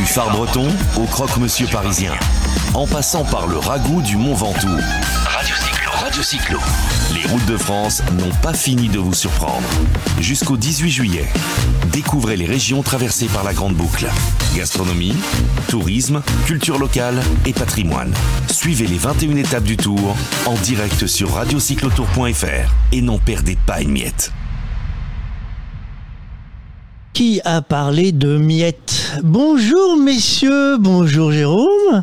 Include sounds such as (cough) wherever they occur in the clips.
Du phare breton au croque-monsieur parisien, en passant par le ragoût du Mont Ventoux. Radio Cyclo, Radio Cyclo. Les routes de France n'ont pas fini de vous surprendre. Jusqu'au 18 juillet, découvrez les régions traversées par la Grande Boucle. Gastronomie, tourisme, culture locale et patrimoine. Suivez les 21 étapes du Tour en direct sur radiocyclotour.fr et n'en perdez pas une miette. Qui a parlé de miettes Bonjour messieurs, bonjour Jérôme.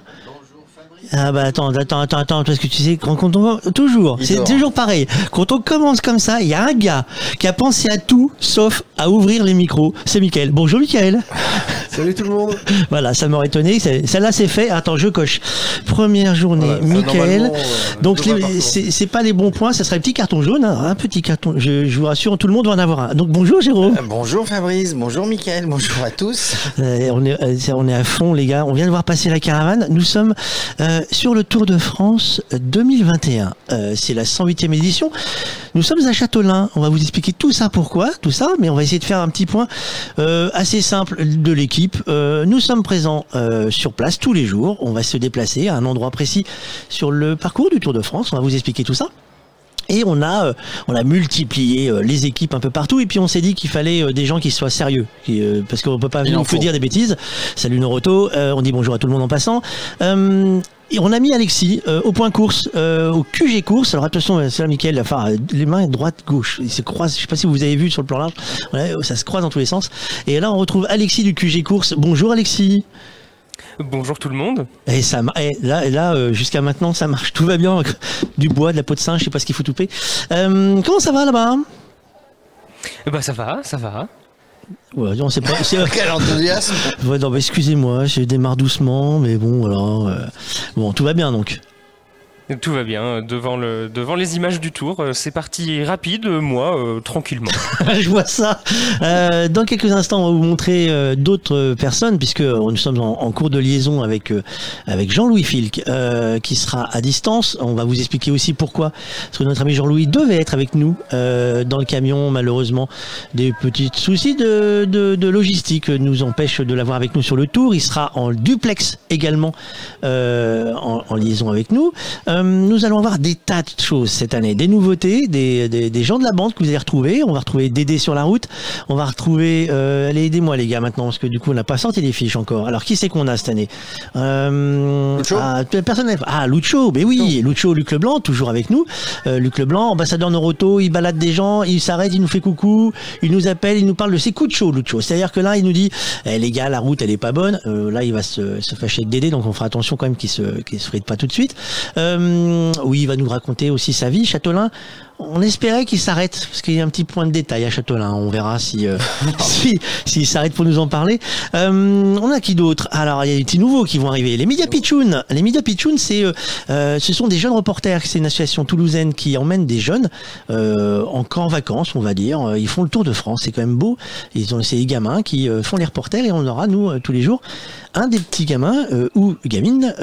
Ah bah attends, attends, attends, attends, parce que tu sais, quand, quand on toujours, c'est toujours pareil. Quand on commence comme ça, il y a un gars qui a pensé à tout sauf à ouvrir les micros. C'est Mickaël. Bonjour Mickaël. (laughs) Salut tout le monde. Voilà, ça m'aurait étonné. Celle-là c'est fait. Attends, je coche. Première journée, Voilà, Mickaël. euh, Donc c'est pas les bons points, ça serait un petit carton jaune, hein, un petit carton. Je, je vous rassure, tout le monde va en avoir un. Donc bonjour Jérôme. Euh, Bonjour Fabrice, bonjour Mickaël, bonjour à tous. Euh, on, est, euh, on est à fond, les gars. On vient de voir passer la caravane. Nous sommes euh, sur le Tour de France 2021. Euh, c'est la 108e édition. Nous sommes à Châtelain. On va vous expliquer tout ça, pourquoi, tout ça. Mais on va essayer de faire un petit point euh, assez simple de l'équipe. Euh, nous sommes présents euh, sur place tous les jours. On va se déplacer à un endroit précis sur le parcours du Tour de France. On va vous expliquer tout ça. Et on a, euh, on a multiplié euh, les équipes un peu partout. Et puis on s'est dit qu'il fallait euh, des gens qui soient sérieux, qui, parce qu'on peut pas Il en que dire des bêtises. Salut Noroto, euh, on dit bonjour à tout le monde en passant. Euh, et on a mis Alexis euh, au point course, euh, au QG course. Alors attention, c'est là, Mickaël, enfin, les mains droite gauche, ils se croisent. Je sais pas si vous avez vu sur le plan large, Ouais, ça se croise dans tous les sens. Et là, on retrouve Alexis du QG course. Bonjour Alexis. Bonjour tout le monde. Et ça, et là, et là euh, jusqu'à maintenant, ça marche, tout va bien. (laughs) Du bois, de la peau de singe, je sais pas ce qu'il faut touper. Euh, comment ça va là-bas Bah ça va, ça va. Ouais, non, c'est pas. c'est- (laughs) Quel enthousiasme Ouais, non, mais excusez-moi, je démarre doucement, mais bon, voilà. euh, Bon, tout va bien donc. Tout va bien euh, devant le devant les images du tour. euh, C'est parti rapide, euh, moi tranquillement. (laughs) je vois ça. Dans quelques instants, on va vous montrer d'autres personnes, puisque nous sommes en, cours de liaison avec avec Jean-Louis Filk, qui sera à distance. On va vous expliquer aussi pourquoi. Parce que notre ami Jean-Louis devait être avec nous dans le camion. Malheureusement, des petits soucis de, de, logistique nous empêchent de l'avoir avec nous sur le tour. Il sera en duplex également en, en liaison avec nous. Euh, nous allons avoir des tas de choses cette année, des nouveautés, des, des, des gens de la bande que vous allez retrouver. On va retrouver Dédé sur la route. On va retrouver. Euh, allez, aidez-moi les gars maintenant, parce que du coup on n'a pas sorti les fiches encore. Alors qui c'est qu'on a cette année? Euh, Lucho ah, personne Ah, Lucho, mais oui, Lucho, Luc Leblanc, toujours avec nous. Euh, Luc Leblanc, ambassadeur Noroto, il balade des gens, il s'arrête, il nous fait coucou, il nous appelle, il nous parle de ses coups de chaud, Lucho. C'est-à-dire que là, il nous dit, eh, les gars, la route, elle est pas bonne. Euh, là, il va se, se fâcher avec Dédé, donc on fera attention quand même qu'il se, qu'il se frite pas tout de suite. Euh, oui, il va nous raconter aussi sa vie, Châtelain. On espérait qu'il s'arrête, parce qu'il y a un petit point de détail à Châtelain. On verra si, euh, (laughs) (laughs) si, s'il s'arrête pour nous en parler. Euh, on a qui d'autre? Alors, il y a des petits nouveaux qui vont arriver. Les Média Pitchoun. Les Média Pitchoun, c'est, euh, ce sont des jeunes reporters. C'est une association toulousaine qui emmène des jeunes en camp vacances, on va dire. Ils font le tour de France. C'est quand même beau. Ils ont, des gamins qui font les reporters et on aura, nous, tous les jours, un des petits gamins ou gamines,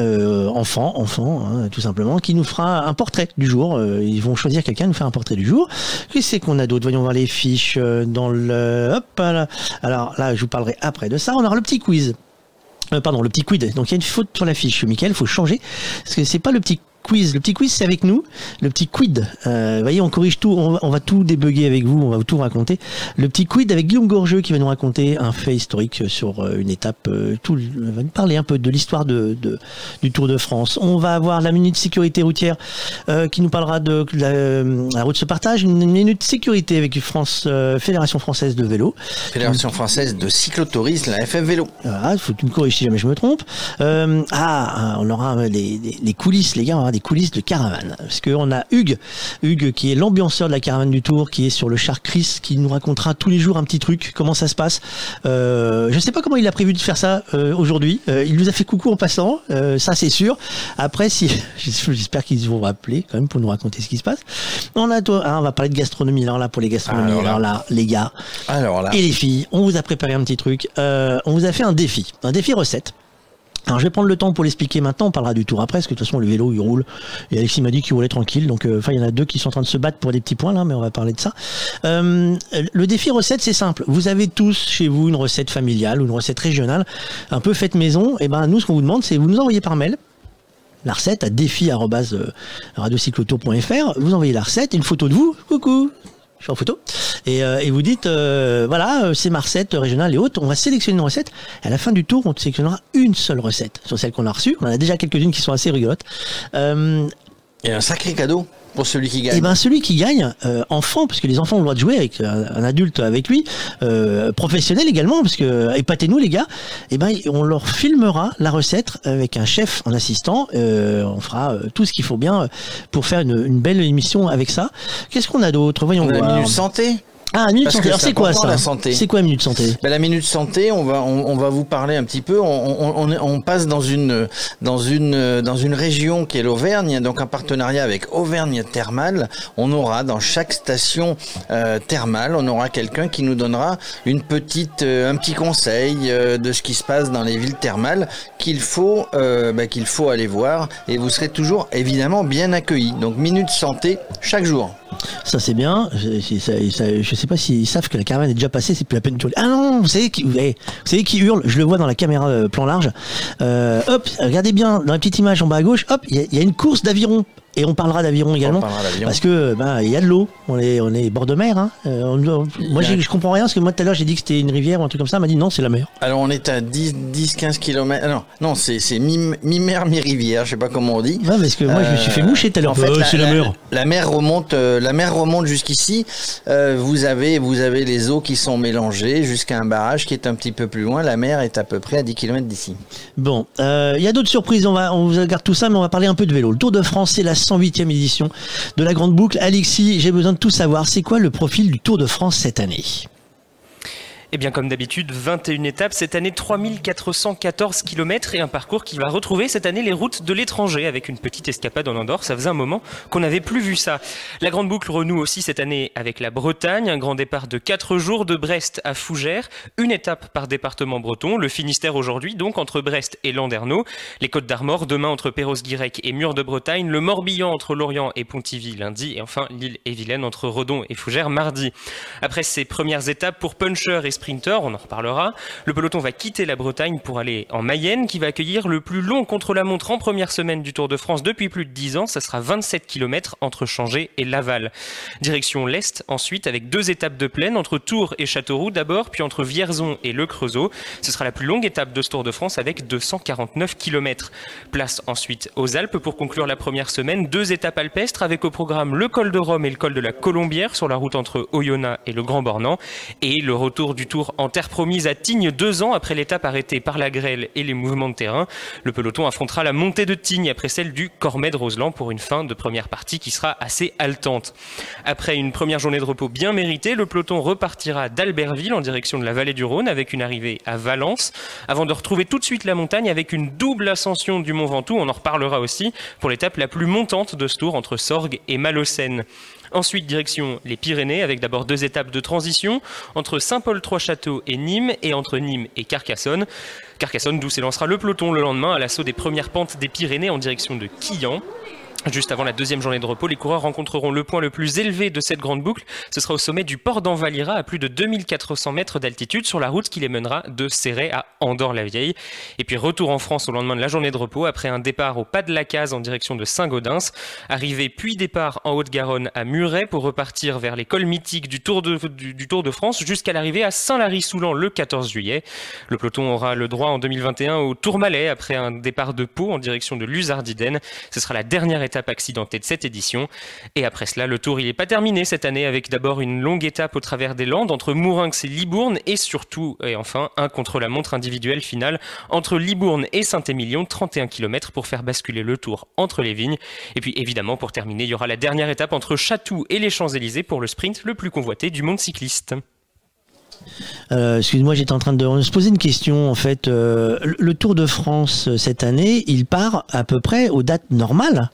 enfants, enfants, hein, tout simplement, qui nous fera un portrait du jour. Ils vont choisir quelqu'un, nous faire un portrait du jour. Qu'est-ce qu'on a d'autre? Voyons voir les fiches euh, dans le. Hop. Alors là, je vous parlerai après de ça. On aura le petit quiz. Euh, pardon, le petit quid. Donc il y a une faute sur la fiche, Michael, il faut changer. Parce que c'est pas le petit quiz. Le petit quiz, c'est avec nous. Le petit quid. Euh, vous voyez, on corrige tout, on va, on va tout débugger avec vous, on va tout raconter. Le petit quid avec Guillaume Gorgeux qui va nous raconter un fait historique sur euh, une étape. euh, tout, il va nous parler un peu de l'histoire de, de- du Tour de France. On va avoir la minute sécurité routière euh, qui nous parlera de la, euh, la route se partage. Une minute sécurité avec France, euh, Fédération française de vélo. Fédération française de cyclotourisme, la FF Vélo. Voilà, faut que tu me corriges si jamais je me trompe. Euh, ah, on aura euh, les, les- les coulisses, les gars, on aura des coulisses de caravane. Parce qu'on a Hugues, Hugues qui est l'ambianceur de la caravane du Tour, qui est sur le char Chris, qui nous racontera tous les jours un petit truc, comment ça se passe? Euh, je sais pas comment il a prévu de faire ça euh, aujourd'hui. Euh, il nous a fait coucou en passant, euh, ça c'est sûr. Après, si (laughs) j'espère qu'ils vont rappeler quand même pour nous raconter ce qui se passe. On a, toi- ah, on va parler de gastronomie. Alors là, pour les gastronomies, Alors là. alors là, les gars, Alors là, et les filles, on vous a préparé un petit truc. Euh, on vous a fait un défi, un défi recette. Alors je vais prendre le temps pour l'expliquer maintenant, on parlera du tour après, parce que de toute façon le vélo il roule, et Alexis m'a dit qu'il roulait tranquille, donc euh, enfin il y en a deux qui sont en train de se battre pour des petits points là, mais on va parler de ça. Euh, le défi recette c'est simple, vous avez tous chez vous une recette familiale ou une recette régionale, un peu faite maison, et ben nous ce qu'on vous demande c'est vous nous envoyez par mail la recette à défi@radiocyclotour.fr, vous envoyez la recette, et une photo de vous, coucou, je suis en photo, et, euh, vous dites, euh, voilà, euh, c'est ma recette régionale et haute, on va sélectionner une recette, et à la fin du tour, on sélectionnera une seule recette sur celle qu'on a reçue, on en a déjà quelques-unes qui sont assez rigolotes. Et un sacré cadeau pour celui qui gagne. et ben celui qui gagne, euh, enfant, parce que les enfants ont le droit de jouer avec un, un adulte avec lui, euh, professionnel également, parce que épatez-nous les gars, et ben on leur filmera la recette avec un chef en assistant. euh, on fera euh, tout ce qu'il faut bien euh, pour faire une, une belle émission avec ça. Qu'est-ce qu'on a d'autre? Voyons On a minute santé. Ah, minute santé. Alors c'est quoi ça la santé. C'est quoi minute santé Ben, la minute santé, on va on, on va vous parler un petit peu. On, on, on, on passe dans une dans une dans une région qui est l'Auvergne, donc en partenariat avec Auvergne Thermale. On aura dans chaque station euh, thermale, on aura quelqu'un qui nous donnera une petite euh, un petit conseil euh, de ce qui se passe dans les villes thermales qu'il faut euh, ben, qu'il faut aller voir et vous serez toujours évidemment bien accueillis. Donc minute santé chaque jour. Ça c'est bien. Je, sais pas s'ils savent que la caravane est déjà passée, c'est plus la peine de hurler. Ah non, vous savez qui, hurle? Je le vois dans la caméra euh, plan large. Euh, hop, regardez bien dans la petite image en bas à gauche. Hop, il y a une course d'aviron. Et on parlera d'aviron également. parlera d'aviron. Parce que ben il y a de l'eau. On est on est bord de mer. Hein. Euh, on- on- moi a- je comprends rien parce que moi tout à l'heure j'ai dit que c'était une rivière ou un truc comme ça. Elle m'a dit non c'est la mer. Alors on est à 10, 10 15 km. Non, non, c'est c'est mi- mi-mer, mi-rivière, je sais pas comment on dit. Ouais, parce que moi je me suis fait moucher tout à l'heure. En fait, Euh, la, c'est la, mer. La mer remonte, euh, la mer remonte jusqu'ici. Euh, vous avez, vous avez les eaux qui sont mélangées jusqu'à un barrage qui est un petit peu plus loin. La mer est à peu près à 10 km d'ici. Bon, euh, il y a d'autres surprises, on, va, on vous regarde tout ça, mais on va parler un peu de vélo. Le Tour de France, c'est la 108e édition de la Grande Boucle. Alexis, j'ai besoin de tout savoir. C'est quoi le profil du Tour de France cette année? Eh bien, comme d'habitude, 21 étapes, cette année 3414 km et un parcours qui va retrouver cette année les routes de l'étranger avec une petite escapade en Andorre. Ça faisait un moment qu'on n'avait plus vu ça. La Grande Boucle renoue aussi cette année avec la Bretagne, un grand départ de 4 jours de Brest à Fougères, une étape par département breton, le Finistère aujourd'hui donc entre Brest et Landerneau, les Côtes d'Armor demain entre Perros-Guirec et Mur de Bretagne, le Morbihan entre Lorient et Pontivy lundi et enfin l'île et Vilaine entre Redon et Fougères mardi. Après ces premières étapes pour puncher et on en reparlera, le peloton va quitter la Bretagne pour aller en Mayenne qui va accueillir le plus long contre-la-montre en première semaine du Tour de France depuis plus de 10 ans. Ça sera 27 km entre Changé et Laval. Direction l'Est ensuite avec deux étapes de plaine entre Tours et Châteauroux d'abord, puis entre Vierzon et Le Creusot. Ce sera la plus longue étape de ce Tour de France avec 249 km. Place ensuite aux Alpes pour conclure la première semaine. Deux étapes alpestres avec au programme le col de Rome et le col de la Colombière sur la route entre Oyonnax et le Grand Bornand. Et le retour du Tour en terre promise à Tignes deux ans après l'étape arrêtée par la grêle et les mouvements de terrain. Le peloton affrontera la montée de Tignes après celle du Cormet de Roseland pour une fin de première partie qui sera assez haletante. Après une première journée de repos bien méritée, le peloton repartira d'Albertville en direction de la vallée du Rhône avec une arrivée à Valence avant de retrouver tout de suite la montagne avec une double ascension du Mont Ventoux. On en reparlera aussi pour l'étape la plus montante de ce tour entre Sorgues et Malocène. Ensuite, direction les Pyrénées, avec d'abord deux étapes de transition entre Saint-Paul-Trois-Châteaux et Nîmes, et entre Nîmes et Carcassonne. Carcassonne, d'où s'élancera le peloton le lendemain à l'assaut des premières pentes des Pyrénées en direction de Quillan. Juste avant la deuxième journée de repos, les coureurs rencontreront le point le plus élevé de cette grande boucle. Ce sera au sommet du port d'Envalira à plus de 2400 mètres d'altitude sur la route qui les mènera de Serret à Andorre-la-Vieille. Et puis retour en France au lendemain de la journée de repos après un départ au pas de la case en direction de Saint-Gaudens. Arrivée puis départ en Haute-Garonne à Muret pour repartir vers les cols mythiques du Tour de, France jusqu'à l'arrivée à Saint-Lary-Soulan le 14 juillet. Le peloton aura le droit en 2021 au Tourmalet après un départ de Pau en direction de Luzardiden. Ce sera la dernière étape accidentée de cette édition. Et après cela, le Tour il n'est pas terminé cette année avec d'abord une longue étape au travers des Landes entre Mourinx et Libourne et surtout et enfin un contre-la-montre individuel final entre Libourne et Saint-Émilion, 31 km pour faire basculer le Tour entre les vignes. Et puis évidemment pour terminer, il y aura la dernière étape entre Chatou et les Champs-Élysées pour le sprint le plus convoité du monde cycliste. Euh, Excuse-moi, j'étais en train de se poser une question. En fait, euh, le- le Tour de France euh, cette année, il part à peu près aux dates normales.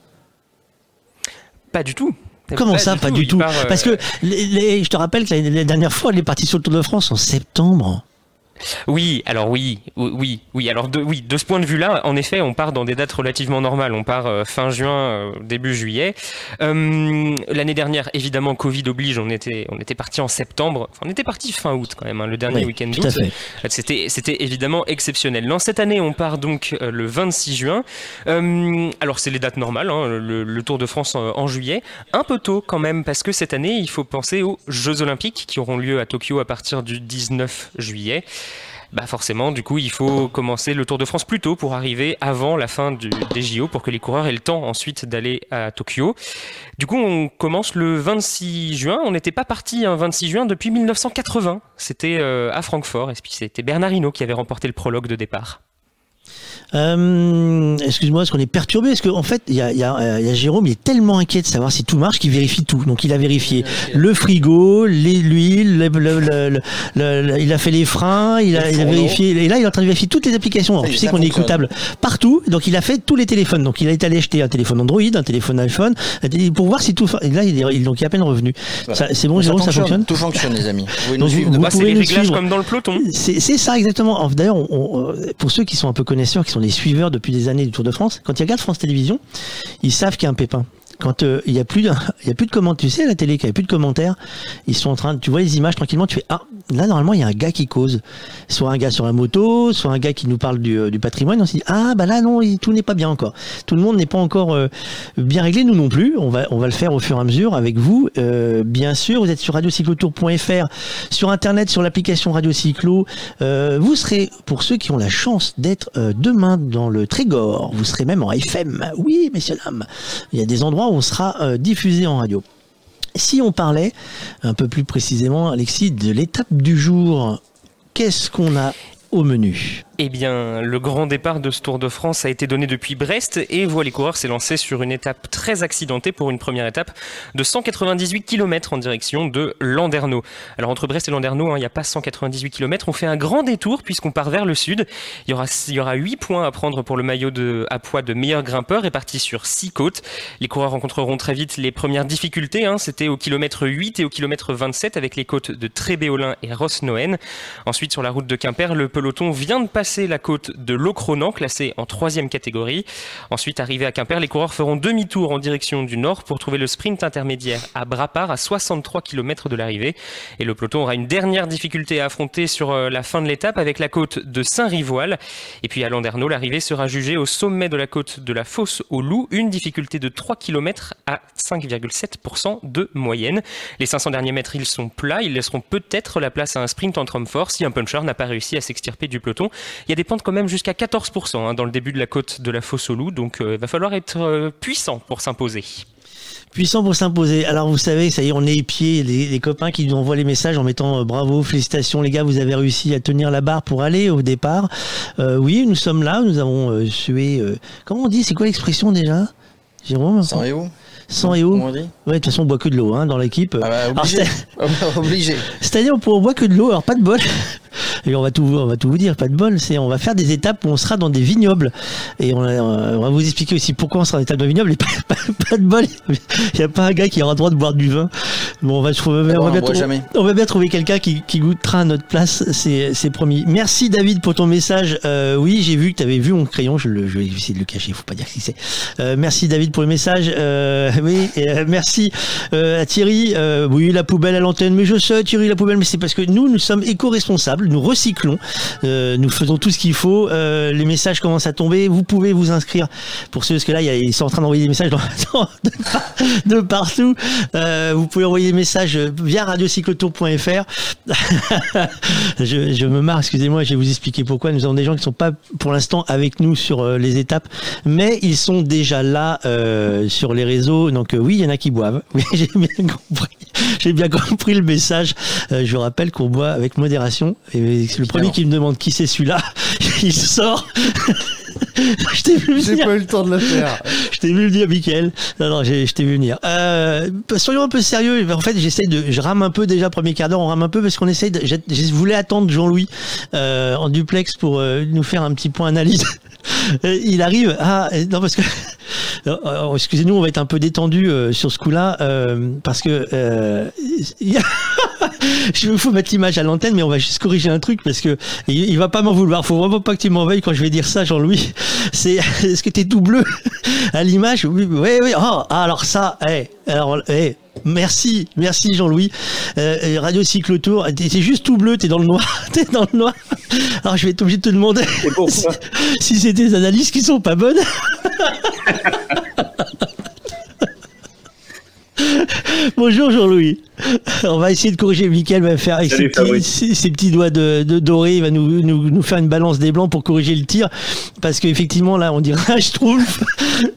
Pas du tout. Comment ça, pas du tout part, euh, Parce que les- les- je te rappelle que la, la dernière fois, il est parti sur le Tour de France en septembre. Oui, alors oui, oui, oui. Alors de, oui, de ce point de vue-là, en effet, on part dans des dates relativement normales. On part euh, fin juin, euh, début juillet. Euh, l'année dernière, évidemment, Covid oblige. On était, on était parti en septembre. Enfin, on était parti fin août quand même, hein, le dernier week-end d'août. C'était, c'était évidemment exceptionnel. Non, cette année, on part donc le 26 juin. alors c'est les dates normales. Hein, le, le, Tour de France en, en juillet, un peu tôt quand même, parce que cette année, il faut penser aux Jeux Olympiques qui auront lieu à Tokyo à partir du 19 juillet bah forcément, du coup, il faut commencer le Tour de France plus tôt pour arriver avant la fin du, des JO pour que les coureurs aient le temps ensuite d'aller à Tokyo. Du coup, on commence le 26 juin. On n'était pas parti un 26 juin depuis 1980. C'était euh, à Francfort. Et puis c'était Bernard qui avait remporté le prologue de départ. Euh, Excuse-moi, est-ce qu'on est perturbé? Parce qu'en en fait, il y a, y, a, euh, y a, Jérôme, il est tellement inquiet de savoir si tout marche qu'il vérifie tout. Donc il a vérifié le frigo, l'huile, il a fait les freins, il a, il a, vérifié. Et là, il est en train de vérifier toutes les applications. Alors, tu sais qu'on est écoutable partout. Donc il a fait tous les téléphones. Donc il a été allé acheter un téléphone Android, un téléphone iPhone, pour voir si tout. Et là, il est, donc il est à peine revenu. C'est bon, Jérôme, ça fonctionne? Tout fonctionne, les amis. Vous, donc, vous, vous pouvez les réglages comme dans le peloton. C'est ça exactement. D'ailleurs, pour ceux qui sont un peu qui sont des suiveurs depuis des années du Tour de France, quand ils regardent France Télévisions, ils savent qu'il y a un pépin quand euh, il y a plus de, (laughs) il y a plus de commentaires, tu sais à la télé qu'il n'y a plus de commentaires, ils sont en train, tu vois les images tranquillement, tu fais ah là normalement il y a un gars qui cause, soit un gars sur la moto, soit un gars qui nous parle du, euh, du patrimoine, on se dit ah bah là non tout n'est pas bien encore, tout le monde n'est pas encore euh, bien réglé, nous non plus, on va on va le faire au fur et à mesure avec vous, bien sûr, vous êtes sur radiocyclotour.fr, sur internet, sur l'application Radio Cyclo, vous serez pour ceux qui ont la chance d'être demain dans le Trégor, vous serez même en FM, oui messieurs dames, il y a des endroits on sera euh, diffusé en radio. Si on parlait un peu plus précisément, Alexis, de l'étape du jour, qu'est-ce qu'on a au menu? Eh bien, le grand départ de ce Tour de France a été donné depuis Brest et Voix les coureurs s'est sur une étape très accidentée pour une première étape de 198 km en direction de Landerneau. Alors entre Brest et Landerneau, hein, il n'y a pas 198 km, on fait un grand détour puisqu'on part vers le sud. Il y aura, il y aura 8 points à prendre pour le maillot à poids de meilleur grimpeur répartis sur 6 côtes. Les coureurs rencontreront très vite les premières difficultés, hein, c'était au kilomètre 8 et au kilomètre 27 avec les côtes de Trébéolin et Rossnoen. Ensuite sur la route de Quimper, le peloton vient de passer la côte de Locronan, classée en troisième catégorie. Ensuite, arrivé à Quimper, les coureurs feront demi-tour en direction du nord pour trouver le sprint intermédiaire à Brapart, à 63 km de l'arrivée. Et le peloton aura une dernière difficulté à affronter sur euh, la fin de l'étape avec la côte de Saint-Rivoile. Et puis à Landerneau, l'arrivée sera jugée au sommet de la côte de la Fosse au Loup, une difficulté de 3 km à 5,7% de moyenne. Les 500 derniers mètres, ils sont plats, ils laisseront peut-être la place à un sprint entre hommes forts si un puncher n'a pas réussi à s'extirper du peloton. Il y a des pentes quand même jusqu'à 14% hein, dans le début de la côte de la fosse au loup, donc euh, il va falloir être euh, puissant pour s'imposer. Puissant pour s'imposer. Alors vous savez, ça y est, on est épiés. Les, les copains qui nous envoient les messages en mettant euh, bravo, félicitations les gars, vous avez réussi à tenir la barre pour aller au départ. oui, nous sommes là, nous avons sué. comment on dit C'est quoi l'expression déjà Jérôme? Sans et où Sans et où Ouais, de toute façon, on boit que de l'eau hein, dans l'équipe. Ah bah, obligé. (laughs) obligé. C'est-à-dire, on boit que de l'eau, alors pas de bol. Et on va tout, on va tout vous dire, pas de bol. C'est, on va faire des étapes où on sera dans des vignobles. Et on, va vous expliquer aussi pourquoi on sera dans des étapes de vignobles. Et pas, (laughs) pas, de bol. Il n'y a pas un gars qui aura le droit de boire du vin. Bon, on va, on, va bien, on, va bien, trouver quelqu'un qui, qui, goûtera à notre place. C'est, promis. Merci David pour ton message. Euh, oui, j'ai vu que tu avais vu mon crayon. Je, le, je, vais essayer de le cacher. Faut pas dire qui c'est. Euh, merci David pour le message. Euh, (laughs) oui, euh, merci euh, à Thierry. Euh, oui, la poubelle à l'antenne. Mais je sais, Thierry, la poubelle. Mais c'est parce que nous, nous sommes éco-responsables. Nous recyclons. Euh, nous faisons tout ce qu'il faut. Euh, les messages commencent à tomber. Vous pouvez vous inscrire pour ceux parce que là, ils sont en train d'envoyer des messages (laughs) de, partout. Euh, vous pouvez envoyer des messages via radiocyclotour.fr. (laughs) je, me marre, excusez-moi, je vais vous expliquer pourquoi. Nous avons des gens qui ne sont pas pour l'instant avec nous sur les étapes, mais ils sont déjà là sur les réseaux. Donc oui, il y en a qui boivent. (laughs) J'ai bien compris. J'ai bien compris le message. je rappelle qu'on boit avec modération. Et le premier qui me demande qui c'est celui-là, (laughs) il sort. (laughs) je t'ai vu venir. J'ai pas eu le temps de le faire. (laughs) je t'ai vu venir, Mickaël. Non, non, je t'ai vu venir. Euh, soyons un peu sérieux. En fait, j'essaie de, je rame un peu déjà premier quart d'heure. On rame un peu parce qu'on essaye. De, je, voulais attendre Jean-Louis euh, en duplex pour euh, nous faire un petit point analyse. il arrive. Ah non parce que excusez-nous, on va être un peu détendu sur ce coup-là parce que Il faut mettre l'image à l'antenne, mais on va juste corriger un truc parce que il, va pas m'en vouloir. Faut vraiment pas que tu m'en veuilles quand je vais dire ça, Jean-Louis. (laughs) C'est, (laughs) est-ce que t'es tout bleu (laughs) à l'image? Oui, oui, oui. Oh, alors ça, eh, alors, eh, Merci, merci Jean-Louis. Euh, Radio Cyclotour, t'es juste tout bleu, t'es dans le noir, t'es dans le noir. Alors je vais être obligé de te demander si, si c'est des analyses qui sont pas bonnes. (laughs) Bonjour Jean-Louis. On va essayer de corriger. Mickaël va faire avec ses, petits, doigts de, doré. Il va nous, nous, faire une balance des blancs pour corriger le tir. Parce qu'effectivement, là, on dirait (laughs) je trouve.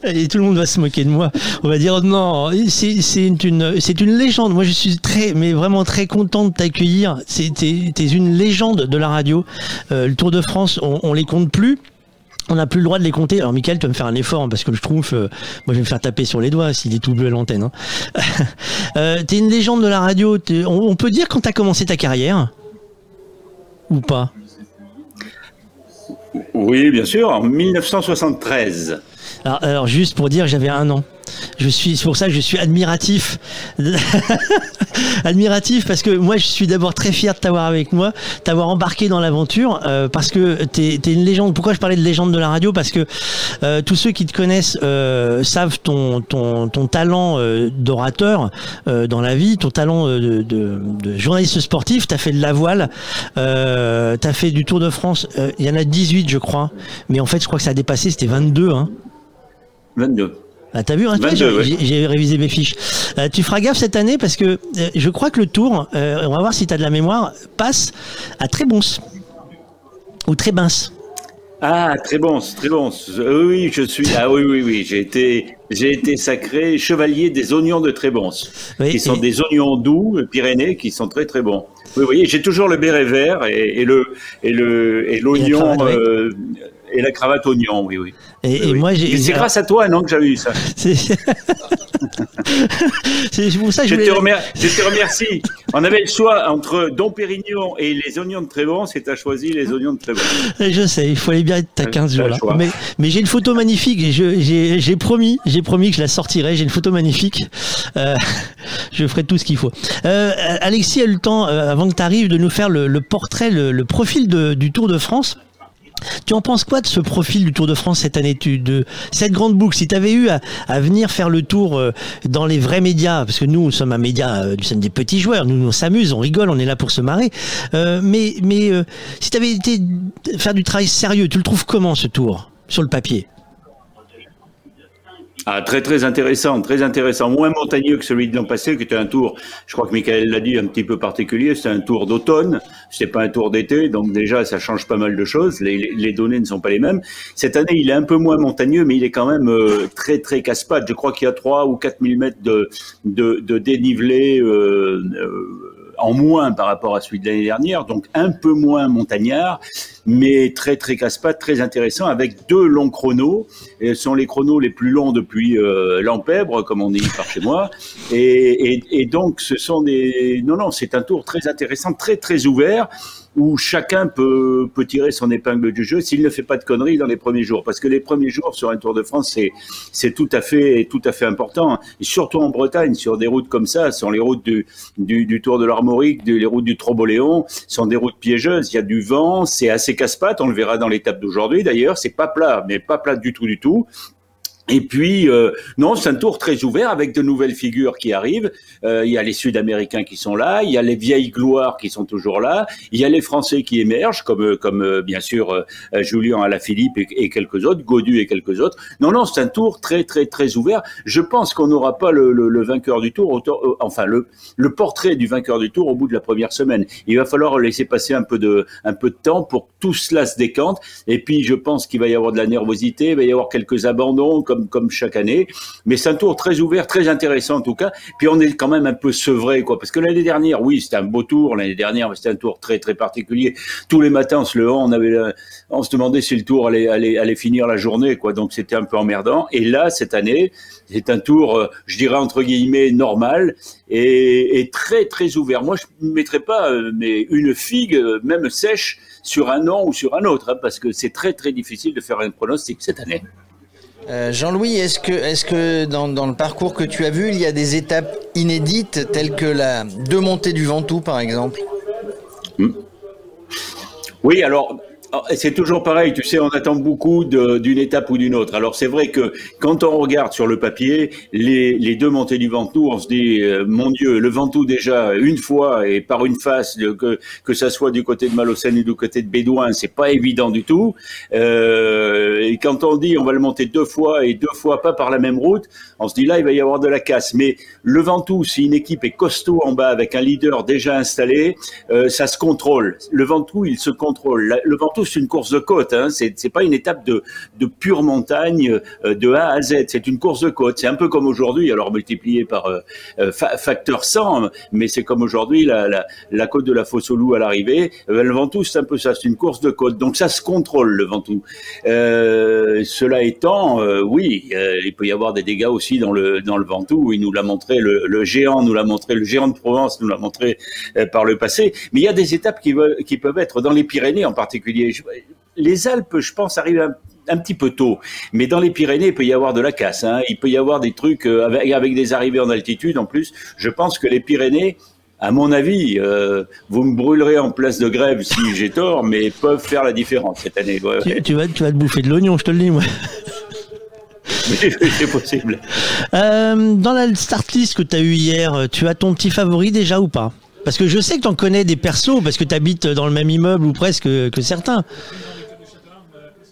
Et tout le monde va se moquer de moi. On va dire non, c'est une, une légende. Moi, je suis très, mais vraiment très content de t'accueillir. T'es une légende de la radio. Euh, le Tour de France, on, on les compte plus on n'a plus le droit de les compter. Alors, Michael, tu vas me faire un effort hein, parce que je trouve, euh, moi, je vais me faire taper sur les doigts s'il est tout bleu à l'antenne. Hein. (laughs) euh, t'es une légende de la radio. On, peut dire quand t'as commencé ta carrière ou pas? Oui, bien sûr, en 1973. Alors juste pour dire, j'avais un an. Je suis, c'est pour ça que je suis admiratif, (laughs) admiratif parce que moi je suis d'abord très fier de t'avoir avec moi, t'avoir embarqué dans l'aventure euh, parce que t'es es une légende. Pourquoi je parlais de légende de la radio? Parce que euh, tous ceux qui te connaissent euh, savent ton ton, ton talent d'orateur dans la vie, ton talent de, de, de journaliste sportif. T'as fait de la voile, t'as fait du Tour de France. Il y en a 18 je crois, mais en fait je crois que ça a dépassé. C'était 22 hein. 22. Ah, t'as vu, hein, j'ai révisé mes fiches. Euh, tu feras gaffe cette année parce que euh, je crois que le tour, euh, on va voir si tu as de la mémoire, passe à très bons ou mince. Ah, très bon, très bon. Oui, je suis. Ah oui, oui, oui. J'ai été, j'ai été sacré chevalier des oignons de Trébons, qui sont des oignons doux, Pyrénées, qui sont très très bons. Oui, oui. J'ai toujours le béret vert et, le et le et l'oignon et la cravate oignon, oui, oui. Et, moi, j'ai. C'est grâce à toi, non, que j'ai eu ça. (laughs) C'est pour ça que je, te remercie. On avait le choix entre Dom Pérignon et les oignons de Trévon, c'est t'as choisi les oignons de Trévon. Je sais, il fallait bien être à 15 jours là. Mais, mais j'ai une photo magnifique et j'ai promis, j'ai promis que je la sortirai. J'ai une photo magnifique. Euh, (laughs) je ferai tout ce qu'il faut. Euh, Alexis a eu le temps, euh, avant que tu arrives, de nous faire le, portrait, le, profil du Tour de France. Tu en penses quoi de ce profil du Tour de France cette année de cette grande boucle? Si tu avais eu à, venir faire le tour euh, dans les vrais médias, parce que nous, sommes un média, euh, nous sommes des petits joueurs, nous, on s'amuse, on rigole, on est là pour se marrer. Euh, mais mais si tu avais été faire du travail sérieux, tu le trouves comment ce tour sur le papier? Ah, très très intéressant, très intéressant. Moins montagneux que celui de l'an passé, qui était un tour, je crois que Michael l'a dit, un petit peu particulier. C'est un tour d'automne, c'est pas un tour d'été, donc déjà ça change pas mal de choses. Les, les, données ne sont pas les mêmes. Cette année, il est un peu moins montagneux, mais il est quand même euh, très très casse-pattes. Je crois qu'il y a 3 ou 4 000 mètres de, de, de dénivelé. Euh, euh, en moins par rapport à celui de l'année dernière, donc un peu moins montagnard, mais très très casse-pattes, très intéressant, avec deux longs chronos. Et ce sont les chronos les plus longs depuis euh, l'Empèbre, comme on dit par chez moi. Et, et, et donc ce sont des... Non, non, c'est un tour très intéressant, très très ouvert où chacun peut, peut tirer son épingle du jeu s'il ne fait pas de conneries dans les premiers jours. Parce que les premiers jours sur un Tour de France, c'est, c'est tout à fait, tout à fait important. Surtout en Bretagne, sur des routes comme ça, sont les routes du, du, du Tour de l'Armorique, les routes du Troboléon, sont des routes piégeuses. Il y a du vent, c'est assez casse-pattes. On le verra dans l'étape d'aujourd'hui d'ailleurs. C'est pas plat, mais pas plat du tout, du tout. Et puis, euh, non, c'est un tour très ouvert avec de nouvelles figures qui arrivent. Euh, il y a les Sud-Américains qui sont là, il y a les vieilles gloires qui sont toujours là, il y a les Français qui émergent, comme, comme euh, bien sûr euh, Julien Alaphilippe et, et quelques autres, Godu et quelques autres. Non, non, c'est un tour très, très, très ouvert. Je pense qu'on n'aura pas le, le, le, vainqueur du tour, enfin le, le portrait du vainqueur du tour au bout de la première semaine. Il va falloir laisser passer un peu de, un peu de temps pour que tout cela se décante. Et puis, je pense qu'il va y avoir de la nervosité, il va y avoir quelques abandons chaque année. Mais c'est un tour très ouvert, très intéressant en tout cas. Puis on est quand même un peu sevré, quoi. Parce que l'année dernière, oui, c'était un beau tour. L'année dernière, c'était un tour très, très particulier. Tous les matins, on se levant, on se demandait si le tour allait, allait, allait finir la journée, quoi. Donc c'était un peu emmerdant. Et là, cette année, c'est un tour, euh, je dirais entre guillemets, normal et, très, très ouvert. Moi, je ne mettrais pas euh, mais une figue, euh, même sèche, sur un an ou sur un autre, hein, parce que c'est très, très difficile de faire un pronostic cette année. Euh, Jean-Louis, est-ce que, dans, le parcours que tu as vu, il y a des étapes inédites telles que la deux montées du Ventoux, par exemple? Hmm? Oui, alors c'est toujours pareil, tu sais, on attend beaucoup d'une étape ou d'une autre. Alors c'est vrai que quand on regarde sur le papier les, deux montées du Ventoux, on se dit, euh, mon Dieu, le Ventoux déjà une fois et par une face, que, que ça soit du côté de Malocène ou du côté de Bédouin, c'est pas évident du tout. Euh, et quand on dit on va le monter deux fois et deux fois pas par la même route, on se dit là il va y avoir de la casse. Mais le Ventoux, si une équipe est costaud en bas avec un leader déjà installé, euh, ça se contrôle. Le Ventoux, il se contrôle. Le Ventoux c'est une course de côte. Hein. C'est, pas une étape de, pure montagne euh, de A à Z. C'est une course de côte. C'est un peu comme aujourd'hui, alors multiplié par euh, euh, facteur 100, mais c'est comme aujourd'hui la, côte de la fosse au loup à l'arrivée. le Ventoux, c'est un peu ça. C'est une course de côte. Donc ça se contrôle le Ventoux. cela étant, oui, il peut y avoir des dégâts aussi dans le dans le Ventoux. Il nous l'a montré, le, géant nous l'a montré, le géant de Provence nous l'a montré par le passé. Mais il y a des étapes qui peuvent être dans les Pyrénées en particulier les Alpes, je pense, arrivent un, petit peu tôt. Mais dans les Pyrénées, il peut y avoir de la casse. Hein. Il peut y avoir des trucs euh, avec, des arrivées en altitude. En plus, je pense que les Pyrénées, à mon avis, euh, vous me brûlerez en place de grève si (laughs) j'ai tort, mais peuvent faire la différence cette année. Tu, vas, tu vas te bouffer de l'oignon, je te le dis, moi. (laughs) c'est possible. Euh, dans la start list que tu as eu hier, tu as ton petit favori déjà ou pas? Parce que je sais que tu en connais des persos, parce que tu habites dans le même immeuble ou presque que certains.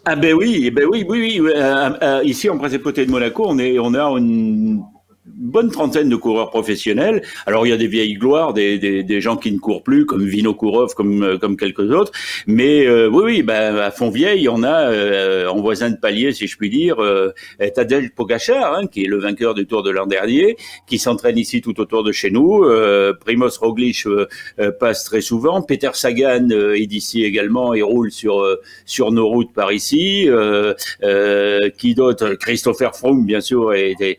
Ah ben oui, ben oui, oui, oui. Euh, euh, ici, en Principauté de Monaco, on est, on a une bonne trentaine de coureurs professionnels. Alors il y a des vieilles gloires, des, des, des gens qui ne courent plus, comme Vino Kourov, comme euh, comme quelques autres. Mais euh, oui, oui, ben à Fontvieille, on a euh, en voisin de palier, si je puis dire, euh, Tadej Pogacar, hein, qui est le vainqueur du Tour de l'an dernier, qui s'entraîne ici tout autour de chez nous. Euh, Primoz Roglic passe très souvent. Peter Sagan est d'ici également et roule sur sur nos routes par ici. qui d'autre? Christopher Froome, bien sûr, est, est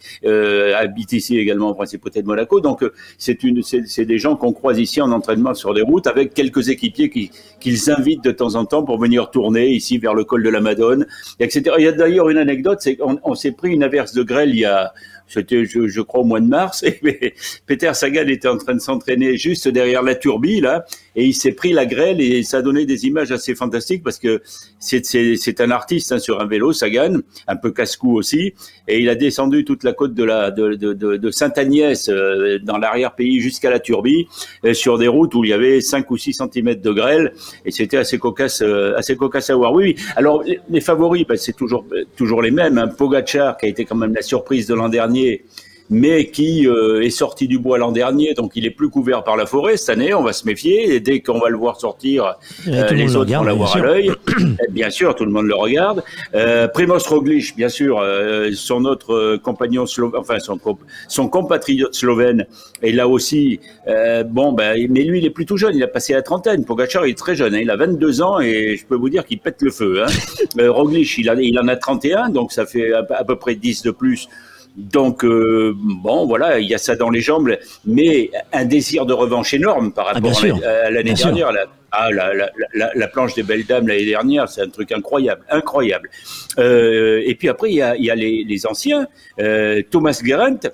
habite ici également en Principauté de Monaco. Donc euh, c'est une, c'est des gens qu'on croise ici en entraînement sur des routes avec quelques équipiers qui qu'ils invitent de temps en temps pour venir tourner ici vers le col de la Madone, etc. Il y a d'ailleurs une anecdote, c'est qu'on on, s'est pris une averse de grêle il y a c'était, je, je, crois, au mois de mars. (laughs) Et Peter Sagan était en train de s'entraîner juste derrière la turbie, là, et il s'est pris la grêle et ça a donné des images assez fantastiques parce que c'est un artiste hein, sur un vélo, Sagan, un peu casse-cou aussi, et il a descendu toute la côte de la de, de, de, de Sainte-Agnès euh, dans l'arrière-pays jusqu'à la turbie euh, sur des routes où il y avait 5 ou 6 cm de grêle et c'était assez cocasse euh, assez cocasse à voir. Oui, oui. Alors les, favoris, ben, c'est toujours toujours les mêmes. Hein. Pogacar qui a été quand même la surprise de l'an dernier mais qui euh, est sorti du bois l'an dernier, donc il est plus couvert par la forêt cette année. On va se méfier. Et dès qu'on va le voir sortir, euh, les autres vont l'avoir à l'œil. (clears throat) bien sûr, tout le monde le regarde. Euh, Primoz Roglic, bien sûr, euh, son autre compagnon slovène, enfin son, son compatriote slovène, est là aussi. bon, ben, mais lui, il est plutôt jeune. Il a passé la trentaine. Pogacar, il est très jeune. Hein. il a 22 ans et je peux vous dire qu'il pète le feu. Hein. (laughs) Roglic, il, a, il en a 31, donc ça fait à, à peu près 10 de plus donc euh, bon, voilà, il y a ça dans les jambes, mais un désir de revanche énorme par ah, rapport à l'année dernière. La, ah, la, la, la, planche des belles dames l'année dernière, c'est un truc incroyable, incroyable. Euh, et puis après, il y a, il y a les, les anciens, euh, Thomas Gerent,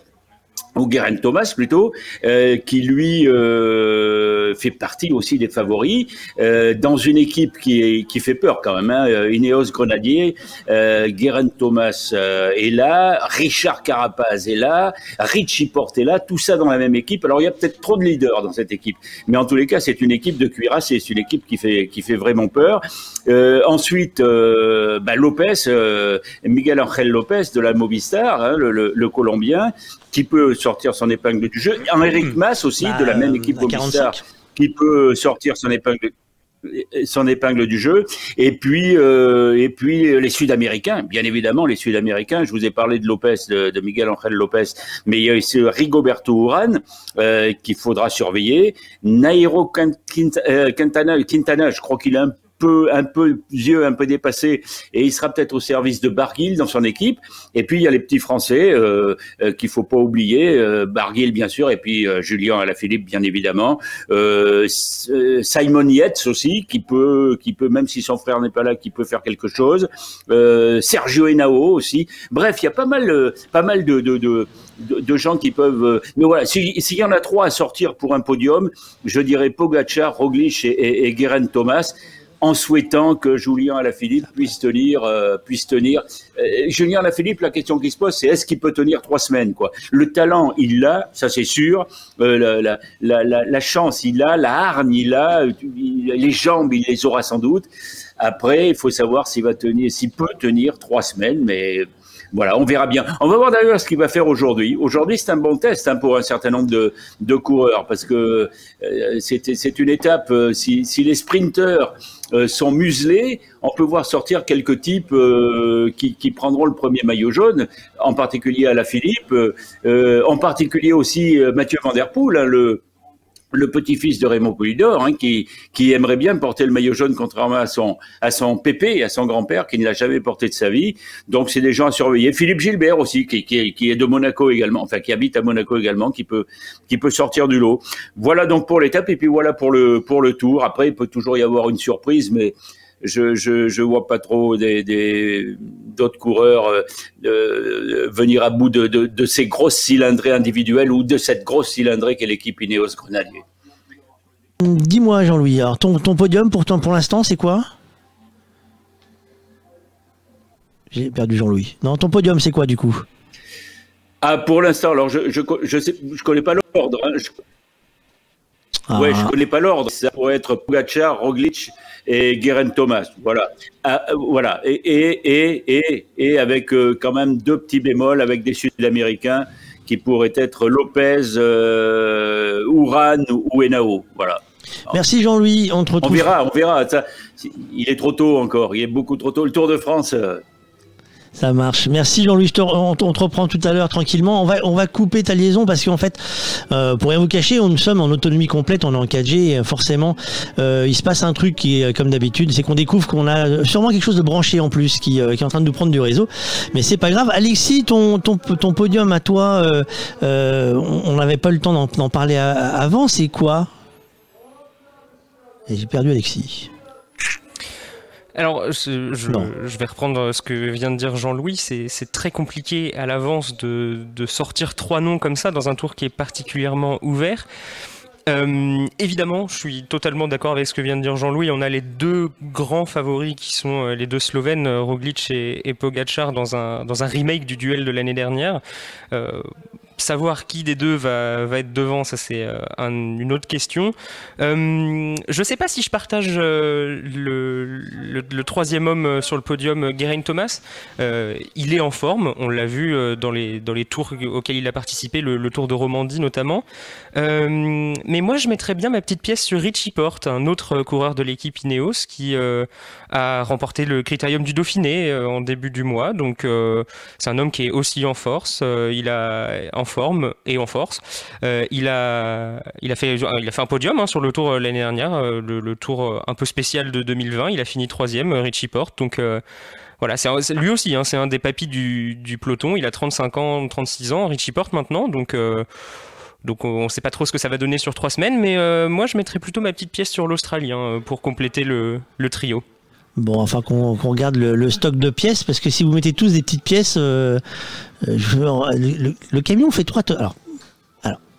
ou Guerin Thomas plutôt, euh, qui lui euh, fait partie aussi des favoris euh, dans une équipe qui, qui fait peur quand même. Hein, Ineos Grenadier, euh, Guerin Thomas euh, est là, Richard Carapaz est là, Richie Porte est là, tout ça dans la même équipe. Alors il y a peut-être trop de leaders dans cette équipe, mais en tous les cas c'est une équipe de cuirassés, c'est une équipe qui fait qui fait vraiment peur. ensuite, bah, Lopez, Miguel Angel Lopez de la Movistar, hein, le, le, le Colombien, qui peut sortir son épingle du jeu. Eric hmm. Mas aussi, de la bah, même équipe Movistar, qui peut sortir son épingle son épingle du jeu. Et puis euh, et puis les Sud-Américains. Bien évidemment les Sud-Américains. Je vous ai parlé de Lopez de, Miguel Angel Lopez. Mais il y a aussi Rigoberto Urán euh, qu'il faudra surveiller. Nairo Quintana, Quintana je crois qu'il est un peu, un peu vieux, un peu dépassé, et il sera peut-être au service de Barguil dans son équipe. Et puis il y a les petits Français euh, euh, qu'il faut pas oublier, euh, Barguil bien sûr, et puis euh, Julien Alaphilippe bien évidemment, euh, Simon Yates aussi qui peut, qui peut même si son frère n'est pas là, qui peut faire quelque chose. Sergio Henao aussi. Bref, il y a pas mal, pas mal de, de, de de, gens qui peuvent. Mais voilà, s'il y en a trois à sortir pour un podium, je dirais Pogacar, Roglic et, et, Thomas en souhaitant que Julien Alaphilippe puisse tenir, euh, puisse tenir. Euh, Julien Alaphilippe, la question qui se pose, c'est est-ce qu'il peut tenir trois semaines, quoi? Le talent, il l'a, ça c'est sûr. Euh, la, la, la, la, chance, il l'a. La hargne, il l'a. Les jambes, il les aura sans doute. Après, il faut savoir s'il va tenir, s'il peut tenir trois semaines, mais voilà, on verra bien. On va voir d'ailleurs ce qu'il va faire aujourd'hui. Aujourd'hui, c'est un bon test hein, pour un certain nombre de, coureurs parce que euh, c'est une étape. Euh, si, les sprinteurs euh, sont muselés, on peut voir sortir quelques types qui, qui, prendront le premier maillot jaune, en particulier à la Philippe, en particulier aussi Mathieu Van Der Poel, hein, le le petit-fils de Raymond Poulidor, hein, qui, qui aimerait bien porter le maillot jaune contrairement à son, à son pépé, à son grand-père, qui ne l'a jamais porté de sa vie. Donc, c'est des gens à surveiller. Philippe Gilbert aussi, qui, qui, qui, est de Monaco également, enfin, qui habite à Monaco également, qui peut, qui peut sortir du lot. Voilà donc pour l'étape, et puis voilà pour le, pour le tour. Après, il peut toujours y avoir une surprise, mais je, je, je vois pas trop des, des d'autres coureurs euh, euh, venir à bout de, de, de, ces grosses cylindrées individuelles ou de cette grosse cylindrée qu'est l'équipe Ineos Grenadier. Dis-moi Jean-Louis, alors ton, ton podium pour, ton, pour l'instant c'est quoi? J'ai perdu Jean-Louis. Non, ton podium c'est quoi du coup? Ah pour l'instant, alors je je, je, sais, je connais pas l'ordre. Hein. Je... Ah. Ouais, je connais pas l'ordre. Ça pourrait être Pogacar, Roglic, et Guerin Thomas. Voilà. Ah, voilà. Et, et, et, et, avec euh, quand même deux petits bémols avec des Sud-Américains qui pourraient être Lopez, euh, Uran ou Enao. Voilà. Merci Jean-Louis. On, on verra, on verra. Ça, il est trop tôt encore. Il est beaucoup trop tôt. Le Tour de France. Euh, ça marche. Merci Jean-Louis. On, te reprend tout à l'heure tranquillement. On va, on va couper ta liaison parce qu'en fait, euh, pour rien vous cacher, nous sommes en autonomie complète, on est en 4G et forcément, euh, il se passe un truc qui est comme d'habitude, c'est qu'on découvre qu'on a sûrement quelque chose de branché en plus qui, euh, est en train de nous prendre du réseau. Mais c'est pas grave. Alexis, ton, ton, podium à toi, euh, euh, on n'avait pas le temps d'en parler avant. C'est quoi? J'ai perdu Alexis. Alors, je, je, vais reprendre ce que vient de dire Jean-Louis. C'est très compliqué à l'avance de, de, sortir trois noms comme ça dans un tour qui est particulièrement ouvert. Euh, évidemment, je suis totalement d'accord avec ce que vient de dire Jean-Louis. On a les deux grands favoris qui sont euh, les deux Slovènes, Roglic et, et Pogacar, dans un, dans un remake du duel de l'année dernière. Euh, savoir qui des deux va, va être devant, ça c'est euh, un, une autre question. Euh, je sais pas si je partage euh, le, le, troisième homme sur le podium, Geraint Thomas. Il est en forme, on l'a vu dans les, dans les tours auxquels il a participé, le, le tour de Romandie notamment. mais moi je mettrais bien ma petite pièce sur Richie Porte, un autre coureur de l'équipe Ineos qui a remporté le critérium du Dauphiné en début du mois. Donc c'est un homme qui est aussi en force. il a en forme et en force. Euh, il, a, il, a fait, il a fait un podium hein, sur le tour euh, l'année dernière, euh, le, tour un peu spécial de 2020. Il a fini troisième, Richie Porte. Donc euh, voilà, c'est lui aussi, hein, c'est un des papis du, du, peloton. Il a 35 ans, 36 ans, Richie Porte maintenant. Donc. Euh, donc on ne sait pas trop ce que ça va donner sur trois semaines, mais euh, moi je mettrais plutôt ma petite pièce sur l'Australien pour compléter le, le trio. Bon, enfin qu'on qu regarde le, le, stock de pièces, parce que si vous mettez tous des petites pièces, euh, je, le, le, camion fait trois tonnes.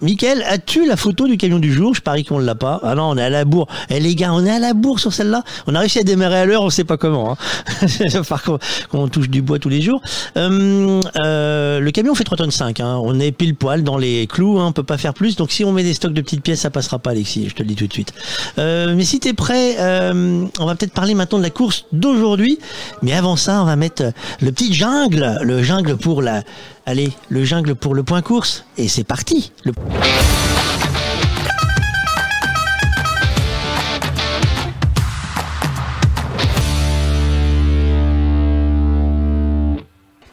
Michael, as-tu la photo du camion du jour? Je parie qu'on ne l'a pas. Ah non, on est à la bourre. Eh les gars, on est à la bourre sur celle-là. On a réussi à démarrer à l'heure, on sait pas comment. Hein. Par contre, on touche du bois tous les jours. Euh, euh, le camion fait 3 tonnes 5. Hein. On est pile poil dans les clous. Hein. On peut pas faire plus. Donc si on met des stocks de petites pièces, ça passera pas, Alexis. Je te le dis tout de suite. Euh, mais si tu es prêt, euh, on va peut-être parler maintenant de la course d'aujourd'hui. Mais avant ça, on va mettre le petit jungle. Le jungle pour la Allez, le jungle pour le point course, et c'est parti le...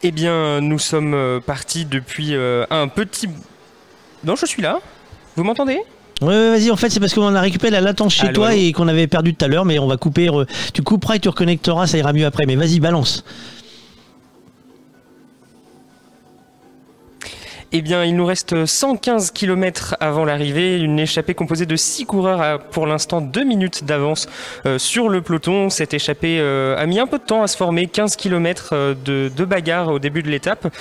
Eh bien, nous sommes partis depuis un petit... Non, je suis là. Vous m'entendez? Ouais, vas-y, en fait, c'est parce qu'on a récupéré la latence chez toi et qu'on avait perdu tout à l'heure, mais on va couper. Tu couperas et tu reconnecteras, ça ira mieux après. Mais vas-y, balance. Eh bien, il nous reste 115 km avant l'arrivée. Une échappée composée de 6 coureurs a pour l'instant 2 minutes d'avance euh, sur le peloton. Cette échappée euh, a mis un peu de temps à se former, 15 km euh, de, de bagarre au début de l'étape,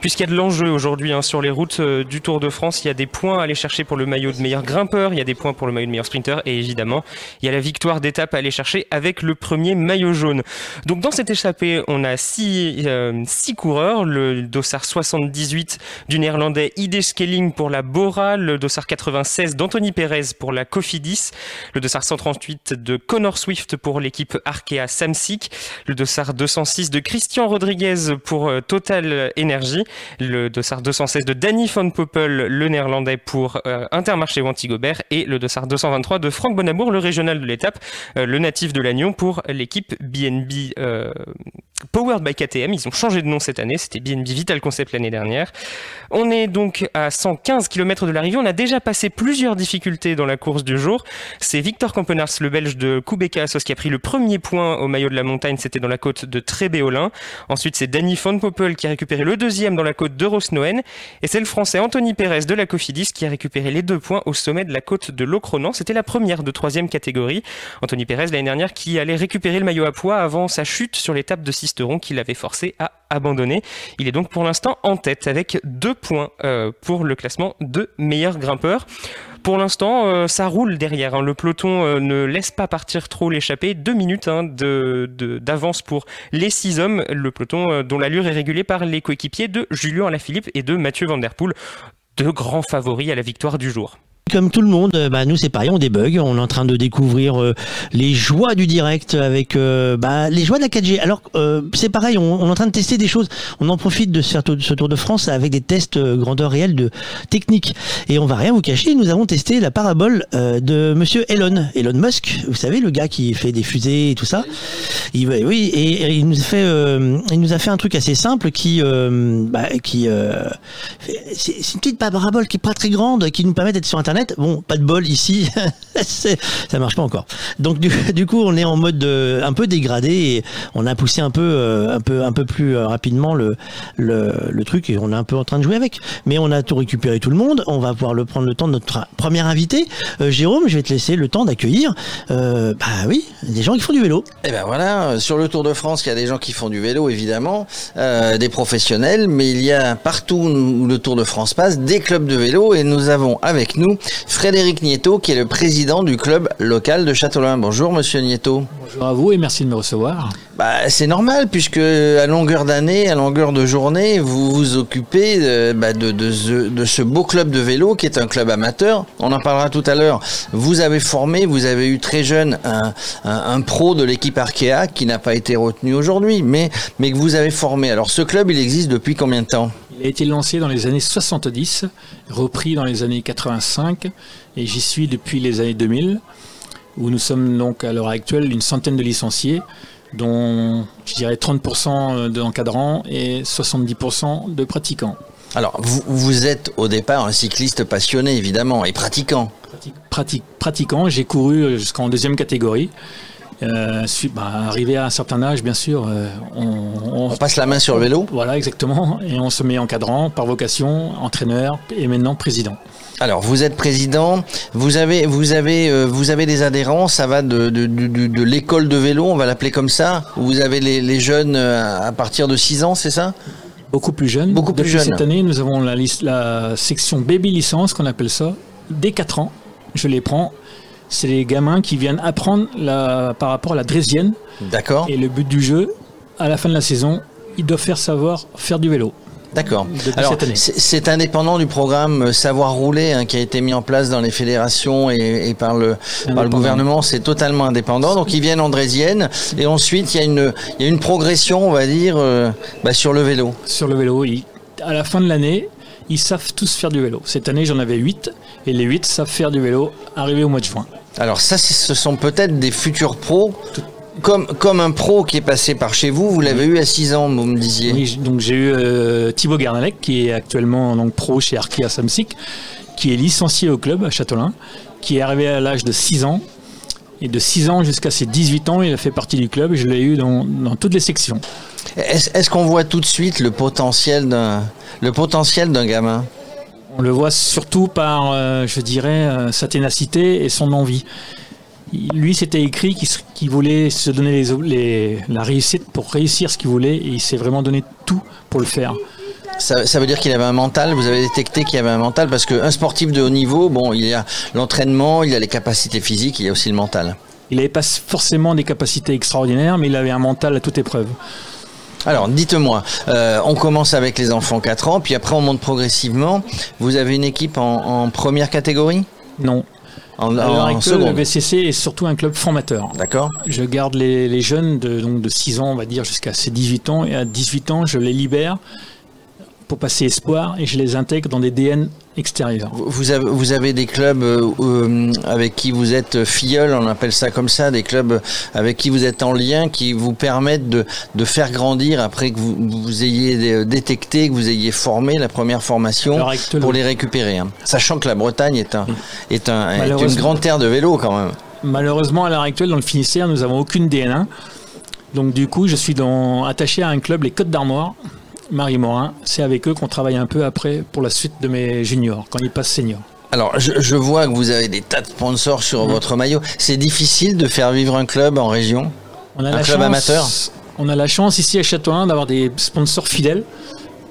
puisqu'il y a de l'enjeu aujourd'hui hein, sur les routes du Tour de France. Il y a des points à aller chercher pour le maillot de meilleur grimpeur, il y a des points pour le maillot de meilleur sprinter, et évidemment, il y a la victoire d'étape à aller chercher avec le premier maillot jaune. Donc dans cette échappée, on a 6 coureurs, le dossard 78 du néerlandais Ide Skelling pour la Bora, le dossard 96 d'Anthony Perez pour la Cofidis, le dossard 138 de Connor Swift pour l'équipe Arkea Samsic, le dossard 206 de Christian Rodriguez pour euh, Total Energy, le dossard 216 de Danny von Poppel, le néerlandais pour euh, Intermarché Wanty-Gobert et le dossard 223 de Franck Bonamour, le régional de l'étape, euh, le natif de Lannion pour l'équipe BNB Powered by KTM. Ils ont changé de nom cette année, c'était BNB Vital Concept l'année dernière. On est donc à 115 km de l'arrivée. On a déjà passé plusieurs difficultés dans la course du jour. C'est Victor Campenars, le belge de Kubeka qui a pris le premier point au maillot de la montagne. C'était dans la côte de Trébéolin. Ensuite, c'est Danny Von Poppel qui a récupéré le deuxième dans la côte de Rosnoen. Et c'est le français Anthony Pérez de la Cofidis qui a récupéré les deux points au sommet de la côte de Locronan. C'était la première de troisième catégorie. Anthony Pérez l'année dernière qui allait récupérer le maillot à poids avant sa chute sur l'étape de Sisteron qui l'avait forcé à abandonné. Il est donc pour l'instant en tête avec deux points euh, pour le classement de meilleur grimpeur. Pour l'instant, euh, ça roule derrière. Hein. Le peloton euh, ne laisse pas partir trop l'échappée. Deux minutes hein, d'avance pour les six hommes. Le peloton dont l'allure est régulée par les coéquipiers de Julien Alaphilippe et de Mathieu Van Der Poel, deux grands favoris à la victoire du jour. Comme tout le monde, euh, bah, nous c'est pareil, on débug, on est en train de découvrir euh, les joies du direct avec euh, bah, les joies de la 4G. Alors c'est pareil, on, est en train de tester des choses. On en profite de ce, Tour de France avec des tests grandeur réelle de technique. Et on va rien vous cacher, nous avons testé la parabole de Monsieur Elon, Elon Musk. Vous savez le gars qui fait des fusées et tout ça. Il, oui, et, il nous a fait, il nous a fait un truc assez simple qui, bah, qui, c'est une petite parabole qui est pas très grande, qui nous permet d'être sur Internet Bon, pas de bol ici, (laughs) ça marche pas encore. Donc (laughs) du, coup, on est en mode euh, un peu dégradé et on a poussé un peu, euh, un peu, un peu plus euh, rapidement le, le, truc et on est un peu en train de jouer avec. Mais on a tout récupéré tout le monde. On va pouvoir le prendre le temps de notre premier invité, Jérôme. Je vais te laisser le temps d'accueillir. bah oui, des gens qui font du vélo. Et eh ben voilà, sur le Tour de France, il y a des gens qui font du vélo évidemment, des professionnels, mais il y a partout où le Tour de France passe des clubs de vélo et nous avons avec nous Frédéric Nieto, qui est le président du club local de Châteaulin. Bonjour, monsieur Nieto. Bonjour à vous et merci de me recevoir. Bah, c'est normal, puisque à longueur d'année, à longueur de journée, vous vous occupez de, bah, de, ce, beau club de vélo qui est un club amateur. On en parlera tout à l'heure. Vous avez formé, vous avez eu très jeune un, pro de l'équipe Arkea qui n'a pas été retenu aujourd'hui, mais, mais que vous avez formé. Alors, ce club, il existe depuis combien de temps? Il a été lancé dans les années 70, repris dans les années 85, et j'y suis depuis les années 2000, où nous sommes donc à l'heure actuelle une centaine de licenciés, dont je dirais 30% d'encadrants et 70% de pratiquants. Alors, vous, vous, êtes au départ un cycliste passionné, évidemment, et pratiquant. pratiquant, j'ai couru jusqu'en deuxième catégorie. Euh, bah, arrivé à un certain âge, bien sûr, euh, on, passe la main sur le vélo. Voilà, exactement, et on se met encadrant, par vocation, entraîneur et maintenant président. Alors, vous êtes président, vous avez, vous avez, euh, vous avez des adhérents, ça va de, de, l'école de vélo, on va l'appeler comme ça. Vous avez les, jeunes à partir de 6 ans, c'est ça? Beaucoup plus jeunes. Beaucoup plus jeunes. Cette année, nous avons la, la section baby licence, qu'on appelle ça, dès 4 ans. Je les prends c'est les gamins qui viennent apprendre la, par rapport à la drésienne. D'accord. Et le but du jeu, à la fin de la saison, ils doivent faire savoir faire du vélo. D'accord. Alors, c'est indépendant du programme euh, Savoir rouler hein, qui a été mis en place dans les fédérations et, par, le, par le gouvernement. C'est totalement indépendant. Donc, ils viennent en Drésienne et ensuite, il y, a une, il y a une progression, on va dire, euh, bah, sur le vélo. Sur le vélo, oui. À la fin de l'année, ils savent tous faire du vélo. Cette année, j'en avais 8 et les 8 savent faire du vélo arrivé au mois de juin. Alors ça, ce sont peut-être des futurs pros. Comme, comme un pro qui est passé par chez vous, vous l'avez eu à 6 ans, vous me disiez. Oui, donc j'ai eu euh, Thibaut Garnalec, qui est actuellement donc, pro chez Arkea Samsic, qui est licencié au club à Châtelain, qui est arrivé à l'âge de 6 ans. Et de 6 ans jusqu'à ses 18 ans, il a fait partie du club. Je l'ai eu dans, dans toutes les sections. Est-ce qu'on voit tout de suite le potentiel d'un le potentiel d'un gamin? On le voit surtout par, euh, je dirais, euh, sa ténacité et son envie. Lui, c'était écrit qu'il voulait se donner les, la réussite pour réussir ce qu'il voulait et il s'est vraiment donné tout pour le faire. Ça, veut dire qu'il avait un mental, vous avez détecté qu'il avait un mental, parce qu'un sportif de haut niveau, bon, il y a l'entraînement, il a les capacités physiques, il y a aussi le mental. Il n'avait pas forcément des capacités extraordinaires, mais il avait un mental à toute épreuve. Alors, dites-moi, euh, on commence avec les enfants 4 ans, puis après on monte progressivement. Vous avez une équipe en, première catégorie? Non. En, en seconde. Le VCC est surtout un club formateur. D'accord. Je garde les, jeunes de, donc de 6 ans, on va dire, jusqu'à ses 18 ans, et à 18 ans, je les libère pour passer espoir et je les intègre dans des DN extérieurs. Vous avez, vous avez des clubs euh, euh, avec qui vous êtes filleul, on appelle ça comme ça, des clubs avec qui vous êtes en lien, qui vous permettent de, de faire grandir après que vous, vous, ayez détecté, que vous ayez formé la première formation pour les récupérer. Hein. Sachant que la Bretagne est, un, est, un, est une grande terre de vélo quand même. Malheureusement, à l'heure actuelle, dans le Finistère, nous n'avons aucune DN1. Donc du coup, je suis dans, attaché à un club, les Côtes d'Armoire, Marie Morin. C'est avec eux qu'on travaille un peu après pour la suite de mes juniors, quand ils passent seniors. Alors, je, vois que vous avez des tas de sponsors sur mm. votre maillot. C'est difficile de faire vivre un club en région on a Un club amateur On a la chance ici à Châteaulin d'avoir des sponsors fidèles,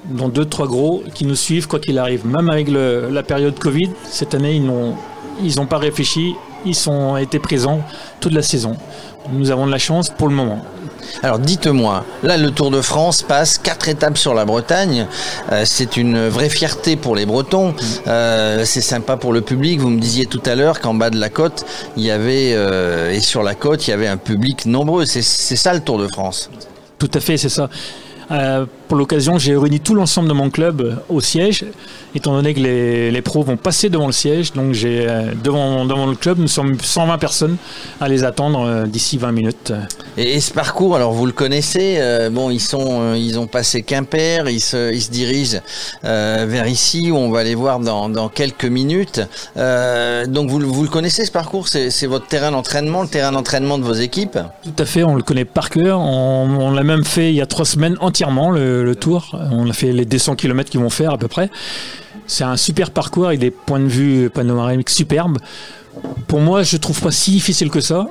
dont deux, trois gros, qui nous suivent quoi qu'il arrive. Même avec la période Covid, cette année, ils n'ont ils n'ont pas réfléchi, ils sont été présents toute la saison. Nous avons de la chance pour le moment. Alors dites-moi, là le Tour de France passe quatre étapes sur la Bretagne. Euh, c'est une vraie fierté pour les Bretons. Euh, c'est sympa pour le public. Vous me disiez tout à l'heure qu'en bas de la côte, il y avait euh, et sur la côte, il y avait un public nombreux. C'est ça le Tour de France? Tout à fait, c'est ça. Pour l'occasion, j'ai réuni tout l'ensemble de mon club au siège, étant donné que les, pros vont passer devant le siège. Donc, j'ai euh, devant, devant le club, nous sommes 120 personnes à les attendre euh, d'ici 20 minutes. Et, ce parcours, alors vous le connaissez, bon, ils sont, ils ont passé Quimper, ils se, ils se dirigent vers ici où on va les voir dans, dans quelques minutes. donc, vous, vous le connaissez ce parcours C'est votre terrain d'entraînement, le terrain d'entraînement de vos équipes? Tout à fait, on le connaît par cœur. On, on l'a même fait il y a trois semaines entièrement. Le, le, tour. On a fait les 200 km qu'ils vont faire à peu près. C'est un super parcours avec des points de vue panoramiques superbes. Pour moi, je trouve pas si difficile que ça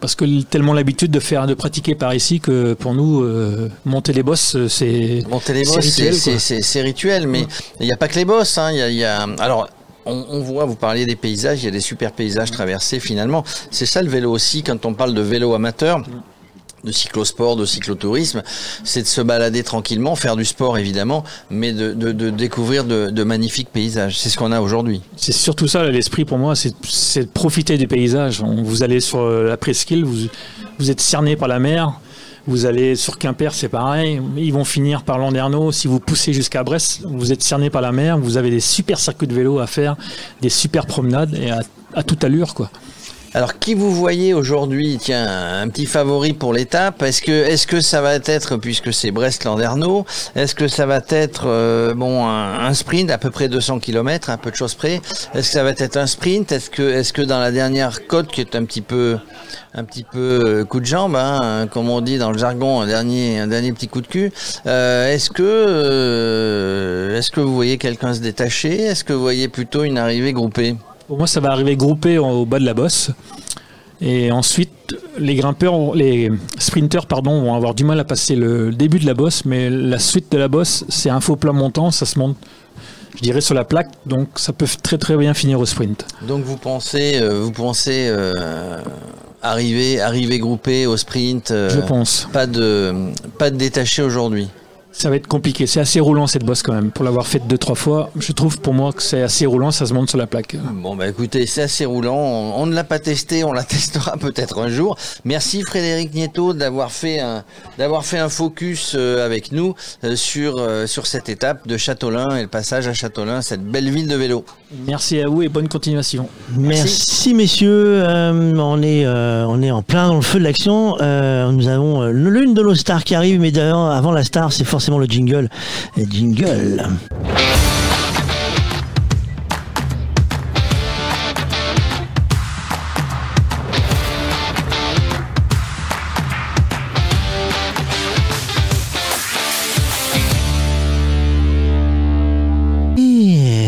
parce que tellement l'habitude de faire de pratiquer par ici que pour nous euh, monter les bosses c'est monter les bosses c'est rituel, mais il n'y a pas que les bosses hein. il y, a, alors on, voit, vous parliez des paysages, il y a des super paysages traversés finalement. C'est ça le vélo aussi, quand on parle de vélo amateur de cyclosport, de cyclotourisme, c'est de se balader tranquillement, faire du sport évidemment, mais de, découvrir de, magnifiques paysages. C'est ce qu'on a aujourd'hui. C'est surtout ça l'esprit pour moi, c'est de profiter du paysage. Vous allez sur euh, la presqu'île, vous, êtes cerné par la mer. Vous allez sur Quimper, c'est pareil. Ils vont finir par Landerneau. Si vous poussez jusqu'à Brest, vous êtes cerné par la mer. Vous avez des super circuits de vélo à faire, des super promenades et à, à toute allure, quoi. Alors, qui vous voyez aujourd'hui Tiens, un petit favori pour l'étape. Est-ce que, est-ce que ça va être, puisque c'est Brest-Landerneau, est-ce que ça va être euh, bon un, sprint à peu près 200 km, un peu de choses près Est-ce que ça va être un sprint Est-ce que, est-ce que dans la dernière côte, qui est un petit peu, un petit peu euh, coup de jambe, hein, comme on dit dans le jargon, un dernier, un dernier petit coup de cul. Euh, est-ce que, est-ce que vous voyez quelqu'un se détacher Est-ce que vous voyez plutôt une arrivée groupée? Pour moi, ça va arriver groupé au bas de la bosse. Et ensuite, les grimpeurs, les sprinters, pardon, vont avoir du mal à passer le début de la bosse, mais la suite de la bosse, c'est un faux plat montant, ça se monte, je dirais, sur la plaque, donc ça peut très très bien finir au sprint. Donc vous pensez, euh, vous pensez euh, arriver, arriver groupé au sprint euh, Je pense. Pas de, pas de détaché aujourd'hui? Ça va être compliqué. C'est assez roulant cette bosse quand même. Pour l'avoir faite deux trois fois, je trouve pour moi que c'est assez roulant. Ça se monte sur la plaque. Bon bah écoutez, c'est assez roulant. On, ne l'a pas testé, on la (laughs) testera peut-être un jour. Merci Frédéric Nieto d'avoir fait un d'avoir fait un focus euh, avec nous euh, sur euh, sur cette étape de Châteaulin et le passage à Châteaulin, cette belle ville de vélo. Merci à vous et bonne continuation. Merci, messieurs. on est on est en plein dans le feu de l'action. nous avons l'une de nos stars qui arrive, mais d'ailleurs avant la star, c'est forcément forcément le jingle. Jingle.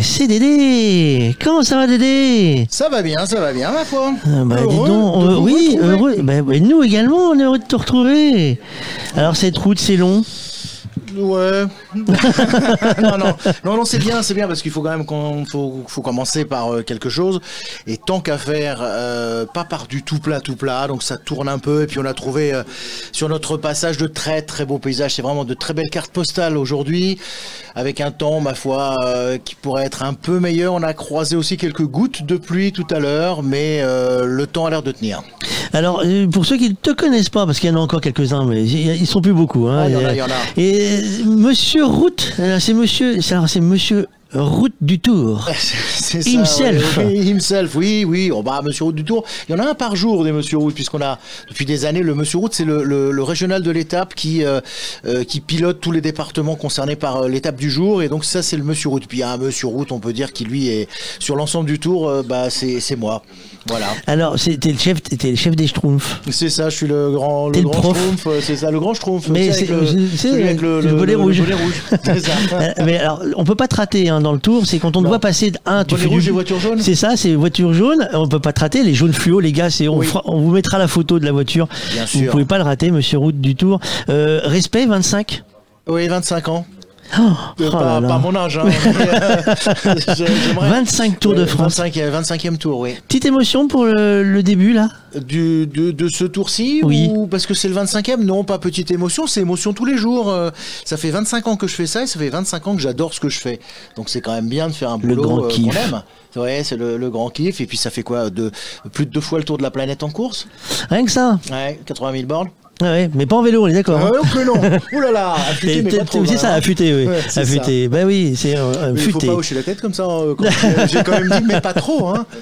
c'est Dédé. Comment ça va Dédé Ça va bien, ça va bien ma foi. Ah bah, dis donc, euh, Oui, heureux. Bah, nous également, on est heureux de te retrouver. Alors cette route c'est long. Ouais. (laughs) non, non, non, non, c'est bien, c'est bien parce qu'il faut quand même qu'on faut, faut commencer par euh, quelque chose. Et tant qu'à faire, euh, pas par du tout plat, tout plat, donc ça tourne un peu. Et puis on a trouvé euh, sur notre passage de très très beaux paysages. C'est vraiment de très belles cartes postales aujourd'hui, avec un temps, ma foi, euh, qui pourrait être un peu meilleur. On a croisé aussi quelques gouttes de pluie tout à l'heure, mais le temps a l'air de tenir. Alors pour ceux qui ne te connaissent pas, parce qu'il y en a encore quelques-uns, mais ils sont plus beaucoup. Hein, Ah, il y en a, il y en a. Et euh, Route, euh, c'est Monsieur, c'est Monsieur Route du Tour. (laughs) C'est Himself. oui, himself, oui, oui. Oh, bah, Monsieur Route du Tour. Il y en a un par jour des Monsieur Route, puisqu'on a depuis des années le Monsieur Route, c'est le, le- le régional de l'étape qui euh, euh, qui pilote tous les départements concernés par euh, l'étape du jour. Et donc ça, c'est le Monsieur Route. Puis il y a un Monsieur Route, on peut dire, qui lui est sur l'ensemble du tour. euh, bah, c'est c'est moi. Voilà. Alors c'était le chef, t'es le chef des Schtroumpfs. C'est ça. Je suis le grand T'es le le grand C'est ça, le grand Schtroumpf. Mais c'est- avec le- bonnet rouge. ça. (laughs) Mais alors, on peut pas te rater hein, dans le tour. C'est quand on te voit passer un, tu fais rouge du et voiture jaune C'est ça, c'est voiture jaune. On peut pas te rater. Les jaunes fluo, les gars, c'est on, Oui. fera- on vous mettra la photo de la voiture. Bien Vous sûr. pouvez pas le rater, Monsieur Route du Tour. Euh, respect 25. Oui, 25 ans. Oh, Euh, oh pas, mon âge. Hein. J'ai- (laughs) j'aimerais- 25 Tours de France. 25, 25e tour, oui. Petite émotion pour le, le début là? Du, de, de ce tour-ci Oui. ou parce que c'est le 25e Non, pas petite émotion, c'est émotion tous les jours. Euh, ça fait 25 ans que je fais ça et ça fait 25 ans que j'adore ce que je fais. Donc c'est quand même bien de faire un boulot grand euh, qu'on aime. Ouais, c'est le, le grand kiff. Et puis ça fait quoi? De, Plus de deux fois le tour de la planète en course? Rien que ça. Ouais, 80 000 bornes. Ouais, mais pas en vélo, on est d'accord. hein. Ah, que non (laughs) Ouh là là affûté, T'es- mais t'es- pas trop, C'est hein. ça, affûté, oui. Ouais, affûté. Bah oui, c'est euh, Mais il faut pas hocher la tête comme ça. euh, J'ai quand même dit, mais pas trop. Hein. (laughs)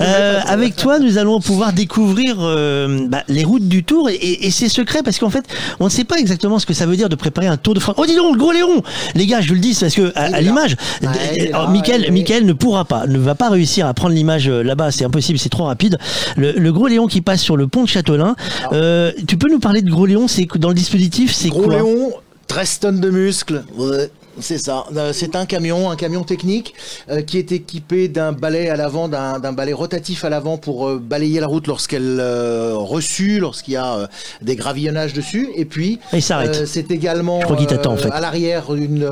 Euh, avec toi, nous allons pouvoir découvrir euh, bah, les routes du Tour et, et- et c'est secret parce qu'en fait, on ne sait pas exactement ce que ça veut dire de préparer un Tour de France. Oh, dis donc, le gros Léon Les gars, je vous le dis, c'est parce que à, l'image, là, Michael, ne pourra pas, ne va pas réussir à prendre l'image euh, là-bas, c'est impossible, c'est trop rapide. Le, le gros Léon qui passe sur le pont de Châtelain. Euh, tu peux nous parler de gros Léon C'est dans le dispositif, c'est Gros quoi? Léon, 13 tonnes de muscles. Ouais, c'est ça. Euh, C'est un camion, un camion technique euh, qui est équipé d'un balai à l'avant, d'un balai rotatif à l'avant pour euh, balayer la route lorsqu'elle euh, reçue, lorsqu'il y a des gravillonnages dessus. Et puis, c'est également Je en fait. à l'arrière une,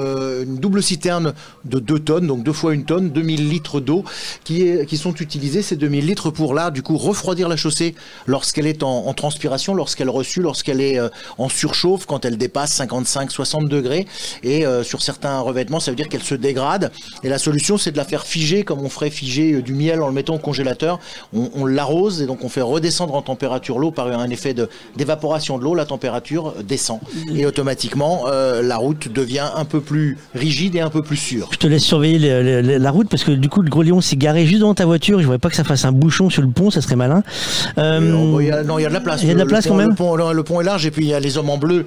une double citerne de 2 tonnes, donc deux fois une tonne, 2000 litres d'eau qui, est- qui sont utilisés, ces 2000 litres, pour là, du coup, refroidir la chaussée lorsqu'elle est en, en transpiration, lorsqu'elle reçue, lorsqu'elle est en surchauffe, quand elle dépasse 55-60 degrés. Et sur certains revêtements, ça veut dire qu'elle se dégrade. Et la solution, c'est de la faire figer, comme on ferait figer euh, du miel en le mettant au congélateur. On, on l'arrose et donc on fait redescendre en température l'eau par un effet d'évaporation de l'eau. La température descend. Et automatiquement, euh, la route devient un peu plus rigide et un peu plus sûre. Je te laisse surveiller le- le- le- la route parce que du coup le gros Léon s'est garé juste devant ta voiture. Je voudrais pas que ça fasse un bouchon sur le pont, ça serait malin. Euh, il y a- non, il y a de la place. Il y a de la place quand même Le pont, le- le pont est large et puis il y a les hommes en bleu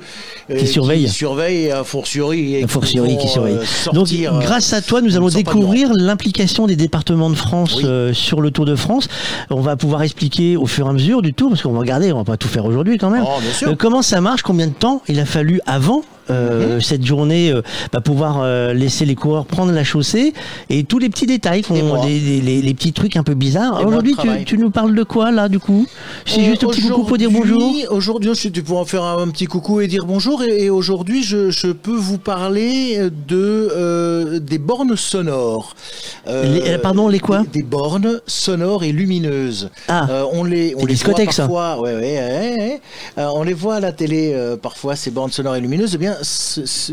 euh, Qui surveillent. Qui surveillent, fortiori. et A fortiori vont, qui surveille. euh, Donc, euh, grâce à toi, nous allons découvrir l'implication des départements de France Oui. euh, sur le Tour de France. On va pouvoir expliquer au fur et à mesure du tour, parce qu'on va regarder, on va pas tout faire aujourd'hui quand même. Oh, bien sûr. Comment ça marche Combien de temps il a fallu avant euh, cette journée euh, bah, pouvoir euh, laisser les coureurs prendre la chaussée et tous les petits détails, les, petits trucs un peu bizarres. Aujourd'hui, tu, nous parles de quoi là du coup? C'est juste un petit coucou pour dire bonjour. aujourd'hui- tu pourras faire un, petit coucou et dire bonjour. Et, et aujourd'hui, je, je peux vous parler de euh, des bornes sonores. Les- pardon, les quoi? Des, des bornes sonores et lumineuses. Ah. On les, on les discothèques, voit parfois. Ouais, ouais, ouais, ouais. On les voit à la télé parfois ces bornes sonores et lumineuses. Eh bien,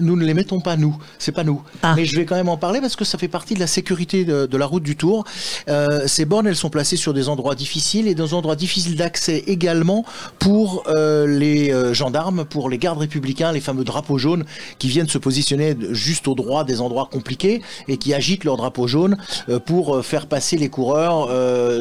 nous ne les mettons pas nous. C'est pas nous. Ah. Mais je vais quand même en parler parce que ça fait partie de la sécurité de, de la route du Tour. Euh, ces bornes, elles sont placées sur des endroits difficiles et des endroits difficiles d'accès également pour euh, les euh, gendarmes, pour les gardes républicains, les fameux drapeaux jaunes qui viennent se positionner juste au droit des endroits compliqués et qui agitent leur drapeau jaune pour faire passer les coureurs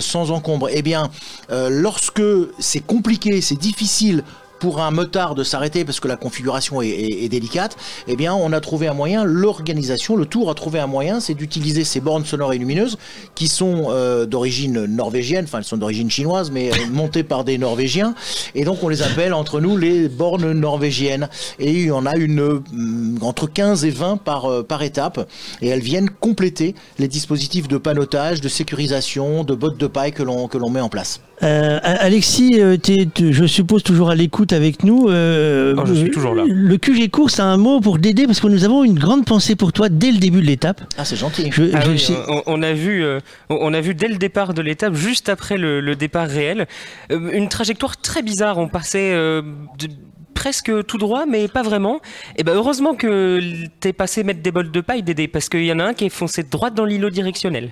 sans encombre. Eh bien, lorsque c'est compliqué, c'est difficile pour un motard de s'arrêter parce que la configuration est, est- est délicate, eh bien, on a trouvé un moyen, l'organisation, le tour a trouvé un moyen, c'est d'utiliser ces bornes sonores et lumineuses qui sont euh, d'origine norvégienne, enfin, elles sont d'origine chinoise, mais euh, (laughs) montées par des Norvégiens. Et donc, on les appelle entre nous les bornes norvégiennes. Et il y en a une hum, entre 15 et 20 par, euh, par étape, et elles viennent compléter les dispositifs de panotage, de sécurisation, de bottes de paille que l'on met en place. Euh, Alexis, euh, t'es- tu- je suppose toujours à l'écoute avec nous. euh, Oh, je suis toujours là. Le QG Course a un mot pour t'aider parce que nous avons une grande pensée pour toi dès le début de l'étape. Ah, c'est gentil. Je, Ah je oui, sais- on, on a vu, euh, on on a vu dès le départ de l'étape, juste après le, le départ réel, euh, une trajectoire très bizarre. On passait euh, de- presque tout droit, mais pas vraiment. Et ben heureusement que t'es passé mettre des bols de paille, Dédé, parce qu'il y en a un qui est foncé droit dans l'îlot directionnel.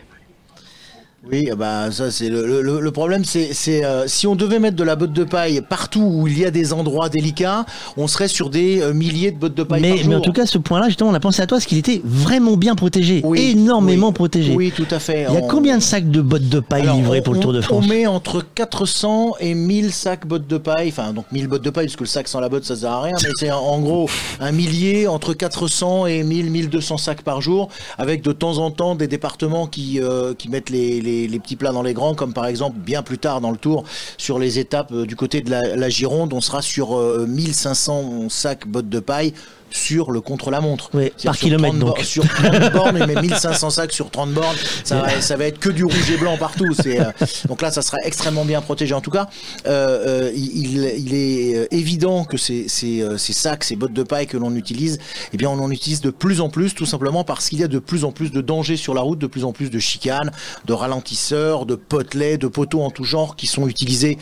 Oui, bah ça c'est le, le- le- le problème, c'est euh, si on devait mettre de la botte de paille partout où il y a des endroits délicats, on serait sur des euh, milliers de bottes de paille mais, par mais jour. en tout cas, ce point-là, justement, on a pensé à toi parce qu'il était vraiment bien protégé, Oui, énormément oui, protégé. Oui, tout à fait. Il y a On- combien de sacs de bottes de paille Alors, livrés on- pour le Tour de France On met entre 400 et 1000 sacs bottes de paille, enfin donc 1000 bottes de paille, parce que le sac sans la botte ça sert à rien, mais c'est en- en gros (laughs) un millier entre 400 et 1000, 1200 sacs par jour, avec de temps en temps des départements qui, euh, qui mettent les, les, les petits plats dans les grands, comme par exemple bien plus tard dans le tour sur les étapes euh, du côté de la, la Gironde, on sera sur euh, 1500 sacs bottes de paille sur le contre-la-montre. Oui, par kilomètre, 30 donc. Sur 30 (laughs) bornes, mais 1500 sacs sur 30 bornes, ça va, ça va être que du rouge et blanc partout. C'est, euh, donc là, ça sera extrêmement bien protégé. En tout cas, euh, euh, il, il est évident que ces, ces, ces sacs, ces bottes de paille que l'on utilise, eh bien, on en utilise de plus en plus, tout simplement parce qu'il y a de plus en plus de dangers sur la route, de plus en plus de chicanes, de ralentisseurs, de potelets, de poteaux en tout genre qui sont utilisés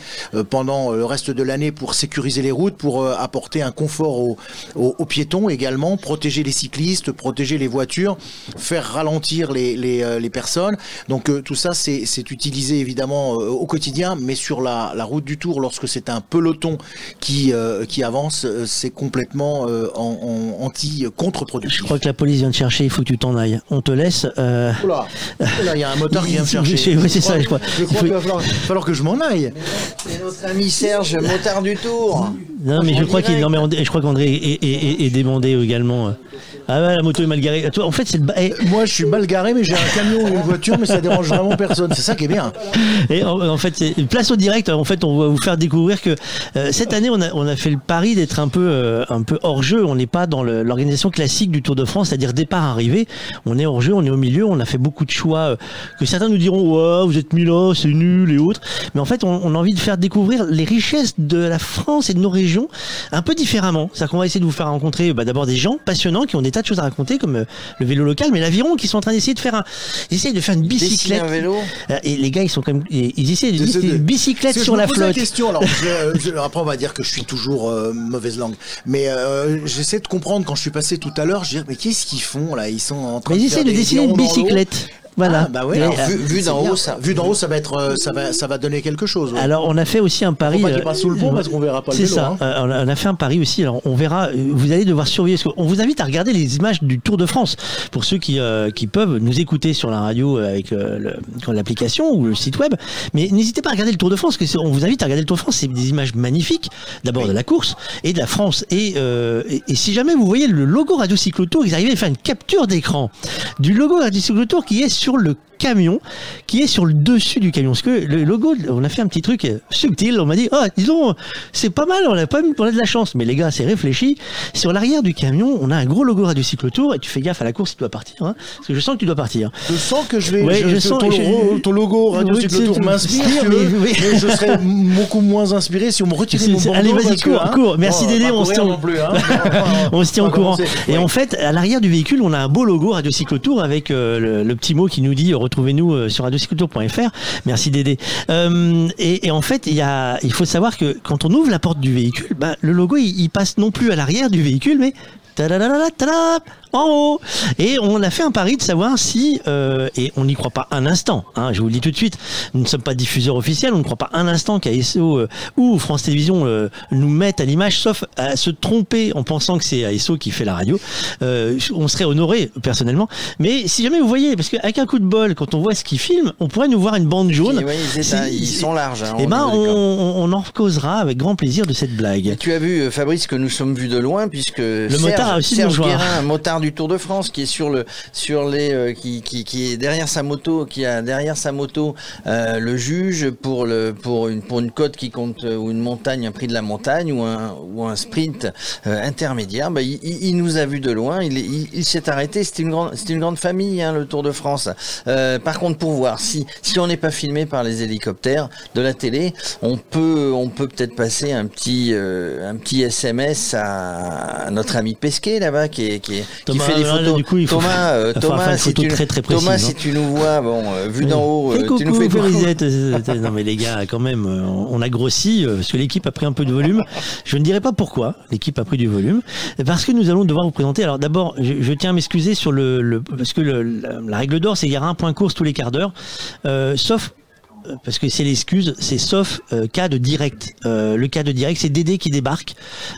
pendant le reste de l'année pour sécuriser les routes, pour apporter un confort aux, aux- aux piétons également, protéger les cyclistes, protéger les voitures, faire ralentir les, les, euh, les personnes. Donc euh, tout ça, c'est c'est utilisé évidemment euh, au quotidien, mais sur la, la route du Tour, lorsque c'est un peloton qui, euh, qui avance, c'est complètement euh, en, en anti-contre-productif. Je crois que la police vient te chercher, il faut que tu t'en ailles. On te laisse. euh, Oula, il y a un moteur qui vient me (laughs) chercher. Oui, c'est ça, je crois. Je crois Il faut- qu'il va falloir, falloir que je m'en aille. C'est notre ami Serge, motard du Tour. Non, mais je crois qu'il, je crois qu'André est, est, est- est demandé également. Ah ouais, la moto est mal garée. Toi, En fait, c'est le ba- eh, Moi, je suis mal garé, mais j'ai un camion ou une voiture, mais ça dérange vraiment personne. C'est ça qui est bien. Et en, en fait, c'est place au direct. En fait, on va vous faire découvrir que euh, cette année, on a, on a fait le pari d'être un peu, euh, un peu hors jeu. On n'est pas dans le- l'organisation classique du Tour de France, c'est-à-dire départ arrivé. On est hors jeu, on est au milieu. On a fait beaucoup de choix euh, que certains nous diront ouais, vous êtes mis là, c'est nul et autres. Mais en fait, on, on a envie de faire découvrir les richesses de la France et de nos régions un peu différemment. C'est-à-dire qu'on va essayer de vous faire rencontrer bah, d'abord des gens passionnants qui ont des tas de choses à raconter, comme euh, le vélo local, mais l'aviron, qui sont en train d'essayer de faire un, ils essayent de faire une bicyclette. un vélo. Euh, Et les gars, ils sont quand même, ils essaient de de- une bicyclette Parce sur je la flotte. question. Alors, je- (laughs) je- après, on va dire que je suis toujours euh, mauvaise langue. Mais euh, j'essaie de comprendre quand je suis passé tout à l'heure. Je dis, mais qu'est-ce qu'ils font là? Ils sont en train Mais de ils faire dessiner des une bicyclette. Voilà. Ah, bah ouais, alors, vu- d'en haut, ça- Vu d'en haut, ça va être, euh, ça va, ça va donner quelque chose. ouais. Alors on a fait aussi un pari. Faut pas euh, passe sous le pont (laughs) parce qu'on verra pas le C'est ça. hein. Euh, on a- on fait un pari aussi. Alors on verra. Vous allez devoir surveiller. qu'on vous invite à regarder les images du Tour de France pour ceux qui euh, qui peuvent nous écouter sur la radio avec euh, l'application ou le site web. Mais n'hésitez pas à regarder le Tour de France. Parce que on vous invite à regarder le Tour de France. C'est des images magnifiques. D'abord de la course et de la France. Et, euh, et, et si jamais vous voyez le logo Radio Cyclo Tour, ils arrivaient à faire une capture d'écran du logo Radio Cyclo Tour qui est sur le camion qui est sur le dessus du camion. Parce que le logo, on a fait un petit truc euh, subtil. On m'a dit, ah, disons, c'est pas mal, on a pas mis, on a de la chance. Mais les gars, c'est réfléchi. Sur l'arrière du camion, on a un gros logo Radio Cyclotour et tu fais gaffe à la course, tu dois partir. Hein, parce que je sens que tu dois partir. Je sens que je vais. Ouais, je, sens- ton, je- ton logo Radio Oui, Cyclo c'est- Tour c'est- m'inspire, mais- oui. mais je serais beaucoup moins inspiré si on me retirait mon allez, vas-y, cours, hein, cours. Merci, bon, Dédé, on se tient- non plus, hein. (laughs) On se tient au courant. Et en fait, à l'arrière du véhicule, on a un beau logo Radio Cyclotour avec euh, le, le petit mot qui nous dit retrouvez-nous euh, sur. Merci Dédé. Euh, et, en fait, il faut savoir que quand on ouvre la porte du véhicule, bah, le logo il, passe non plus à l'arrière du véhicule, mais en haut. Et on a fait un pari de savoir si, euh, et on n'y croit pas un instant, hein, je vous le dis tout de suite, nous ne sommes pas diffuseurs officiels, on ne croit pas un instant qu'ASO euh, ou France Télévisions euh, nous mettent à l'image, sauf à se tromper en pensant que c'est ASO qui fait la radio. Euh, on serait honoré personnellement. Mais si jamais vous voyez, parce qu'avec un coup de bol, quand on voit ce qu'ils filment, on pourrait nous voir une bande jaune. Et ouais, ils, ils sont larges. hein, Eh au ben, on, on on en causera avec grand plaisir de cette Et blague. tu as vu, Fabrice, que nous sommes vus de loin, puisque Le Serge motard Ah, aussi Serge. Guérin, un motard du Tour de France, qui est sur le, sur les, euh, qui, qui, qui est derrière sa moto, qui a derrière sa moto euh, le juge pour le, pour une, pour une côte qui compte euh, ou une montagne, un prix de la montagne ou un, ou un sprint euh, intermédiaire. Bah, il, nous a vu de loin. Il, est- il, il s'est arrêté. C'était une grande, c'était une grande famille, hein, le Tour de France. Par contre, pour voir si, si on n'est pas filmé par les hélicoptères de la télé, on peut, on peut peut-être passer un petit, un petit SMS à, à notre ami Là-bas qui, qui, est- qui Thomas, fait des là, photos. du coup, il faut Thomas, faire- euh, Thomas, si tu, très, très précise, Thomas, hein. si tu nous vois, bon, euh, vu Oui. d'en haut, Fais euh, tu nous coucou, fais coucou. Non mais les gars, quand même, euh, on a grossi euh, parce que l'équipe a pris un peu de volume. Je ne dirai pas pourquoi l'équipe a pris du volume, parce que nous allons devoir vous présenter. Alors d'abord, je, je tiens à m'excuser sur le, le- parce que le- la, la règle d'or, c'est qu'il y aura un point course tous les quarts d'heure, euh, sauf parce que c'est l'excuse, c'est sauf euh, cas de direct. Euh, le cas de direct, c'est Dédé qui débarque.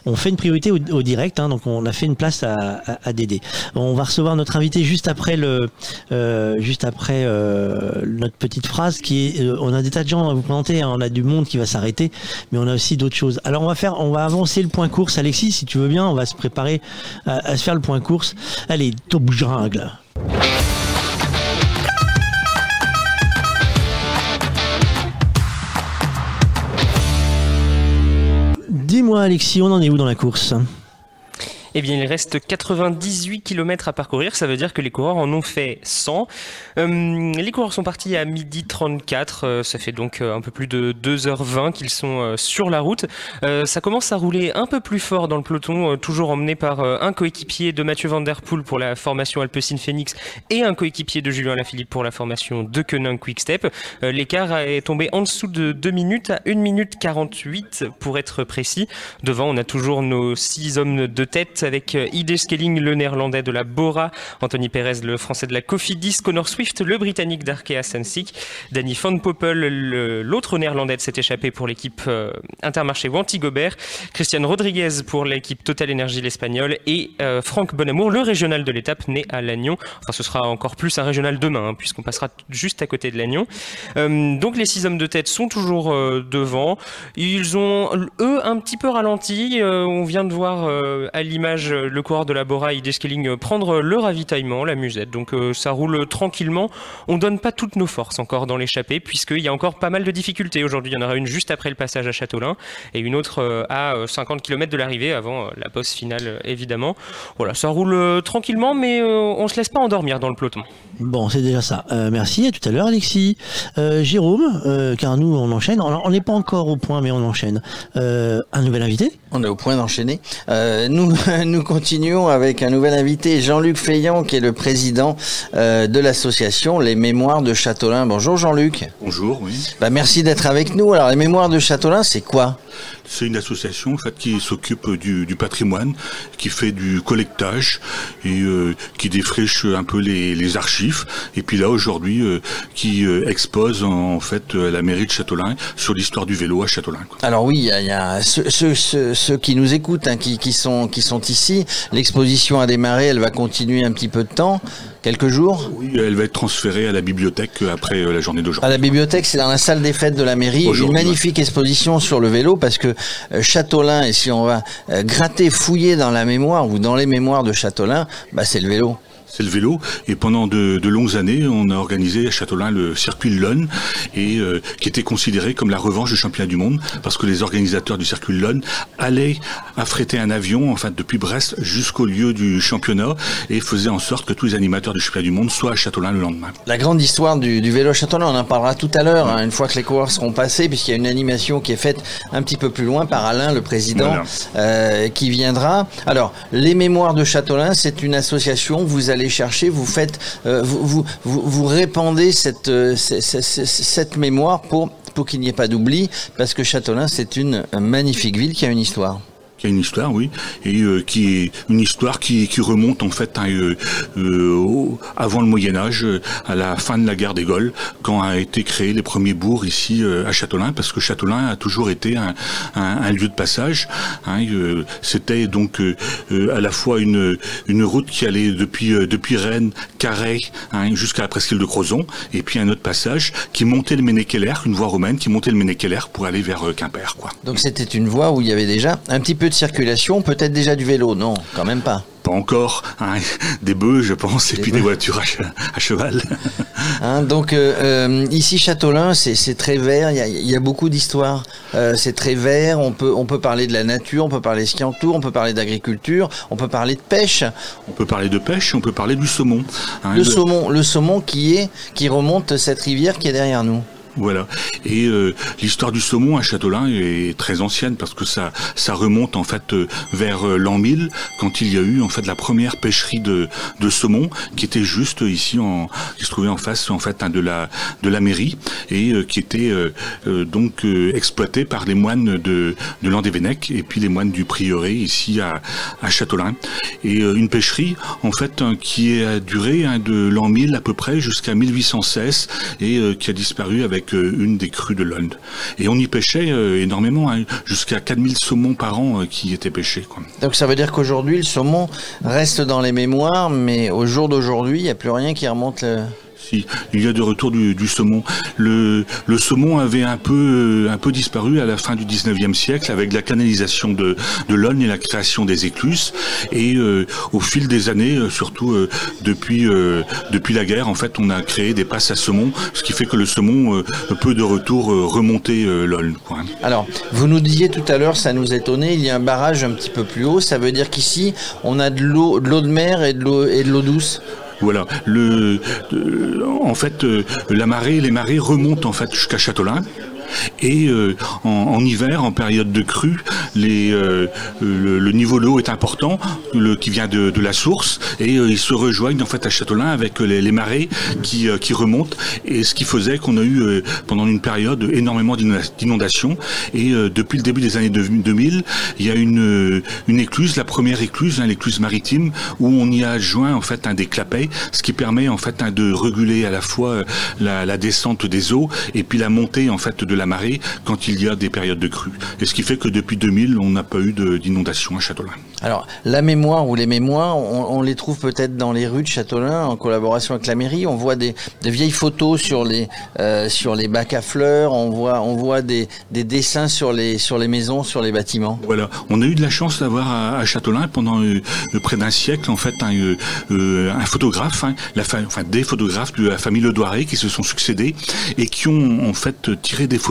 On fait une priorité au, direct, hein, donc on a fait une place à, à, à Dédé. On va recevoir notre invité juste après le, euh, juste après euh, notre petite phrase qui est, euh, on a des tas de gens à vous présenter, hein, on a du monde qui va s'arrêter, mais on a aussi d'autres choses. Alors on va faire, on va avancer le point course, Alexis, si tu veux bien, on va se préparer à, à se faire le point course. Allez, top jungle. Dis-moi Alexis, on en est où dans la course? Eh bien, il reste 98 km à parcourir. Ça veut dire que les coureurs en ont fait 100. Euh, les coureurs sont partis à midi 34. euh, ça fait donc euh, un peu plus de 2h20 qu'ils sont sur la route. Ça commence à rouler un peu plus fort dans le peloton, toujours emmené par un coéquipier de Mathieu Van Der Poel pour la formation Alpecin Phoenix et un coéquipier de Julien Lafilippe pour la formation de Koenig Quickstep. L'écart est tombé en dessous de 2 minutes à 1 minute 48 pour être précis. Devant, on a toujours nos six hommes de tête avec euh, Ide Skelling, le néerlandais de la Bora, Anthony Perez, le français de la Cofidis, Connor Swift, le britannique d'Arkea Sansik, Danny Van Poppel, l'autre néerlandais de s'est échappé pour l'équipe euh, Intermarché Wanty Gobert, Christian Rodriguez pour l'équipe Total Energy l'espagnol et euh, Franck Bonamour, le régional de l'étape né à Lannion. Enfin, ce sera encore plus un régional demain, hein, puisqu'on passera juste à côté de Lannion. Donc les six hommes de tête sont toujours devant. Ils ont, eux, un petit peu ralenti. On vient de voir à l'image euh, le coureur de la Bora, ID Scaling, euh, prendre le ravitaillement, la musette. Donc euh, ça roule tranquillement. On donne pas toutes nos forces encore dans l'échappée, puisqu'il y a encore pas mal de difficultés aujourd'hui. Il y en aura une juste après le passage à Châteaulin et une autre euh, à euh, 50 km de l'arrivée, avant euh, la pause finale, évidemment. Voilà, ça roule euh, tranquillement, mais euh, on se laisse pas endormir dans le peloton. Bon, c'est déjà ça. Euh, merci, à tout à l'heure Alexis. Euh, Jérôme, euh, car nous on enchaîne. Alors, on n'est pas encore au point, mais on enchaîne. Euh, un nouvel invité On est au point d'enchaîner. Euh, nous, (laughs) (laughs) nous continuons avec un nouvel invité, Jean-Luc Feillant, qui est le président euh, de l'association Les Mémoires de Châteaulin. Bonjour Jean-Luc. Bonjour, oui. Bah, merci d'être avec nous. Alors, les Mémoires de Châteaulin, c'est quoi? C'est une association qui s'occupe du, patrimoine, qui fait du collectage et euh, qui défriche un peu les, archives. Et puis là, aujourd'hui, euh, qui euh, expose en, fait euh, la mairie de Châteaulin sur l'histoire du vélo à Châteaulin. quoi. Alors oui, il y a, ceux, qui nous écoutent, hein, qui sont ici. L'exposition a démarré, elle va continuer un petit peu de temps, quelques jours. Oui, elle va être transférée à la bibliothèque après euh, la journée À d'aujourd'hui. la bibliothèque, c'est dans la salle des fêtes de la mairie, une magnifique exposition sur le vélo parce que euh, Châteaulin, et si on va euh, gratter, fouiller dans la mémoire ou dans les mémoires de Châteaulin, bah, c'est le vélo. C'est le vélo. Et pendant de, de longues années, on a organisé à Châteaulin le circuit Lonne, et euh, qui était considéré comme la revanche du championnat du monde, parce que les organisateurs du circuit Lonne allaient affréter un avion, enfin depuis Brest jusqu'au lieu du championnat, et faisaient en sorte que tous les animateurs du championnat du monde soient à Châteaulin le lendemain. La grande histoire du, du vélo à Châteaulin, on en parlera tout à l'heure, hein, une fois que les coureurs seront passés, puisqu'il y a une animation qui est faite un petit peu plus loin par Alain, le président, Voilà. euh, qui viendra. Alors, les Mémoires de Châteaulin, c'est une association, vous allez chercher, vous faites, euh, vous, vous, vous, répandez cette, euh, cette mémoire pour, pour qu'il n'y ait pas d'oubli, parce que Châteaulin, c'est une magnifique ville qui a une histoire. A une histoire, oui, et euh, qui est une histoire qui, remonte en fait euh, euh, avant le Moyen Âge, à la fin de la guerre des Gaules, quand a été créé les premiers bourgs ici à Châteaulin, parce que Châteaulin a toujours été un, lieu de passage. hein, C'était donc à la fois une, une route qui allait depuis depuis Rennes, Carhaix, hein, jusqu'à la presqu'île de Crozon, et puis un autre passage qui montait le Ménékeller, une voie romaine qui montait le Ménékeller pour aller vers Quimper, quoi. Donc c'était une voie où il y avait déjà un petit peu de circulation, peut-être déjà du vélo, non, quand même pas. Pas encore, hein, des bœufs, je pense, et puis des voitures à, cheval. (laughs) Hein, donc euh, euh, ici Châteaulin, c'est très vert. Il y a, beaucoup d'histoires. Euh, c'est très vert. On peut on peut parler de la nature, on peut parler de ski en tour, on peut parler d'agriculture, on peut parler de pêche. On peut parler de pêche, on peut parler du saumon. Hein, le saumon, le saumon qui est qui remonte cette rivière qui est derrière nous. Voilà. Et euh, l'histoire du saumon à Châteaulin est très ancienne parce que ça, ça remonte en fait euh, vers euh, l'an 1000 quand il y a eu en fait la première pêcherie de, de saumon qui était juste ici en, qui se trouvait en face en fait hein, de la de la mairie et qui était donc exploitée par les moines de de Landévennec et puis les moines du prieuré ici à, à Châteaulin. Et une pêcherie en fait hein, qui a duré hein, de l'an 1000 à peu près jusqu'à 1816 et qui a disparu avec une des crues de Lund. Et on y pêchait euh, énormément, hein, jusqu'à 4000 saumons par an euh, qui étaient pêchés. Donc ça veut dire qu'aujourd'hui, le saumon reste dans les mémoires, mais au jour d'aujourd'hui, il n'y a plus rien qui remonte il y a de retour du, saumon. Le, saumon avait un peu, un peu disparu à la fin du 19e siècle avec la canalisation de, de l'Aulne et la création des écluses. Et euh, au fil des années, euh, surtout euh, depuis, la guerre, en fait, on a créé des passes à saumon, ce qui fait que le saumon peut de retour remonter l'Aulne. Alors, vous nous disiez tout à l'heure, ça nous étonnait, il y a un barrage un petit peu plus haut. Ça veut dire qu'ici, on a de l'eau, de mer et de l'eau douce. Voilà. Euh, en fait, euh, la marée, les marées remontent en fait jusqu'à Châteaulin. Et euh, en, hiver, en période de crue, euh, le, niveau de l'eau est important, qui vient de, la source, et euh, ils se rejoignent en fait à Châteaulin avec les, marées qui, remontent, et ce qui faisait qu'on a eu pendant une période énormément d'inondations. Et depuis le début des années 2000, il y a une, écluse, la première écluse, hein, l'écluse maritime, où on y a joint en fait un des clapets, ce qui permet en fait hein, de réguler à la fois la, la descente des eaux et puis la montée en fait de la marée quand il y a des périodes de crue. Et ce qui fait que depuis 2000, on n'a pas eu d'inondation à Châteaulin. Alors, la mémoire ou les mémoires, on, les trouve peut-être dans les rues de Châteaulin en collaboration avec la mairie. On voit des, vieilles photos sur les, euh, sur les bacs à fleurs, on voit, on voit des, des, dessins sur les, sur les maisons, sur les bâtiments. Voilà, on a eu de la chance d'avoir à, Châteaulin pendant euh, près d'un siècle, en fait, un, euh, un photographe, hein, la enfin des photographes de la famille Le Doiré qui se sont succédés et qui ont en fait tiré des photos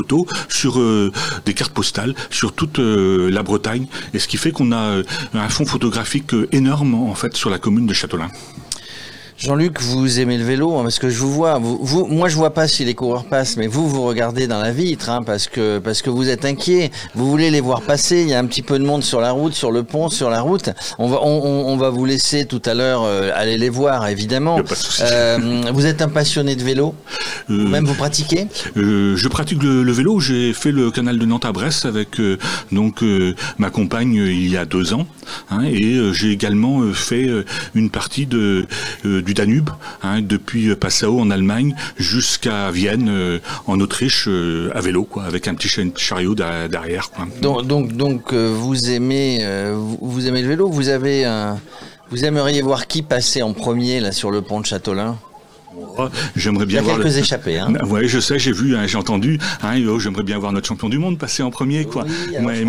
sur euh, des cartes postales sur toute euh, la Bretagne, et ce qui fait qu'on a euh, un fonds photographique énorme en fait sur la commune de Châteaulin. Jean-Luc, vous aimez le vélo hein, parce que je vous vois. Vous, moi, je vois pas si les coureurs passent, mais vous, vous regardez dans la vitre hein, parce que parce que vous êtes inquiet. Vous voulez les voir passer. Il y a un petit peu de monde sur la route, sur le pont, sur la route. On va on, va vous laisser tout à l'heure euh, aller les voir, évidemment. Euh, vous êtes un passionné de vélo. Euh, Même vous pratiquez Je pratique le, vélo. J'ai fait le canal de Nantes à Brest avec donc ma compagne il y a deux ans, hein, et j'ai également fait une partie de du Danube, hein, depuis Passau en Allemagne jusqu'à Vienne euh, en Autriche euh, à vélo, quoi, avec un petit chariot derrière. Donc, euh, vous aimez, le vélo? Vous aimeriez voir qui passer en premier là sur le pont de J'aimerais bien Il y a quelques échappés. Hein. Oui, je sais, j'ai vu, hein, j'ai entendu. Hein, oh, j'aimerais bien voir notre champion du monde passer en premier, quoi. mais,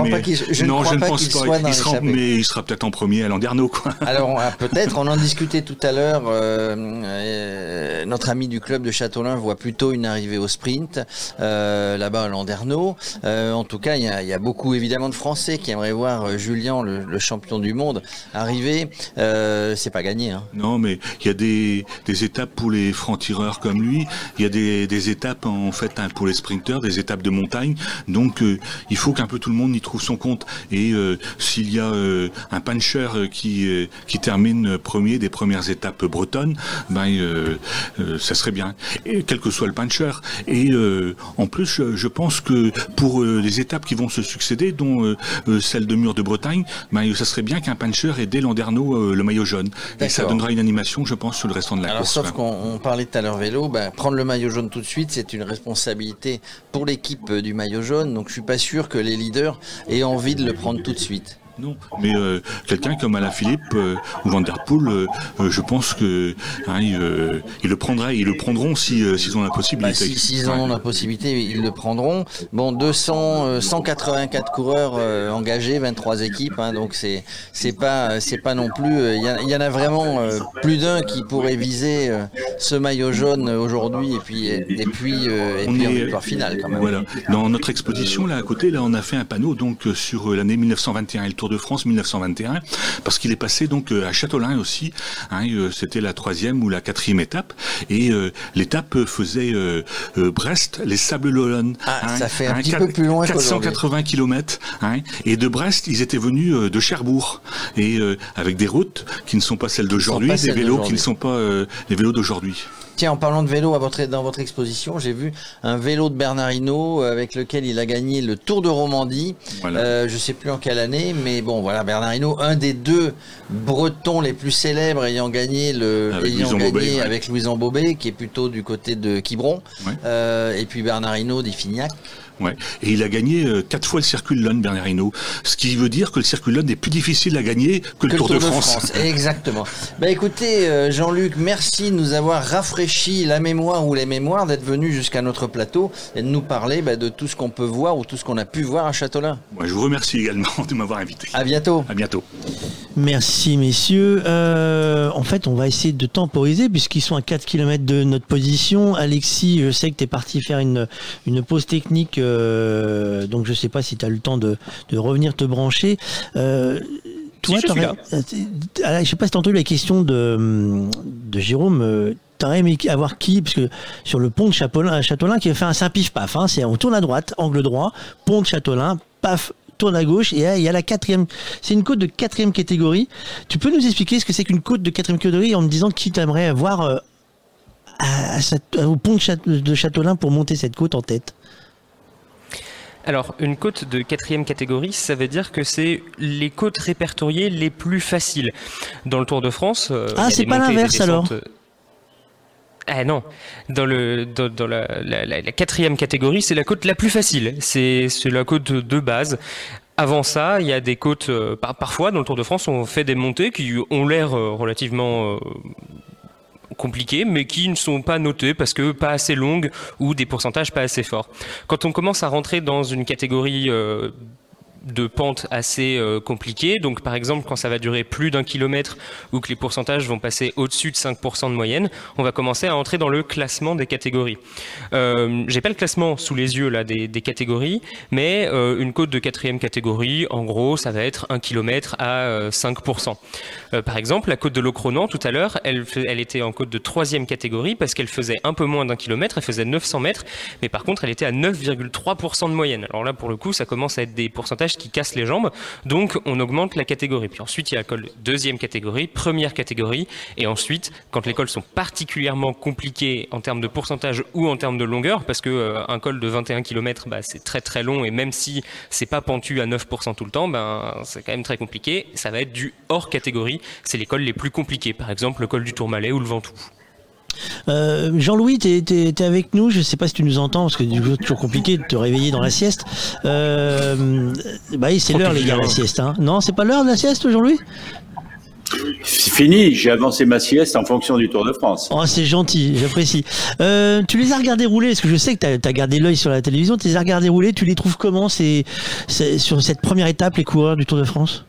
je, non, je ne pense pas. il sera, mais il sera peut-être en premier à Landerneau, quoi. (laughs) Alors ah, peut-être. On en discutait tout à l'heure. Euh, euh, notre ami du club de Châteaulin voit plutôt une arrivée au sprint euh, là-bas à Landerneau. en tout cas, il y, a, beaucoup évidemment de Français qui aimeraient voir Julien, le, champion du monde, arriver. C'est pas gagné. Hein. Non, mais il y a des, des étapes pour les francs-tireurs comme lui. Il y a des, étapes en fait hein, pour les sprinteurs, des étapes de montagne. Donc euh, il faut qu'un peu tout le monde y trouve son compte. Et euh, s'il y a euh, un puncher qui qui termine premier des premières étapes bretonnes, ben ça serait bien. Et quel que soit le puncher. Et en plus, je, pense que pour les étapes qui vont se succéder, dont celle de Mur de Bretagne, ben ça serait bien qu'un puncher ait dès Landerneau le maillot jaune. Et ça donnera une animation, je pense, sur le restant de la course. Sauf qu'on parlait tout à l'heure vélo, ben, prendre le maillot jaune tout de suite, c'est une responsabilité pour l'équipe du maillot jaune. Donc je suis pas sûr que les leaders aient envie de le prendre tout de suite. Non, mais euh, quelqu'un comme Alain Philippe euh, ou Van Der Poel, euh, je pense que hein, ils, le prendraient, ils le prendront si s'ils ont la possibilité. Bah, s'ils en ont la possibilité, ils le prendront. Bon, 200, 184 coureurs engagés, 23 équipes, hein, donc c'est c'est pas c'est pas non plus. Il y, en a vraiment plus d'un qui pourrait viser ce maillot jaune aujourd'hui et puis et puis et puis en victoire finale quand même. Voilà. Dans notre exposition là à côté, là on a fait un panneau donc sur l'année 1921 et le Tour de France 1921, parce qu'il est passé donc euh, à Châtelain aussi. Hein, euh, C'était la troisième ou la quatrième étape, et euh, l'étape faisait Brest, les Sables d'Olonne. Ah, hein, ça fait un hein, petit peu plus loin. 480 km. et de Brest, ils étaient venus de Cherbourg, et avec des routes qui ne sont pas celles d'aujourd'hui, des vélos qui ne sont pas les vélos d'aujourd'hui. Tiens, en parlant de vélo, à votre, dans votre exposition, j'ai vu un vélo de Bernard Hinault avec lequel il a gagné le Tour de Romandie. Euh, je ne sais plus en quelle année, mais bon, voilà, Bernard Hinault, un des deux Bretons les plus célèbres ayant gagné, le, avec, ayant gagné avec Louis Bobet, qui est plutôt du côté de Quiberon. Euh, et puis Bernard Hinault d'Ifignac. Ouais. Et il a gagné euh, quatre fois le Circuit Lone, Bernard Hinault. Ce qui veut dire que le Circuit Lone est plus difficile à gagner que, le, Tour, de, France. Exactement. bah écoutez, euh, Jean-Luc, merci de nous avoir rafraîchi la mémoire ou les mémoires, d'être venu jusqu'à notre plateau et de nous parler bah, de tout ce qu'on peut voir ou tout ce qu'on a pu voir à Châteaulin. Moi, je vous remercie également (laughs) de m'avoir invité. À bientôt. À bientôt. Merci, messieurs. Euh, en fait, on va essayer de temporiser puisqu'ils sont à 4 km de notre position. Alexis, je sais que tu es parti faire une, une pause technique. Euh, donc je sais pas si tu as le temps de, revenir te brancher. Euh, toi, si, je, euh, je sais pas si tu as entendu la question de, de Jérôme. T'aurais aimé avoir qui Parce que sur le pont de Châtelain, Châtelain qui a fait un Saint-Pif-Paf, hein, c'est on tourne à droite, angle droit, pont de Châtelain, paf, tourne à gauche et il y a la quatrième. C'est une côte de quatrième catégorie. Tu peux nous expliquer ce que c'est qu'une côte de quatrième catégorie en me disant qui t'aimerait voir au pont de Châtelain pour monter cette côte en tête? Alors, une côte de quatrième catégorie, ça veut dire que c'est les côtes répertoriées les plus faciles. Dans le Tour de France. Euh, ah, c'est pas l'inverse alors ah non, dans, le, dans, la, quatrième catégorie, c'est la côte la plus facile. C'est la côte de base. Avant ça, il y a des côtes, euh, parfois dans le Tour de France, on fait des montées qui ont l'air euh, relativement compliquées, mais qui ne sont pas notées parce que pas assez longues ou des pourcentages pas assez forts. Quand on commence à rentrer dans une catégorie euh, de pente assez euh, compliquée. Donc par exemple quand ça va durer plus d'un kilomètre ou que les pourcentages vont passer au-dessus de 5% de moyenne, on va commencer à entrer dans le classement des catégories. Euh, J'ai pas le classement sous les yeux là des, catégories, mais euh, une côte de quatrième catégorie, en gros, ça va être un kilomètre à 5%. Euh, par exemple, la côte de Locronan tout à l'heure, elle, elle était en côte de troisième catégorie parce qu'elle faisait un peu moins d'un kilomètre, elle faisait 900 mètres, mais par contre elle était à 9,3% de moyenne. Alors là pour le coup, ça commence à être des pourcentages qui casse les jambes. Donc on augmente la catégorie. Puis ensuite il y a l'école deuxième catégorie, première catégorie, et ensuite quand les cols sont particulièrement compliqués en termes de pourcentage ou en termes de longueur, parce que euh, un col de 21 km bah, c'est très très long et même si c'est pas pentu à 9% tout le temps, ben c'est quand même très compliqué. Ça va être du hors catégorie. C'est les cols les plus compliqués, par exemple le col du Tourmalet ou le Ventoux. Euh, Jean-Louis, tu es, avec nous. Je ne sais pas si tu nous entends parce que c'est toujours compliqué de te réveiller dans la sieste. Euh, bah c'est l'heure, les gars, la sieste. Hein. Non, c'est pas l'heure de la sieste, Jean-Louis? C'est fini, j'ai avancé ma sieste en fonction du Tour de France. Oh, c'est gentil, j'apprécie. Euh, tu les as regardés rouler, parce que je sais que tu as, gardé l'œil sur la télévision, tu les as regardés rouler, tu les trouves comment c'est, sur cette première étape, les coureurs du Tour de France?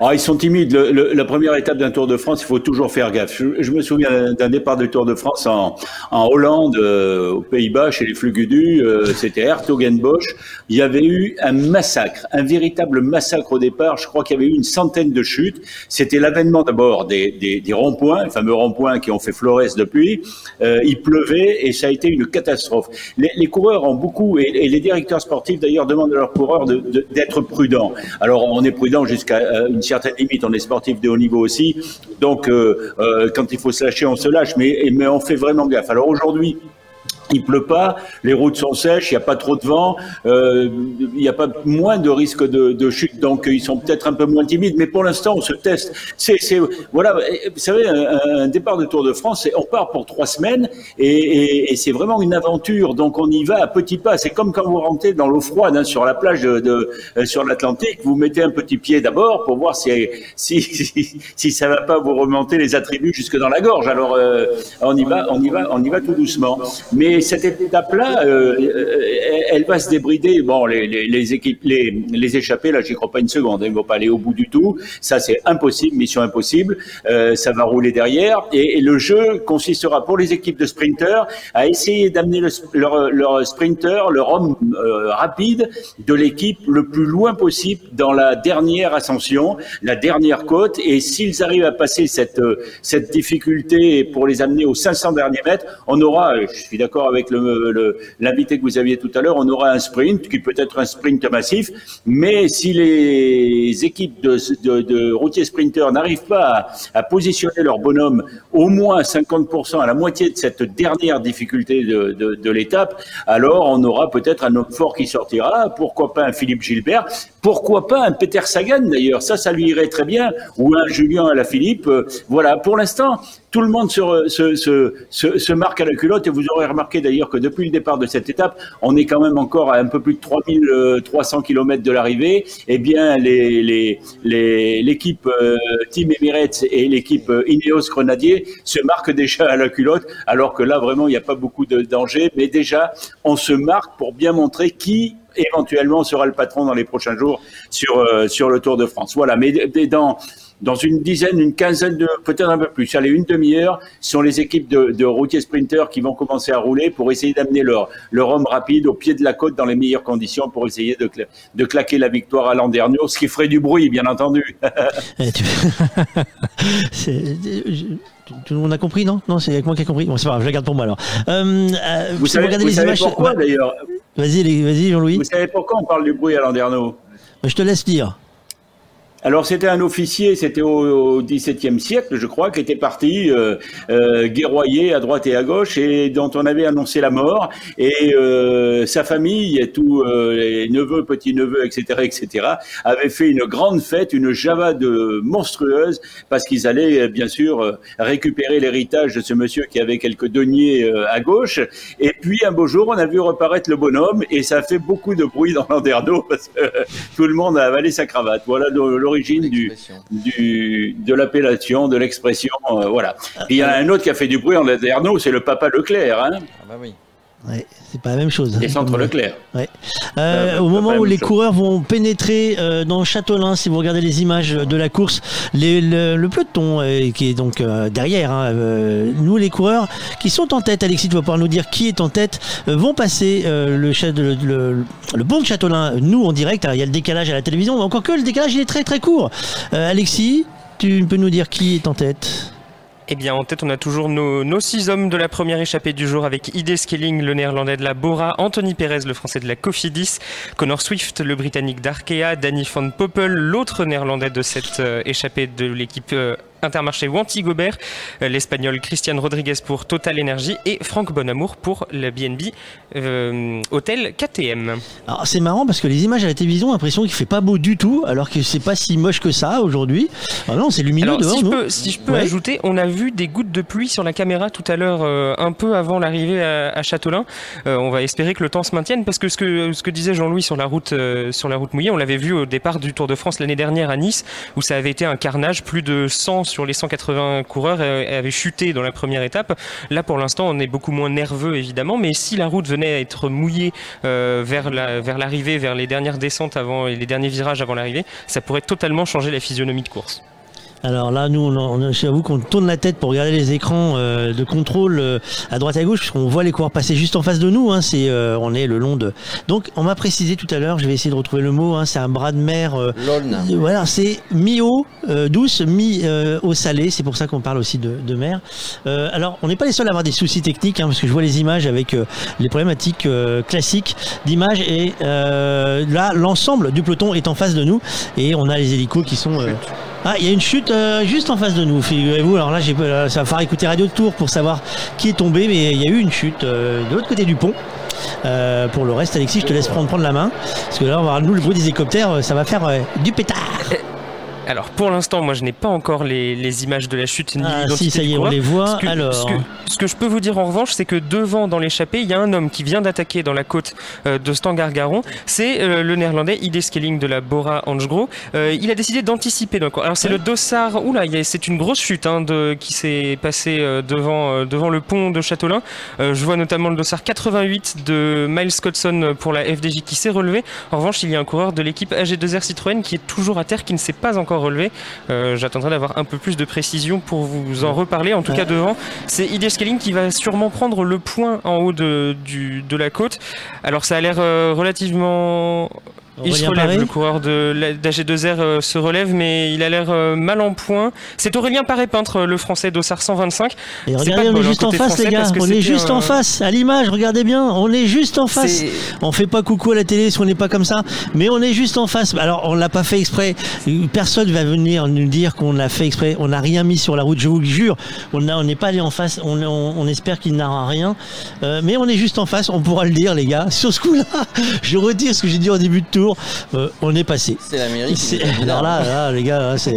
Ah, ils sont timides. Le, la première étape d'un Tour de France, il faut toujours faire gaffe. Je, me souviens d'un départ du Tour de France en, en Hollande, euh, aux Pays-Bas, chez les Flugudus. Euh, C'était Hertogenbosch. Il y avait eu un massacre, un véritable massacre au départ. Je crois qu'il y avait eu une centaine de chutes. C'était l'avènement d'abord des, des, des ronds-points, les fameux ronds-points qui ont fait Flores depuis. Euh, il pleuvait et ça a été une catastrophe. Les, les coureurs ont beaucoup, et, et, les directeurs sportifs d'ailleurs demandent à leurs coureurs d'être de, prudents. Alors on est prudent jusqu'à euh, une certaines limites. On est sportif de haut niveau aussi. Donc, euh, euh, quand il faut se lâcher, on se lâche. Mais, mais on fait vraiment gaffe. Alors aujourd'hui, il pleut pas, les routes sont sèches, il n'y a pas trop de vent, euh, il n'y a pas moins de risque de, de chute, donc ils sont peut-être un peu moins timides. Mais pour l'instant, on se teste. C'est, voilà, vous savez, un, un, départ de Tour de France, on part pour trois semaines et, et, et, c'est vraiment une aventure. Donc on y va à petits pas. C'est comme quand vous rentrez dans l'eau froide hein, sur la plage de, de euh, sur l'Atlantique, vous mettez un petit pied d'abord pour voir si si, si si ça va pas vous remonter les attributs jusque dans la gorge. Alors euh, on y va, on y va, on y va tout doucement. Mais et cette étape-là, euh, euh, elle va se débrider. Bon, les, les, les équipes, les, les échappés, là, j'y crois pas une seconde. Hein, ils vont pas aller au bout du tout. Ça, c'est impossible, mission impossible. Euh, ça va rouler derrière. Et, le jeu consistera pour les équipes de sprinters à essayer d'amener le, leur, leur sprinter, leur homme rapide de l'équipe le plus loin possible dans la dernière ascension, la dernière côte. Et s'ils arrivent à passer cette difficulté pour les amener aux 500 derniers mètres, on aura, je suis d'accord avec l'invité que vous aviez tout à l'heure, on aura un sprint qui peut être un sprint massif, mais si les équipes de, routiers sprinteurs n'arrivent pas à, à, positionner leur bonhomme au moins 50% à la moitié de cette dernière difficulté de, de l'étape, alors on aura peut-être un homme fort qui sortira, pourquoi pas un Philippe Gilbert, pourquoi pas un Peter Sagan d'ailleurs, ça, ça lui irait très bien, ou un Julien Alaphilippe. Euh, voilà, pour l'instant, tout le monde se, se, se, se, marque à la culotte et vous aurez remarqué d'ailleurs que depuis le départ de cette étape, on est quand même encore à un peu plus de 3300 km de l'arrivée. Eh bien, les, les, les, l'équipe euh, Team Emirates et l'équipe euh, Ineos Grenadier se marquent déjà à la culotte, alors que là, vraiment, il n'y a pas beaucoup de danger. Mais déjà, on se marque pour bien montrer qui éventuellement sera le patron dans les prochains jours sur, euh, sur le Tour de France. Voilà, mais dans, dans une dizaine, une quinzaine de, peut-être un peu plus, allez, une demi-heure, sont les équipes de, de routiers sprinteurs qui vont commencer à rouler pour essayer d'amener leur, leur homme rapide au pied de la côte dans les meilleures conditions pour essayer de, de claquer la victoire à Landerneau, ce qui ferait du bruit, bien entendu. (laughs) (laughs) Tout le monde a compris, non? Non, c'est avec moi qui a compris. Bon, c'est pas grave, je la garde pour moi alors. Euh, euh, vous, savez, vous les savez images, pourquoi d'ailleurs? Vas-y, vas-y, Jean-Louis. Vous savez pourquoi on parle du bruit à Landerneau Je te laisse dire. Alors c'était un officier, c'était au XVIIe siècle, je crois, qui était parti euh, euh, guerroyer à droite et à gauche et dont on avait annoncé la mort. Et euh, sa famille, tous euh, les neveux, petits-neveux, etc., etc., avaient fait une grande fête, une javade monstrueuse, parce qu'ils allaient bien sûr récupérer l'héritage de ce monsieur qui avait quelques deniers à gauche. Et puis un beau jour, on a vu reparaître le bonhomme et ça a fait beaucoup de bruit dans Landerneau parce que (laughs) tout le monde a avalé sa cravate. Voilà le l'origine du, du, de l'appellation, de l'expression. Euh, voilà. il y en a un autre qui a fait du bruit en Laderneau, c'est le papa Leclerc. Hein. Ah bah oui. Ouais, c'est pas la même chose. Les hein, centres Leclerc. Ouais. Euh, au moment où les chose. coureurs vont pénétrer euh, dans Châtelain, si vous regardez les images de la course, les, le, le, peloton euh, qui est donc euh, derrière, hein, nous les coureurs qui sont en tête, Alexis, tu vas pouvoir nous dire qui est en tête, vont passer le, le, le, le, pont de Châtelain, nous en direct. Alors il y a le décalage à la télévision, encore que le décalage il est très très court. Alexis, tu peux nous dire qui est en tête? Eh bien, en tête, on a toujours nos, six hommes de la première échappée du jour avec Ide Skelling, le néerlandais de la Bora, Anthony Perez, le français de la Cofidis, Connor Swift, le britannique d'Arkea, Danny van Poppel, l'autre néerlandais de cette euh, échappée de l'équipe euh, Intermarché Wanty Gobert, l'espagnol Christian Rodriguez pour Total Energy et Franck Bonamour pour le BNB euh, Hôtel KTM. Alors c'est marrant parce que les images à la télévision ont l'impression qu'il fait pas beau du tout alors que c'est pas si moche que ça aujourd'hui. Ah non, c'est lumineux alors, dehors. Si je, peux, si je peux ouais. ajouter, on a vu des gouttes de pluie sur la caméra tout à l'heure euh, un peu avant l'arrivée à, à, Châtelain. Euh, on va espérer que le temps se maintienne parce que ce que, ce que disait Jean-Louis sur la route euh, sur la route mouillée, on l'avait vu au départ du Tour de France l'année dernière à Nice où ça avait été un carnage, plus de 100 sur les 180 coureurs avaient chuté dans la première étape. Là, pour l'instant, on est beaucoup moins nerveux, évidemment, mais si la route venait à être mouillée euh, vers l'arrivée, vers les dernières descentes avant et les derniers virages avant l'arrivée, ça pourrait totalement changer la physionomie de course. Alors là, nous, on, on, j'avoue qu'on tourne la tête pour regarder les écrans euh, de contrôle euh, à droite et à gauche, parce qu'on voit les coureurs passer juste en face de nous. Hein, c'est, euh, on est le long de. Donc, on m'a précisé tout à l'heure, je vais essayer de retrouver le mot. Hein, c'est un bras de mer. voilà, c'est mi-eau douce, mi-eau salée. C'est pour ça qu'on parle aussi de, de mer. alors, on n'est pas les seuls à avoir des soucis techniques, hein, parce que je vois les images avec les problématiques classiques d'image. Et là, l'ensemble du peloton est en face de nous, et on a les hélicos qui sont Ah, il y a une chute euh, juste en face de nous, figurez-vous. Alors là, j'ai, ça va falloir écouter Radio Tour pour savoir qui est tombé, mais il y a eu une chute euh, de l'autre côté du pont. Euh, pour le reste, Alexis, je te laisse prendre, la main. Parce que là, on va, nous, le bruit des hélicoptères, ça va faire du pétard. Alors pour l'instant, moi je n'ai pas encore les, les images de la chute ni Ah, si, ça y est, on les voit. Ce que, Alors. ce, que, ce que je peux vous dire en revanche, c'est que devant dans l'échappée, il y a un homme qui vient d'attaquer dans la côte euh, de Stangargaron. C'est euh, le néerlandais Ide Skelling de la Bora Hansgrohe. Euh, il a décidé d'anticiper. Donc, alors c'est le dossard. Oula, c'est une grosse chute hein, de, qui s'est passée euh, devant, euh, devant le pont de Châteaulin. Euh, je vois notamment le dossard 88 de Miles Scottson pour la FDJ qui s'est relevé. En revanche, il y a un coureur de l'équipe AG2R Citroën qui est toujours à terre, qui ne s'est pas encore relevé. Euh, J'attendrai d'avoir un peu plus de précision pour vous en reparler. En tout cas, devant, c'est Ide Skelling qui va sûrement prendre le point en haut de la côte. Alors, ça a l'air euh, relativement. Il se relève, Paré le coureur de la- d'AG2R euh, se relève, mais il a l'air euh, mal en point. C'est Aurélien Paré-Peintre, le français d'Ossard 125. Et regardez, de on est hein, juste en face, les gars. On est juste un- en face. À l'image, regardez bien. On est juste en face. On fait pas coucou à la télé si on n'est pas comme ça, mais on est juste en face. Alors, on l'a pas fait exprès. Personne va venir nous dire qu'on l'a fait exprès. On n'a rien mis sur la route, je vous le jure. On n'est pas allé en face. On, on- on espère qu'il n'aura rien. Euh, mais on est juste en face. On pourra le dire, les gars. Sur ce coup-là, (laughs) je retire ce que j'ai dit au début de tour. Euh, on est passé. C'est l'Amérique. qui C'est- nous a mis Alors là. les gars, c'est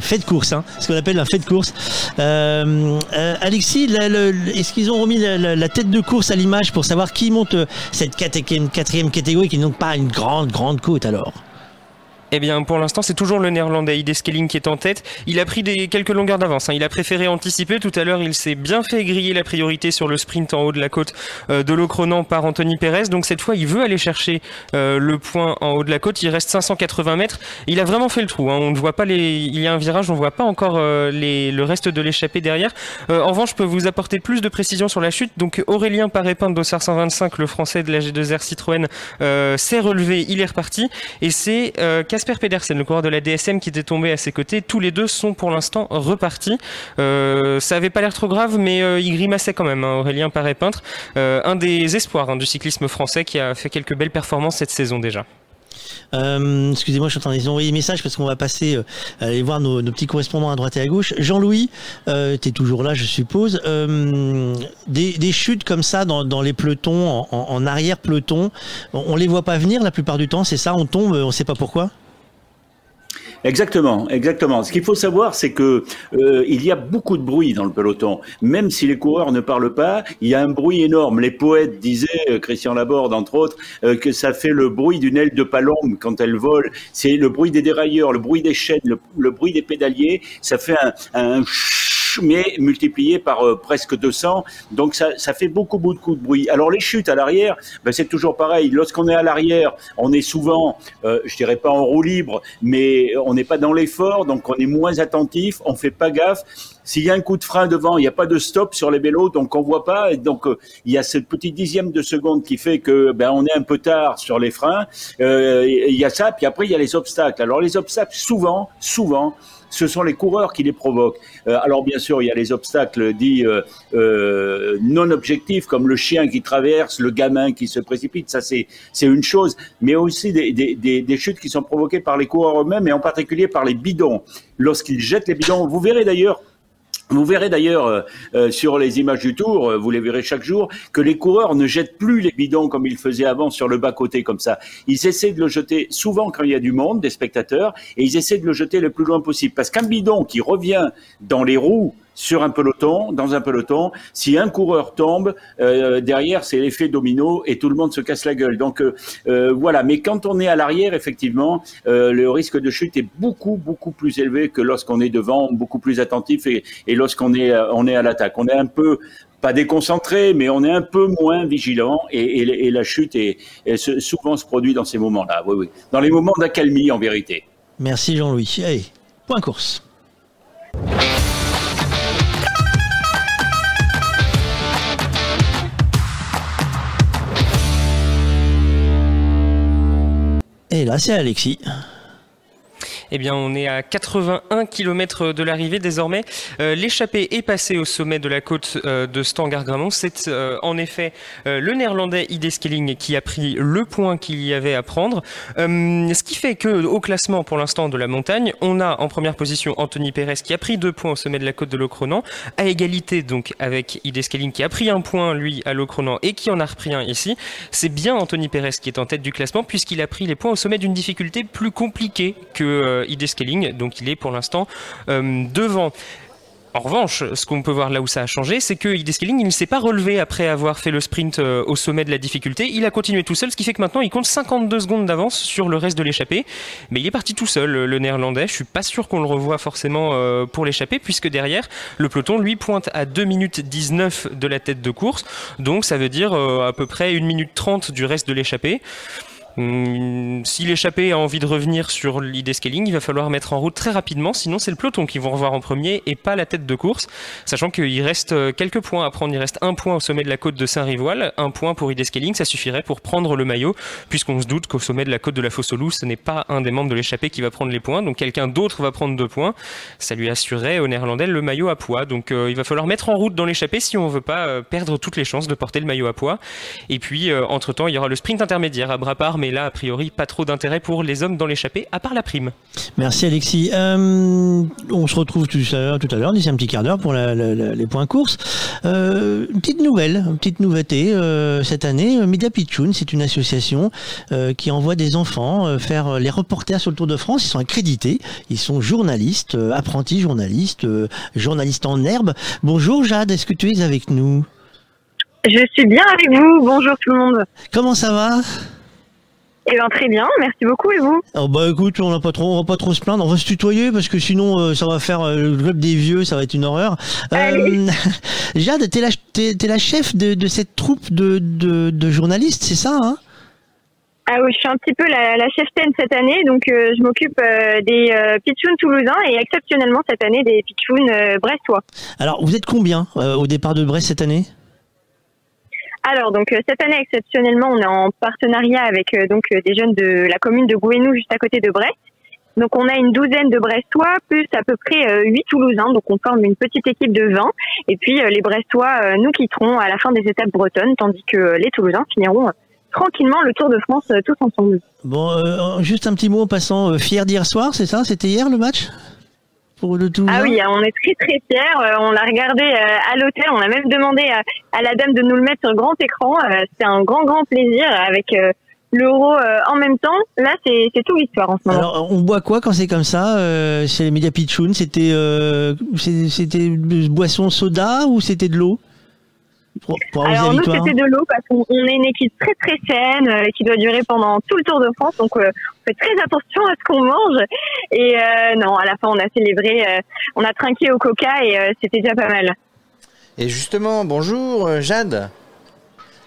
fait de course, hein, ce qu'on appelle un fait de course. Euh, euh, Alexis, la- le- est-ce qu'ils ont remis la, la- la tête de course à l'image pour savoir qui monte cette quatrième, quatrième catégorie qui n'ont pas une grande, grande côte alors? Eh bien, pour l'instant, c'est toujours le néerlandais Ide Skelling qui est en tête. Il a pris des, quelques longueurs d'avance. hein. Il a préféré anticiper. Tout à l'heure, il s'est bien fait griller la priorité sur le sprint en haut de la côte euh, de l'Ocronan par Anthony Perez. Donc cette fois, il veut aller chercher euh, le point en haut de la côte. Il reste 580 mètres. Il a vraiment fait le trou. hein. On ne voit pas les. Il y a un virage. On ne voit pas encore euh, le reste de l'échappée derrière. Euh, en revanche, je peux vous apporter plus de précision sur la chute. Donc Aurélien Parépin de Dossard 125, le français de la G2R Citroën, s'est relevé. Il est reparti. Et c'est Casper Pedersen, le coureur de la DSM, qui était tombé à ses côtés. Tous les deux sont pour l'instant repartis. Euh, ça avait pas l'air trop grave, mais euh, il grimaçait quand même, hein, Aurélien Paré-Peintre. Euh, un des espoirs hein, du cyclisme français qui a fait quelques belles performances cette saison déjà. Euh, Excusez-moi, je suis en train d'envoyer des messages parce qu'on va passer euh, aller voir nos, petits correspondants à droite et à gauche. Jean-Louis, euh, tu es toujours là, je suppose. Des, chutes comme ça dans, les pelotons, en, arrière-peloton, on, on les voit pas venir la plupart du temps, c'est ça, on tombe, on sait pas pourquoi? Exactement, exactement. Ce qu'il faut savoir, c'est que euh, il y a beaucoup de bruit dans le peloton. Même si les coureurs ne parlent pas, il y a un bruit énorme. Les poètes disaient, euh, Christian Laborde entre autres, euh, que ça fait le bruit d'une aile de palombe quand elle vole. C'est le bruit des dérailleurs, le bruit des chaînes, le, bruit des pédaliers. Ça fait un, un mais multiplié par euh, presque 200. Donc ça, ça fait beaucoup, beaucoup de bruit. Alors les chutes à l'arrière, ben, c'est toujours pareil. Lorsqu'on est à l'arrière, on est souvent, euh, je dirais pas en roue libre, mais on n'est pas dans l'effort, donc on est moins attentif, on fait pas gaffe. S'il y a un coup de frein devant, il n'y a pas de stop sur les vélos, donc on voit pas. Et donc euh, il y a ce petit dixième de seconde qui fait que ben on est un peu tard sur les freins. Euh, Il y a ça, puis après il y a les obstacles. Alors les obstacles, souvent, souvent, ce sont les coureurs qui les provoquent. Euh, alors bien sûr, il y a les obstacles dits euh, euh, non objectifs, comme le chien qui traverse, le gamin qui se précipite, ça c'est une chose, mais aussi des, des, des, des chutes qui sont provoquées par les coureurs eux-mêmes et en particulier par les bidons. Lorsqu'ils jettent les bidons, vous verrez d'ailleurs vous verrez d'ailleurs euh, euh, sur les images du tour, euh, vous les verrez chaque jour, que les coureurs ne jettent plus les bidons comme ils faisaient avant sur le bas-côté comme ça. Ils essaient de le jeter souvent quand il y a du monde, des spectateurs, et ils essaient de le jeter le plus loin possible. Parce qu'un bidon qui revient dans les roues sur un peloton, dans un peloton, si un coureur tombe, euh, derrière c'est l'effet domino et tout le monde se casse la gueule. Donc euh, euh, voilà, mais quand on est à l'arrière, effectivement, le risque de chute est beaucoup beaucoup plus élevé que lorsqu'on est devant, beaucoup plus attentif et, lorsqu'on est on est à l'attaque. On est un peu pas déconcentré, mais on est un peu moins vigilant et, la chute est, souvent se produit dans ces moments-là. Oui, oui, dans les moments d'accalmie en vérité. Merci Jean-Louis. Allez, point course. Et là, c'est Alexis. Eh bien, on est à 81 km de l'arrivée désormais. Euh, l'échappée est passée au sommet de la côte euh, de Stangar-Gramont. C'est euh, en effet le néerlandais Ide Skelling qui a pris le point qu'il y avait à prendre. ce qui fait que au classement pour l'instant de la montagne, on a en première position Anthony Pérez qui a pris deux points au sommet de la côte de Locronan, à égalité donc avec Ide Skelling qui a pris un point lui à Locronan et qui en a repris un ici. C'est bien Anthony Pérez qui est en tête du classement puisqu'il a pris les points au sommet d'une difficulté plus compliquée que ID Scaling, donc il est pour l'instant euh, devant. En revanche, ce qu'on peut voir là où ça a changé, c'est que ID Scaling, il ne s'est pas relevé après avoir fait le sprint euh, au sommet de la difficulté. Il a continué tout seul, ce qui fait que maintenant il compte 52 secondes d'avance sur le reste de l'échappée. Mais il est parti tout seul, le néerlandais. Je suis pas sûr qu'on le revoie forcément euh, pour l'échappée, puisque derrière, le peloton lui pointe à 2 minutes 19 de la tête de course. Donc ça veut dire à peu près 1 minute 30 du reste de l'échappée. Hum, si l'échappée a envie de revenir sur l'idée scaling, il va falloir mettre en route très rapidement, sinon c'est le peloton qui vont revoir en premier et pas la tête de course, sachant qu'il reste euh, quelques points à prendre. Il reste un point au sommet de la côte de Saint-Rivoil, un point pour ID Scaling, ça suffirait pour prendre le maillot, puisqu'on se doute qu'au sommet de la côte de la Fosse-au-Loup, ce n'est pas un des membres de l'échappée qui va prendre les points, donc quelqu'un d'autre va prendre deux points. Ça lui assurerait au néerlandais le maillot à poids. Donc euh, il va falloir mettre en route dans l'échappée si on veut pas euh, perdre toutes les chances de porter le maillot à poids. Et puis entre-temps, il y aura le sprint intermédiaire à bras mais là, a priori, pas trop d'intérêt pour les hommes dans l'échappée, à part la prime. Merci Alexis. Euh, on se retrouve tout à l'heure, tout à l'heure, d'ici un petit quart d'heure pour les points courses. Euh, une petite nouvelle, une petite nouveauté euh, cette année. Media Pitchoun, c'est une association qui envoie des enfants faire les reporters sur le Tour de France. Ils sont accrédités, ils sont journalistes, apprentis journalistes, journalistes en herbe. Bonjour Jade, est-ce que tu es avec nous? Je suis bien avec vous. Bonjour tout le monde. Comment ça va? Eh bien, très bien, merci beaucoup. Et vous? Oh bah écoute, on va pas trop, on va pas trop se plaindre, on va se tutoyer parce que sinon euh, ça va faire euh, le club des vieux, ça va être une horreur. Euh, (laughs) Jade, t'es la, es, la chef de, de, cette troupe de, de, de journalistes, c'est ça hein? Ah oui, je suis un petit peu la, la chef ten cette année, donc je m'occupe des euh, pitchouns toulousains et exceptionnellement cette année des pitchouns brestois. Alors, vous êtes combien au départ de Brest cette année? Alors donc euh, cette année exceptionnellement, on est en partenariat avec euh, donc euh, des jeunes de la commune de Gouenou juste à côté de Brest. Donc on a une douzaine de Brestois plus à peu près huit Toulousains. Donc on forme une petite équipe de 20 et puis les Brestois nous quitteront à la fin des étapes bretonnes tandis que les Toulousains finiront tranquillement le Tour de France tous ensemble. Bon, juste un petit mot en passant. fier d'hier soir, c'est ça? C'était hier le match? Ah oui, on est très très fiers. Euh, on l'a regardé euh, à l'hôtel. On a même demandé à, la dame de nous le mettre sur grand écran. Euh, c'était un grand grand plaisir avec l'euro en même temps. Là, c'est tout l'histoire en ce moment. Alors, on boit quoi quand c'est comme ça C'est les médias pitchoun. C'était c'était boisson soda ou c'était de l'eau? Alors nous c'était de l'eau parce qu'on est une équipe très très saine euh, qui doit durer pendant tout le Tour de France. Donc euh, on fait très attention à ce qu'on mange. Et euh, non à la fin on a célébré on a trinqué au coca et c'était déjà pas mal. Et justement bonjour Jade.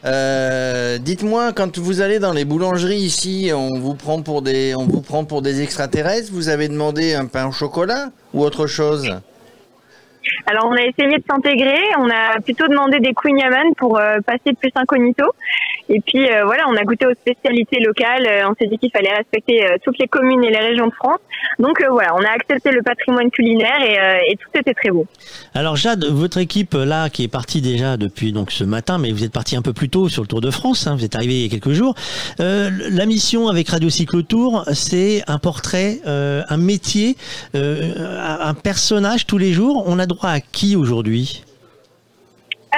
dites-moi quand vous allez dans les boulangeries ici on vous prend pour des on vous prend pour des extraterrestres? Vous avez demandé un pain au chocolat ou autre chose? Alors on a essayé de s'intégrer, on a plutôt demandé des Queen Yaman pour euh, passer plus incognito. Et puis euh, voilà, on a goûté aux spécialités locales. Euh, on s'est dit qu'il fallait respecter toutes les communes et les régions de France. Donc voilà, on a accepté le patrimoine culinaire et, tout était très beau. Alors Jade, votre équipe là qui est partie déjà depuis donc ce matin, mais vous êtes parti un peu plus tôt sur le Tour de France. Hein, vous êtes arrivé il y a quelques jours. la mission avec Radio Cyclotour, c'est un portrait, un métier, un personnage tous les jours. On a à qui aujourd'hui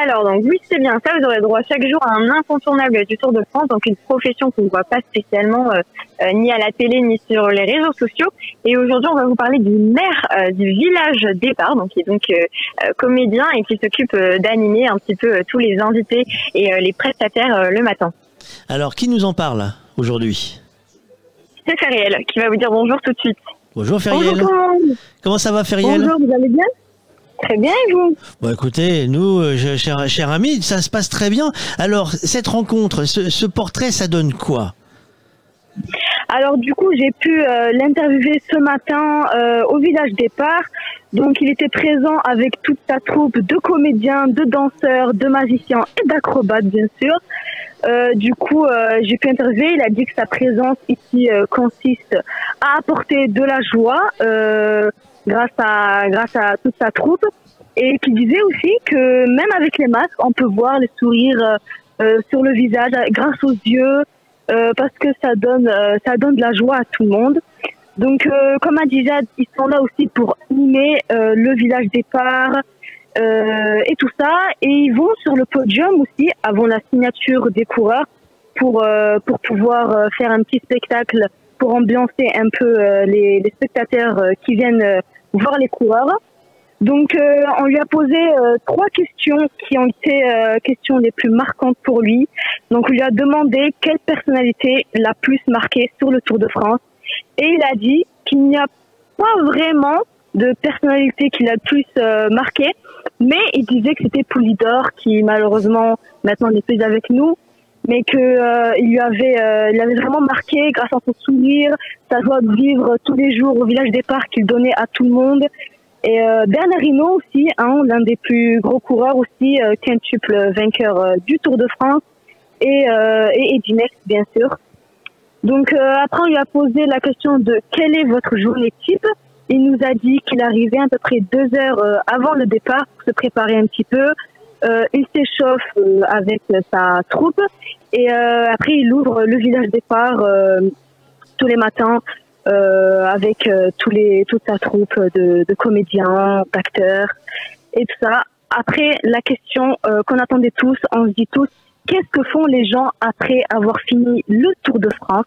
alors, donc oui, c'est bien ça. Vous aurez droit chaque jour à un incontournable du Tour de France, donc une profession qu'on ne voit pas spécialement euh, euh, ni à la télé ni sur les réseaux sociaux. Et aujourd'hui, on va vous parler du maire euh, du village départ, donc qui est donc comédien et qui s'occupe d'animer un petit peu tous les invités et les prestataires le matin. Alors, qui nous en parle aujourd'hui C'est Feriel qui va vous dire bonjour tout de suite. Bonjour Feriel. Comment ça va Feriel? Bonjour, vous allez bien? Très bien, et vous Bon, écoutez, nous, euh, cher, cher ami, ça se passe très bien. Alors, cette rencontre, ce, portrait, ça donne quoi? Alors du coup, j'ai pu euh, l'interviewer ce matin euh, au village départ. Donc il était présent avec toute sa troupe de comédiens, de danseurs, de magiciens et d'acrobates bien sûr. Euh, du coup, j'ai pu interviewer. Il a dit que sa présence ici consiste à apporter de la joie grâce à grâce à toute sa troupe, et qui disait aussi que même avec les masques, on peut voir les sourires euh, euh, sur le visage grâce aux yeux, euh, parce que ça donne euh, ça donne de la joie à tout le monde. Donc, euh, comme a dit Jade, ils sont là aussi pour animer euh, le village départ euh, et tout ça. Et ils vont sur le podium aussi avant la signature des coureurs pour euh, pour pouvoir euh, faire un petit spectacle pour ambiancer un peu euh, les, les spectateurs euh, qui viennent euh, voir les coureurs. Donc, euh, on lui a posé euh, trois questions qui ont été euh, questions les plus marquantes pour lui. Donc, on lui a demandé quelle personnalité l'a plus marqué sur le Tour de France. Et il a dit qu'il n'y a pas vraiment de personnalité qui l'a le plus marqué, mais il disait que c'était Poulidor qui malheureusement maintenant n'est plus avec nous, mais que euh, il lui avait, euh, il avait vraiment marqué grâce à son sourire, sa joie de vivre tous les jours au village départ qu'il donnait à tout le monde. Et euh, Bernard Hinault aussi, hein, l'un des plus gros coureurs aussi, euh, quintuple vainqueur du Tour de France, et, et Edinex bien sûr. Donc après, on lui a posé la question de quelle est votre journée type. Il nous a dit qu'il arrivait à peu près deux heures avant le départ pour se préparer un petit peu. Euh, il s'échauffe euh, avec sa troupe et euh, après il ouvre le village départ euh, tous les matins euh, avec euh, tous les toute sa troupe de, de comédiens, d'acteurs et tout ça. Après la question qu'on attendait tous, on se dit tous qu'est-ce que font les gens après avoir fini le Tour de France?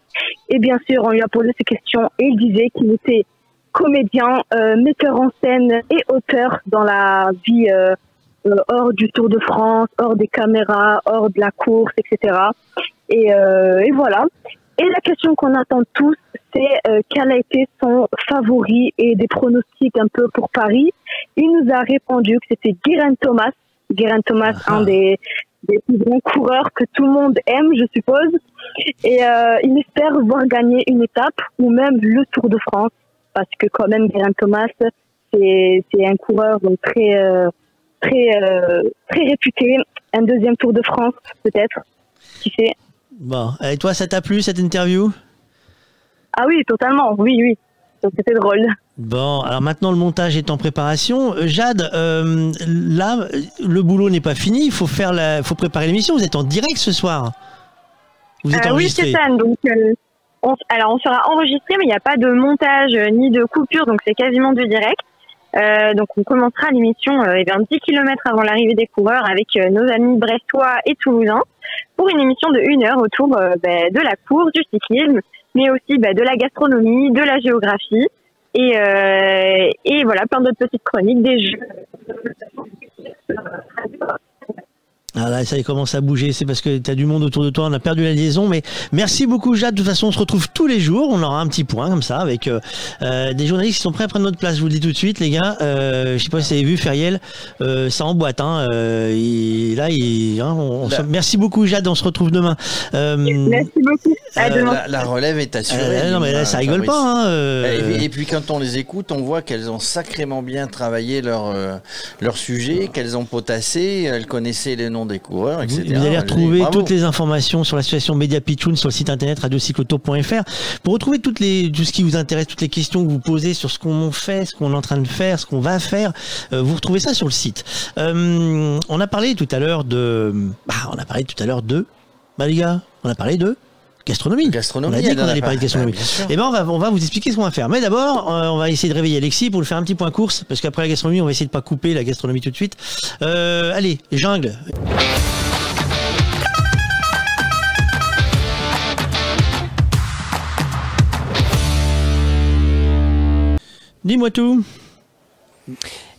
Et bien sûr, on lui a posé ces questions et il disait qu'il était comédien, metteur en scène et auteur dans la vie euh, hors du Tour de France, hors des caméras, hors de la course, etc. Et, euh, et voilà. Et la question qu'on attend tous, c'est euh, quel a été son favori et des pronostics un peu pour Paris? Il nous a répondu que c'était Guérin Thomas. Guérin Thomas, un des, des plus grands coureurs que tout le monde aime, je suppose. Et euh, il espère voir gagner une étape ou même le Tour de France, parce que quand même Guérin Thomas, c'est c'est un coureur donc très euh, très euh, très réputé. Un deuxième Tour de France peut-être, qui sait. Bon, et toi, ça t'a plu cette interview? Ah oui, totalement, oui, oui. Donc c'était drôle. Bon, alors maintenant le montage est en préparation. Euh, Jade, euh, là, le boulot n'est pas fini. Il faut faire la, faut préparer l'émission. Vous êtes en direct ce soir. Vous êtes Euh, oui. Donc, euh, on- alors, on sera enregistré, mais il n'y a pas de montage ni de coupure, donc c'est quasiment du direct. Euh, donc, on commencera l'émission euh, eh bien, 10 km avant l'arrivée des coureurs avec euh, nos amis brestois et toulousains pour une émission de une heure autour euh, ben, de la course, du cyclisme, mais aussi ben, de la gastronomie, de la géographie et, euh, et voilà, plein d'autres petites chroniques, des jeux. Ah là, ça commence à bouger. C'est parce que tu as du monde autour de toi. On a perdu la liaison. Mais merci beaucoup, Jade. De toute façon, on se retrouve tous les jours. On aura un petit point comme ça avec euh, euh, des journalistes qui sont prêts à prendre notre place. Je vous le dis tout de suite, les gars. Euh, je sais pas si vous avez vu Feriel. Euh, ça emboîte. Hein. Euh, il- là, il, hein, on- on se- merci beaucoup, Jade. On se retrouve demain. Euh, Merci beaucoup. À Euh, demain. la, la relève est assurée. Euh, non, mais là, ça rigole Fabrice. pas, hein, euh. Et, puis, et puis quand on les écoute, on voit qu'elles ont sacrément bien travaillé leur, euh, leur sujet, qu'elles ont potassé, elles connaissaient les noms des coureurs, etc. Vous allez retrouver bravo. toutes les informations sur l'association Média Pitchoun sur le site internet radiocyclotour.fr pour retrouver toutes les, tout ce qui vous intéresse, toutes les questions que vous posez sur ce qu'on fait, ce qu'on est en train de faire, ce qu'on va faire. Euh, vous retrouvez ça sur le site. Euh, on a parlé tout à l'heure de, bah, on a parlé tout à l'heure de, bah les gars, on a parlé de gastronomie. Gastronomie, on a dit qu'on allait pas- parler de gastronomie. bah. Eh ben on va, on va vous expliquer ce qu'on va faire. Mais d'abord, euh, on va essayer de réveiller Alexis pour lui faire un petit point course, parce qu'après la gastronomie, on va essayer de pas couper la gastronomie tout de suite. Euh, allez, jungle. Dis-moi tout.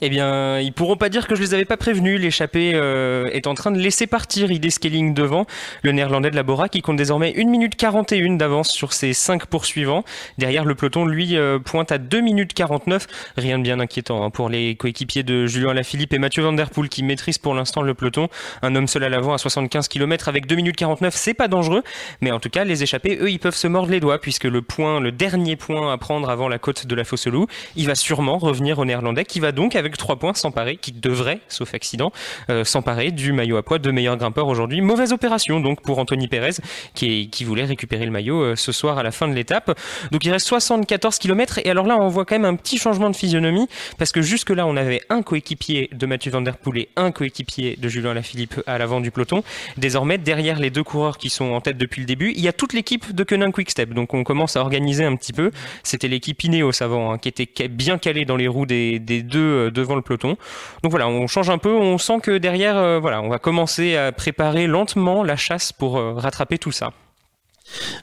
Eh bien, ils pourront pas dire que je les avais pas prévenus. L'échappée euh, est en train de laisser partir ID Scaling devant. Le néerlandais de la Bora qui compte désormais 1 minute 41 d'avance sur ses 5 poursuivants. Derrière, le peloton, lui, euh, pointe à 2 minutes 49. Rien de bien inquiétant hein, pour les coéquipiers de Julien Alaphilippe et Mathieu Van Der Poel qui maîtrisent pour l'instant le peloton. Un homme seul à l'avant à 75 km avec 2 minutes 49, c'est pas dangereux. Mais en tout cas, les échappés, eux, ils peuvent se mordre les doigts puisque le point, le dernier point à prendre avant la côte de la Fosse-Loup, il va sûrement revenir au néerlandais qui va donc avec avec 3 points s'emparer, qui devrait, sauf accident, euh, s'emparer du maillot à poids de meilleur grimpeur aujourd'hui. Mauvaise opération donc pour Anthony Pérez qui, voulait récupérer le maillot euh, ce soir à la fin de l'étape. Donc il reste 74 km et alors là on voit quand même un petit changement de physionomie parce que jusque là on avait un coéquipier de Mathieu Van Der Poel et un coéquipier de Julien Lafilippe à l'avant du peloton. Désormais derrière les deux coureurs qui sont en tête depuis le début, il y a toute l'équipe de Quick Quickstep. Donc on commence à organiser un petit peu. C'était l'équipe Ineos avant hein, qui était bien calée dans les roues des, deux euh, devant le peloton. Donc voilà, on change un peu. On sent que derrière, euh, voilà, on va commencer à préparer lentement la chasse pour euh, rattraper tout ça.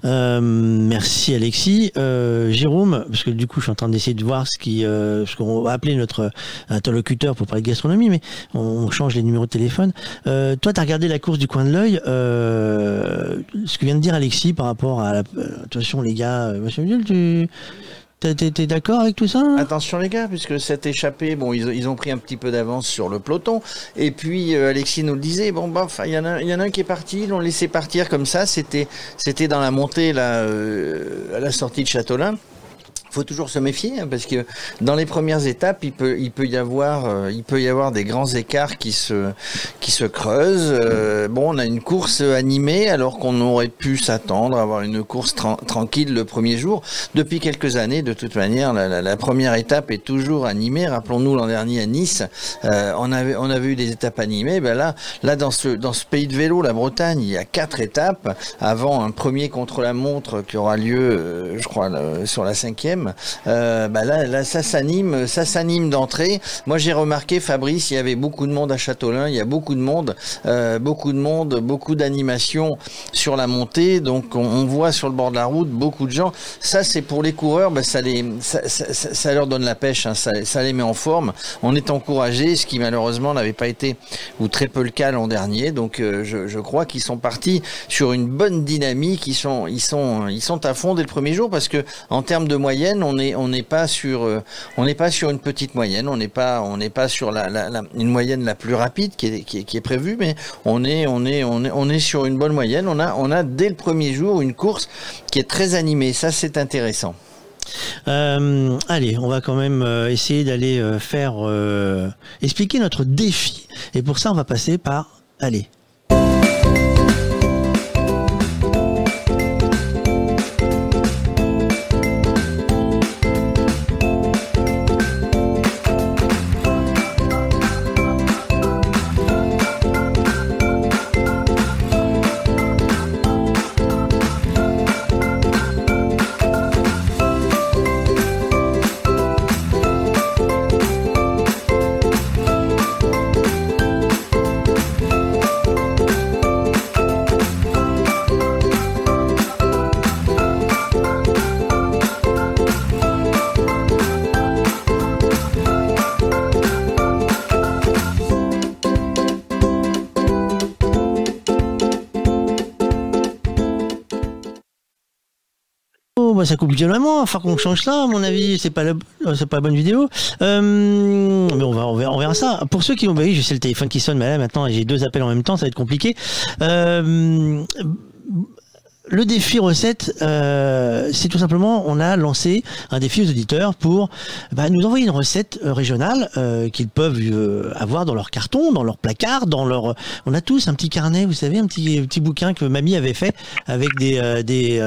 merci Alexis. Jérôme, parce que du coup je suis en train d'essayer de voir ce qu'on va appeler notre interlocuteur pour parler de gastronomie, mais on, change les numéros de téléphone. toi, tu as regardé la course du coin de l'œil. ce que vient de dire Alexis par rapport à la. Attention les gars, monsieur tu T'es d'accord avec tout ça hein? Attention les gars, puisque cette échappée, bon, ils, ont pris un petit peu d'avance sur le peloton. Et puis euh, Alexis nous le disait, bon, bah, il y en a, y en a un qui est parti, ils l'ont laissé partir comme ça. C'était, c'était dans la montée là, euh, à la sortie de Châteaulin faut toujours se méfier hein, parce que dans les premières étapes, il peut, il peut y avoir, euh, il peut y avoir des grands écarts qui se, qui se creusent. Euh, bon, on a une course animée alors qu'on aurait pu s'attendre à avoir une course tranquille le premier jour. Depuis quelques années, de toute manière, la, première étape est toujours animée. Rappelons-nous l'an dernier à Nice, euh, on avait, on avait eu des étapes animées. Ben là, là dans ce, dans ce pays de vélo, la Bretagne, il y a quatre étapes avant un premier contre la montre qui aura lieu, je crois, sur la cinquième. Euh, bah là, ça s'anime, ça s'anime d'entrée. Moi, j'ai remarqué, Fabrice, il y avait beaucoup de monde à Châteaulin, il y a beaucoup de monde, euh, beaucoup de monde, beaucoup d'animation sur la montée. Donc, on, voit sur le bord de la route beaucoup de gens. Ça, c'est pour les coureurs, bah, ça, les, ça, leur donne la pêche, hein, ça, les met en forme. On est encouragé, ce qui malheureusement n'avait pas été ou très peu le cas l'an dernier. Donc, euh, je, je, crois qu'ils sont partis sur une bonne dynamique. Ils sont, ils sont, ils sont à fond dès le premier jour parce que en termes de moyenne on n'est on n'est pas sur euh, on n'est pas sur une petite moyenne, on n'est pas sur une moyenne la plus rapide qui est, prévue, mais on est sur une bonne moyenne. On a on a dès le premier jour une course qui est très animée. Ça c'est intéressant. Euh, allez, on va quand même euh, essayer d'aller faire expliquer notre défi. Et pour ça, on va passer par allez ça coupe violemment. Enfin qu'on change ça, à mon avis, c'est pas la, c'est pas la bonne vidéo. Euh, mais on va, on verra, on verra, ça. Pour ceux qui ont, bah oui, je sais le téléphone qui sonne, mais là maintenant j'ai deux appels en même temps, ça va être compliqué. Euh, le défi recette, euh, c'est tout simplement, on a lancé un défi aux auditeurs pour bah, nous envoyer une recette euh, régionale euh, qu'ils peuvent avoir dans leur carton, dans leur placard, dans leur. On a tous un petit carnet, vous savez, un petit petit bouquin que mamie avait fait avec des des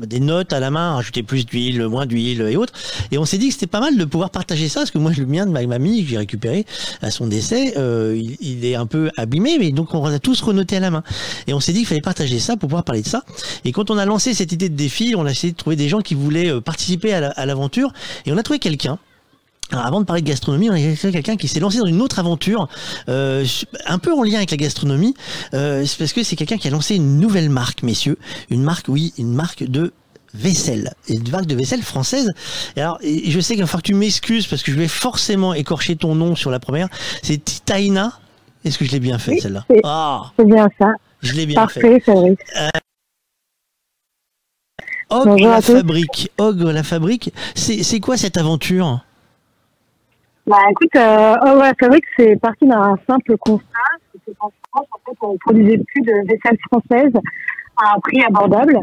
des notes à la main, rajouter plus d'huile, moins d'huile et autres. Et on s'est dit que c'était pas mal de pouvoir partager ça, parce que moi le mien de ma mamie que j'ai récupéré à son décès, il, il, est un peu abîmé, mais donc on a tous renoté à la main. Et on s'est dit qu'il fallait partager ça pour pouvoir parler de ça. Et quand on a lancé cette idée de défi, on a essayé de trouver des gens qui voulaient euh, participer à l'aventure. Et on a trouvé quelqu'un alors avant de parler de gastronomie, on a trouvé quelqu'un qui s'est lancé dans une autre aventure, euh, un peu en lien avec la gastronomie, euh, parce que c'est quelqu'un qui a lancé une nouvelle marque, messieurs, une marque, oui, une marque de vaisselle, une marque de vaisselle française. Et alors, je sais qu'il va falloir que tu m'excuses parce que je vais forcément écorcher ton nom sur la première. C'est Titaina. Est-ce que je l'ai bien fait celle-là? Ah, c'est bien ça. Je l'ai bien Parfait, fait. Ogre la fabrique. Ogre la fabrique. C'est quoi cette aventure? Bah écoute, euh, Ogre la fabrique, c'est parti d'un simple constat. C'est qu'en France, en fait, on produisait plus de vaisselle française à un prix abordable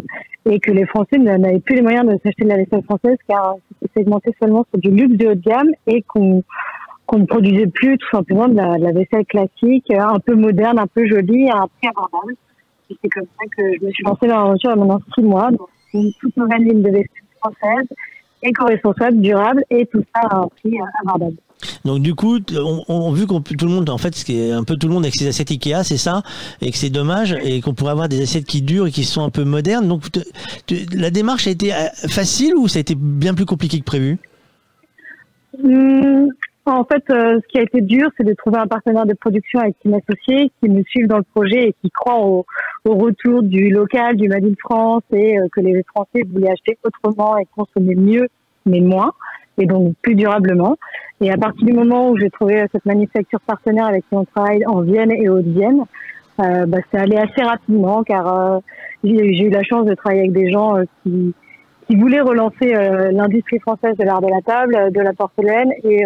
et que les Français n'avaient plus les moyens de s'acheter de la vaisselle française car c'était segmenté seulement sur du luxe de haut de gamme et qu'on qu'on ne produisait plus tout simplement de la, de la vaisselle classique, un peu moderne, un peu jolie, à un prix abordable. Et c'est comme ça que je me suis lancée dans l'aventure a maintenant six mois. Donc, une toute nouvelle ligne de vaisselle française, éco-responsable, durable, et tout ça à un prix abordable. Donc du coup, on, on vu qu'on tout le monde, en fait, ce qui est un peu tout le monde avec ses assiettes Ikea, c'est ça, et que c'est dommage, et qu'on pourrait avoir des assiettes qui durent et qui sont un peu modernes. Donc la démarche a été euh, facile ou ça a été bien plus compliqué que prévu? Hum, en fait, euh, ce qui a été dur, c'est de trouver un partenaire de production avec qui m'associer, qui me suive dans le projet et qui croit au, au retour du local, du Made in France et euh, que les Français voulaient acheter autrement et consommer mieux, mais moins, et donc plus durablement. Et à partir du moment où j'ai trouvé euh, cette manufacture partenaire avec qui on travaille en Vienne et Haute-Vienne, euh, bah, c'est allé assez rapidement car euh, j'ai eu la chance de travailler avec des gens euh, qui qui voulaient relancer l'industrie française de l'art de la table, de la porcelaine et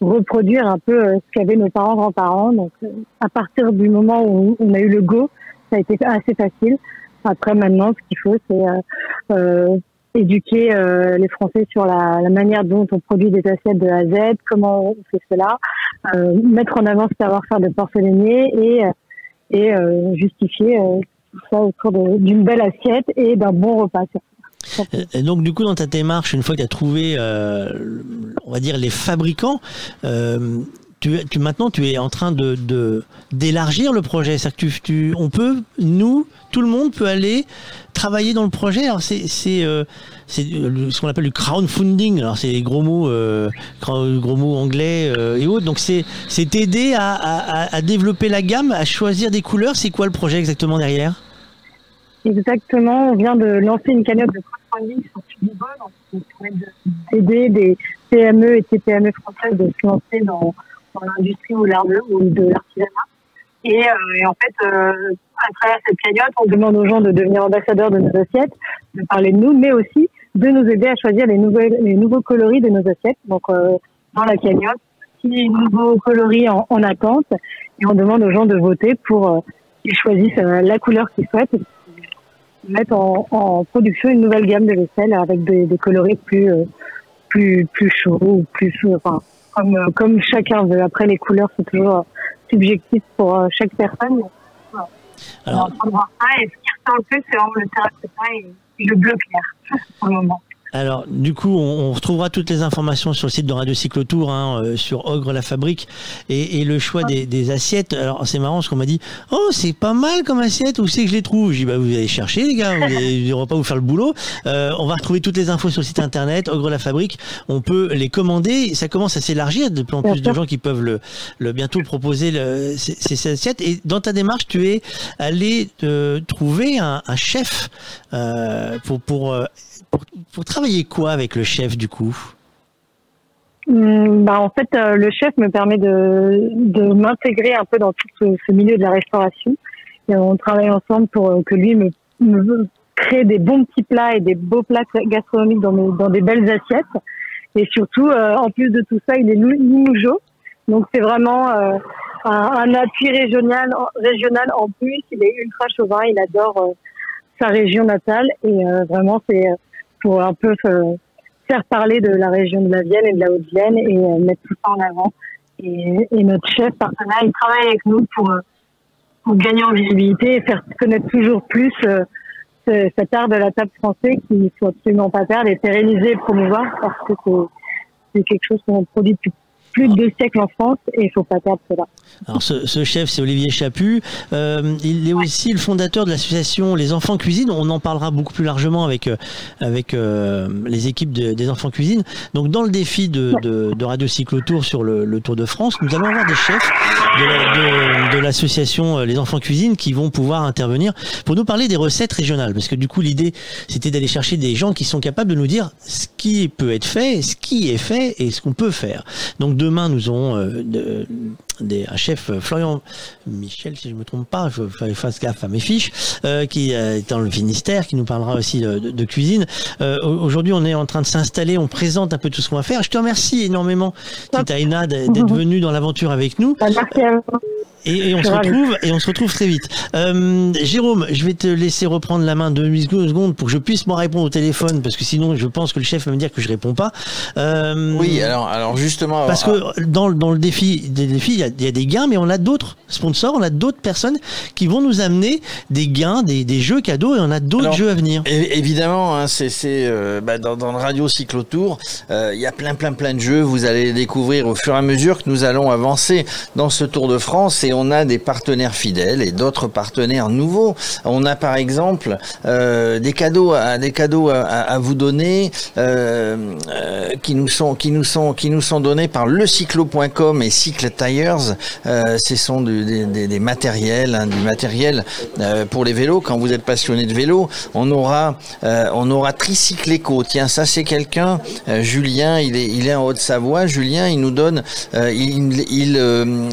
reproduire un peu euh, ce qu'avaient nos parents, grands-parents. Donc, euh, à partir du moment où on a eu le go, ça a été assez facile. Après, maintenant, ce qu'il faut, c'est euh, euh, éduquer euh, les Français sur la, la manière dont on produit des assiettes de A à Z, comment on fait cela, euh, mettre en avant ce savoir-faire de porcelainier et, et justifier tout ça autour d'une belle assiette et d'un bon repas. Donc du coup, dans ta démarche, une fois que tu as trouvé, euh, on va dire, les fabricants, euh, tu, maintenant, tu es en train de d'élargir le projet. C'est-à-dire que tu, tu, on peut, nous, tout le monde peut aller travailler dans le projet. Alors c'est c'est euh, c'est le- ce qu'on appelle du crowdfunding. Alors c'est les gros mots, euh, gros mots anglais et autres. Donc c'est c'est t'aider à- à développer la gamme, à choisir des couleurs. C'est quoi le projet exactement derrière? Exactement, on vient de lancer une cagnotte de crowdfunding sur Tubibo, donc qui permet de- d'aider des PME et TPME françaises de se lancer dans, l'industrie ou l'art ou de l'artisanat. Et, euh, et en fait, euh, à travers cette cagnotte, on demande aux gens de devenir ambassadeurs de nos assiettes, de parler de nous, mais aussi de nous aider à choisir les, nouvelles, les nouveaux coloris de nos assiettes. Donc, euh, dans la cagnotte, six nouveaux coloris en, en attente, et on demande aux gens de voter pour euh, qu'ils choisissent euh, la couleur qu'ils souhaitent mettre en, en production une nouvelle gamme de vaisselle avec des, des coloris plus euh, plus plus chauds ou plus euh, enfin comme euh, comme chacun veut. Après les couleurs c'est toujours euh, subjectif pour chaque personne. voilà. On de voir ça et ce qui ressort le plus c'est vraiment le et, et le bleu clair pour le moment. Alors, du coup, on, on retrouvera toutes les informations sur le site de Radio Cyclotour, hein, euh, sur Ogre la Fabrique, et, et le choix des, des assiettes. Alors, c'est marrant, parce qu'on m'a dit, oh, c'est pas mal comme assiette, où c'est que je les trouve? J'ai dit, bah, vous allez chercher, les gars, vous allez- on va pas vous faire le boulot. Euh, on va retrouver toutes les infos sur le site internet, Ogre la Fabrique. On peut les commander. Ça commence à s'élargir, de plus en plus de gens qui peuvent le, le bientôt proposer ces, ces assiettes. Et dans ta démarche, tu es allé euh, trouver un, un chef euh, pour, pour, euh, pour, travailler quoi avec le chef du coup? Hum, bah, en fait, euh, le chef me permet de, m'intégrer un peu dans tout ce, milieu de la restauration. Et on travaille ensemble pour euh, que lui me, me crée des bons petits plats et des beaux plats gastronomiques dans, des belles assiettes. Et surtout, euh, en plus de tout ça, il est Limougeot. Donc c'est vraiment un, appui régional, régional en plus. Il est ultra chauvin, il adore sa région natale. Et vraiment, c'est pour un peu faire parler de la région de la Vienne et de la Haute-Vienne et euh, mettre tout ça en avant. Et, et notre chef partenaire, il travaille avec nous pour, euh, pour gagner en visibilité et faire connaître toujours plus euh, ce- cet art de la table français qu'il ne faut absolument pas perdre et pérenniser et promouvoir parce que c'est quelque chose qu'on produit depuis plus de deux siècles en France et il faut pas perdre cela. Alors ce, ce chef, c'est Olivier Chaput. Euh, il est aussi le fondateur de l'association Les Enfants Cuisine. On en parlera beaucoup plus largement avec euh, avec euh, les équipes de- des Enfants Cuisine. Donc dans le défi de, de, de Radio Cyclotour sur le, le Tour de France, nous allons avoir des chefs de la- de- de l'association Les Enfants Cuisine qui vont pouvoir intervenir pour nous parler des recettes régionales. Parce que du coup l'idée, c'était d'aller chercher des gens qui sont capables de nous dire ce qui peut être fait, ce qui est fait et ce qu'on peut faire. Donc demain, nous aurons euh, de- des, un chef, euh, Florian Michel, si je me trompe pas, je fais fasse gaffe à mes fiches, euh, qui est dans le Finistère, qui nous parlera aussi de, cuisine. Au- Aujourd'hui, on est en train de s'installer, on présente un peu tout ce qu'on va faire. Je te remercie énormément, Tita Ina, d- d'être (laughs) venue dans l'aventure avec nous. Bah, Merci à vous. Et, et on se retrouve et on se retrouve très vite. Euh, Jérôme, je vais te laisser reprendre la main deux secondes pour que je puisse me répondre au téléphone parce que sinon je pense que le chef va me dire que je réponds pas. Euh, Oui, alors, alors justement. parce que dans, dans le défi des défis, il y a, il y a des gains, mais on a d'autres sponsors, on a d'autres personnes qui vont nous amener des gains, des, des jeux cadeaux et on a d'autres jeux à venir. Évidemment, hein, c'est c'est, euh, bah, dans, dans le radio cyclotour, il y a plein plein plein de jeux. Vous allez les découvrir au fur et à mesure que nous allons avancer dans ce Tour de France et on a des partenaires fidèles et d'autres partenaires nouveaux. On a par exemple euh, des cadeaux à des cadeaux à, vous donner euh, euh, qui nous sont qui nous sont qui nous sont donnés par lecyclo.com et Cycle Tires. Ce sont des, matériels, hein, du matériel pour les vélos. Quand vous êtes passionné de vélo, on aura on aura. Tiens, ça c'est quelqu'un, Julien, il est il est en Haute-Savoie. Julien, il nous donne, il il,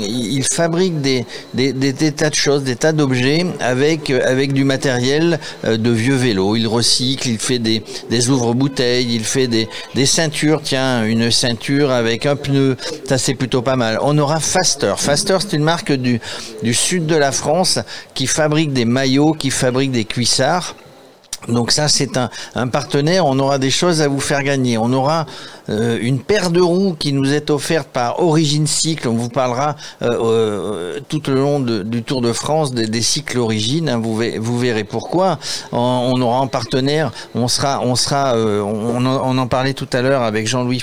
il fabrique des, des, tas de choses, des tas d'objets avec euh, avec du matériel euh, de vieux vélos. Il recycle, il fait des des ouvre-bouteilles, il fait des ceintures. Tiens, une ceinture avec un pneu, ça c'est plutôt pas mal. On aura Faster. Faster, c'est une marque du sud de la France qui fabrique des maillots, qui fabrique des cuissards. Donc ça, c'est un, un partenaire. On aura des choses à vous faire gagner. On aura euh, une paire de roues qui nous est offerte par Origine Cycle. On vous parlera euh, euh, tout le long du Tour de France des, cycles Origine. hein. vous, ve- vous verrez pourquoi. On, aura en partenaire. On sera, on en- parlait tout à l'heure avec Jean-Louis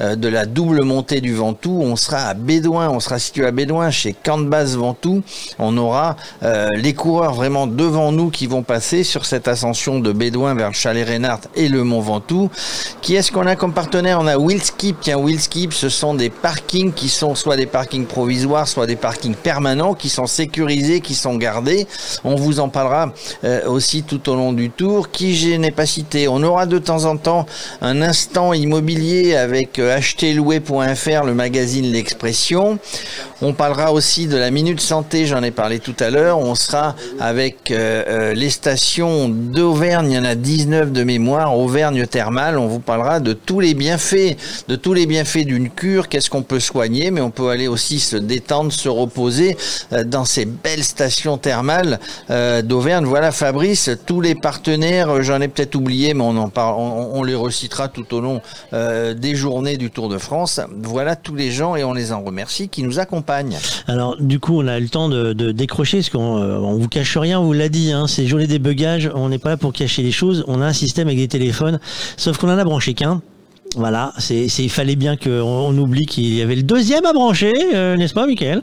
euh, de la double montée du Ventoux. On sera à Bédouin. On sera situé à Bédouin chez Canbas Ventoux. On aura les coureurs vraiment devant nous qui vont passer sur cette ascension de Bédouin vers le chalet Reynard et le Mont Ventoux. Qui est-ce qu'on a comme partenaire? On a Willskip. Tiens, Willskip, ce sont des parkings qui sont soit des parkings provisoires, soit des parkings permanents, qui sont sécurisés, qui sont gardés. On vous en parlera euh, aussi tout au long du tour. Qui je n'ai pas cité On aura de temps en temps un instant immobilier avec euh, acheterlouer.fr, le magazine L'Expression. On parlera aussi de la Minute Santé, j'en ai parlé tout à l'heure. On sera avec euh, euh, les stations d'Auvergne, il y en a 19 de mémoire, Auvergne thermale. On vous parlera de tous les bienfaits, de tous les bienfaits d'une cure, qu'est-ce qu'on peut soigner, mais on peut aller aussi se détendre, se reposer euh, dans ces belles stations thermales euh, d'Auvergne. Voilà Fabrice, tous les partenaires, euh, j'en ai peut-être oublié, mais on en parle, on, les recitera tout au long des journées du Tour de France. Voilà tous les gens et on les en remercie qui nous accompagnent. Alors, du coup, on a le temps de, décrocher, parce qu'on on vous cache rien, on vous l'a dit, hein, c'est journée des bugages, on n'est pas pour cacher les choses, on a un système avec des téléphones, sauf qu'on en a branché qu'un. Voilà, c'est, il fallait bien qu'on on oublie qu'il y avait le deuxième à brancher, euh, n'est-ce pas, Michael?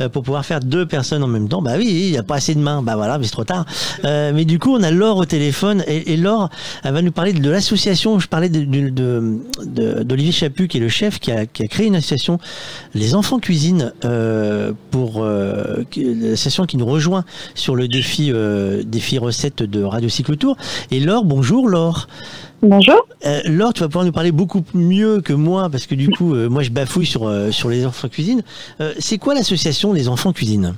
Euh, Pour pouvoir faire deux personnes en même temps. Bah oui, il n'y a pas assez de mains. Bah voilà, mais c'est trop tard. Euh, mais du coup, on a Laure au téléphone et, et Laure, elle va nous parler de l'association. Je parlais de, de, d'Olivier Chaput, qui est le chef, qui a, qui créé une association, Les Enfants Cuisine, pour l'association qui nous rejoint sur le défi, défi recette de Radio Cyclotour. Et Laure, bonjour Laure. Bonjour. Euh, Laure, tu vas pouvoir nous parler beaucoup mieux que moi, parce que du coup, euh, moi, je bafouille sur, euh, sur les enfants cuisine. C'est quoi l'association Les Enfants Cuisine?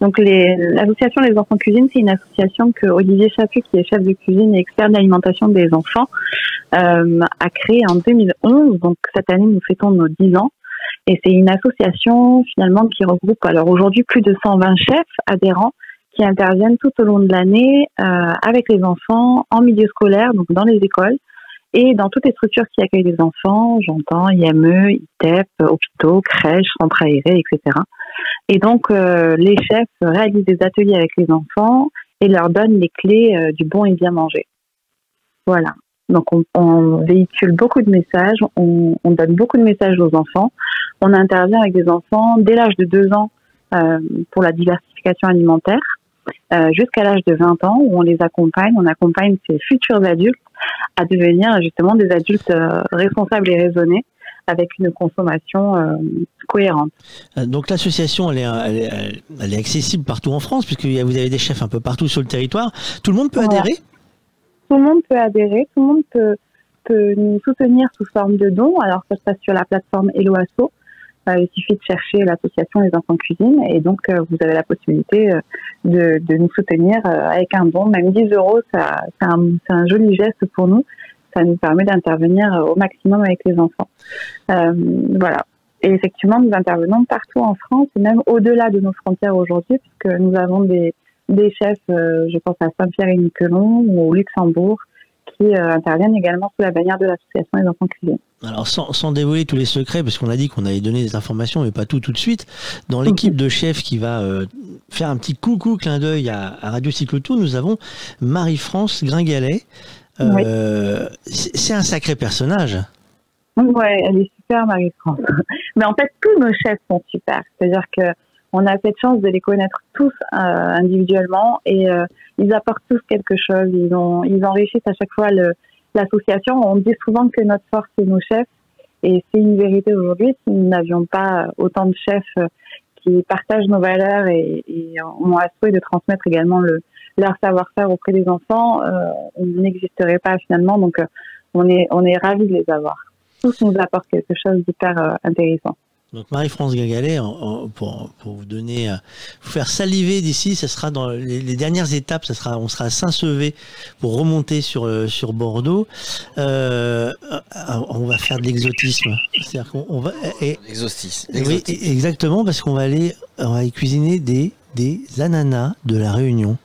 Donc les- l'association Les Enfants Cuisine, c'est une association que Olivier Chaput, qui est chef de cuisine et expert de l'alimentation des enfants, a créée en 2011. Donc cette année, nous fêtons nos 10 ans. Et c'est une association finalement qui regroupe alors aujourd'hui plus de 120 chefs adhérents qui interviennent tout au long de l'année euh, avec les enfants en milieu scolaire, donc dans les écoles et dans toutes les structures qui accueillent les enfants, j'entends IME, ITEP, hôpitaux, crèches, centres aérés, etc. Et donc, euh, les chefs réalisent des ateliers avec les enfants et leur donnent les clés euh, du bon et bien manger. Voilà. Donc, on, véhicule beaucoup de messages, on, on donne beaucoup de messages aux enfants. On intervient avec des enfants dès l'âge de 2 ans pour la diversification alimentaire, euh, jusqu'à l'âge de 20 ans où on les accompagne, on accompagne ces futurs adultes à devenir justement des adultes euh, responsables et raisonnés avec une consommation euh, cohérente. Donc l'association, elle est, elle, est, elle est accessible partout en France, puisque vous avez des chefs un peu partout sur le territoire. Tout le monde peut Voilà. adhérer? Tout le monde peut adhérer, tout le monde peut, peut nous soutenir sous forme de dons. Alors ça se passe sur la plateforme. Euh, il suffit de chercher l'association Les Enfants Cuisine et donc euh, vous avez la possibilité euh, de, nous soutenir euh, avec un don. Même 10 euros, c'est un, joli geste pour nous. Ça nous permet d'intervenir au maximum avec les enfants. Voilà. Et effectivement, nous intervenons partout en France et même au-delà de nos frontières aujourd'hui, puisque nous avons des, chefs, je pense à Saint-Pierre-et-Miquelon ou au Luxembourg, qui euh, interviennent également sous la bannière de l'association des enfants cuisiniers. Alors sans, sans, dévoiler tous les secrets, parce qu'on a dit qu'on allait donner des informations, mais pas tout tout de suite, dans l'équipe de chefs qui va euh, faire un petit coucou, clin d'œil à, à, Radio Cyclotour, nous avons Marie-France Gringalet. Euh, oui. C'est un sacré personnage. Ouais, elle est super, Marie-France. (laughs) Mais en fait, tous nos chefs sont super. C'est-à-dire que on a cette chance de les connaître tous euh, individuellement et euh, ils apportent tous quelque chose. Ils, ont, ils enrichissent à chaque fois l'association. On dit souvent que notre force, c'est nos chefs. Et c'est une vérité aujourd'hui. Si nous n'avions pas autant de chefs euh, qui partagent nos valeurs et, et ont à souhait de transmettre également le, leur savoir-faire auprès des enfants, euh, on n'existerait pas finalement. Donc, on est, on est ravis de les avoir. Tous nous apportent quelque chose d'hyper intéressant. Donc Marie-France Gagalet, pour, pour, vous donner, vous faire saliver d'ici, ça sera dans les, les, dernières étapes, ça sera, on sera à Saint-Sevé pour remonter sur sur Bordeaux. Euh, on va faire de l'exotisme, c'est-à-dire qu'on va. L'exotisme. Oui, exactement, parce qu'on va aller, on va y cuisiner des des ananas de la Réunion.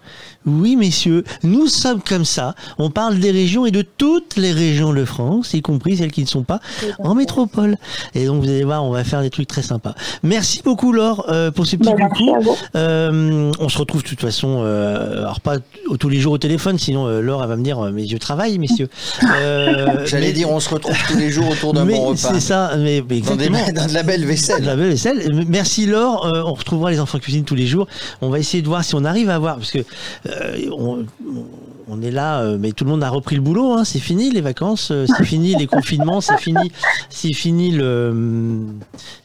Oui, messieurs, nous sommes comme ça. On parle des régions et de toutes les régions de France, y compris celles qui ne sont pas en métropole. Et donc, vous allez voir, on va faire des trucs très sympas. Merci beaucoup, Laure, euh, pour ce petit coucou. Euh, on se retrouve de toute façon, euh, alors pas tous les jours au téléphone, sinon euh, Laure, elle va me dire, mes yeux travaillent, messieurs. (laughs) J'allais mais... dire, on se retrouve tous les jours autour d'un bon repas. C'est ça, mais, mais exactement. Dans, des, dans, de la belle vaisselle. De la belle vaisselle. Merci, Laure. on retrouvera les enfants cuisine tous les jours. On va essayer de voir si on arrive à voir, parce que euh, on, on, est là, euh, mais tout le monde a repris le boulot. Hein, c'est fini les vacances, euh, c'est fini les confinements, c'est fini, c'est fini le,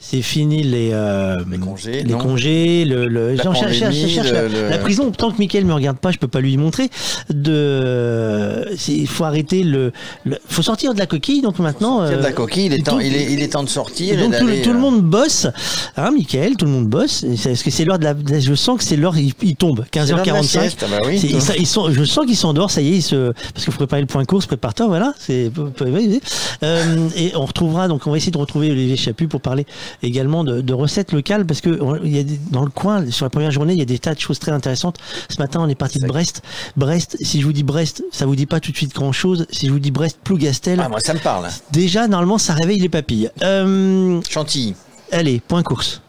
c'est fini les, euh, les congés, les congés, le, le la, cherche, cherche, cherche le, le... la prison. Tant que Mickaël me regarde pas, je peux pas lui montrer. De, il faut arrêter le, faut sortir de la coquille. Donc maintenant, sortir de la coquille, il est temps, il est, il est temps de sortir. donc tout, tout, le monde bosse, hein, Mickaël, tout le monde bosse. Est-ce que c'est l'heure de la, je sens que c'est l'heure, il, il tombe, 15h45. Sieste, bah oui, ils, ils sont, je sens qu'ils s'endort, ça y est, ils se, parce qu'il faut préparer le point course, prépare-toi, voilà. C'est, euh, et on retrouvera, donc on va essayer de retrouver Olivier Chaput pour parler également de, de recettes locales, parce que on, il y a des, dans le coin, sur la première journée, il y a des tas de choses très intéressantes. Ce matin, on est parti de Brest. Brest, si je vous dis Brest, ça vous dit pas tout de suite grand chose. Si je vous dis Brest, Plougastel. Ah, moi, ça me parle. Déjà, normalement, ça réveille les papilles. Euh, Chantilly. Allez, point course.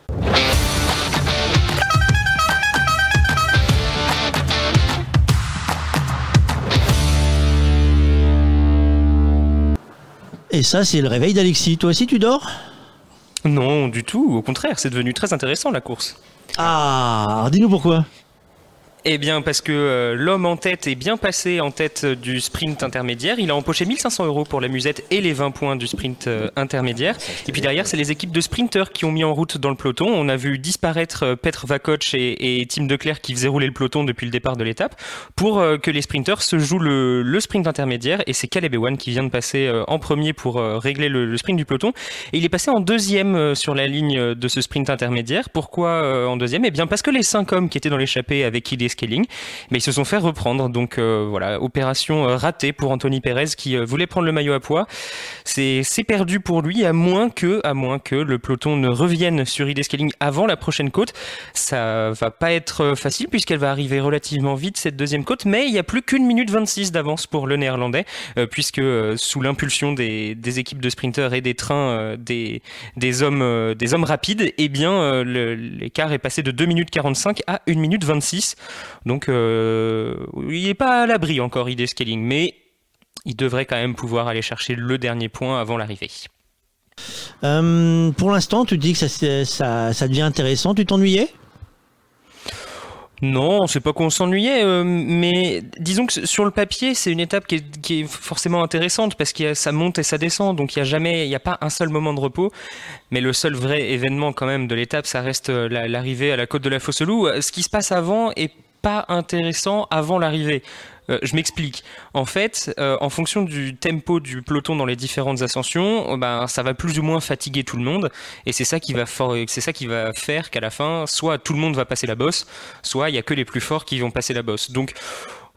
Et ça, c'est le réveil d'Alexis. Toi aussi, tu dors? Non, du tout. Au contraire, c'est devenu très intéressant la course. Ah, dis-nous pourquoi eh bien, parce que euh, l'homme en tête est bien passé en tête du sprint intermédiaire. Il a empoché 1500 euros pour la musette et les 20 points du sprint euh, intermédiaire. Et puis derrière, c'est les équipes de sprinteurs qui ont mis en route dans le peloton. On a vu disparaître euh, Petr Vakoc et, et Tim Declerc qui faisaient rouler le peloton depuis le départ de l'étape pour euh, que les sprinteurs se jouent le, le sprint intermédiaire. Et c'est Caleb Ewan qui vient de passer euh, en premier pour euh, régler le, le, sprint du peloton. Et il est passé en deuxième sur la ligne de ce sprint intermédiaire. Pourquoi en deuxième? Eh bien, parce que les cinq hommes qui étaient dans l'échappée avec qui les mais ils se sont fait reprendre. Donc euh, voilà, opération euh, ratée pour Anthony Perez qui euh, voulait prendre le maillot à poids. C'est perdu pour lui, à moins que, à moins que le peloton ne revienne sur ID Scaling avant la prochaine côte. Ça va pas être facile puisqu'elle va arriver relativement vite cette deuxième côte, mais il y a plus qu'une minute 26 d'avance pour le néerlandais, puisque sous l'impulsion des, équipes de sprinteurs et des trains des, des hommes des hommes rapides, eh bien l'écart est passé de 2 minutes 45 à 1 minute 26. Donc euh, il n'est pas à l'abri encore ID Scaling, mais il devrait quand même pouvoir aller chercher le dernier point avant l'arrivée. Euh, pour l'instant, tu dis que ça, ça, ça devient intéressant. Tu t'ennuyais? Non, c'est pas qu'on s'ennuyait, euh, mais disons que sur le papier, c'est une étape qui est, qui est, forcément intéressante parce que ça monte et ça descend, donc il y a jamais, il n'y a pas un seul moment de repos. Mais le seul vrai événement quand même de l'étape, ça reste l'arrivée à la côte de la Fosse-Loup. Ce qui se passe avant est pas intéressant avant l'arrivée. Euh, je m'explique. En fait, euh, en fonction du tempo du peloton dans les différentes ascensions, ben, ça va plus ou moins fatiguer tout le monde. Et c'est ça qui va, c'est ça qui va faire qu'à la fin, soit tout le monde va passer la bosse, soit il y a que les plus forts qui vont passer la bosse. Donc,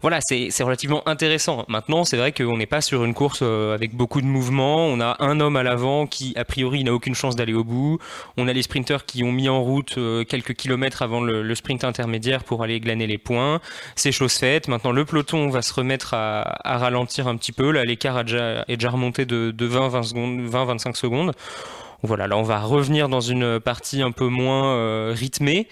voilà, c'est relativement intéressant. Maintenant, c'est vrai qu'on n'est pas sur une course euh, avec beaucoup de mouvements. On a un homme à l'avant qui, a priori, n'a aucune chance d'aller au bout. On a les sprinteurs qui ont mis en route euh, quelques kilomètres avant le, sprint intermédiaire pour aller glaner les points. C'est chose faite. Maintenant, le peloton va se remettre à, ralentir un petit peu. Là, l'écart est déjà remonté de, 20, 20 secondes, 20, 25 secondes. Voilà, là, on va revenir dans une partie un peu moins euh, rythmée.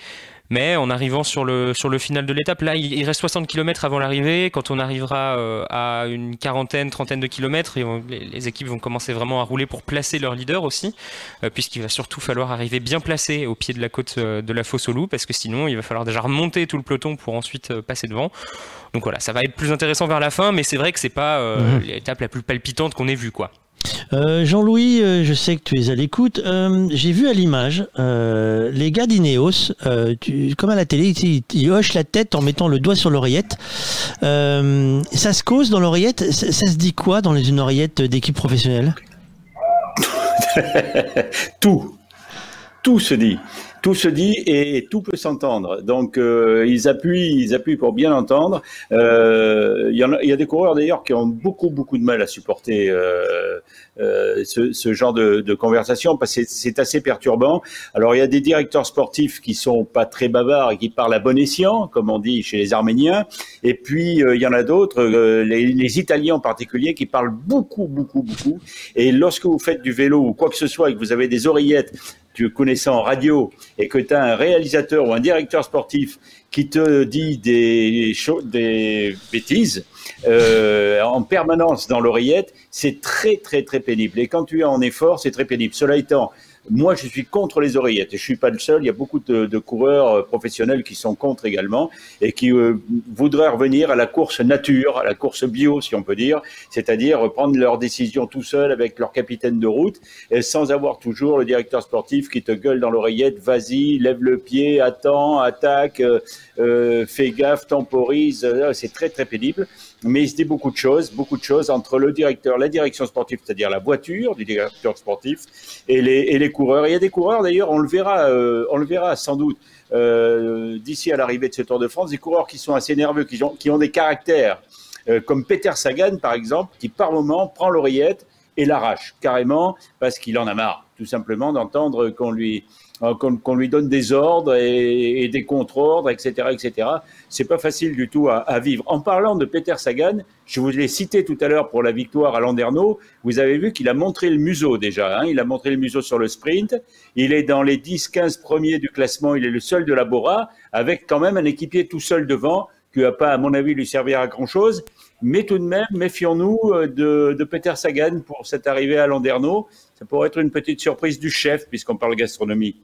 Mais en arrivant sur le, sur le final de l'étape, là, il, reste 60 km avant l'arrivée. Quand on arrivera euh, à une quarantaine, trentaine de kilomètres, les, équipes vont commencer vraiment à rouler pour placer leur leader aussi, euh, puisqu'il va surtout falloir arriver bien placé au pied de la côte euh, de la fosse au loup, parce que sinon, il va falloir déjà remonter tout le peloton pour ensuite passer devant. Donc voilà, ça va être plus intéressant vers la fin, mais c'est vrai que c'est pas mmh. l'étape la plus palpitante qu'on ait vue, quoi. Euh, Jean-Louis, euh, je sais que tu es à l'écoute. Euh, j'ai vu à l'image les gars d'Ineos, comme à la télé, ils, hochent la tête en mettant le doigt sur l'oreillette. ça se cause dans l'oreillette? Ça, se dit quoi dans une oreillette d'équipe professionnelle? (laughs) Tout. Tout se dit tout se dit et tout peut s'entendre. Donc euh, ils appuient, ils appuient pour bien entendre. Euh, il y, a, y, a des coureurs d'ailleurs qui ont beaucoup beaucoup de mal à supporter euh, ce, ce, genre de, de, conversation parce que c'est assez perturbant. Alors il y a des directeurs sportifs qui sont pas très bavards et qui parlent à bon escient, comme on dit chez les Arméniens. Et puis il y en a d'autres, les, les, Italiens en particulier, qui parlent beaucoup beaucoup beaucoup. Et lorsque vous faites du vélo ou quoi que ce soit et que vous avez des oreillettes tu connais ça en radio et que tu as un réalisateur ou un directeur sportif qui te dit des, des bêtises euh, en permanence dans l'oreillette, c'est très très très pénible. Et quand tu es en effort, c'est très pénible. Cela étant, moi, je suis contre les oreillettes et je suis pas le seul. Il y a beaucoup de, coureurs euh, professionnels qui sont contre également et qui euh, voudraient revenir à la course nature, à la course bio, si on peut dire, c'est-à-dire prendre leurs décisions tout seul avec leur capitaine de route et sans avoir toujours le directeur sportif qui te gueule dans l'oreillette, vas-y, lève le pied, attends, attaque, euh, fais gaffe, temporise. C'est très très pénible mais il se dit beaucoup de choses, beaucoup de choses entre le directeur, la direction sportive, c'est-à-dire la voiture du directeur sportif, et les, et les coureurs. il y a des coureurs, d'ailleurs, on le verra, euh, on le verra sans doute euh, d'ici à l'arrivée de ce Tour de France, des coureurs qui sont assez nerveux, qui ont, qui ont des caractères, euh, comme Peter Sagan, par exemple, qui par moment prend l'oreillette et l'arrache carrément parce qu'il en a marre, tout simplement, d'entendre qu'on lui euh, qu'on lui donne des ordres et, des contre-ordres, etc., etc. C'est pas facile du tout à, vivre. En parlant de Peter Sagan, je vous l'ai cité tout à l'heure pour la victoire à Landerneau. Vous avez vu qu'il a montré le museau déjà. Hein. il a montré le museau sur le sprint. Il est dans les 10-15 premiers du classement. Il est le seul de la Bora, avec quand même un équipier tout seul devant qui va pas, à mon avis, lui servir à grand chose. Mais tout de même, méfions-nous euh, de, de, Peter Sagan pour cette arrivée à Landerneau. Ça pourrait être une petite surprise du chef, puisqu'on parle gastronomie.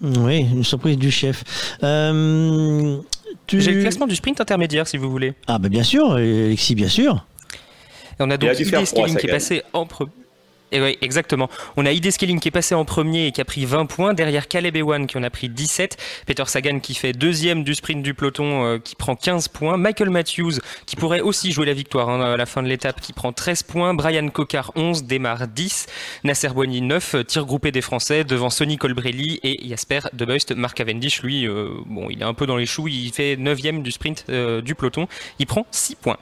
Oui, une surprise du chef. Euh, J'ai le classement du sprint intermédiaire, si vous voulez. Ah, bah bien sûr, Alexis, bien sûr. on a donc Idé Scaling qui est passé en premier. Oui, exactement. On a ID Scaling qui est passé en premier et qui a pris 20 points. Derrière Caleb Ewan qui en a pris 17. Peter Sagan qui fait deuxième du sprint du peloton euh, qui prend 15 points. Michael Matthews qui pourrait aussi jouer la victoire hein, à la fin de l'étape qui prend 13 points. Brian Cocard 11, démarre 10. Nasser Boigny 9, tir groupé des Français devant Sonny Colbrelli et Jasper Debeust. Mark Cavendish, lui, euh, bon, il est un peu dans les choux. Il fait 9 du sprint euh, du peloton. Il prend 6 points.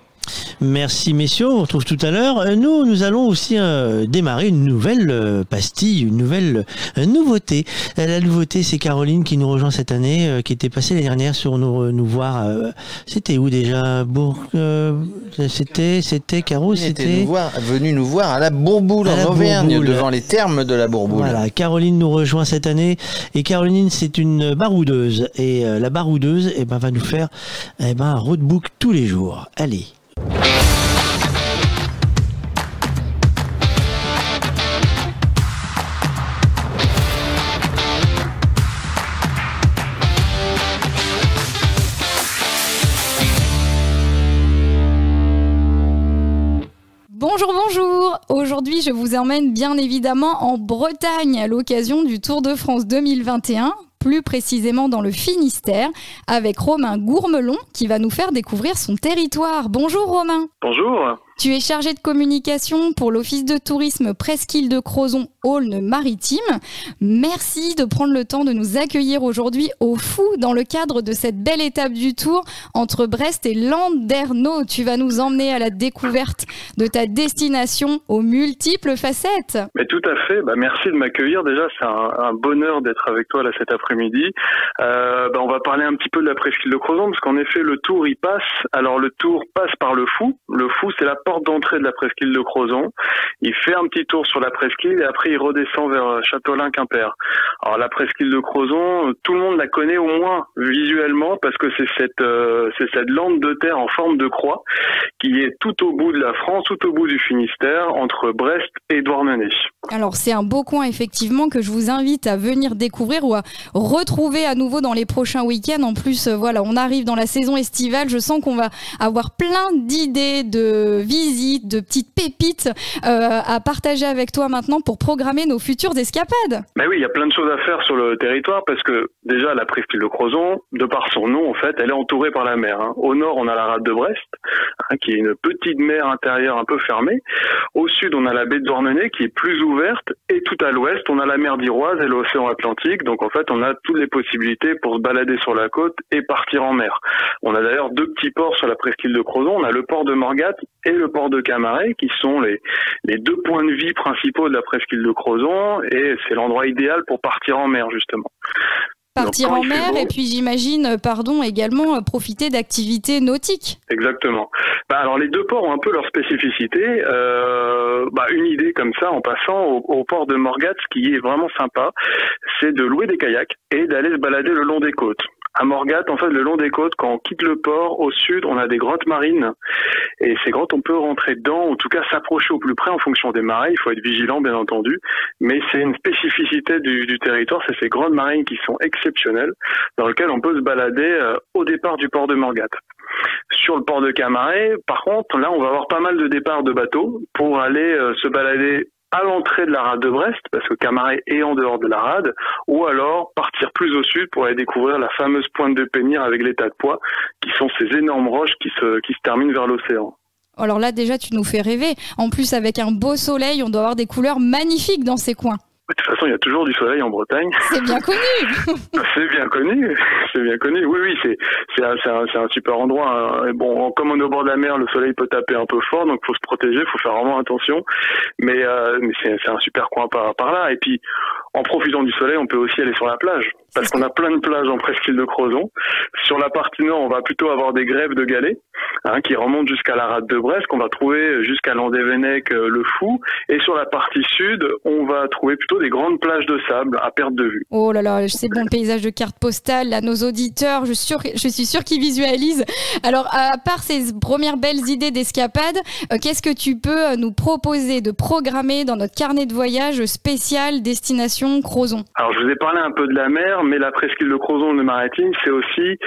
Merci messieurs, on se retrouve tout à l'heure. Euh, nous, nous allons aussi euh, démarrer une nouvelle euh, pastille, une nouvelle nouveauté. La nouveauté, c'est Caroline qui nous rejoint cette année, qui était passée l'année dernière sur nous, nous voir. c'était où déjà? Bourg C'était, c'était Caro, c'était nous venu nous voir à la Bourboule en Auvergne, devant les termes de la Bourboule. Voilà, Caroline nous rejoint cette année et Caroline, c'est une baroudeuse et la baroudeuse, eh ben, va nous faire eh ben, un roadbook tous les jours. Allez. Bonjour, bonjour. Aujourd'hui, je vous emmène bien évidemment en Bretagne à l'occasion du Tour de France 2021 plus précisément dans le Finistère, avec Romain Gourmelon qui va nous faire découvrir son territoire. Bonjour Romain. Bonjour. Tu es chargé de communication pour l'Office de tourisme Presqu'île de Crozon, Aulne-Maritime. Merci de prendre le temps de nous accueillir aujourd'hui au Fou dans le cadre de cette belle étape du tour entre Brest et Landerneau. Tu vas nous emmener à la découverte de ta destination aux multiples facettes. Mais tout à fait. Bah, merci de m'accueillir. Déjà, c'est un, bonheur d'être avec toi là cet après-midi. Euh, bah, on va parler un petit peu de la presqu'île de Crozon parce qu'en effet, le tour y passe. Alors le tour passe par le Fou. Le Fou, c'est la porte d'entrée de la presqu'île de Crozon. Il fait un petit tour sur la presqu'île et après il redescend vers Châteaulin-Quimper. Alors la presqu'île de Crozon, tout le monde la connaît au moins visuellement parce que c'est cette euh, c'est cette lande de terre en forme de croix qui est tout au bout de la France, tout au bout du Finistère, entre Brest et Douarnenez. Alors c'est un beau coin effectivement que je vous invite à venir découvrir ou à retrouver à nouveau dans les prochains week-ends. En plus, euh, voilà, on arrive dans la saison estivale. Je sens qu'on va avoir plein d'idées de visites, de petites pépites euh, à partager avec toi maintenant pour programmer nos futures escapades. Ben oui, il y a plein de choses à faire sur le territoire parce que déjà la presqu'île de Crozon, de par son nom en fait, elle est entourée par la mer. Hein. Au nord, on a la rade de Brest, hein, qui est une petite mer intérieure un peu fermée. Au sud, on a la baie de Douarnenez qui est plus ouverte et tout à l'ouest, on a la mer d'Iroise et l'océan Atlantique. Donc en fait, on a toutes les possibilités pour se balader sur la côte et partir en mer. On a d'ailleurs deux petits ports sur la presqu'île de Crozon. On a le port de Morgat et le port de Camaret qui sont les, les deux points de vie principaux de la presqu'île de Crozon et c'est l'endroit idéal pour partir en mer justement partir en mer et puis j'imagine, euh, pardon, également euh, profiter d'activités nautiques. Exactement. Bah alors les deux ports ont un peu leur spécificité. Euh, bah, une idée comme ça en passant au, au, port de Morgat, ce qui est vraiment sympa, c'est de louer des kayaks et d'aller se balader le long des côtes. À Morgat, en fait, le long des côtes, quand on quitte le port, au sud, on a des grottes marines. Et ces grottes, on peut rentrer dedans, en tout cas s'approcher au plus près en fonction des marées. Il faut être vigilant, bien entendu. Mais c'est une spécificité du, du territoire, c'est ces grottes marines qui sont exceptionnelles, dans lesquelles on peut se balader euh, au départ du port de Morgat. Sur le port de Camaret, par contre, là, on va avoir pas mal de départs de bateaux pour aller euh, se balader à l'entrée de la rade de Brest, parce que Camaret est en dehors de la rade, ou alors partir plus au sud pour aller découvrir la fameuse pointe de Pénir avec les tas de poids, qui sont ces énormes roches qui se, qui se terminent vers l'océan. Alors là, déjà, tu nous fais rêver. En plus, avec un beau soleil, on doit avoir des couleurs magnifiques dans ces coins. De toute façon, il y a toujours du soleil en Bretagne. C'est bien connu. (laughs) c'est bien connu. C'est bien connu. Oui, oui, c'est c'est un, un, un, super endroit. Hein. Bon, comme on est au bord de la mer, le soleil peut taper un peu fort, donc faut se protéger, faut faire vraiment attention. Mais, euh, mais c'est un super coin par, par là. Et puis, en profitant du soleil, on peut aussi aller sur la plage, parce qu'on a plein de plages en presqu'île de Crozon. Sur la partie nord, on va plutôt avoir des grèves de galets hein, qui remontent jusqu'à la rade de Brest, qu'on va trouver jusqu'à Landévennec, euh, le Fou. Et sur la partie sud, on va trouver plutôt des grandes plages de sable à perte de vue. Oh là là, c'est bon paysage de carte postale, là, nos auditeurs, je, je suis sûr qu'ils visualisent. Alors, à part ces premières belles idées d'escapade, euh, qu'est-ce que tu peux euh, nous proposer de programmer dans notre carnet de voyage spécial destination Alors je vous ai parlé un peu de la mer, mais la presqu'île de Crozon de Maritime, c'est aussi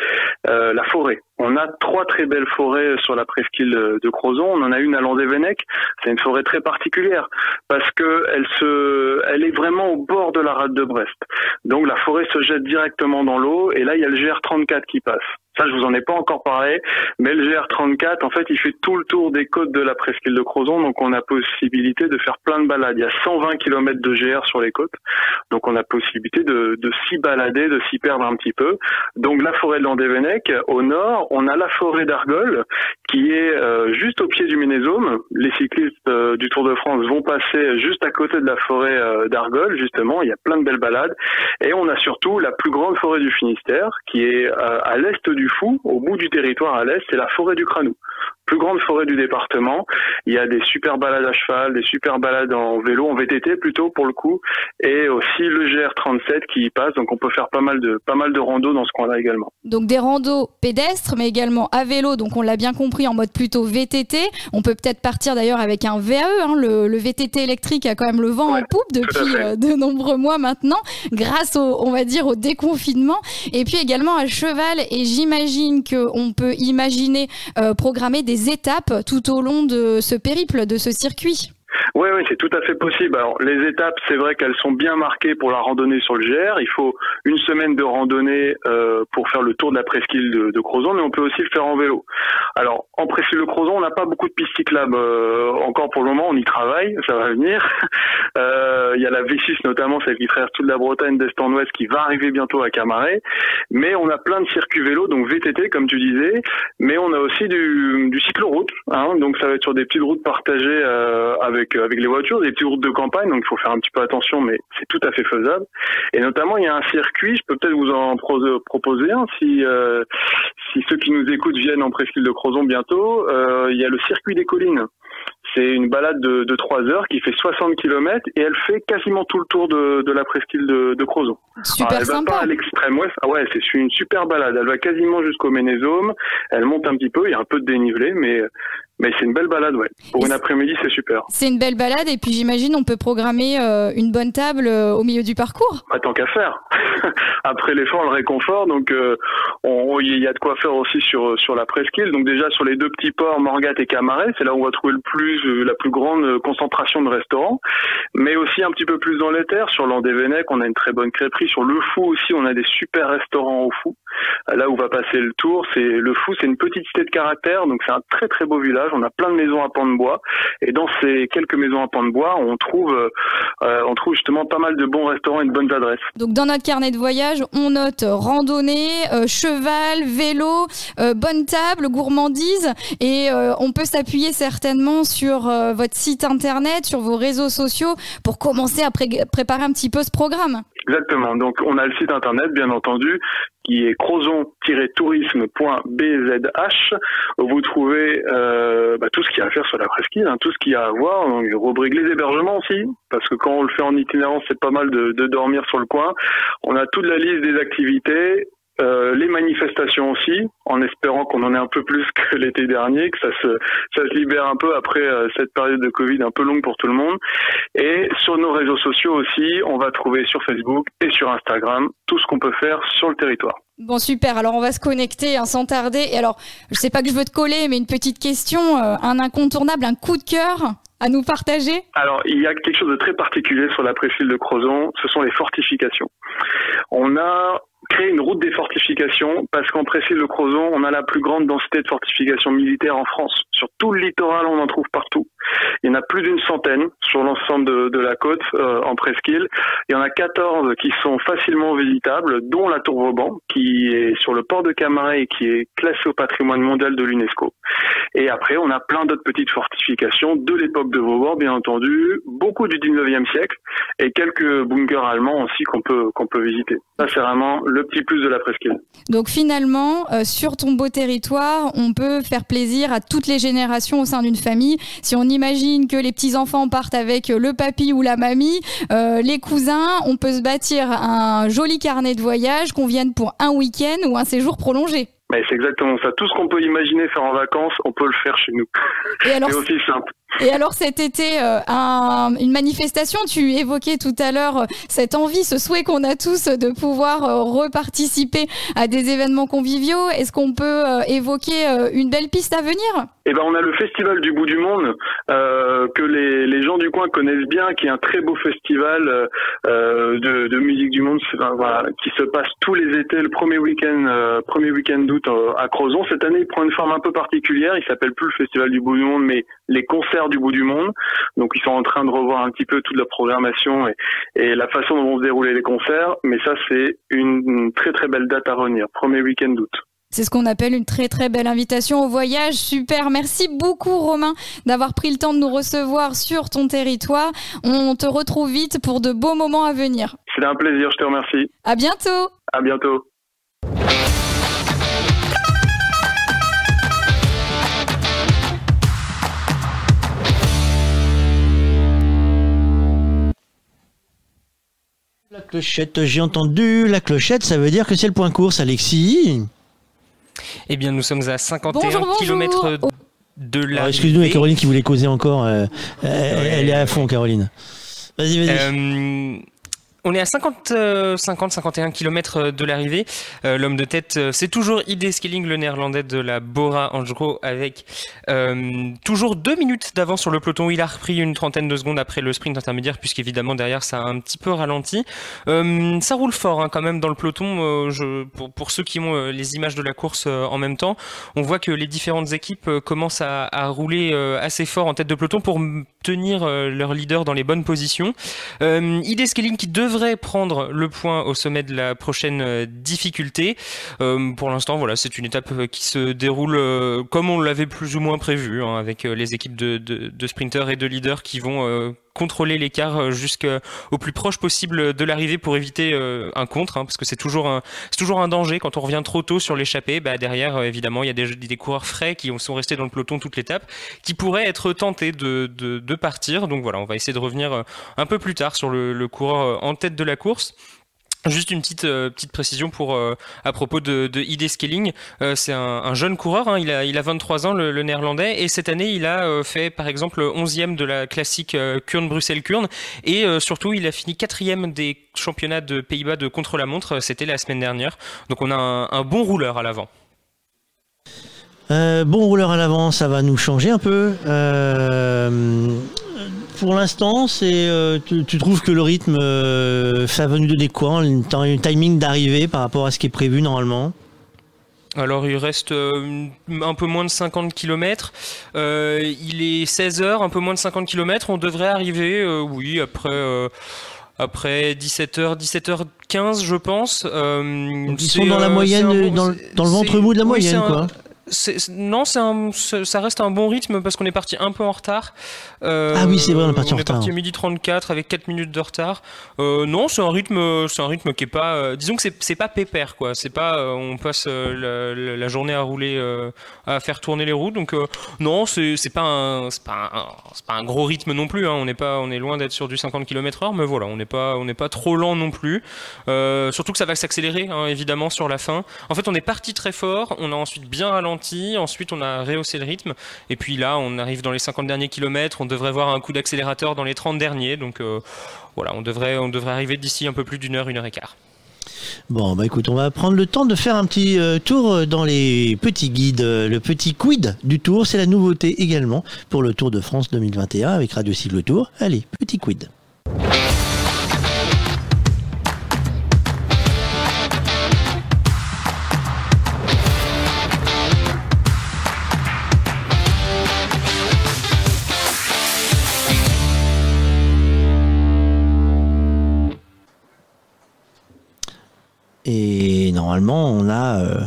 euh, la forêt. On a trois très belles forêts sur la presqu'île de Crozon. On en a une à Landévennec. C'est une forêt très particulière parce que elle se, elle est vraiment au bord de la rade de Brest. Donc la forêt se jette directement dans l'eau et là il y a le GR34 qui passe. Ça, je vous en ai pas encore parlé, mais le GR34, en fait, il fait tout le tour des côtes de la presqu'île de Crozon, donc on a possibilité de faire plein de balades. Il y a 120 km de GR sur les côtes, donc on a possibilité de, de s'y balader, de s'y perdre un petit peu. Donc la forêt de Landévennec, au nord, on a la forêt d'Argol, qui est euh, juste au pied du Ménésome. Les cyclistes euh, du Tour de France vont passer juste à côté de la forêt euh, d'Argol, justement. Il y a plein de belles balades. Et on a surtout la plus grande forêt du Finistère, qui est à l'est du Fou, au bout du territoire à l'est, c'est la forêt du Cranou plus grande forêt du département. Il y a des super balades à cheval, des super balades en vélo, en VTT plutôt pour le coup, et aussi le GR37 qui y passe. Donc on peut faire pas mal de pas mal de randos dans ce coin-là également. Donc des randos pédestres, mais également à vélo. Donc on l'a bien compris en mode plutôt VTT. On peut peut-être partir d'ailleurs avec un VAE. Hein. Le, VTT électrique a quand même le vent en poupe depuis euh, de nombreux mois maintenant, grâce au on va dire au déconfinement. Et puis également à cheval. Et j'imagine qu'on peut imaginer euh, programmer des étapes tout au long de ce périple, de ce circuit. Oui, oui, c'est tout à fait possible. Alors, les étapes, c'est vrai qu'elles sont bien marquées pour la randonnée sur le GR. Il faut une semaine de randonnée euh, pour faire le tour de la presqu'île de, Crozon, mais on peut aussi le faire en vélo. Alors, en presqu'île de Crozon, on n'a pas beaucoup de pistes cyclables euh, encore pour le moment. On y travaille, ça va venir. (laughs) Euh, il y a la V6 notamment, celle qui traverse toute la Bretagne d'est en ouest, qui va arriver bientôt à Camaret. Mais on a plein de circuits vélo, donc VTT comme tu disais. Mais on a aussi du, du cycloroute. Hein, donc ça va être sur des petites routes partagées euh, avec avec les voitures, des petites routes de campagne. Donc il faut faire un petit peu attention, mais c'est tout à fait faisable. Et notamment, il y a un circuit. Je peux peut-être vous en proposer un si si ceux qui nous écoutent viennent en presqu'île de Crozon bientôt. il y a le circuit des collines. C'est une balade de, de 3 heures qui fait 60 km et elle fait quasiment tout le tour de, de la presqu'île de, de Crozon. Super elle sympa. va pas à l'extrême ouest. Ah ouais, c'est une super balade. Elle va quasiment jusqu'au Ménésome. Elle monte un petit peu. Il y a un peu de dénivelé, mais mais c'est une belle balade, ouais. Pour une après-midi, c'est super. C'est une belle balade et puis j'imagine on peut programmer euh, une bonne table euh, au milieu du parcours. Bah, tant qu'à faire. (laughs) Après l'effort, le réconfort. Donc, euh, il y a de quoi faire aussi sur sur la presqu'île. Donc déjà sur les deux petits ports, Morgat et Camaret, c'est là où on va trouver le plus euh, la plus grande concentration de restaurants. Mais aussi un petit peu plus dans les terres, sur l'Andévennec, on a une très bonne crêperie. Sur le Fou aussi, on a des super restaurants au Fou. Là où va passer le tour, c'est le Fou, c'est une petite cité de caractère, donc c'est un très très beau village. On a plein de maisons à pans de bois, et dans ces quelques maisons à pans de bois, on trouve euh, on trouve justement pas mal de bons restaurants et de bonnes adresses. Donc dans notre carnet de voyage, on note randonnée, euh, cheval, vélo, euh, bonne table, gourmandise et on peut s'appuyer certainement sur votre site internet, sur vos réseaux sociaux pour commencer à pré- préparer un petit peu ce programme. Exactement. Donc on a le site internet, bien entendu, qui est crozon-tourisme.bzh. Vous trouvez euh, bah, tout ce qu'il y a à faire sur la presqu'île, hein, tout ce qu'il y a à voir. Donc, rubrique les hébergements aussi, parce que quand on le fait en itinérance, c'est pas mal de, de dormir sur le coin. On a toute la liste des activités. Euh, les manifestations aussi, en espérant qu'on en ait un peu plus (laughs) que l'été dernier, que ça se, ça se libère un peu après euh, cette période de Covid un peu longue pour tout le monde. Et sur nos réseaux sociaux aussi, on va trouver sur Facebook et sur Instagram tout ce qu'on peut faire sur le territoire. Bon super, alors on va se connecter hein, sans tarder. Et alors, je sais pas que je veux te coller, mais une petite question, euh, un incontournable, un coup de cœur à nous partager? Alors, il y a quelque chose de très particulier sur la presqu'île de Crozon, ce sont les fortifications. On a créé une route des fortifications parce qu'en presqu'île de Crozon, on a la plus grande densité de fortifications militaires en France. Sur tout le littoral, on en trouve partout. Il y en a plus d'une centaine sur l'ensemble de, la côte euh, en presqu'île. Il y en a 14 qui sont facilement visitables, dont la Tour Vauban, qui est sur le port de Camaret et qui est classée au patrimoine mondial de l'UNESCO. Et après, on a plein d'autres petites fortifications de l'époque de Vauban, bien entendu, beaucoup du 19e siècle et quelques bunkers allemands aussi qu'on peut qu'on peut visiter. Ça, c'est vraiment le petit plus de la presqu'île. Donc finalement, euh, sur ton beau territoire, on peut faire plaisir à toutes les générations au sein d'une famille. Si on imagine que les petits-enfants partent avec le papy ou la mamie, euh, les cousins, on peut se bâtir un joli carnet de voyage qu'on vienne pour un week-end ou un séjour prolongé. Mais c'est exactement ça. Tout ce qu'on peut imaginer faire en vacances, on peut le faire chez nous. C'est aussi simple. Et alors cet été, euh, un- une manifestation, tu évoquais tout à l'heure euh, cette envie, ce souhait qu'on a tous de pouvoir euh, reparticiper à des événements conviviaux. Est-ce qu'on peut évoquer une belle piste à venir? Eh ben, on a le festival du bout du monde que les, gens du coin connaissent bien, qui est un très beau festival de, musique du monde, qui se passe tous les étés, le premier week-end, premier week-end d'août à Crozon. Cette année, il prend une forme un peu particulière. Il s'appelle plus le festival du bout du monde, mais les concerts du bout du monde. Donc, ils sont en train de revoir un petit peu toute la programmation et, et la façon dont vont se dérouler les concerts. Mais ça, c'est une, une très très belle date à revenir, premier week-end d'août. C'est ce qu'on appelle une très très belle invitation au voyage. Super. Merci beaucoup Romain d'avoir pris le temps de nous recevoir sur ton territoire. On te retrouve vite pour de beaux moments à venir. C'était un plaisir, je te remercie. À bientôt. À bientôt. La clochette, j'ai entendu la clochette, ça veut dire que c'est le point course, Alexis. Eh bien, nous sommes à 51 Bonjour, bonjour. km de la. Alors, Excuse-nous, il y a Caroline qui voulait causer encore. euh, euh, Elle est à fond, Caroline. Vas-y, vas-y. Euh, On est à 50, 50 51 km de l'arrivée. Euh, l'homme de tête, euh, c'est toujours ID Scaling, le néerlandais de la Bora Angro, avec euh, toujours deux minutes d'avance sur le peloton. Il a repris une trentaine de secondes après le sprint intermédiaire, puisqu'évidemment derrière ça a un petit peu ralenti. ça roule fort hein, quand même dans le peloton. Pour, ceux qui ont les images de la course en même temps, on voit que les différentes équipes commencent à, rouler assez fort en tête de peloton pour tenir leur leader dans les bonnes positions. ID Scaling qui devrait devrait prendre le point au sommet de la prochaine euh, difficulté. Euh, pour l'instant, voilà, c'est une étape euh, qui se déroule comme on l'avait plus ou moins prévu, hein, avec les équipes de, de, sprinters et de leaders qui vont contrôler l'écart jusqu'au plus proche possible de l'arrivée pour éviter un contre, hein, parce que c'est toujours un, toujours un danger quand on revient trop tôt sur l'échappée. Bah derrière, évidemment, il y a des, des, coureurs frais qui sont restés dans le peloton toute l'étape, qui pourraient être tentés de, de, partir. Donc voilà, on va essayer de revenir un peu plus tard sur le coureur en tête de la course. Juste une petite euh, petite précision pour euh, à propos de, ID Scaling, euh, c'est un, jeune coureur, hein. il a il a 23 ans le, néerlandais et cette année il a fait par exemple 11e de la classique Kurn Bruxelles Kurn et surtout il a fini quatrième des championnats de Pays-Bas de contre-la-montre, c'était la semaine dernière. Donc on a un, un bon rouleur à l'avant. bon rouleur à l'avant, ça va nous changer un peu pour l'instant, c'est euh, tu, trouves que le rythme, euh, ça va nous donner quoi un, timing d'arrivée par rapport à ce qui est prévu normalement? Alors il reste euh, un peu moins de 50 km. il est 16 heures, un peu moins de 50 km. On devrait arriver, oui, après après 17h, 17h15, je pense. ils sont dans la moyenne, dans, le ventre mou de la moyenne, quoi non, ça reste un bon rythme parce qu'on est parti un peu en retard. Euh, ah oui, c'est vrai, on est parti en retard. On est parti à midi 34 avec 4 minutes de retard. Euh, non, c'est un rythme, c'est un rythme qui est pas, euh, disons que c'est pas pépère quoi. C'est pas, on passe la, journée à rouler, à faire tourner les roues. Donc non, c'est pas un, c'est pas un, pas un gros rythme non plus. Hein. On n'est pas, on est loin d'être sur du 50 km/h, mais voilà, on n'est pas, on n'est pas trop lent non plus. surtout que ça va s'accélérer hein, évidemment sur la fin. En fait, on est parti très fort, on a ensuite bien ralenti ensuite on a rehaussé le rythme, et puis là on arrive dans les 50 derniers kilomètres, on devrait voir un coup d'accélérateur dans les 30 derniers, donc euh, voilà, on devrait, on devrait arriver d'ici un peu plus d'une heure, une heure et quart. Bon, bah écoute, on va prendre le temps de faire un petit euh, tour dans les petits guides. Le petit quid du tour, c'est la nouveauté également pour le Tour de France 2021 avec Radio Cycle Tour. Allez, petit quid. Normalement, on a. Euh,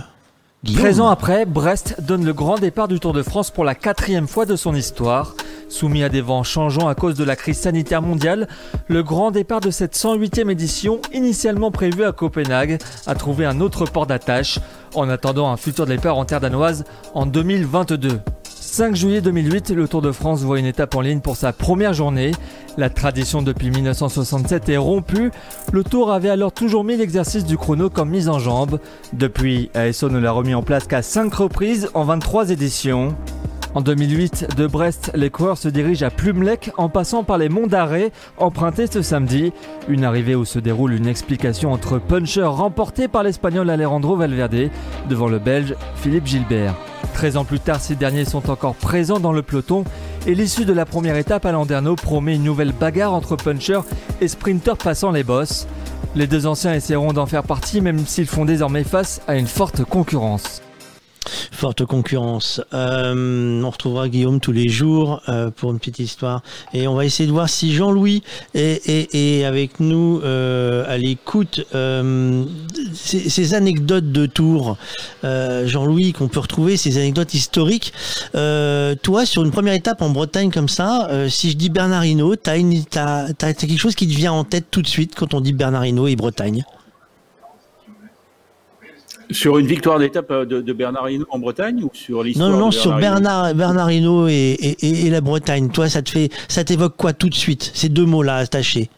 Guillaume. 13 ans après, Brest donne le grand départ du Tour de France pour la quatrième fois de son histoire. Soumis à des vents changeants à cause de la crise sanitaire mondiale, le grand départ de cette 108e édition, initialement prévu à Copenhague, a trouvé un autre port d'attache, en attendant un futur départ en terre danoise en 2022. 5 juillet 2008, le Tour de France voit une étape en ligne pour sa première journée. La tradition depuis 1967 est rompue. Le Tour avait alors toujours mis l'exercice du chrono comme mise en jambe. Depuis, ASO ne l'a remis en place qu'à 5 reprises en 23 éditions. En 2008, de Brest, les coureurs se dirigent à Plumelec en passant par les monts d'Arrêt, empruntés ce samedi. Une arrivée où se déroule une explication entre puncher remporté par l'Espagnol Alejandro Valverde devant le Belge Philippe Gilbert. 13 ans plus tard, ces derniers sont encore présents dans le peloton et l'issue de la première étape à Landerneau promet une nouvelle bagarre entre puncher et sprinter passant les bosses. Les deux anciens essaieront d'en faire partie même s'ils font désormais face à une forte concurrence. Forte concurrence. Euh, on retrouvera Guillaume tous les jours euh, pour une petite histoire. Et on va essayer de voir si Jean-Louis est, avec nous euh, à l'écoute. Ces, anecdotes de tour, Jean-Louis, qu'on peut retrouver, ces anecdotes historiques. toi, sur une première étape en Bretagne comme ça, si je dis Bernardino, tu as, as, quelque chose qui te vient en tête tout de suite quand on dit Bernardino et Bretagne? Sur une victoire d'étape euh, de, Bernard Hinault en Bretagne ou sur l'histoire Non, non, sur Bernard, Bernard Hinault et, la Bretagne. Toi, ça te fait, ça t'évoque quoi tout de suite? Ces deux mots-là attachés.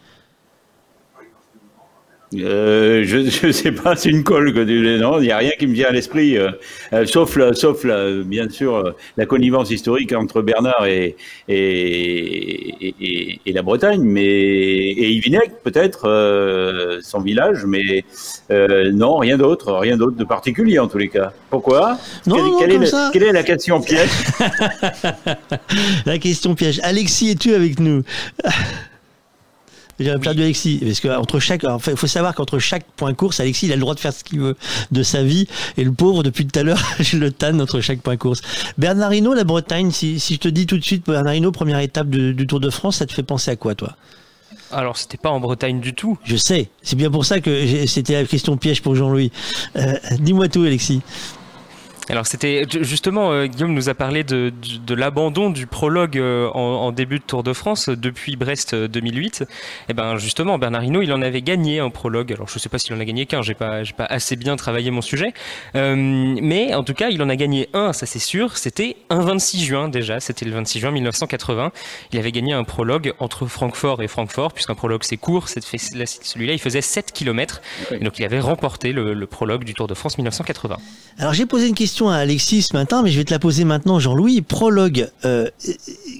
Euh, je ne sais pas, c'est une colle que tu non, il n'y a rien qui me vient à l'esprit, euh, euh, sauf, la, sauf la, bien sûr la connivence historique entre Bernard et, et, et, et la Bretagne, mais et Yvinec peut-être son village, mais non, rien d'autre, rien d'autre de particulier en tous les cas. Pourquoi? Non, quelle, non, quelle est quelle est la question piège? (laughs) La question piège. Alexis, es-tu avec nous? J'ai perdu Alexis, parce que entre chaque, enfin, il faut savoir qu'entre chaque point course, Alexis, il a le droit de faire ce qu'il veut de sa vie, et le pauvre, depuis tout à l'heure, (laughs) je le tanne entre chaque point course. Bernardino, la Bretagne, si, si je te dis tout de suite Bernardino, première étape du Tour de France, ça te fait penser à quoi, toi? Alors, c'était pas en Bretagne du tout. Je sais, c'est bien pour ça que c'était la question piège pour Jean-Louis. Euh, Dis-moi tout, Alexis. Alors c'était justement euh, Guillaume nous a parlé de, de, de l'abandon du prologue euh, en, en début de Tour de France euh, depuis Brest euh, 2008. Et ben justement Bernard Hinault il en avait gagné un prologue. Alors je sais pas s'il en a gagné qu'un, j'ai pas j'ai pas assez bien travaillé mon sujet, Euh, mais en tout cas il en a gagné un, ça c'est sûr. C'était un 26 juin déjà, c'était le 26 juin 1980. Il avait gagné un prologue entre Francfort et Francfort puisqu'un prologue c'est court. Celui-là il faisait 7 km, donc il avait remporté le, le prologue du Tour de France 1980. Alors j'ai posé une question à Alexis ce matin, mais je vais te la poser maintenant, Jean-Louis. Prologue, euh,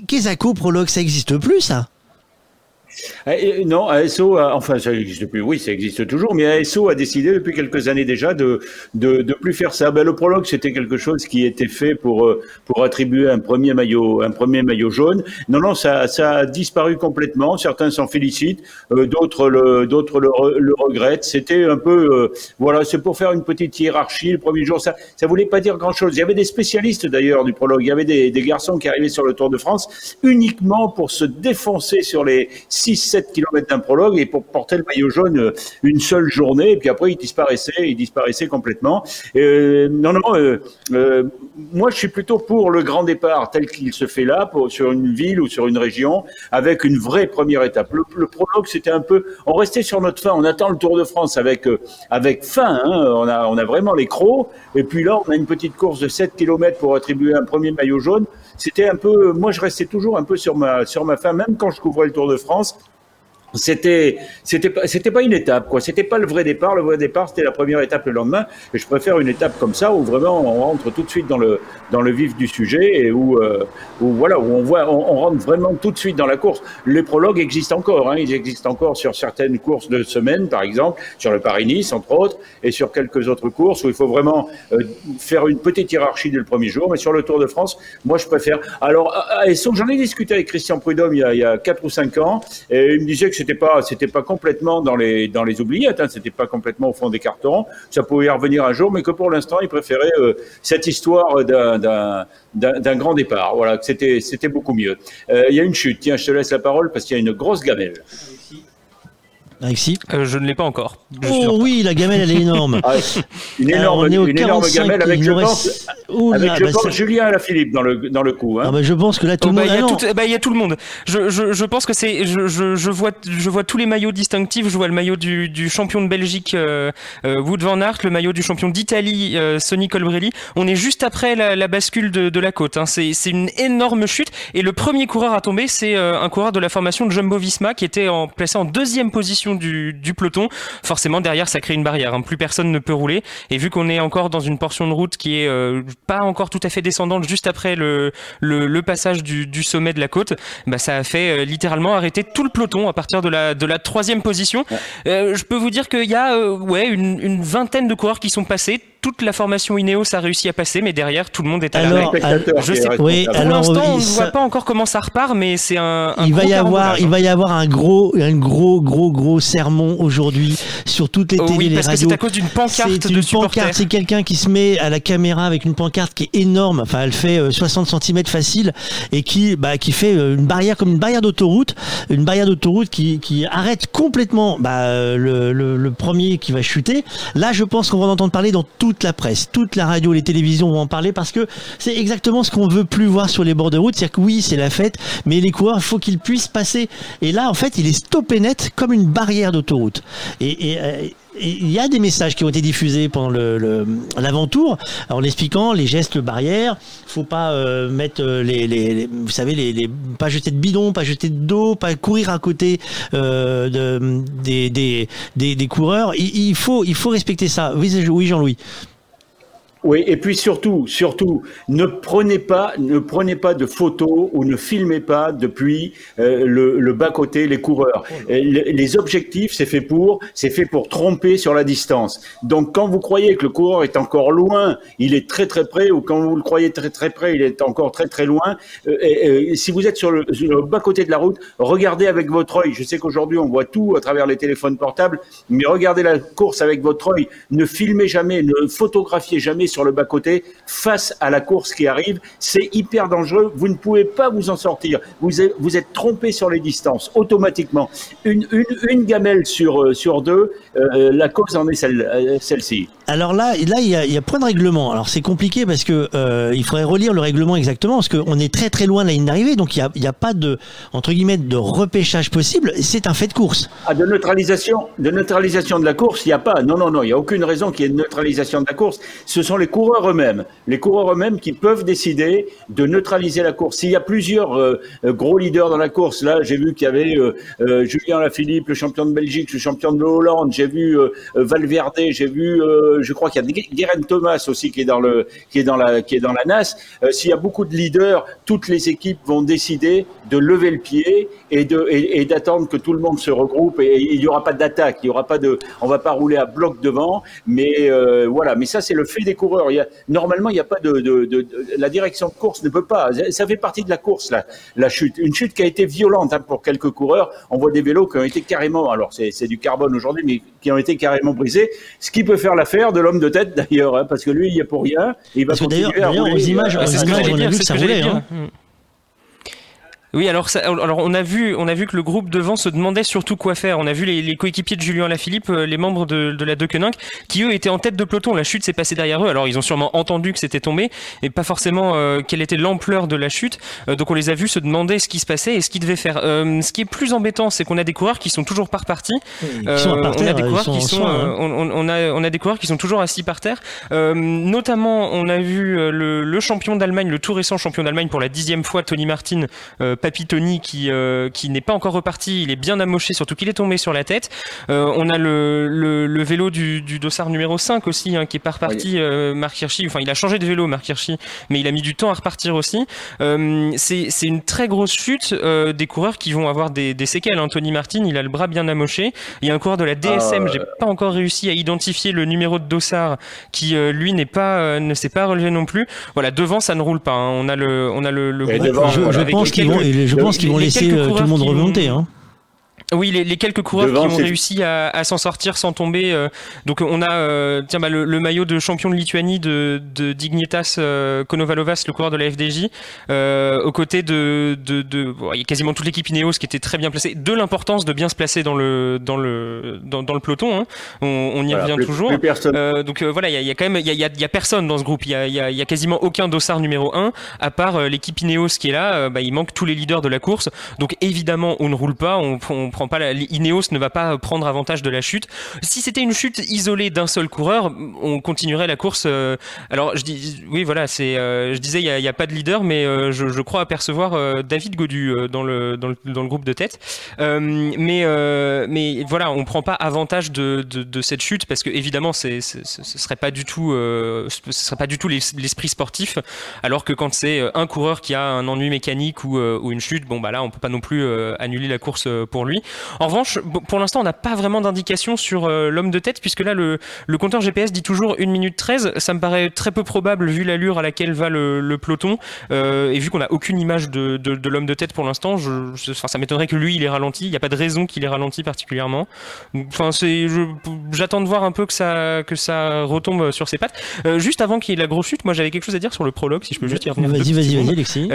Quesaco, prologue, ça existe plus, ça? Non, ASO, a- enfin ça n'existe plus, oui, ça existe toujours, mais ASO a décidé depuis quelques années déjà de de, de plus faire ça. Ben, le prologue, c'était quelque chose qui était fait pour euh, pour attribuer un premier maillot un premier maillot jaune. Non, non, ça ça a disparu complètement. Certains s'en félicitent, euh, d'autres le d'autres le, le regrettent. C'était un peu euh, voilà, c'est pour faire une petite hiérarchie. Le premier jour, ça ça voulait pas dire grand chose. Il y avait des spécialistes d'ailleurs du prologue. Il y avait des, des garçons qui arrivaient sur le Tour de France uniquement pour se défoncer sur les 6-7 km d'un prologue et pour porter le maillot jaune euh, une seule journée. Et puis après, il disparaissait, il disparaissait complètement. Euh, non, non, euh, moi je suis plutôt pour le grand départ tel qu'il se fait là, sur une ville ou sur une région, avec une vraie première étape. Le, prologue, c'était un peu, on restait sur notre fin, on attend le Tour de France avec, avec fin, hein. on, a, on a vraiment les crocs, et puis là, on a une petite course de 7 km pour attribuer un premier maillot jaune. C'était un peu, moi je restais toujours un peu sur ma, sur ma fin, même quand je couvrais le Tour de France c'était c'était pas c'était pas une étape quoi. C'était pas le vrai départ. Le vrai départ c'était la première étape le lendemain. Et je préfère une étape comme ça où vraiment on rentre tout de suite dans le dans le vif du sujet et où euh, où voilà où on voit on, rentre vraiment tout de suite dans la course. Les prologues existent encore hein, ils existent encore sur certaines courses de semaine par exemple sur le Paris-Nice entre autres et sur quelques autres courses où il faut vraiment euh, faire une petite hiérarchie dès le premier jour. Mais sur le Tour de France moi je préfère. Alors à Esso, j'en ai discuté avec Christian Prudhomme il y a, il 4 ou 5 ans et il me disait que c'était pas c'était pas complètement dans les dans les oubliettes hein, c'était pas complètement au fond des cartons. Ça pouvait y revenir un jour mais que pour l'instant il préférait euh, cette histoire d'un grand départ. Voilà c'était c'était beaucoup mieux. Euh, il y a une chute. Tiens je te laisse la parole parce qu'il y a une grosse gamelle Alexis Euh, je ne l'ai pas encore. Je Oh oui, la gamelle, elle est énorme. (laughs) Ah, une Alors, énorme, on est au une énorme 45, gamelle avec, je pense, reste- Ouh là, avec je bah, pense, ça- Julien Alaphilippe dans le, dans le coup. Hein. Ah bah, je pense que là, tout Oh, le bah, monde. il y a ah bah, il y a tout le monde. Je, je, je pense que c'est. Je, vois, je vois tous les maillots distinctifs. Je vois le maillot du, du champion de Belgique, euh, euh, Wout van Aert, le maillot du champion d'Italie, euh, Sonny Colbrelli. On est juste après la, la bascule de, de la côte. Hein. C'est c'est une énorme chute. Et le premier coureur à tomber, c'est euh, un coureur de la formation de Jumbo Visma qui était en, placé en deuxième position du, du peloton. Forcément, derrière, ça crée une barrière. hein. Plus personne ne peut rouler. Et vu qu'on est encore dans une portion de route qui est euh, pas encore tout à fait descendante, juste après le, le, le passage du, du sommet de la côte, bah, ça a fait euh, littéralement arrêter tout le peloton à partir de la, de la troisième position. Euh, je peux vous dire qu'il y a euh, ouais, une, une vingtaine de coureurs qui sont passés. Toute la formation Ineos a réussi à passer, mais derrière, tout le monde est à Alors, l'arrêt. alors- Je sais, oui, pour alors, l'instant, on ne voit pas encore comment ça repart, mais c'est un, un il va y avoir, il va y avoir un gros, un gros, gros, gros sermon aujourd'hui sur toutes les Oh télés, oui, les parce que radios. c'est à cause d'une pancarte C'est de une supporters. pancarte, c'est quelqu'un qui se met à la caméra avec une pancarte qui est énorme. Enfin, elle fait euh, 60 cm facile et qui, bah, qui fait euh, une barrière comme une barrière d'autoroute, une barrière d'autoroute qui, qui arrête complètement bah, euh, le, le, le premier qui va chuter. Là, je pense qu'on va en entendre parler dans toute la presse, toute la radio, les télévisions vont en parler parce que c'est exactement ce qu'on veut plus voir sur les bords de route. C'est-à-dire que oui, c'est la fête, mais les coureurs, il faut qu'ils puissent passer. Et là, en fait, il est stoppé net comme une barrière d'autoroute. Et, euh, il y a des messages qui ont été diffusés pendant l'avant-tour en expliquant les gestes barrières. Faut pas euh, mettre euh, les, vous savez, les, pas jeter de bidon, pas jeter d'eau, pas courir à côté euh, de, des, des, des, coureurs. Il, faut, il faut respecter ça. Oui Jean-Louis. Oui, et puis surtout, surtout, ne prenez pas, ne prenez pas de photos ou ne filmez pas depuis euh, le, le bas côté les coureurs. les objectifs, c'est fait pour, c'est fait pour tromper sur la distance. Donc, quand vous croyez que le coureur est encore loin, il est très très près, ou quand vous le croyez très très près, il est encore très très loin. Euh, et, si vous êtes sur le, sur le, bas côté de la route, regardez avec votre œil. Je sais qu'aujourd'hui on voit tout à travers les téléphones portables, mais regardez la course avec votre œil. Ne filmez jamais, ne photographiez jamais sur le bas-côté face à la course qui arrive. C'est hyper dangereux. Vous ne pouvez pas vous en sortir. Vous êtes, vous êtes trompé sur les distances automatiquement. Une, une, une gamelle sur, euh, sur deux, euh, la cause en est celle, euh, celle-ci. Alors là, là, il y a, il y a point de règlement. Alors c'est compliqué parce que euh, il faudrait relire le règlement exactement parce qu'on est très très loin de la ligne d'arrivée, donc il y a, il y a pas de entre guillemets de repêchage possible. C'est un fait de course. Ah, de neutralisation, de neutralisation de la course, il n'y a pas. Non, non, non, il n'y a aucune raison qu'il y ait de neutralisation de la course. Ce sont les coureurs eux-mêmes, les coureurs eux-mêmes qui peuvent décider de neutraliser la course. S'il y a plusieurs euh, gros leaders dans la course, là, j'ai vu qu'il y avait euh, euh, Julien Lafilippe, le champion de Belgique, le champion de Hollande, j'ai vu Valverde, j'ai vu je crois qu'il y a Guérin Thomas aussi qui est dans le qui est dans la qui est dans la NAS. Euh, s'il y a beaucoup de leaders, toutes les équipes vont décider de lever le pied et de et, d'attendre que tout le monde se regroupe et, il n'y aura pas d'attaque, il y aura pas de, on va pas rouler à bloc devant, mais euh, voilà. Mais ça c'est le fait des coureurs. Il y a, normalement il n'y a pas de, de, de, la direction de course ne peut pas. Ça fait partie de la course la, la chute, une chute qui a été violente hein, pour quelques coureurs. On voit des vélos qui ont été carrément, alors c'est du carbone aujourd'hui, mais qui ont été carrément brisés. Ce qui peut faire l'affaire de l'homme de tête d'ailleurs, hein, parce que lui il y est pour rien. il va rouler. Aux images, aux images on a vu que ça roulait. Oui, alors, ça, alors on a vu, on a vu que le groupe devant se demandait surtout quoi faire. On a vu les, les coéquipiers de Julien Lafilippe, euh, les membres de, de la Deceuninck, qui eux étaient en tête de peloton. La chute s'est passée derrière eux. Alors ils ont sûrement entendu que c'était tombé, mais pas forcément euh, quelle était l'ampleur de la chute. Euh, donc on les a vus se demander ce qui se passait et ce qu'ils devaient faire. ce qui est plus embêtant, c'est qu'on a des coureurs qui sont toujours pas repartis. on a des coureurs qui sont, hein. a, on a des coureurs qui sont toujours assis par terre. notamment, on a vu le, le champion d'Allemagne, le tout récent champion d'Allemagne pour la dixième fois, Tony Martin Papy Tony qui, euh, qui n'est pas encore reparti, il est bien amoché, surtout qu'il est tombé sur la tête. Euh, on a le, le, le, vélo du, du dossard numéro 5 aussi, hein, qui est pas reparti, euh, Marc Hirschi. Enfin, il a changé de vélo, Marc Hirschi, mais il a mis du temps à repartir aussi. Euh, c'est une très grosse chute euh, des coureurs qui vont avoir des, des séquelles. Hein. Tony Martin, il a le bras bien amoché. Il y a un coureur de la DSM, j'ai pas encore réussi à identifier le numéro de dossard, qui lui n'est pas, ne s'est pas relevé non plus. Voilà, devant ça ne roule pas. Hein. On a le, on a le, le groupe, je, je pense qu'ils vont, je pense qu'ils vont laisser euh, tout le monde remonter. Hein. Oui, les, les, quelques coureurs Devant, qui ont réussi à, à s'en sortir sans tomber. Euh, donc on a euh, tiens, bah, le, le, maillot de champion de Lituanie de, de Dignitas euh, Konovalovas, le coureur de la FDJ, euh, aux côtés de, de, de bon, il y a quasiment toute l'équipe Ineos qui était très bien placée. De l'importance de bien se placer dans le dans le dans, dans le peloton. Hein. On, on, y voilà, revient plus, toujours. Plus. Euh, donc voilà, il y a, y a, quand même il y a, y, a, y a, personne dans ce groupe. Il y a, y, a, y a quasiment aucun dossard numéro 1 à part l'équipe Ineos qui est là. bah, il manque tous les leaders de la course. Donc évidemment, on ne roule pas, on, on Ineos ne va pas prendre avantage de la chute. Si c'était une chute isolée d'un seul coureur, on continuerait la course. Euh, alors je oui, voilà, euh, je disais, il n'y a, pas de leader, mais euh, je, crois apercevoir David Godu dans le, groupe de tête. mais voilà, on prend pas avantage de, cette chute parce que évidemment, ce serait serait pas du tout l'esprit sportif. Alors que quand c'est un coureur qui a un ennui mécanique ou, ou une chute, bon bah là, on peut pas non plus annuler la course pour lui. En revanche, pour l'instant, on n'a pas vraiment d'indication sur euh, l'homme de tête, puisque là, le, le, compteur GPS dit toujours 1 minute 13. Ça me paraît très peu probable vu l'allure à laquelle va le, le peloton. Euh, et vu qu'on n'a aucune image de, de, de l'homme de tête pour l'instant, je, ça m'étonnerait que lui, il ait ralenti. Il n'y a pas de raison qu'il ait ralenti particulièrement. Enfin, c'est, j'attends de voir un peu que ça, que ça retombe sur ses pattes. Euh, juste avant qu'il y ait la grosse chute, moi, j'avais quelque chose à dire sur le prologue, si je peux juste y revenir. Vas-y, vas-y, vas-y, Alexis.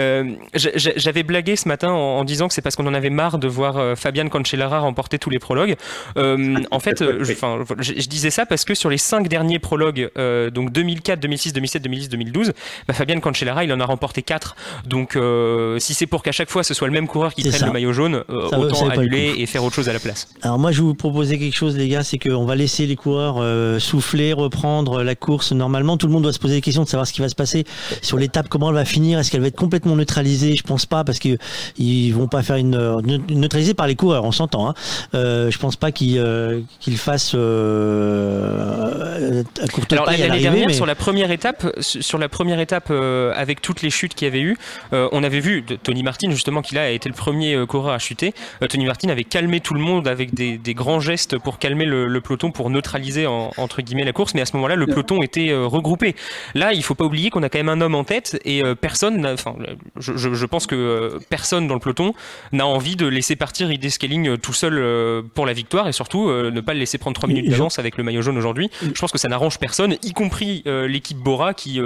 J'avais blagué ce matin en, en disant que c'est parce qu'on en avait marre de voir Fabian Cancellara remportait tous les prologues. Euh, en fait, euh, je, enfin, je, je disais ça parce que sur les cinq derniers prologues, euh, donc 2004, 2006, 2007, 2010, 2012, bah, Fabian Cancellara, il en a remporté quatre. Donc, euh, si c'est pour qu'à chaque fois ce soit le même coureur qui ça. le maillot jaune, euh, Ça autant le annuler et faire autre chose à la place. Alors moi, je vais vous proposer quelque chose, les gars, c'est qu'on va laisser les coureurs euh, souffler, reprendre la course. Normalement, tout le monde doit se poser des questions de savoir ce qui va se passer sur l'étape, comment elle va finir, est-ce qu'elle va être complètement neutralisée? Je pense pas, parce que ils vont pas faire une ne- neutralisée par les coureurs, on s'entend. Hein. Euh, je pense pas qu'ils euh, fassent euh, à courte Alors paille à l'année l'arrivée. dernière mais- sur la première étape, su- sur la première étape euh, avec toutes les chutes qu'il y avait eu, euh, on avait vu Tony Martin justement qui là a été le premier euh, coureur à chuter. Euh, Tony Martin avait calmé tout le monde avec des, des grands gestes pour calmer le, le peloton, pour neutraliser en- entre guillemets la course. Mais à ce moment-là, le peloton était euh, regroupé. Là, il faut pas oublier qu'on a quand même un homme en tête et euh, personne, n'a- enfin, je, je- je pense que euh, personne dans le peloton n'a envie de laisser partir Idé Euh, tout seul euh, pour la victoire et surtout euh, ne pas le laisser prendre 3 minutes d'avance avec le maillot jaune aujourd'hui. Je pense que ça n'arrange personne, y compris l'équipe Bora qui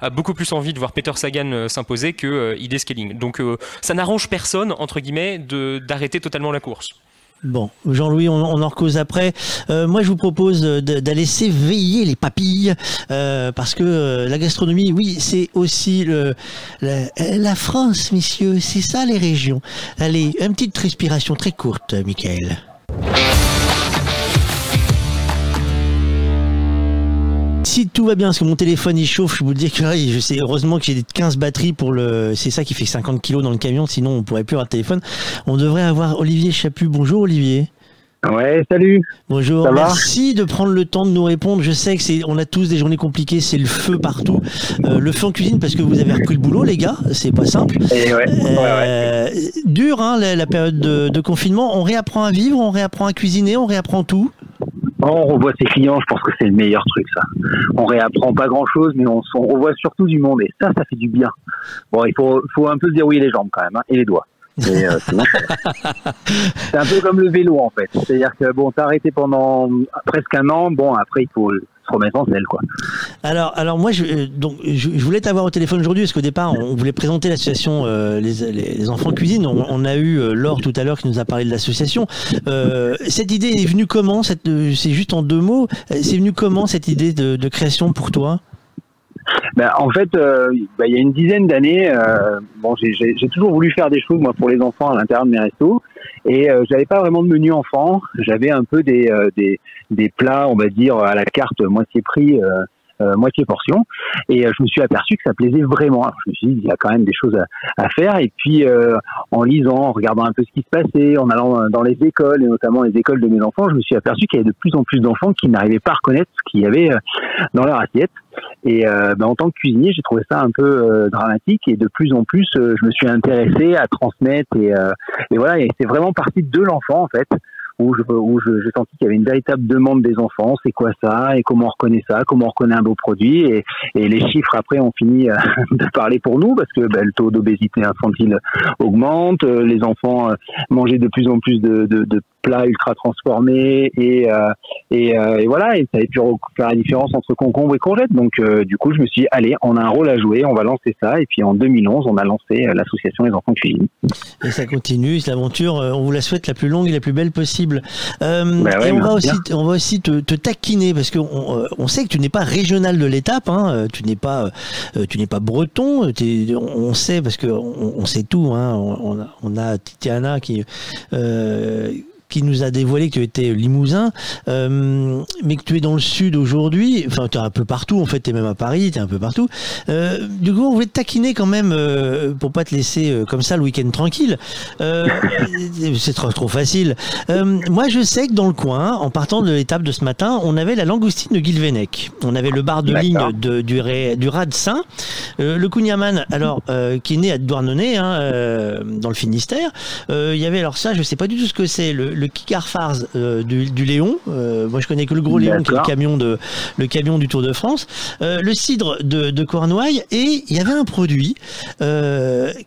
a beaucoup plus envie de voir Peter Sagan s'imposer que Idé Scaling. Donc ça n'arrange personne, entre guillemets, d'arrêter totalement la course. Bon, Jean-Louis, on, on en recose après. Euh, moi, je vous propose d'aller s'éveiller les papilles, euh, parce que euh, la gastronomie, oui, c'est aussi le, la, la France, messieurs, c'est ça les régions. Allez, une petite respiration très courte, Michael. Si tout va bien, parce que mon téléphone il chauffe, je vous le dis que là, je sais heureusement que j'ai 15 batteries pour le. C'est ça qui fait 50 kilos dans le camion, sinon on pourrait plus avoir de téléphone. On devrait avoir Olivier Chaput. Bonjour Olivier. Ouais, salut. Bonjour. Ça Merci de prendre le temps de nous répondre. Je sais que c'est, on a tous des journées compliquées, c'est le feu partout. Euh, le feu en cuisine parce que vous avez repris le boulot, les gars. C'est pas simple. Et ouais, ouais, Euh, Dur, hein, la, la période de, de confinement. On réapprend à vivre, on réapprend à cuisiner, on réapprend tout. On revoit ses clients, je pense que c'est le meilleur truc, ça. On réapprend pas grand chose, mais on, on revoit surtout du monde, et ça, ça fait du bien. Bon, il faut, faut un peu se dérouiller les jambes quand même, hein, et les doigts. Euh, c'est un peu comme le vélo, en fait. C'est-à-dire que, bon, t'as arrêté pendant presque un an, bon, après, il faut remettre en selle, quoi. Alors, alors moi, je, euh, donc, je, je voulais t'avoir au téléphone aujourd'hui parce qu'au départ, on voulait présenter l'association euh, les, les, enfants cuisine. On, on a eu euh, Laure tout à l'heure qui nous a parlé de l'association. Euh, cette idée est venue comment cette, C'est juste en deux mots. C'est venu comment cette idée de, de création pour toi? Ben, en fait, euh, ben, il y a une dizaine d'années, euh, bon, j'ai toujours voulu faire des choses moi pour les enfants à l'intérieur de mes restos, et euh, j'avais pas vraiment de menu enfant. J'avais un peu des, euh, des des plats, on va dire à la carte moitié prix. Euh, moitié portion. Et euh, je me suis aperçu que ça plaisait vraiment. Alors, je me suis dit il y a quand même des choses à, à faire. Et puis euh, en lisant en regardant un peu ce qui se passait en allant dans les écoles et notamment les écoles de mes enfants je me suis aperçu qu'il y avait de plus en plus d'enfants qui n'arrivaient pas à reconnaître ce qu'il y avait euh, dans leur assiette. Et euh, ben, en tant que cuisinier, j'ai trouvé ça un peu euh, dramatique. Et de plus en plus, euh, je me suis intéressé à transmettre. Et, et voilà, et c'est vraiment parti de l'enfant en fait. Où j'ai senti qu'il y avait une véritable demande des enfants, c'est quoi ça et comment on reconnaît ça, comment on reconnaît un beau produit. Et, les chiffres après ont fini euh, (laughs) de parler pour nous parce que ben, le taux d'obésité infantile augmente, euh, les enfants euh, mangeaient de plus en plus de plats ultra transformés et, euh, et, euh, et voilà, et ça avait pu faire la différence entre concombre et courgette. Donc euh, du coup, je me suis dit, allez, on a un rôle à jouer, on va lancer ça. Et puis en 2011, on a lancé l'association Les Enfants Cuisine. Et ça continue, l'aventure, on vous la souhaite la plus longue et la plus belle possible. Euh, Bah ouais, et on va, aussi, on va aussi te, te taquiner, parce qu'on on, on sait que tu n'es pas régional de l'étape, hein, tu n'es pas, tu n'es pas breton, on, sait, parce qu'on on sait tout, hein, on, on a, on a Titiana qui... Euh, qui nous a dévoilé que tu étais limousin, euh, mais que tu es dans le sud aujourd'hui, enfin tu es un peu partout en fait, tu es même à Paris, tu es un peu partout. Euh, du coup, on voulait te taquiner quand même euh, pour pas te laisser euh, comme ça le week-end tranquille. (laughs) C'est trop, trop facile. Moi, je sais que dans le coin, en partant de l'étape de ce matin, on avait la langoustine de Guilvenec. On avait le bar de ligne de, du, Ré- du Raz Saint. Le Cugnaman, alors, qui est né à Douarnenez, hein, dans le Finistère. Il y avait alors ça, je sais pas du tout ce que c'est, le, le Kikarfars euh, du, du Léon. Euh, moi, je connais que le gros Léon, qui est le camion, de, le camion du Tour de France. Euh, le cidre de, de Cornouailles. Et il y avait un produit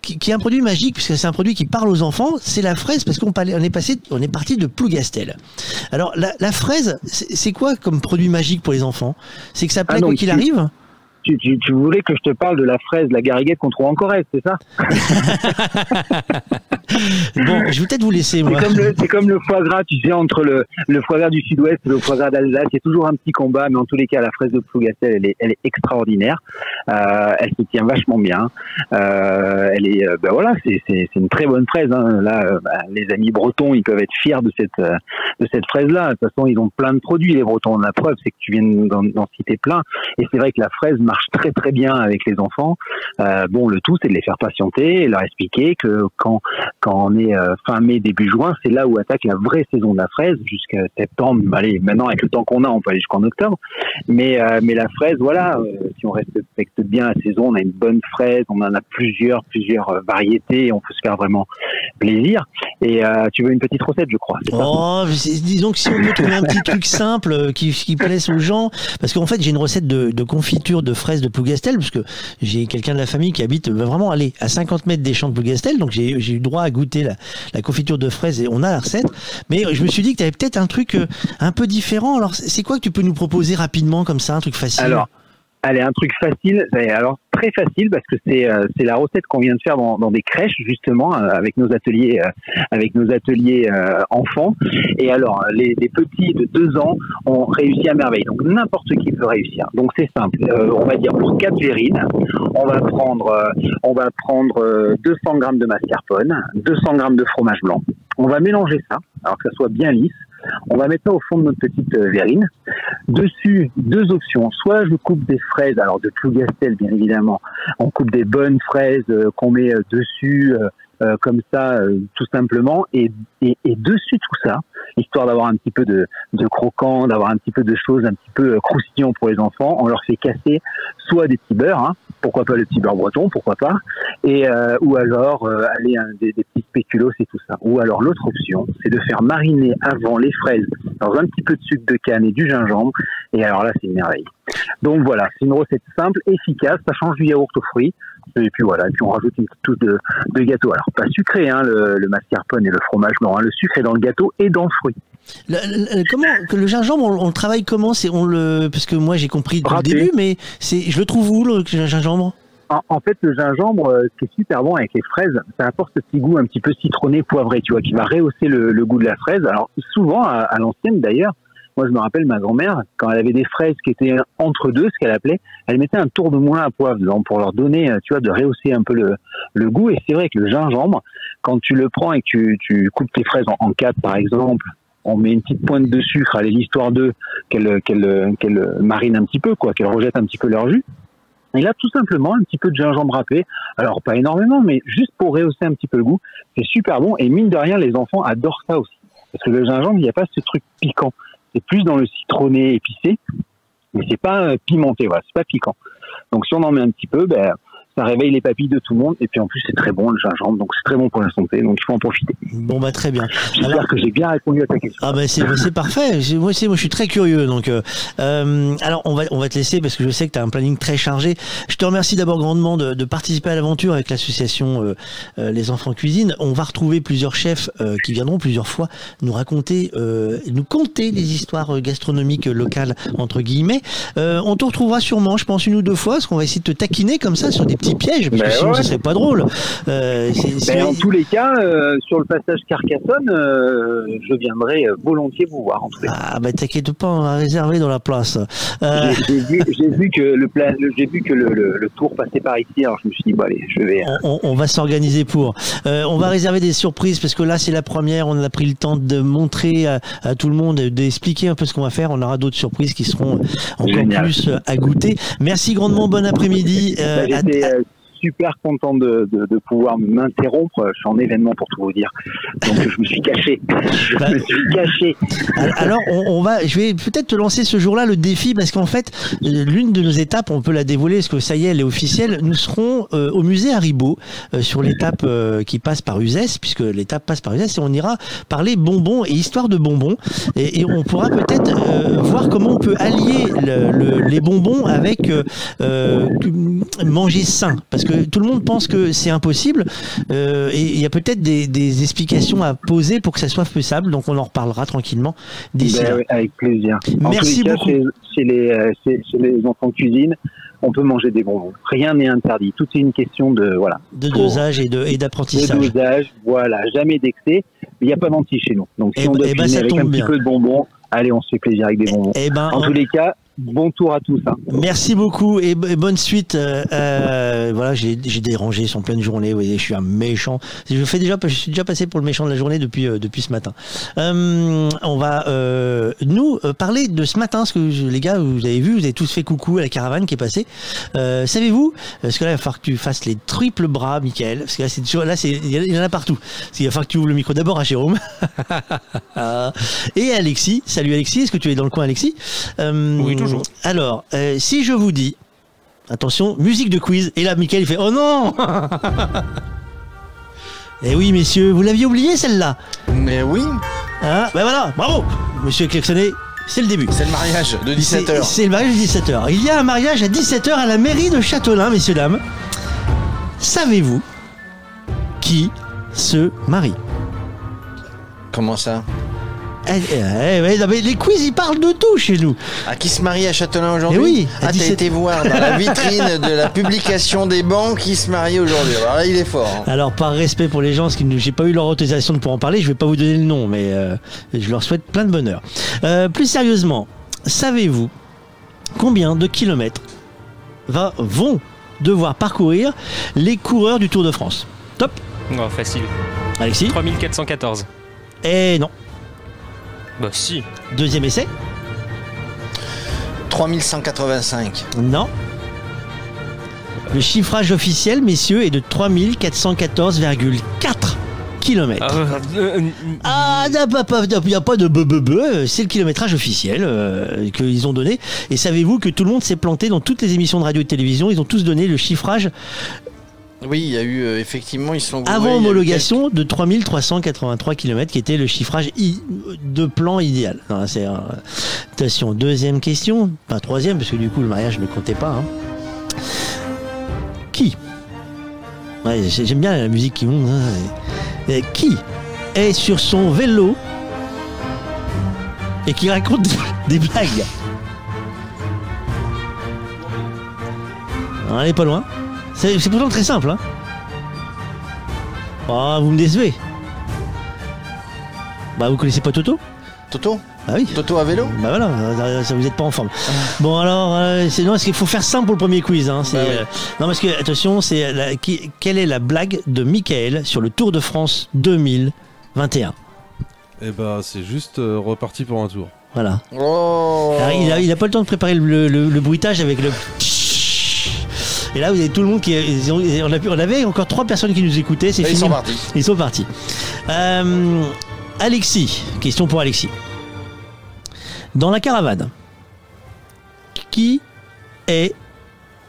qui, qui est un produit magique, puisque c'est un produit qui parle aux enfants, c'est la fraise, parce qu'on on est, passé, on est parti de Plougastel. Alors, la, la fraise, c'est quoi comme produit magique pour les enfants? C'est que ça plaît Ah non, quoi qu'il arrive? Tu, tu, tu voulais que je te parle de la fraise, la gariguette qu'on trouve en Corrèze, c'est ça (laughs) bon, je vais peut-être vous laisser. C'est comme, le, c'est comme le foie gras, tu sais, entre le, le foie gras du sud-ouest et le foie gras d'Alsace. Il y a toujours un petit combat, mais en tous les cas, la fraise de Plougastel, elle est, elle est extraordinaire. Euh, elle se tient vachement bien. Euh, elle est, euh, ben voilà, c'est, c'est, c'est une très bonne fraise. Hein. Là, bah, les amis bretons, ils peuvent être fiers de cette, de cette fraise-là. De toute façon, ils ont plein de produits, les bretons. La preuve, c'est que tu viens d'en citer plein. Et c'est vrai que la fraise marche très très bien avec les enfants. Euh, bon, le tout, c'est de les faire patienter et leur expliquer que quand, quand on est euh, fin mai, début juin, c'est là où attaque la vraie saison de la fraise jusqu'à septembre. Allez, maintenant, avec le temps qu'on a, on peut aller jusqu'en octobre. Mais, euh, mais la fraise, voilà, si on respecte bien la saison, on a une bonne fraise, on en a plusieurs, plusieurs variétés on peut se faire vraiment plaisir. Et tu veux une petite recette, je crois. Oh, disons que si on veut trouver un petit truc simple qui, qui plaise aux gens, parce qu'en fait j'ai une recette de, de confiture de fraises de Plougastel, parce que j'ai quelqu'un de la famille qui habite euh, vraiment aller à 50 mètres des champs de Plougastel, donc j'ai eu droit à goûter la, confiture de fraises et on a la recette. Mais je me suis dit que tu avais peut-être un truc euh, un peu différent. Alors c'est quoi que tu peux nous proposer rapidement comme ça, un truc facile? Alors, allez, un truc facile. Alors, très facile parce que c'est euh, c'est la recette qu'on vient de faire dans, dans des crèches, justement, euh, avec nos ateliers, euh, avec nos ateliers enfants. Et alors, les, petits de deux ans ont réussi à merveille. Donc, n'importe qui peut réussir. Donc, c'est simple. On va dire pour quatre verrines, on va prendre, on va prendre euh, 200 grammes de mascarpone, 200 grammes de fromage blanc. On va mélanger ça, alors que ça soit bien lisse. On va mettre ça au fond de notre petite euh, verrine. Dessus, deux options. Soit je coupe des fraises, alors de Plougastel bien évidemment. On coupe des bonnes fraises euh, qu'on met euh, dessus euh, comme ça, euh, tout simplement. Et, et, et dessus tout ça, histoire d'avoir un petit peu de, de croquant, d'avoir un petit peu de choses un petit peu euh, croustillant pour les enfants, on leur fait casser soit des petits beurres, hein, pourquoi pas le petit beurre breton, pourquoi pas, et euh, ou alors euh, aller un- des, des petits spéculoos et tout ça. Ou alors l'autre option, c'est de faire mariner avant les fraises dans un petit peu de sucre de canne et du gingembre. Et alors là, c'est une merveille. Donc voilà, c'est une recette simple, efficace. Ça change du yaourt aux fruits. Et puis voilà, et puis on rajoute une petite touche de, de gâteau. Alors pas sucré, hein, le, le mascarpone et le fromage blanc. hein. Le sucre est dans le gâteau et dans le fruit. Le- comment le gingembre on, on le travaille comment? C'est on le parce que moi j'ai compris Râpé. début, mais c'est je le trouve où le gingembre? En, en fait, le gingembre, euh, ce qui est super bon avec les fraises, ça apporte ce petit goût un petit peu citronné, poivré, tu vois, qui va rehausser le, le goût de la fraise. Alors souvent, à, à l'ancienne d'ailleurs, moi je me rappelle ma grand-mère, quand elle avait des fraises qui étaient entre deux, ce qu'elle appelait, elle mettait un tour de moulin à poivre dedans pour leur donner, euh, tu vois, de rehausser un peu le, goût. Et c'est vrai que le gingembre, quand tu le prends et que tu, coupes tes fraises en, en quatre, par exemple, on met une petite pointe de sucre, allez, l'histoire d'eux, qu'elle qu'elle qu'elle marine un petit peu, quoi, qu'elle rejette un petit peu leur jus. Et là, tout simplement, un petit peu de gingembre râpé. Alors, pas énormément, mais juste pour rehausser un petit peu le goût. C'est super bon. Et mine de rien, les enfants adorent ça aussi. Parce que le gingembre, il n'y a pas ce truc piquant. C'est plus dans le citronné épicé. Mais c'est pas euh, pimenté, voilà. C'est pas piquant. Donc, si on en met un petit peu, ben, ça réveille les papilles de tout le monde. Et puis, en plus, c'est très bon, le gingembre. Donc, c'est très bon pour la santé. Donc, il faut en profiter. Bon bah très bien. J'espère que j'ai bien répondu à ta question. Ah bah c'est bah, c'est parfait. Moi, c'est- moi je suis très curieux. Donc euh, euh, alors on va on va te laisser parce que je sais que tu as un planning très chargé. Je te remercie d'abord grandement de, de participer à l'aventure avec l'association euh, euh, Les Enfants Cuisine. On va retrouver plusieurs chefs euh, qui viendront plusieurs fois nous raconter, euh, nous conter des histoires gastronomiques locales entre guillemets. Euh, on te retrouvera sûrement, je pense une ou deux fois, parce qu'on va essayer de te taquiner comme ça sur des petits pièges, parce que Ben sinon ouais. ce serait pas drôle. Euh, Ben, en tous les cas, euh, sur le passage Carcassonne, euh, je viendrai euh, volontiers vous voir. En cas. Ah bah t'inquiète pas, on va réserver dans la place. J'ai- vu, que le pla- le- j'ai vu que le, le- le tour passait par ici, alors je me suis dit bon allez, je vais. on, on va s'organiser pour. On va réserver des surprises parce que là c'est la première. On a pris le temps de montrer à, à tout le monde, d'expliquer un peu ce qu'on va faire. On aura d'autres surprises qui seront encore Génial. plus à goûter. Merci grandement. Bon après-midi. Ben, euh, super content de, de, de pouvoir m'interrompre. Je suis en événement pour tout vous dire, donc je me suis caché. (laughs) Je Bah, me suis caché. Alors, on, on va, je vais peut-être te lancer ce jour-là le défi parce qu'en fait, euh, l'une de nos étapes, on peut la dévoiler parce que ça y est, elle est officielle. Nous serons euh, au musée Haribo euh, sur l'étape euh, qui passe par Uzès, puisque l'étape passe par Uzès, et on ira parler bonbons et histoire de bonbons. Et, et on pourra peut-être euh, voir comment on peut allier le- le- les bonbons avec euh, euh, manger sain, parce que tout le monde pense que c'est impossible. euh, et il y a peut-être des, des explications à poser pour que ça soit faisable. Donc on en reparlera tranquillement d'ici Ben avec plaisir. En Merci tous les cas, beaucoup. Chez, chez les, euh, chez, chez les enfants de cuisine, on peut manger des bonbons. Rien n'est interdit. Tout est une question de voilà. De dosage et de- et de d'apprentissage. dosage, voilà, jamais d'excès. Il n'y a pas d'anti chez nous. Donc si Eh on ben- doit eh ben, avec un petit peu de bonbons, allez, on se fait plaisir avec des bonbons. Eh ben, en on- tous les cas, bon tour à tous. hein. Merci beaucoup et, et bonne suite. Euh, euh, voilà, j'ai j'ai dérangé en pleine journée. Oui, je suis un méchant. Je fais déjà, je suis déjà passé pour le méchant de la journée depuis euh, depuis ce matin. Euh, on va euh, nous euh, parler de ce matin, parce que je- les gars, vous avez vu, vous avez tous fait coucou à la caravane qui est passée. Euh, Savez-vous Parce que là, il va falloir que tu fasses les triples bras, Michael. Parce que là, c'est toujours- là, c'est il y en a- il partout. Parce qu'il va falloir que tu ouvres le micro d'abord à Jérôme (laughs) et Alexis. Salut Alexis. Est-ce que tu es dans le coin, Alexis? Euh, Oui, toujours. Alors, euh, si je vous dis, attention, musique de quiz, et là, Michael, il fait Oh non (laughs) Eh oui, messieurs, vous l'aviez oublié celle-là Mais oui. Hein Ben voilà, bravo Monsieur Klaxonnet, c'est le début. C'est le mariage de 17 C'est- heures. C'est le mariage de 17h. Il y a un mariage à 17h à la mairie de Châtelain, messieurs, dames. Savez-vous qui se marie? Comment ça? Eh, eh, eh, ouais, non, mais Les quiz, ils parlent de tout chez nous. À qui se marie à Châtelain aujourd'hui Eh oui, à Ah, t'as 17 été voir dans la vitrine de la publication des banques qui se marie aujourd'hui. Alors là, il est fort. hein. Alors, par respect pour les gens, parce que j'ai pas eu leur autorisation de pouvoir en parler, je vais pas vous donner le nom, mais euh, je leur souhaite plein de bonheur. Euh, plus sérieusement, savez-vous combien de kilomètres va, vont devoir parcourir les coureurs du Tour de France? Top? Non, facile. Alexis? 3414. Eh non. Bah si. Deuxième essai 3185. Non. Le chiffrage officiel, messieurs, est de 3414,4 km. Ah, il n'y a, pas- pas- y a pas de be c'est le kilométrage officiel euh, qu'ils ont donné. Et savez-vous que tout le monde s'est planté dans toutes les émissions de radio et de télévision, ils ont tous donné le chiffrage Oui, il y a eu euh, effectivement, ils sont avant homologation de 3383 km qui était le chiffrage i- de plan idéal. Non, c'est, euh, attention, deuxième question, pas troisième parce que du coup le mariage ne comptait pas. hein. Qui? Ouais, j'ai- J'aime bien la musique qui monte. hein. Qui est sur son vélo et qui raconte des blagues? On n'est pas loin. C'est c'est pourtant très simple. Hein Ah, vous me décevez. Bah, vous connaissez pas Toto? Toto? Ah oui. Toto à vélo? Bah voilà, ça, vous êtes pas en forme. Bon alors, euh, c'est non, parce qu'il faut faire simple pour le premier quiz. Hein, Bah oui. euh, non parce que attention, c'est la- qui- quelle est la blague de Michael sur le Tour de France 2021 Eh ben, c'est juste euh, reparti pour un tour. Voilà. Oh Alors, il, a, il a pas le temps de préparer le, le- le bruitage avec le. Et là, vous avez tout le monde qui. On, a pu- on avait encore trois personnes qui nous écoutaient. C'est Et ils fini. sont partis. Ils sont partis. Euh, Alexis, question pour Alexis. Dans la caravane, qui est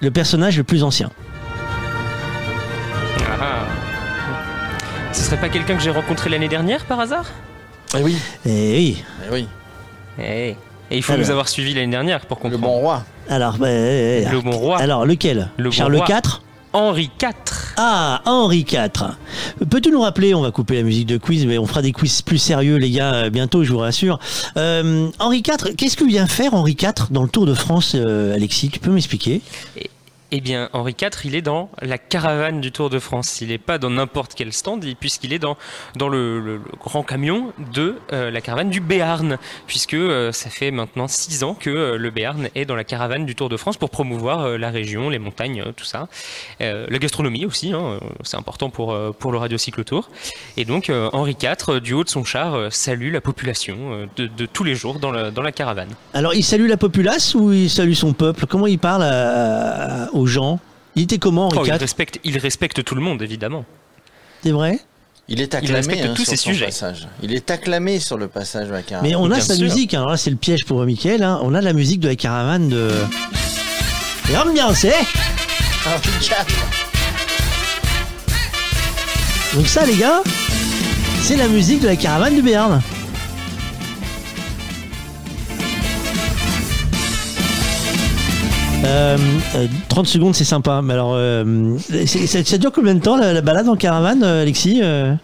le personnage le plus ancien? Ah. Ce serait pas quelqu'un que j'ai rencontré l'année dernière par hasard? Eh oui. Eh oui. Eh oui. Eh. Et il faut Alors. nous avoir suivis l'année dernière pour comprendre. Le bon roi. Alors, bah, eh, eh, Le bon roi. alors lequel Le Charles roi. IV Henri IV. Ah, Henri IV. Peux-tu nous rappeler, on va couper la musique de quiz, mais on fera des quiz plus sérieux, les gars, euh, bientôt, je vous rassure. Euh, Henri IV, qu'est-ce que vient faire Henri IV dans le Tour de France, euh, Alexis? Tu peux m'expliquer? Eh bien, Henri IV, il est dans la caravane du Tour de France. Il n'est pas dans n'importe quel stand, il- puisqu'il est dans, dans le, grand camion de euh, la caravane du Béarn, puisque euh, ça fait maintenant six ans que euh, le Béarn est dans la caravane du Tour de France pour promouvoir la région, les montagnes, tout ça. La gastronomie aussi, hein, c'est important pour, pour le radiocyclotour. Et donc, Henri IV, du haut de son char, salue la population de, de tous les jours dans la, dans la caravane. Alors, il salue la populace ou il salue son peuple? Comment il parle gens Il était comment, Henri Oh, il, respecte, il respecte tout le monde, évidemment. C'est vrai Il est Il acclamé respecte hein, tous sur ses son sujets. passage. Il est acclamé sur le passage de la caravane. Mais on a bien sa sûr. musique, hein. alors là c'est le piège pour Mickaël, hein. on a la musique de la caravane de... Et ambiance, eh. Donc ça les gars, c'est la musique de la caravane du Béarn. Euh, euh, 30 secondes c'est sympa, mais alors euh, c'est- ça, ça dure combien de temps la, la balade en caravane euh, Alexis euh?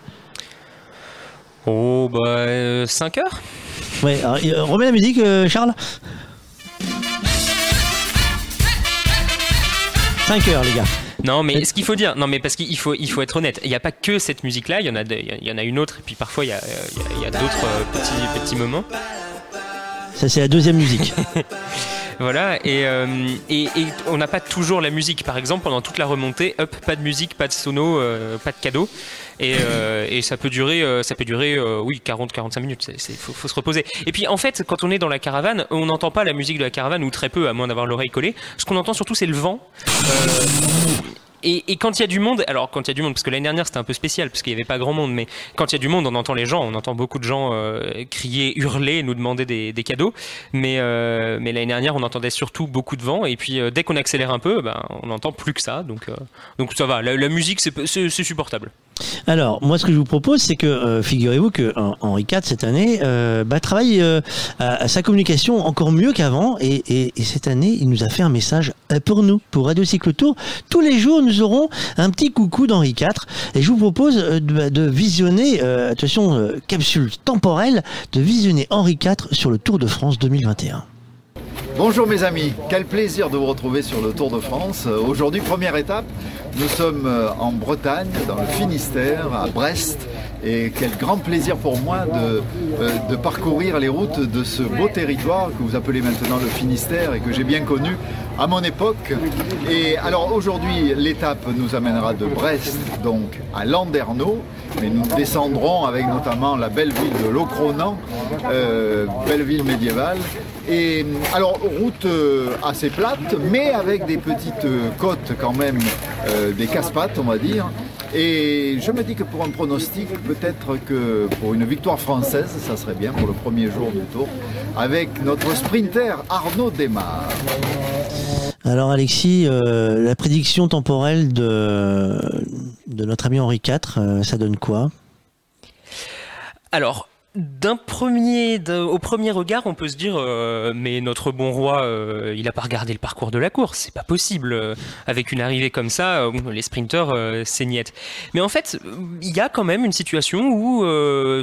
Oh, bah, 5 heures Ouais, alors, euh, remets la musique euh, Charles 5 heures, les gars. Non, mais ce qu'il faut dire, non, mais parce qu'il faut, il faut être honnête. Il n'y a pas que cette musique-là. Il y en a, de- il y en a une autre, et puis parfois il y a, il y a- il y a d'autres euh, petits, petits moments. Ça, c'est la deuxième musique. (laughs) Voilà, et, euh, et, et on n'a pas toujours la musique. Par exemple, pendant toute la remontée, hop, pas de musique, pas de sono, euh, pas de cadeau. Et, euh, ça peut durer, ça peut durer, oui, 40-45 minutes. Il faut se reposer. Et puis, en fait, quand on est dans la caravane, on n'entend pas la musique de la caravane ou très peu, à moins d'avoir l'oreille collée. Ce qu'on entend surtout, c'est le vent. Et, quand il y a du monde, alors quand il y a du monde, parce que l'année dernière c'était un peu spécial, parce qu'il n'y avait pas grand monde, mais quand il y a du monde, on entend les gens, on entend beaucoup de gens euh, crier, hurler, nous demander des, cadeaux. Mais, euh, mais l'année dernière, on entendait surtout beaucoup de vent, et puis euh, dès qu'on accélère un peu, ben, on n'entend plus que ça. Donc, donc ça va, la, musique c'est supportable. Alors, moi, ce que je vous propose, c'est que, figurez-vous que Henri IV, cette année, bah, travaille à, sa communication encore mieux qu'avant. Et, et- et cette année, il nous a fait un message pour nous, pour Radio Cycle Tour. Tous les jours, nous aurons un petit coucou d'Henri IV. Et je vous propose euh, de, visionner, euh, attention, euh, capsule temporelle, de visionner Henri IV sur le Tour de France 2021. Bonjour mes amis, quel plaisir de vous retrouver sur le Tour de France. Aujourd'hui, première étape, nous sommes en Bretagne, dans le Finistère, à Brest. Et quel grand plaisir pour moi de, euh, de parcourir les routes de ce beau territoire que vous appelez maintenant le Finistère et que j'ai bien connu à mon époque. Et alors aujourd'hui, l'étape nous amènera de Brest donc à Landerneau, mais nous descendrons avec notamment la belle ville de Locronan, euh, belle ville médiévale. Et alors route euh, assez plate, mais avec des petites euh, côtes quand même, euh, des casse-pattes on va dire. Et je me dis que pour un pronostic, peut-être que pour une victoire française, ça serait bien pour le premier jour du tour, avec notre sprinter Arnaud Desmar. Alors Alexis, euh, la prédiction temporelle de, notre ami Henri IV, euh, ça donne quoi? Alors, d'un premier, au premier regard, on peut se dire, euh, mais notre bon roi, euh, il a pas regardé le parcours de la course, c'est pas possible. Euh, Avec une arrivée comme ça, les sprinteurs, c'est niette. Mais en fait, il y a quand même une situation où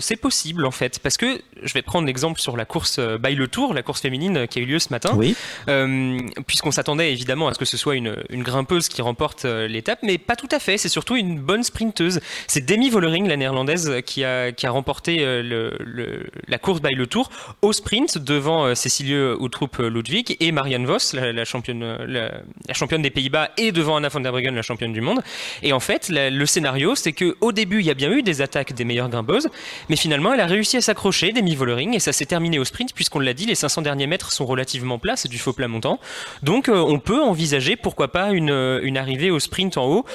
c'est possible, en fait, parce que je vais prendre l'exemple sur la course by le Tour, la course féminine qui a eu lieu ce matin. Oui. Puisqu'on s'attendait évidemment à ce que ce soit une, une grimpeuse qui remporte l'étape, mais pas tout à fait. C'est surtout une bonne sprinteuse. C'est Demi Vollering, la néerlandaise, qui a, qui a remporté le, la course by le Tour au sprint devant euh, Cécilie Outroup Ludwig et Marianne Vos, la, la championne, euh, la, championne des Pays-Bas, et devant Anna van der Breggen, la championne du monde. Et en fait, le scénario, c'est que au début, il y a bien eu des attaques des meilleures grimpeuses, mais finalement, elle a réussi à s'accrocher, Demi Vollering, et ça s'est terminé au sprint, puisqu'on l'a dit, les 500 derniers mètres sont relativement plats, c'est du faux plat montant. Donc, euh, on peut envisager, pourquoi pas, euh, une arrivée au sprint en haut.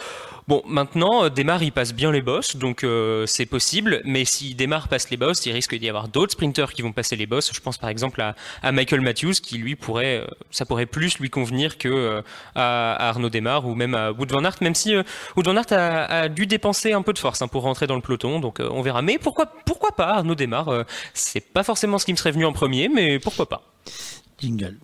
Bon, maintenant, euh, Desmar, il passe bien les bosses, donc euh, c'est possible. Mais si Desmar passe les bosses, il risque d'y avoir d'autres sprinteurs qui vont passer les bosses. Je pense par exemple à, Michael Matthews, qui lui pourrait, euh, ça pourrait plus lui convenir que à, Arnaud Desmar ou même à Wood van Aert, même si euh, Wood van Aert a, dû dépenser un peu de force hein, pour rentrer dans le peloton. Donc on verra. Mais pourquoi, pourquoi pas Arnaud euh, C'est pas forcément ce qui me serait venu en premier, mais pourquoi pas Jingle.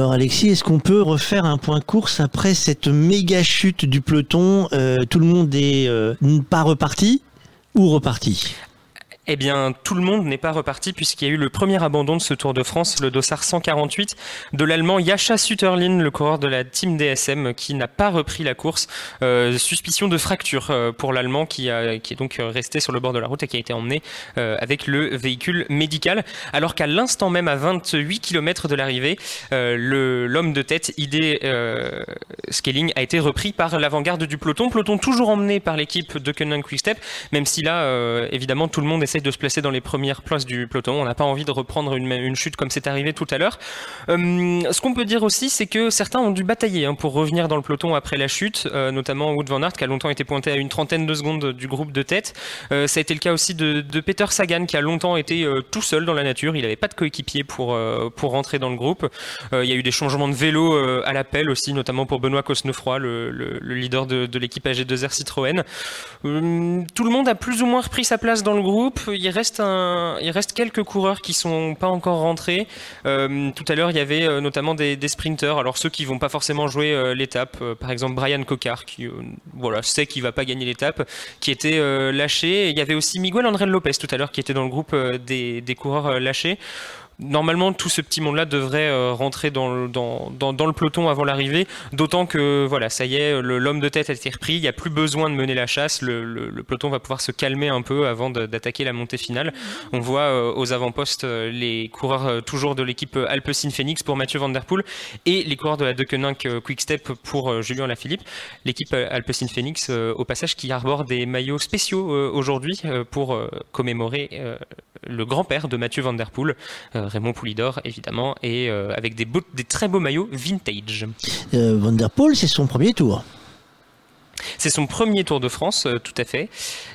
Alors Alexis, est-ce qu'on peut refaire un point course après cette méga chute du peloton Euh, Tout le monde est euh, pas reparti ou reparti? Eh bien, tout le monde n'est pas reparti puisqu'il y a eu le premier abandon de ce Tour de France, le dossard 148 de l'Allemand Yasha Sutterlin, le coureur de la team DSM, qui n'a pas repris la course. Euh, suspicion de fracture euh, pour l'Allemand qui, est donc resté sur le bord de la route et qui a été emmené euh, avec le véhicule médical. Alors qu'à l'instant même, à 28 km de l'arrivée, euh, l'homme de tête, ID euh, Scaling, a été repris par l'avant-garde du peloton. Peloton toujours emmené par l'équipe de Quick Quickstep, même si là, euh, évidemment, tout le monde de se placer dans les premières places du peloton. On n'a pas envie de reprendre une, chute comme c'est arrivé tout à l'heure. Euh, ce qu'on peut dire aussi, c'est que certains ont dû batailler hein, pour revenir dans le peloton après la chute, euh, notamment Wood van Aert qui a longtemps été pointé à une trentaine de secondes du groupe de tête. Euh, ça a été le cas aussi de, Peter Sagan qui a longtemps été tout seul dans la nature. Il n'avait pas de coéquipier pour, pour rentrer dans le groupe. Il y a eu des changements de vélo à l'appel aussi, notamment pour Benoît Cosnefroy, le, le- le leader de, de l'équipe AG2R Citroën. Tout le monde a plus ou moins repris sa place dans le groupe. Il reste, un, il reste quelques coureurs qui sont pas encore rentrés. Euh, tout à l'heure, il y avait euh, notamment des, des sprinters. Alors ceux qui vont pas forcément jouer euh, l'étape, par exemple Brian Cocard, qui voilà, sait qu'il va pas gagner l'étape, qui était lâché. Il y avait aussi Miguel André Lopez tout à l'heure, qui était dans le groupe des, coureurs lâchés. Normalement, tout ce petit monde-là devrait euh, rentrer dans le, peloton avant l'arrivée, d'autant que voilà, ça y est, l'homme de tête a été repris, il n'y a plus besoin de mener la chasse, le, peloton va pouvoir se calmer un peu avant d'attaquer la montée finale. On voit euh, aux avant-postes euh, les coureurs toujours de l'équipe Alpecin Phoenix pour Mathieu Van Der Poel et les coureurs de la Deceuninck Quick Step pour Julien Lafilippe. L'équipe Alpecin Phoenix, au passage, qui arbore des maillots spéciaux aujourd'hui pour commémorer le grand-père de Mathieu Van Der Poel, Raymond Poulidor évidemment, et euh, avec des, beaux- des très beaux maillots vintage. Euh, Van der Poel, c'est son premier tour. C'est son premier Tour de France, euh, tout à fait,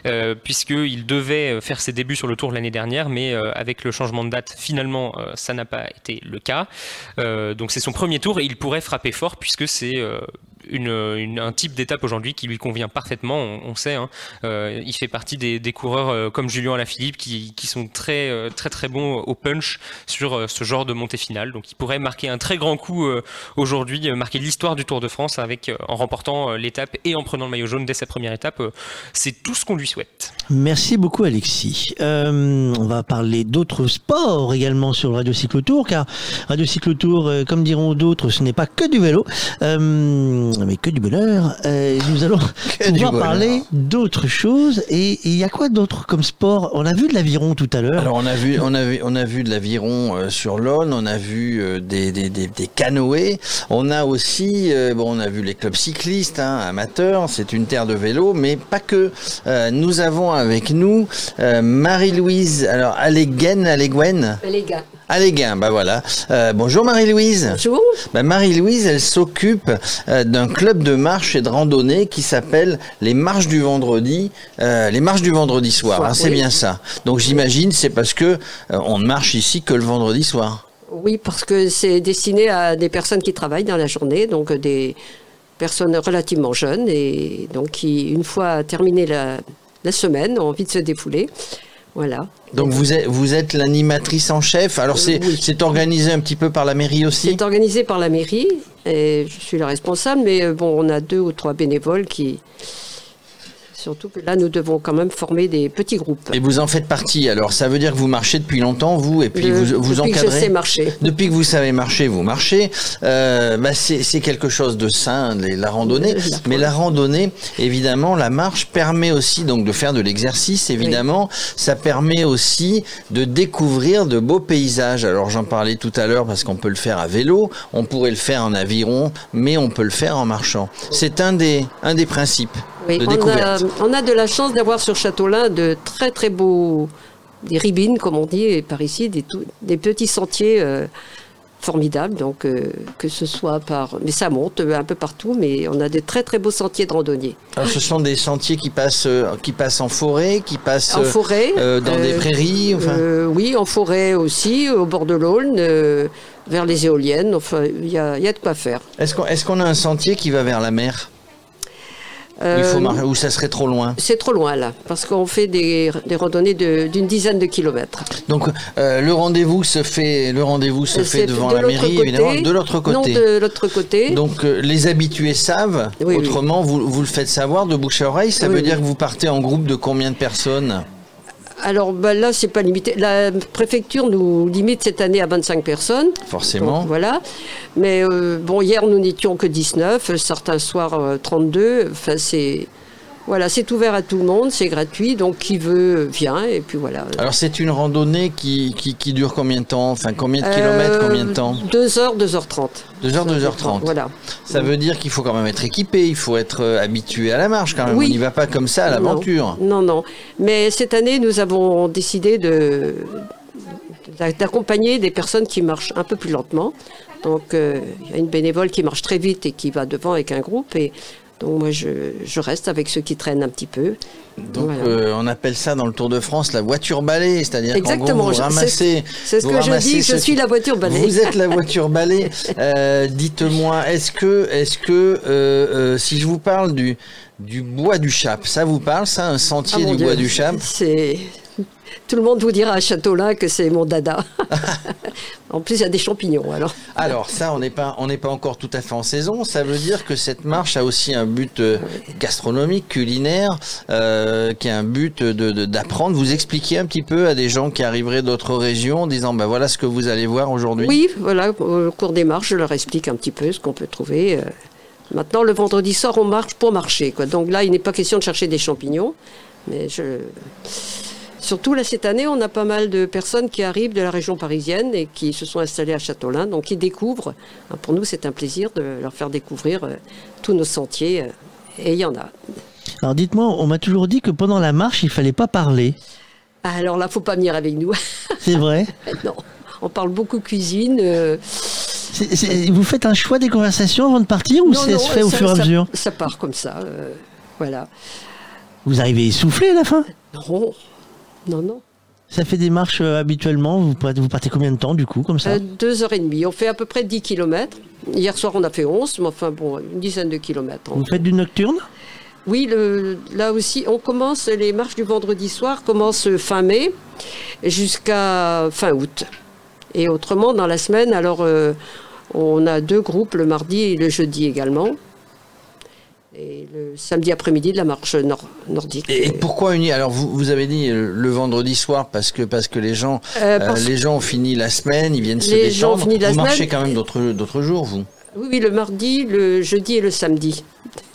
euh, puisqu'il devait faire ses débuts sur le Tour l'année dernière, mais euh, avec le changement de date, finalement, euh, ça n'a pas été le cas. Donc c'est son premier Tour et il pourrait frapper fort, puisque c'est un type d'étape aujourd'hui qui lui convient parfaitement, on, sait. hein. Euh, il fait partie des, coureurs euh, comme Julien Alaphilippe qui, sont très, euh, très très bons au punch sur ce genre de montée finale. Donc il pourrait marquer un très grand coup aujourd'hui, marquer l'histoire du Tour de France avec, en remportant l'étape et en prenant le maillot jaune dès sa première étape. C'est tout ce qu'on lui souhaite. Merci beaucoup Alexis. On va parler d'autres sports également sur le Radio Cyclotour, car Radio Cyclotour, comme diront d'autres, ce n'est pas que du vélo, mais que du bonheur. Euh, nous allons (laughs) Que pouvoir parler d'autres choses. Et il y a quoi d'autre comme sport? On a vu de l'aviron tout à l'heure. Alors on a vu, on a vu, on a vu de l'aviron euh, sur l'Aune, on a vu euh, des, des, des, des canoës, on a aussi, euh, bon, on a vu les clubs cyclistes, hein, amateurs, c'est une terre de vélo, mais pas que. Euh, nous avons avec nous euh, Marie-Louise, alors Alléguen, Alléguen Les gars. Alléguin, bah voilà. Euh, bonjour Marie-Louise. Bonjour. Bah Marie-Louise, elle s'occupe euh, d'un club de marche et de randonnée qui s'appelle les marches du vendredi, euh, les marches du vendredi soir. Soir, hein, c'est oui. bien ça. Donc j'imagine c'est parce que euh, on ne marche ici que le vendredi soir. Oui, parce que c'est destiné à des personnes qui travaillent dans la journée, donc des personnes relativement jeunes et donc qui, une fois terminé la, la semaine, ont envie de se défouler. Voilà. Donc vous êtes, vous êtes l'animatrice en chef. Alors c'est Oui. c'est organisé un petit peu par la mairie aussi. C'est organisé par la mairie et je suis la responsable, mais euh, bon, on a deux ou trois bénévoles qui. Surtout que là, nous devons quand même former des petits groupes. Et vous en faites partie. Alors ça veut dire que vous marchez depuis longtemps, vous, et puis De- vous vous depuis que je encadrez. sais marcher. Depuis que vous savez marcher, vous marchez. Euh, bah, c'est c'est quelque chose de sain, la randonnée. Mais la randonnée, évidemment, la marche permet aussi donc de faire de l'exercice. Évidemment, ça permet aussi de découvrir de beaux paysages. Alors j'en parlais tout à l'heure parce qu'on peut le faire à vélo, on pourrait le faire en aviron, mais on peut le faire en marchant. C'est un des un des principes Oui, de on, a, découverte. on a de la chance d'avoir sur Châteaulin de très très beaux, des ribines comme on dit et par ici, des, tout- des petits sentiers euh, formidables. Donc euh, que ce soit par, mais ça monte euh, un peu partout, mais on a de très très beaux sentiers de randonnée. Alors, ce sont des sentiers qui passent, euh, qui passent en forêt, qui passent En euh, forêt, euh, dans des euh, prairies. Enfin. Euh, oui, en forêt aussi, au bord de l'Aulne, euh, vers les éoliennes. Enfin, il y a, il y a de quoi faire. Est-ce qu'on est qu'on a un sentier qui va vers la mer? Ou il faut Euh, Ou ça serait trop loin C'est trop loin là, parce qu'on fait des, des randonnées de- d'une dizaine de kilomètres. Donc euh, le rendez-vous se fait, le rendez-vous se fait devant de la mairie, côté. évidemment, de l'autre côté. Non, de l'autre côté. Donc euh, les habitués savent. Oui, oui. Autrement, Vous, vous le faites savoir de bouche à oreille. Ça Oui, veut dire que vous partez en groupe de combien de personnes? Alors bah, là, c'est pas limité. La préfecture nous limite cette année à 25 personnes. Forcément. Donc, voilà. Mais euh, bon, hier, nous n'étions que 19. euh, Certains soirs, euh, 32. Enfin, c'est. Voilà, c'est ouvert à tout le monde, c'est gratuit, donc qui veut vient, et puis voilà. Alors c'est une randonnée qui, qui, qui dure combien de temps? Enfin combien de kilomètres, Euh, combien de temps? 2 heures, 2h30. 2h, 2h30. Voilà. Ça veut dire qu'il faut quand même être équipé, il faut être euh, habitué à la marche quand même. Oui. On n'y va pas comme ça à l'aventure. Non, non, non. Mais cette année, nous avons décidé de d'accompagner des personnes qui marchent un peu plus lentement. Donc, euh, il y a une bénévole qui marche très vite et qui va devant avec un groupe. Et donc, moi, je, je reste avec ceux qui traînent un petit peu. Donc Voilà. euh, on appelle ça dans le Tour de France la voiture balai, c'est-à-dire Exactement, gros vous ramassez. c'est ce que je dis, je suis la voiture balai. Vous êtes la voiture balai. (laughs) Euh, Dites-moi, est-ce que, est-ce que euh, si je vous parle du du bois du Chap, ça vous parle ça, un sentier Ah, du Dieu, bois du Chap C'est (laughs) Tout le monde vous dira à Châteaulin que c'est mon dada. (laughs) en plus, il y a des champignons. Alors, Alors ça, on n'est pas, on n'est pas encore tout à fait en saison. Ça veut dire que cette marche a aussi un but euh, gastronomique, culinaire, euh, qui a un but de- d'apprendre. Vous expliquer un petit peu à des gens qui arriveraient d'autres régions, en disant, bah voilà ce que vous allez voir aujourd'hui. oui, voilà, au cours des marches, je leur explique un petit peu ce qu'on peut trouver. euh. Maintenant, le vendredi soir, on marche pour marcher. Quoi. Donc là, il n'est pas question de chercher des champignons. Mais je... Surtout là, cette année, on a pas mal de personnes qui arrivent de la région parisienne et qui se sont installées à Châteaulin, donc qui découvrent. Hein, Pour nous, c'est un plaisir de leur faire découvrir euh, tous nos sentiers. euh, et il y en a. Alors dites-moi, on m'a toujours dit que pendant la marche, il fallait pas parler. Alors là, faut pas venir avec nous. C'est vrai (laughs) non, on parle beaucoup cuisine. euh, Vous faites un choix des conversations avant de partir ou ça se fait au fur et à ça- mesure? Ça part comme ça. euh, voilà. Vous arrivez essoufflé à la fin? Non, non, non. Ça fait des marches euh, habituellement vous, partez- vous partez combien de temps du coup comme ça? Euh, deux heures et demie. On fait à peu près 10 kilomètres. Hier soir, on a fait 11, mais enfin bon, une dizaine de kilomètres. Vous faites du nocturne? Oui, le- là aussi, on commence, les marches du vendredi soir commencent fin mai jusqu'à fin août. Et autrement, dans la semaine, alors euh, on a deux groupes, le mardi et le jeudi également. Et le samedi après-midi, de la marche nord- nordique. Et pourquoi uni Alors vous, vous avez dit euh, le vendredi soir parce que parce que les gens Euh, euh, les gens ont fini la semaine, ils viennent se Les gens ont fini la vous marchez quand même d'autres d'autres jours vous? Oui, oui, le mardi, le jeudi et le samedi.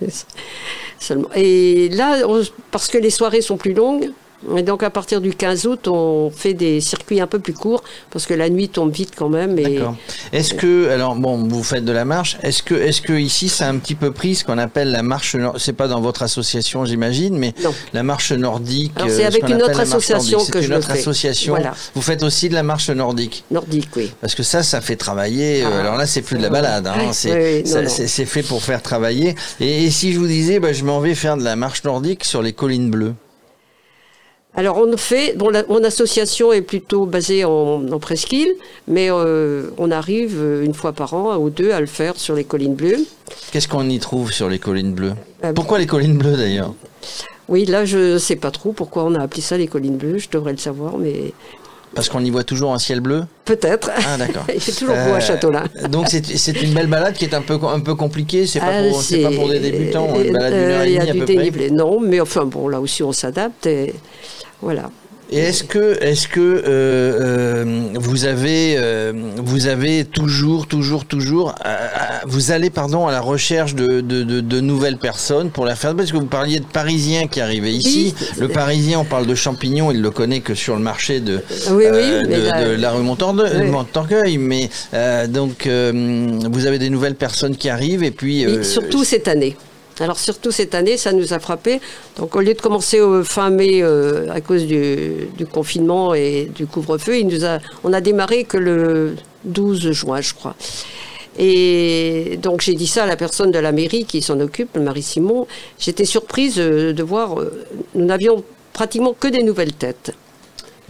(laughs) Seulement. Et là, on- parce que les soirées sont plus longues, et donc à partir du 15 août, on fait des circuits un peu plus courts, parce que la nuit tombe vite quand même. D'accord. Est-ce que alors bon, vous faites de la marche. Est-ce que est-ce que ici c'est un petit peu pris ce qu'on appelle la marche C'est pas dans votre association, j'imagine, mais la marche nordique. Euh, c'est ce avec une autre association que C'est je une le autre fais. association. Voilà. Vous faites aussi de la marche nordique. Nordique, oui. Parce que ça, ça fait travailler. euh, Ah, alors là, c'est plus de la balade. hein, Oui, c'est oui, ça- fait pour faire travailler. Et, et si je vous disais, bah, je m'en vais faire de la marche nordique sur les collines bleues. Alors on fait, bon, la- mon association est plutôt basée en, en presqu'île, mais euh, on arrive euh, une fois par an ou deux à le faire sur les collines bleues. Qu'est-ce qu'on y trouve sur les collines bleues? Euh, Pourquoi les collines bleues d'ailleurs? Oui, là je sais pas trop pourquoi on a appelé ça les collines bleues, je devrais le savoir, mais Parce qu'on y voit toujours un ciel bleu peut-être. Ah d'accord. (laughs) Il fait toujours beau à Euh, Châteaulin. Donc c'est une belle balade qui est un peu un peu compliquée. C'est pas, Ah, pour- pas pour des débutants. hein, Une balade d'une euh, heure et Il y demie a à peu près. non, mais enfin bon, là aussi on s'adapte et voilà. Et est-ce que, est-ce que euh, euh, vous avez, euh, vous avez toujours, toujours, toujours, vous allez pardon à la recherche de, de, de, de nouvelles personnes pour la faire? Parce que vous parliez de Parisiens qui arrivaient ici. Oui. Le Parisien, on parle de champignons, il le connaît que sur le marché de, oui, oui, mais de, là- de la rue. Montorgueil. Mais donc vous avez des nouvelles personnes qui arrivent et puis Et surtout cette année. Alors surtout cette année, ça nous a frappé. Donc au lieu de commencer fin mai euh, à cause du, confinement et du couvre-feu, on a démarré que le 12 juin, je crois. Et donc j'ai dit ça à la personne de la mairie qui s'en occupe, Marie Simon. J'étais surprise euh, de voir, euh, nous n'avions pratiquement que des nouvelles têtes.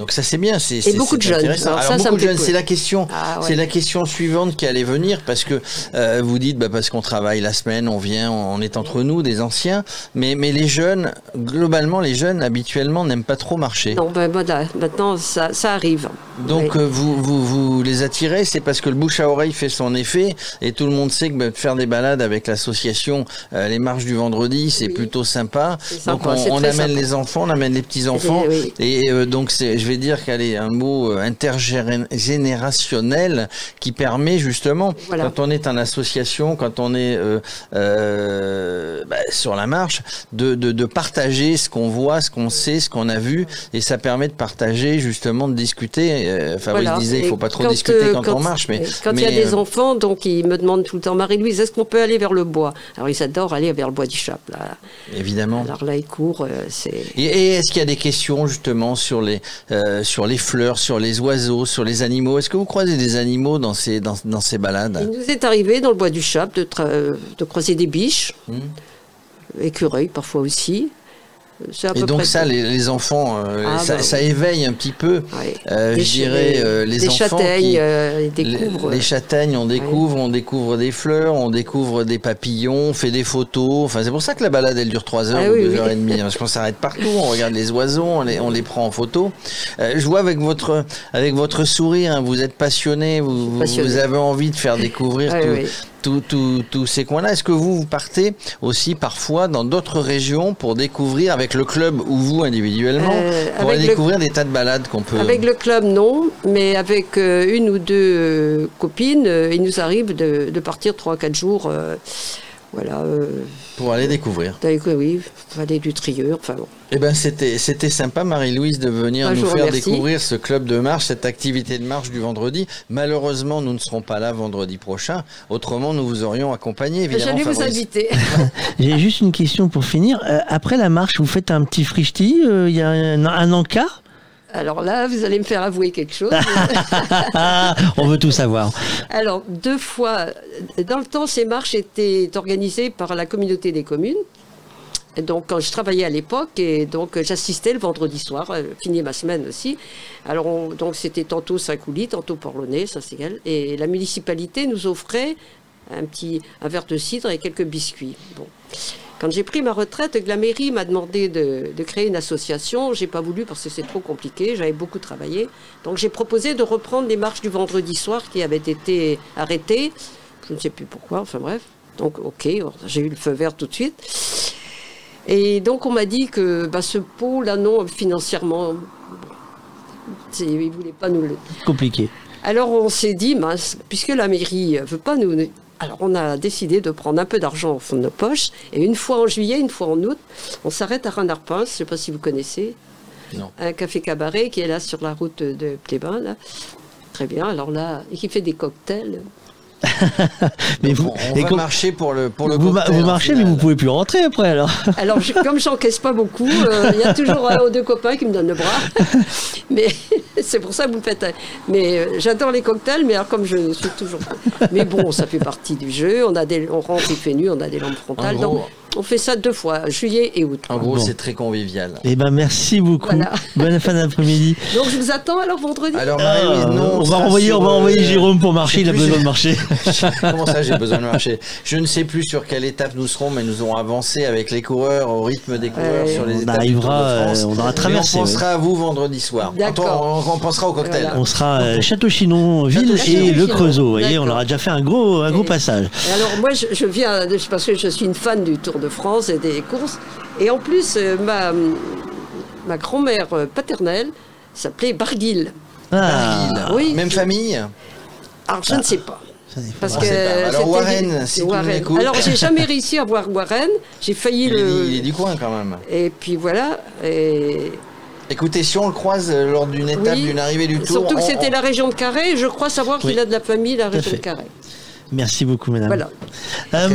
Donc ça c'est bien, c'est Et beaucoup de jeunes. intéressant. Alors Alors, ça, ça beaucoup de jeunes, c'est la question, Ah, ouais. c'est la question suivante qui allait venir parce que euh, vous dites bah, parce qu'on travaille la semaine, on vient, on est entre nous, des anciens, mais mais les jeunes, globalement les jeunes habituellement n'aiment pas trop marcher. Non, ben voilà, maintenant ça, ça arrive. Donc Oui. euh, vous, vous, vous les attirez, c'est parce que le bouche à oreille fait son effet et tout le monde sait que bah, faire des balades avec l'association euh, Les Marches du Vendredi, c'est plutôt sympa. Donc on, amène sympa. les enfants, on amène les petits enfants Oui. et donc c'est, je vais dire qu'elle est un mot euh, intergénérationnel qui permet justement Voilà. quand on est en association, quand on est euh, euh, bah, sur la marche, de, de, de partager ce qu'on voit, ce qu'on sait, ce qu'on a vu et ça permet de partager justement de discuter. Euh, Fabrice Voilà. disait il faut pas trop quand, discuter quand, on marche, mais quand il y a des enfants, donc ils me demandent tout le temps, Marie-Louise, est-ce qu'on peut aller vers le bois? Alors ils adorent aller vers le bois du Chap. Là. évidemment. Alors là, ils courent, et est-ce qu'il y a des questions justement sur les euh, sur les fleurs, sur les oiseaux, sur les animaux Est-ce que vous croisez des animaux dans ces dans, dans ces Il balades nous est arrivé dans le bois du Chap de, de croiser des biches, Hmm. écureuils parfois aussi. À Et donc près ça, les, les enfants, euh, Ah, ça, bah ça éveille un petit peu, euh, je dirais, euh, les des enfants qui- euh, découvrent. Les, les châtaignes, on découvre, on découvre des fleurs, on découvre des papillons, on fait des photos. Enfin, c'est pour ça que la balade, elle dure 3 heures Ah ou oui, 2 oui. heures et demie. Parce qu'on s'arrête partout, on regarde les oiseaux, on les, on les prend en photo. Euh, je vois avec votre, avec votre sourire, hein, vous êtes passionné, vous, vous- Passionné. vous avez envie de faire découvrir Ah tout- oui. Tous ces coins-là. Est-ce que vous, vous partez aussi parfois dans d'autres régions pour découvrir avec le club ou vous individuellement Euh, pour le- découvrir des tas de balades qu'on peut. Avec le club, non, mais avec euh, une ou deux euh, copines, il nous arrive de, de partir 3-4 jours. Voilà. euh, Pour aller découvrir. oui, aller du trieur, enfin bon. Eh ben c'était c'était sympa Marie-Louise de venir Ah, je nous faire remercie. découvrir ce club de marche, cette activité de marche du vendredi. Malheureusement, nous ne serons pas là vendredi prochain. Autrement, nous vous aurions accompagné évidemment. J'allais vous inviter. (laughs) J'ai juste une question pour finir. Euh, après la marche, vous faites un petit frichti euh, Il y a un, un encart? Alors là, vous allez me faire avouer quelque chose. (laughs) On veut tout savoir. Alors, deux fois, dans le temps, ces marches étaient organisées par la communauté des communes. Et donc, quand je travaillais à l'époque, et donc j'assistais le vendredi soir, euh, fini ma semaine aussi. Alors, on- donc c'était tantôt Saint-Coulis, tantôt Porlonnais, ça c'est. Et la municipalité nous offrait un petit un verre de cidre et quelques biscuits. Bon. Quand j'ai pris ma retraite, que la mairie m'a demandé de, de créer une association, j'ai pas voulu parce que c'est trop compliqué, j'avais beaucoup travaillé. Donc j'ai proposé de reprendre les marches du vendredi soir qui avaient été arrêtées. Je ne sais plus pourquoi, enfin bref. Donc ok, j'ai eu le feu vert tout de suite. Et donc on m'a dit que bah, ce pot là non, financièrement, ils ne voulaient pas nous le, Compliqué. alors on s'est dit, mince, puisque la mairie ne veut pas nous... Alors on a décidé de prendre un peu d'argent au fond de nos poches, et une fois en juillet, une fois en août, on s'arrête à Renarpins, je ne sais pas si vous connaissez, Non. un café cabaret qui est là sur la route de Plébin, là. Très bien, alors là, et qui fait des cocktails. Mais vous, On et va marcher pour le pour le vous, cocktail, vous marchez, finale. mais vous pouvez plus rentrer après alors. (laughs) Alors, je- comme j'encaisse pas beaucoup, euh, il y a toujours un ou deux copains qui me donnent le bras. (laughs) Mais (laughs) c'est pour ça que vous faites. hein. Mais euh, j'adore les cocktails, mais alors comme je suis toujours. Mais bon, ça fait partie du jeu. On, a des, on rentre, il fait nuit, on a des lampes frontales. En gros- Donc, on fait ça deux fois, juillet et août. En gros, Bon. c'est très convivial. Eh ben merci beaucoup. Voilà. (laughs) Bonne fin d'après-midi. Donc, je vous attends alors vendredi? Alors Marie-Louise, Ah, non. on va sur, on va envoyer Jérôme pour marcher. Il a besoin de marcher. (laughs) Comment ça, j'ai besoin de marcher Je ne sais plus sur quelle étape nous serons, mais nous aurons avancé avec les coureurs, au rythme des coureurs Ouais. sur les On étapes arrivera, du Tour de France. euh, on aura Mais traversé, On pensera à vous vendredi soir. D'accord. On, on pensera au cocktail. Voilà. On sera euh, Château-Chinon, ville et le Creusot. Vous voyez, on aura déjà fait un gros, un gros Et- passage. Et alors moi, je, je viens, de- parce que je suis une fan du Tour de France et des courses. Et en plus, euh, ma, ma grand-mère euh, paternelle s'appelait Barguil. Ah, Barguil. Oui. Même famille Alors je ne sais pas. Parce que pas. Alors, Warren, si Warren. Alors j'ai jamais réussi à voir Warren. J'ai failli il le. il est du coin quand même. Et puis voilà. Et... Écoutez, si on le croise euh, lors d'une étape, Oui. d'une arrivée du Tour, Surtout que on- c'était on- la région de Carré. Je crois savoir qu'il a de la famille, la région de. Carré. Merci beaucoup, madame. Voilà. Euh,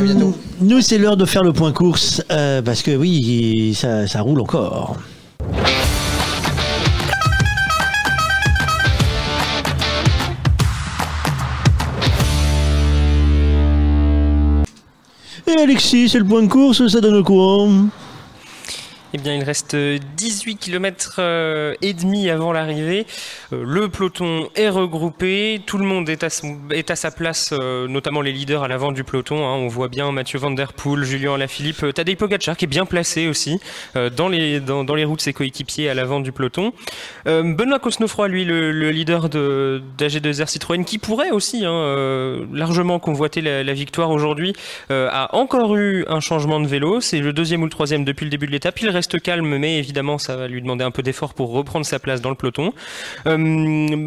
nous, c'est l'heure de faire le point course, euh, parce que oui, ça, ça roule encore. Et Alexis, c'est le point de course, ça donne quoi? Eh bien, il reste 18 km et demi avant l'arrivée. Euh, Le peloton est regroupé, tout le monde est à, sa place, euh, notamment les leaders à l'avant du peloton. hein. On voit bien Mathieu Van Der Poel, Julien Alaphilippe, euh, Tadej Pogacar qui est bien placé aussi euh, dans les dans, dans les roues de ses coéquipiers à l'avant du peloton. Euh, Benoît Cosnefroy, lui, le, le leader de d'AG2R Citroën, qui pourrait aussi hein, euh, largement convoiter la, la victoire aujourd'hui, euh, a encore eu un changement de vélo. C'est le deuxième ou le troisième depuis le début de l'étape. Il reste calme, mais évidemment, ça va lui demander un peu d'effort pour reprendre sa place dans le peloton. Euh,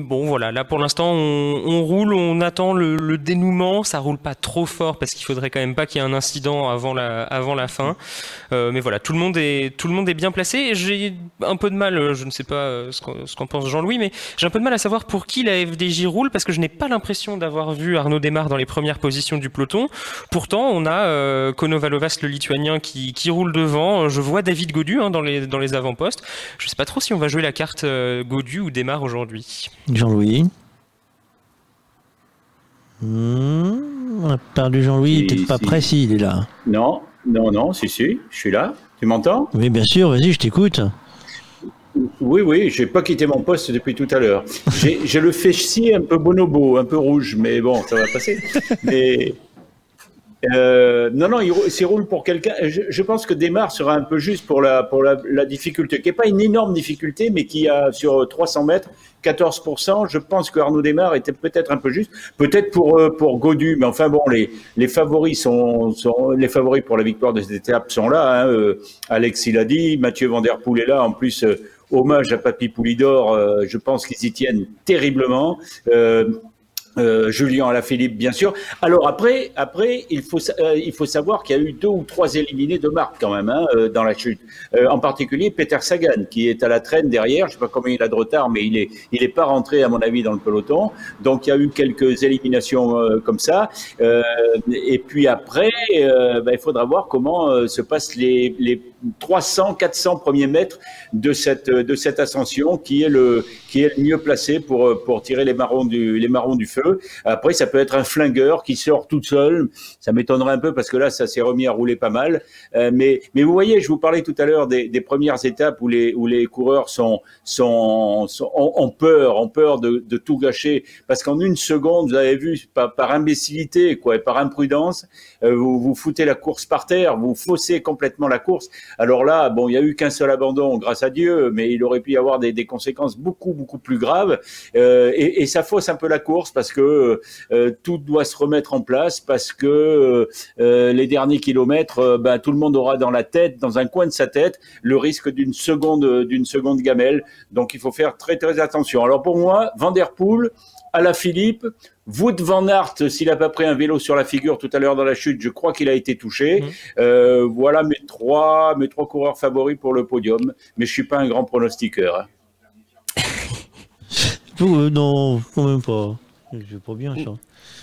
bon, voilà, là pour l'instant, on, roule, on attend le, dénouement. Ça roule pas trop fort parce qu'il faudrait quand même pas qu'il y ait un incident avant la, avant la fin. Euh, mais voilà, tout le monde est, tout le monde est bien placé. J'ai un peu de mal, euh, je ne sais pas ce qu'en pense Jean-Louis, mais j'ai un peu de mal à savoir pour qui la FDJ roule parce que je n'ai pas l'impression d'avoir vu Arnaud Desmar dans les premières positions du peloton. Pourtant, on a euh, Konovalovas, le lituanien, qui, qui roule devant. Je vois David Godu hein, dans les, dans les avant-postes. Je ne sais pas trop si on va jouer la carte euh, Godu ou Desmar aujourd'hui. Jean-Louis Hmm, On a perdu Jean-Louis, il est Si, peut-être pas si. prêt, si, il est là. Non, non, non, si, si, je suis là. Tu m'entends? Oui, bien sûr, vas-y, je t'écoute. Oui, oui, j'ai pas quitté mon poste depuis tout à l'heure. J'ai j'ai le fessier un peu bonobo, un peu rouge, mais bon, ça va passer. (laughs) Mais euh, non, non, il, s'il roule pour quelqu'un. Je, je pense que Desmar sera un peu juste pour la, pour la, la difficulté, qui n'est pas une énorme difficulté, mais qui a sur 300 mètres 14%. Je pense que Arnaud Desmar était peut-être un peu juste, peut-être pour euh, pour Godu, mais enfin bon, les les favoris sont, sont les favoris pour la victoire de cette étape sont là. Hein, euh, Alex il a dit, Mathieu Van Der est là. En plus, euh, hommage à Papy Poulidor. euh, je pense qu'ils y tiennent terriblement. Euh, Julien Alaphilippe, bien sûr. Alors après, après, il faut euh, il faut savoir qu'il y a eu deux ou trois éliminés de marque quand même hein, euh, dans la chute. Euh, en particulier Peter Sagan qui est à la traîne derrière. Je sais pas combien il a de retard, mais il est il est pas rentré à mon avis dans le peloton. Donc il y a eu quelques éliminations comme ça. Et puis après, ben, il faudra voir comment se passent les les 300, 400 premiers mètres de cette de cette ascension qui est le qui est le mieux placé pour pour tirer les marrons du les marrons du feu. Après, ça peut être un flingueur qui sort tout seul. Ça m'étonnerait un peu parce que là, ça s'est remis à rouler pas mal. Euh, mais mais vous voyez, je vous parlais tout à l'heure des, premières étapes où les où les coureurs sont sont, ont, peur, ont peur de, tout gâcher parce qu'en une seconde, vous avez vu par, par imbécilité quoi, et par imprudence, vous vous foutez la course par terre, vous faussez complètement la course. Alors là, bon, il y a eu qu'un seul abandon, grâce à Dieu, mais il aurait pu y avoir des, des conséquences beaucoup beaucoup plus graves. Euh, et, et ça fausse un peu la course parce que euh, tout doit se remettre en place, parce que euh, les derniers kilomètres, euh, ben, tout le monde aura dans la tête, dans un coin de sa tête, le risque d'une seconde d'une seconde gamelle. Donc il faut faire très très attention. Alors pour moi, Van der Poel, à la Philippe. Wout van Aert, s'il n'a pas pris un vélo sur la figure tout à l'heure dans la chute, je crois qu'il a été touché. Euh, voilà mes trois, mes trois coureurs favoris pour le podium. Mais je suis pas un grand pronostiqueur. hein. (laughs) Euh, non, quand même pas. Je vais pas bien ça.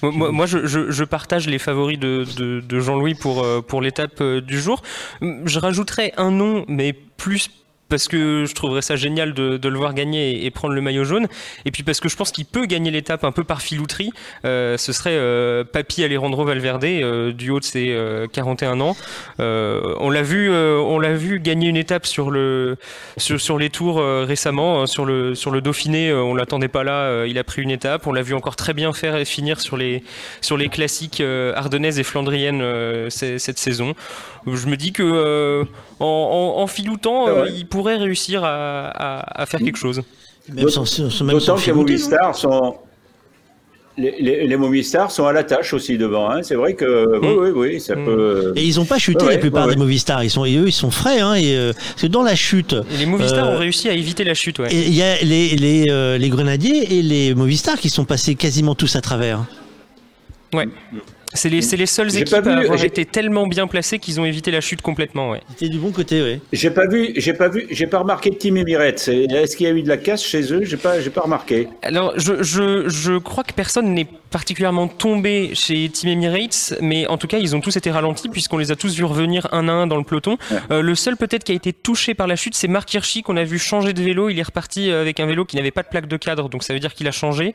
Moi- Moi, je, je- je partage les favoris de, de- de Jean-Louis pour, euh, pour l'étape du jour. Je rajouterais un nom, mais plus parce que je trouverais ça génial de, de le voir gagner et, et prendre le maillot jaune. Et puis parce que je pense qu'il peut gagner l'étape un peu par filouterie. Euh, ce serait euh, Papi Alejandro Valverde, euh, du haut de ses euh, 41 ans. Euh, on l'a vu, euh, on l'a vu gagner une étape sur le sur, sur les tours euh, récemment, euh, sur le sur le Dauphiné. euh, on l'attendait pas là. euh, il a pris une étape. On l'a vu encore très bien faire et finir sur les sur les classiques euh, ardennaises et flandriennes euh, cette saison. Je me dis que euh, en, en, en filoutant, euh, il pourrait réussir à, à, à faire quelque chose. D'autant que les Movistar sont. Les, les, les Movistar sont à la tâche aussi devant. Hein. C'est vrai que oui, oui, oui, ça peut. Et ils ont pas chuté Ouais, la plupart ouais, des ouais. Movistar. Ils sont, et eux, ils sont frais. Hein, et, euh, parce que dans la chute. Et les Movistar euh, ont réussi à éviter la chute, ouais. Il y a les, les, euh, les Grenadiers et les Movistar qui sont passés quasiment tous à travers. Ouais. C'est les, c'est les seules J'ai équipes pas vu- à avoir j'ai- été tellement bien placées qu'ils ont évité la chute complètement, ouais. C'était du bon côté, ouais. J'ai pas vu, j'ai pas vu, j'ai pas remarqué Team Emirates. Est-ce qu'il y a eu de la casse chez eux? J'ai pas, j'ai pas remarqué. Alors, je, je, je crois que personne n'est particulièrement tombé chez Team Emirates, mais en tout cas, ils ont tous été ralentis puisqu'on les a tous vus revenir un à un dans le peloton. Euh, le seul peut-être qui a été touché par la chute, c'est Marc Hirschi qu'on a vu changer de vélo. Il est reparti euh, avec un vélo qui n'avait pas de plaque de cadre, donc ça veut dire qu'il a changé.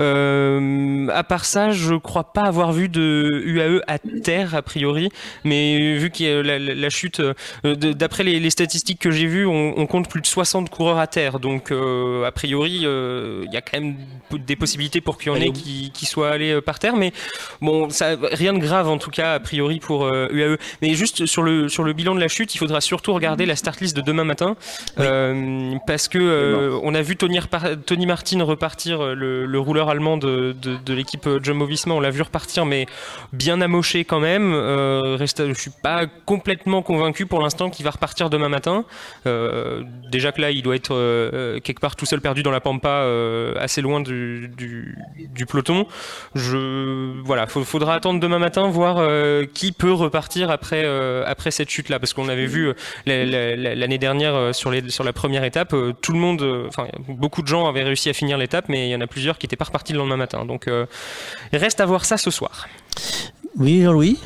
Euh, à part ça, je crois pas avoir vu de UAE à terre a priori, mais vu que la, la- la chute, euh, d'après les, les statistiques que j'ai vues, on, on compte plus de 60 coureurs à terre, donc euh, a priori, euh, il y a quand même des possibilités pour qu'il y en ait qui, qui soient allés euh, par terre, mais bon, ça, rien de grave en tout cas a priori pour euh, UAE. Mais juste sur le sur le bilan de la chute, il faudra surtout regarder la start list de demain matin, euh, parce que euh, on a vu Tony, Martin repartir, euh, le, le rouleur allemand de, de, de l'équipe euh, Jumbo-Visma, on l'a vu repartir, mais bien amoché quand même. Euh, reste, je suis pas complètement convaincu pour l'instant qu'il va repartir demain matin. Euh, déjà que là, il doit être euh, euh, quelque part tout seul perdu dans la pampa, assez loin du, peloton. Je faudra attendre demain matin voir qui peut repartir après cette chute là, parce qu'on avait vu la- la- la- l'année dernière sur sur la première étape, tout le monde, enfin beaucoup de gens avaient réussi à finir l'étape, mais il y en a plusieurs qui n'étaient pas repartis le lendemain matin. Donc reste à voir ça ce soir. Oui, Jean-Louis?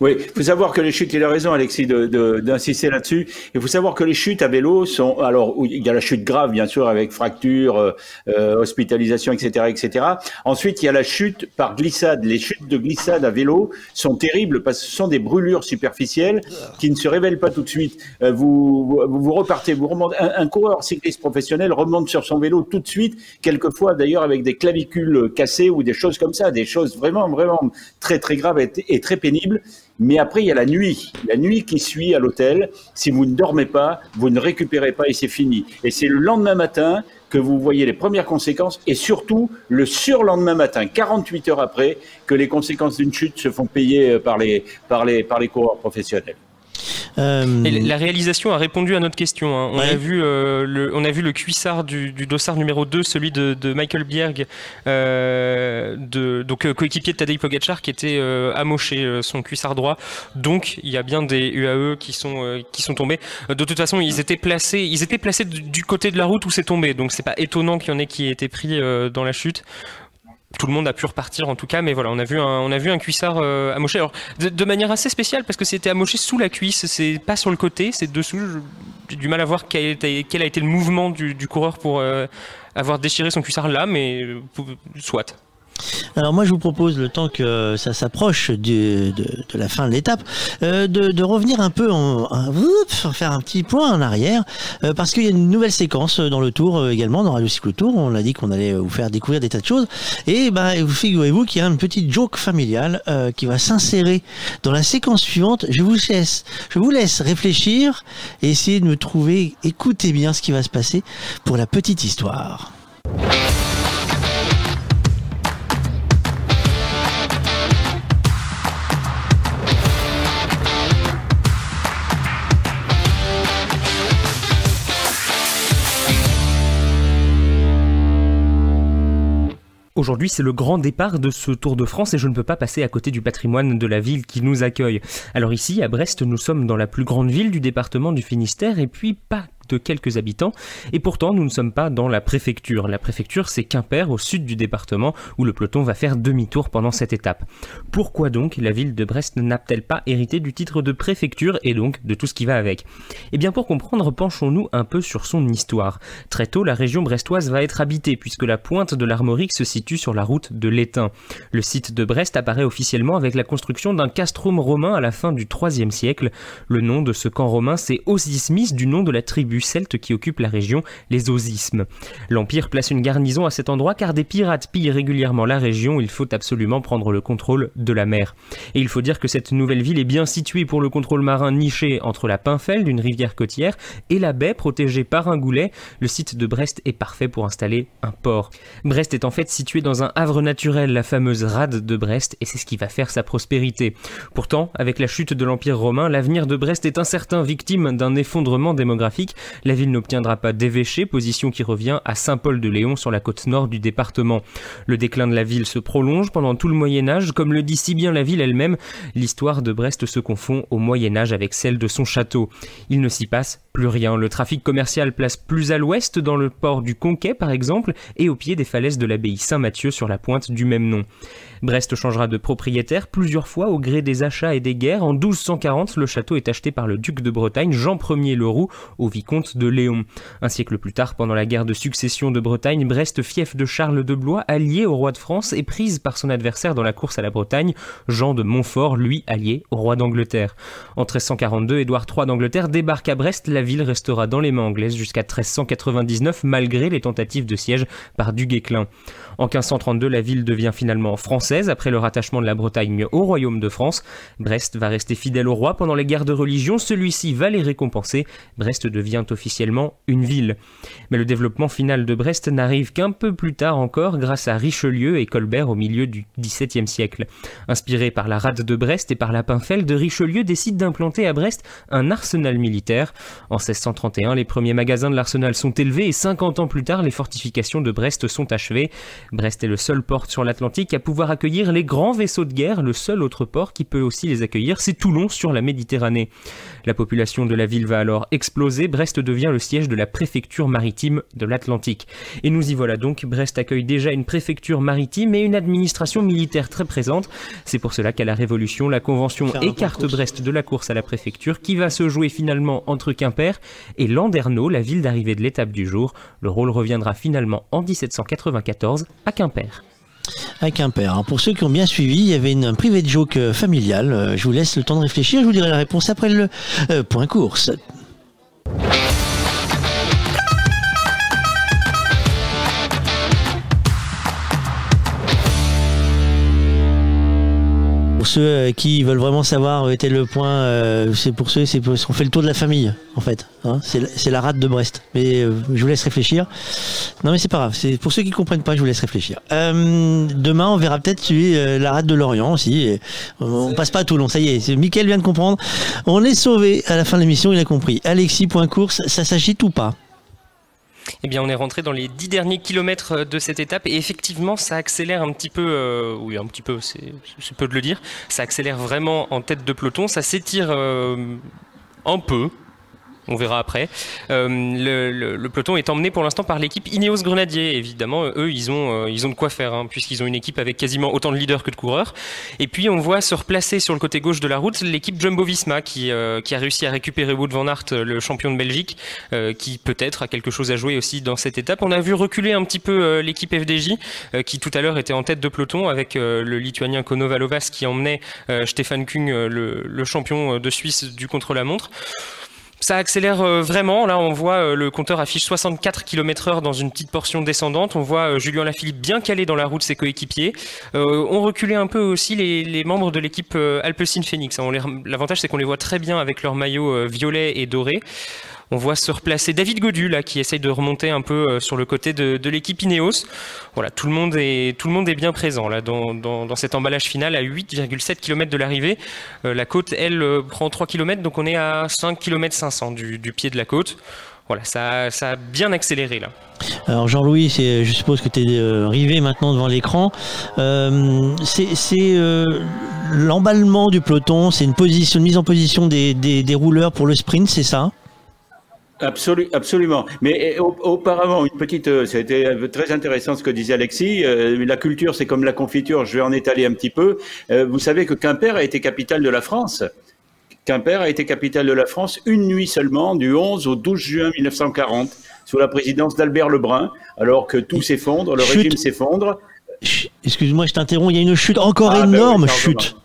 Oui, il faut savoir que les chutes, il a raison Alexis d'insister de, là-dessus, il faut savoir que les chutes à vélo sont, alors il y a la chute grave bien sûr avec fracture, euh, euh, hospitalisation, etc., etc. Ensuite, il y a la chute par glissade. Les chutes de glissade à vélo sont terribles parce que ce sont des brûlures superficielles qui ne se révèlent pas tout de suite. Euh, vous, vous, repartez, vous remontez. Un, un, coureur cycliste professionnel remonte sur son vélo tout de suite, quelquefois d'ailleurs avec des clavicules cassées ou des choses comme ça, des choses vraiment, vraiment très, très graves et très pénibles. Mais après, il y a la nuit. La nuit qui suit à l'hôtel. Si vous ne dormez pas, vous ne récupérez pas et c'est fini. Et c'est le lendemain matin que vous voyez les premières conséquences et surtout le surlendemain matin, 48 heures après, que les conséquences d'une chute se font payer par les, par les, par les coureurs professionnels. Euh, la réalisation a répondu à notre question. Hein. On, a vu, euh, le, on a vu le cuissard du, du dossard numéro 2, celui de, Michael Bierg, euh, de, donc coéquipier de Tadej Pogacar, qui était amoché son cuissard droit. Donc il y a bien des UAE qui sont, qui sont tombés. De toute façon, ils étaient placés, ils étaient placés du côté de la route où c'est tombé. Donc c'est pas étonnant qu'il y en ait qui aient été pris dans la chute tout le monde a pu repartir en tout cas, mais voilà, on a vu un, on a vu un cuissard euh, amoché. Alors, de, manière assez spéciale parce que c'était amoché sous la cuisse, c'est pas sur le côté, c'est dessous. J'ai du mal à voir quel, quel, a été le mouvement du, coureur pour euh, avoir déchiré son cuissard là, mais euh, soit. Alors moi je vous propose le temps que ça s'approche de, de, la fin de l'étape euh, de, revenir un peu en, faire un petit point en arrière euh, parce qu'il y a une nouvelle séquence dans le tour euh, également dans Radio Cycle Tour. On a dit qu'on allait vous faire découvrir des tas de choses. Et bah vous figurez-vous qu'il y a une petite joke familiale qui va s'insérer dans la séquence suivante. Je vous laisse je vous laisse réfléchir et essayer de me trouver écoutez bien ce qui va se passer pour la petite histoire Aujourd'hui, c'est le grand départ de ce Tour de France et je ne peux pas passer à côté du patrimoine de la ville qui nous accueille. Alors ici, à Brest, nous sommes dans la plus grande ville du département du Finistère et puis pas de quelques habitants, et pourtant nous ne sommes pas dans la préfecture. La préfecture c'est Quimper au sud du département où le peloton va faire demi-tour pendant cette étape. Pourquoi donc la ville de Brest n'a-t-elle pas hérité du titre de préfecture et donc de tout ce qui va avec? Eh bien pour comprendre, penchons-nous un peu sur son histoire. Très tôt, la région brestoise va être habitée puisque la pointe de l'Armorique se situe sur la route de l'Étain. Le site de Brest apparaît officiellement avec la construction d'un castrum romain à la fin du IIIe siècle. Le nom de ce camp romain c'est Osismis du nom de la tribu celtes qui occupe la région, les Osismes. L'Empire place une garnison à cet endroit car des pirates pillent régulièrement la région, il faut absolument prendre le contrôle de la mer. Et il faut dire que cette nouvelle ville est bien située pour le contrôle marin niché entre la Pinfeld, une rivière côtière, et la baie protégée par un goulet. Le site de Brest est parfait pour installer un port. Brest est en fait situé dans un havre naturel, la fameuse rade de Brest, et c'est ce qui va faire sa prospérité. Pourtant, avec la chute de l'Empire romain, l'avenir de Brest est incertain, victime d'un effondrement démographique la ville n'obtiendra pas d'évêché, position qui revient à Saint-Paul-de-Léon sur la côte nord du département. Le déclin de la ville se prolonge pendant tout le Moyen Âge, comme le dit si bien la ville elle-même, l'histoire de Brest se confond au Moyen Âge avec celle de son château. Il ne s'y passe plus rien. Le trafic commercial place plus à l'ouest, dans le port du Conquet par exemple, et au pied des falaises de l'abbaye Saint-Mathieu sur la pointe du même nom. Brest changera de propriétaire plusieurs fois au gré des achats et des guerres. En 1240, le château est acheté par le duc de Bretagne, Jean Ier Leroux, au vicomte de Léon. Un siècle plus tard, pendant la guerre de succession de Bretagne, Brest, fief de Charles de Blois, allié au roi de France, est prise par son adversaire dans la course à la Bretagne, Jean de Montfort, lui allié au roi d'Angleterre. En 1342, Édouard III d'Angleterre débarque à Brest, la ville restera dans les mains anglaises jusqu'à 1399 malgré les tentatives de siège par du Guesclin. En 1532, la ville devient finalement française après le rattachement de la Bretagne au royaume de France. Brest va rester fidèle au roi pendant les guerres de religion, celui-ci va les récompenser. Brest devient officiellement une ville. Mais le développement final de Brest n'arrive qu'un peu plus tard encore grâce à Richelieu et Colbert au milieu du XVIIe siècle. Inspiré par la rade de Brest et par la Pinfeld, Richelieu décide d'implanter à Brest un arsenal militaire. En 1631, les premiers magasins de l'arsenal sont élevés et 50 ans plus tard, les fortifications de Brest sont achevées. Brest est le seul port sur l'Atlantique à pouvoir accueillir les grands vaisseaux de guerre. Le seul autre port qui peut aussi les accueillir, c'est Toulon sur la Méditerranée. La population de la ville va alors exploser. Brest devient le siège de la préfecture maritime de l'Atlantique. Et nous y voilà donc. Brest accueille déjà une préfecture maritime et une administration militaire très présente. C'est pour cela qu'à la Révolution, la Convention écarte Brest de la course à la préfecture qui va se jouer finalement entre Quimper et Landerneau, la ville d'arrivée de l'étape du jour. Le rôle reviendra finalement en 1794 à Quimper. À Quimper. Alors pour ceux qui ont bien suivi, il y avait une, un de joke euh, familial. Euh, Je vous laisse le temps de réfléchir. Je vous dirai la réponse après le euh, point course. Ceux euh, qui veulent vraiment savoir où était le point, euh, c'est pour ceux, c'est on fait le tour de la famille en fait. hein. c'est la- rate de Brest. Mais euh, je vous laisse réfléchir. Non mais c'est pas grave. C'est pour ceux qui comprennent pas, je vous laisse réfléchir. Euh, demain, on verra peut-être celui, euh, la rate de Lorient aussi. Et on, passe pas à Toulon. Ça y est, Mickaël vient de comprendre. On est sauvé à la fin de l'émission. Il a compris. Alexis point course, ça s'agite ou pas? Eh bien, on est rentré dans les dix derniers kilomètres euh, de cette étape et effectivement, ça accélère un petit peu. euh, oui, un petit peu, c'est peu de le dire. Ça accélère vraiment en tête de peloton. Ça s'étire euh, un peu. On verra après. Euh, le, peloton est emmené pour l'instant par l'équipe Ineos Grenadier. Évidemment, eux, ils ont, euh, ils ont de quoi faire, hein, puisqu'ils ont une équipe avec quasiment autant de leaders que de coureurs. Et puis, on voit se replacer sur le côté gauche de la route l'équipe Jumbo-Visma, qui, euh, qui a réussi à récupérer Wout van Aert, le champion de Belgique, qui peut-être a quelque chose à jouer aussi dans cette étape. On a vu reculer un petit peu l'équipe FDJ, qui tout à l'heure était en tête de peloton, avec le Lituanien Kono Valovas qui emmenait Stefan Kung, le, champion de Suisse du contre-la-montre. Ça accélère euh, vraiment. Là, on voit euh, le compteur affiche 64 km/h dans une petite portion descendante. On voit euh, Julien Lafilippe bien calé dans la route de ses coéquipiers. Euh, on reculait un peu aussi les, membres de l'équipe Alpecin Phoenix. hein. L'avantage, c'est qu'on les voit très bien avec leur maillot euh, violet et doré. On voit se replacer David Godu là qui essaye de remonter un peu euh, sur le côté de, l'équipe Ineos. Voilà, tout le monde est tout le monde est bien présent là dans, dans, cet emballage final à 8,7 km de l'arrivée. Euh, la côte elle euh, prend 3 km donc on est à 5 km 500 du, pied de la côte. Voilà, ça, ça a bien accéléré là. Alors Jean-Louis, je suppose que tu es rivé maintenant devant l'écran. C'est l'emballement du peloton, c'est une position, une mise en position des- des rouleurs pour le sprint, c'est ça? Absolu- absolument. Mais au- auparavant, une petite, euh, c'était euh, très intéressant ce que disait Alexis. Euh, la culture, c'est comme la confiture. Je vais en étaler un petit peu. Vous savez que Quimper a été capitale de la France. Quimper a été capitale de la France une nuit seulement, du 11 au 12 juin 1940, sous la présidence d'Albert Lebrun, alors que tout s'effondre, le Chute. régime s'effondre. Excuse-moi, je t'interromps, il y a une chute, encore Ah, ben énorme oui, chute.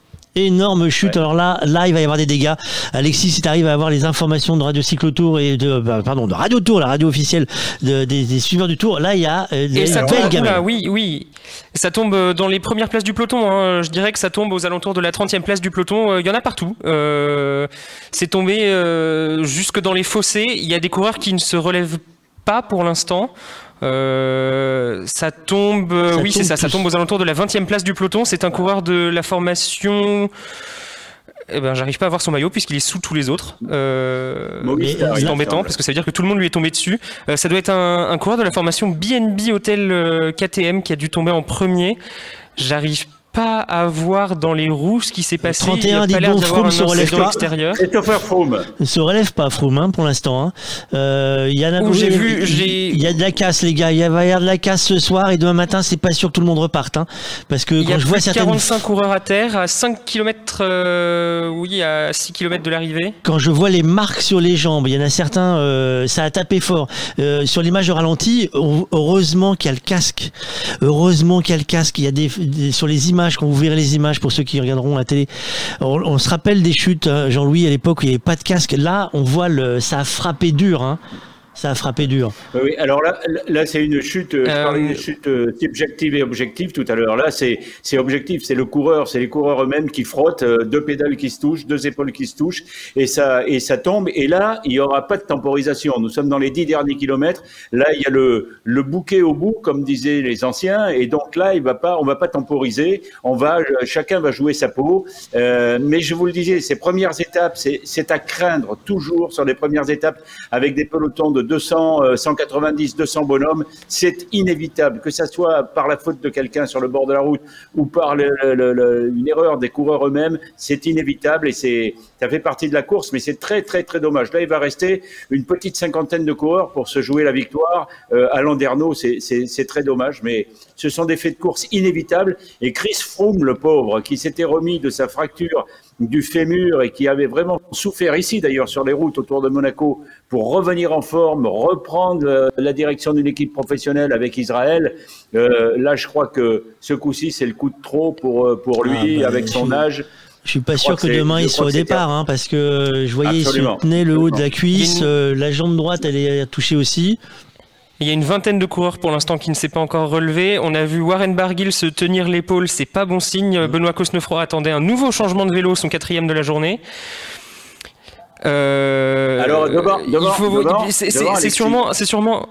Énorme chute. Alors là, là, il va y avoir des dégâts. Alexis, si tu arrives à avoir les informations de Radio Cyclotour et de, bah, pardon, de Radio Tour, la radio officielle de- des, des suiveurs du Tour, là, il y a euh, des belles oui, oui. Ça tombe euh, dans les premières places du peloton. hein. Je dirais que ça tombe aux alentours de la 30e place du peloton. Euh, Il y en a partout. Euh, c'est tombé euh, jusque dans les fossés. Il y a des coureurs qui ne se relèvent pas pour l'instant. Euh, ça tombe, euh, Ça oui, c'est ça, ça tombe aux alentours de la 20e place du peloton. C'est un coureur de la formation. Eh ben, j'arrive pas à voir son maillot puisqu'il est sous tous les autres. Euh, c'est embêtant parce que ça veut dire que tout le monde lui est tombé dessus. Euh, ça doit être un, un coureur de la formation BNB Hotel euh, KTM qui a dû tomber en premier. J'arrive pas à voir dans les roues ce qui s'est passé. 31, il a dis pas l'air donc, d'avoir Froome se relève pas. extérieur. Christopher Froome. Il se relève pas, Froome, hein, pour l'instant. hein. Euh, Il y en a Oh, j'ai il- vu, y a de la casse, les gars. Il y va y avoir de la casse ce soir et demain matin, c'est pas sûr que tout le monde reparte. hein. parce que Il y quand a je vois certaines 45 coureurs à terre, à 5 km, oui, à 6 km de l'arrivée. quand je vois les marques sur les jambes, il y en a certains, euh, ça a tapé fort. Euh, sur l'image de ralenti, heu- heureusement qu'il y a le casque. Heureusement qu'il y a le casque. Il y a des, des- sur les images, quand vous verrez les images pour ceux qui regarderont la télé, on, se rappelle des chutes, hein, Jean-Louis, à l'époque où il n'y avait pas de casque. Là, on voit le, ça a frappé dur. Hein. Ça a frappé dur. Oui, alors là, là c'est une chute, je parlais d'une chute euh, subjective et objective tout à l'heure. Là, c'est c'est objectif, c'est le coureur, c'est les coureurs eux-mêmes qui frottent, euh, deux pédales qui se touchent, deux épaules qui se touchent, et ça et ça tombe. Et là, il y aura pas de temporisation. Nous sommes dans les dix derniers kilomètres. Là, il y a le le bouquet au bout, comme disaient les anciens, et donc là, il va pas, on va pas temporiser. On va, chacun va jouer sa peau. Euh, mais je vous le disais, ces premières étapes, c'est c'est à craindre toujours sur les premières étapes avec des pelotons de 200, 190, 200 bonhommes, c'est inévitable, que ça soit par la faute de quelqu'un sur le bord de la route ou par une erreur des coureurs eux-mêmes, c'est inévitable et c'est ça fait partie de la course, mais c'est très très très dommage. Là, il va rester une petite cinquantaine de coureurs pour se jouer la victoire. Euh, à Landerneau, c'est très dommage, mais ce sont des faits de course inévitables. Et Chris Froome, le pauvre, qui s'était remis de sa fracture du fémur et qui avait vraiment souffert ici d'ailleurs sur les routes autour de Monaco pour revenir en forme, reprendre euh, la direction d'une équipe professionnelle avec Israël. Euh, là, je crois que ce coup-ci, c'est le coup de trop pour, euh, pour lui, Ah bah, avec son âge. Je suis pas Je sûr que demain il soit au départ, hein, parce que je voyais il se tenait le haut de la cuisse, euh, la jambe droite elle est touchée aussi. Il y a une vingtaine de coureurs pour l'instant qui ne s'est pas encore relevé. On a vu Warren Barguil se tenir l'épaule, c'est pas bon signe. Benoît Cosnefroy attendait un nouveau changement de vélo, son quatrième de la journée. Euh, Alors, devant- c'est- sûrement, c'est sûrement.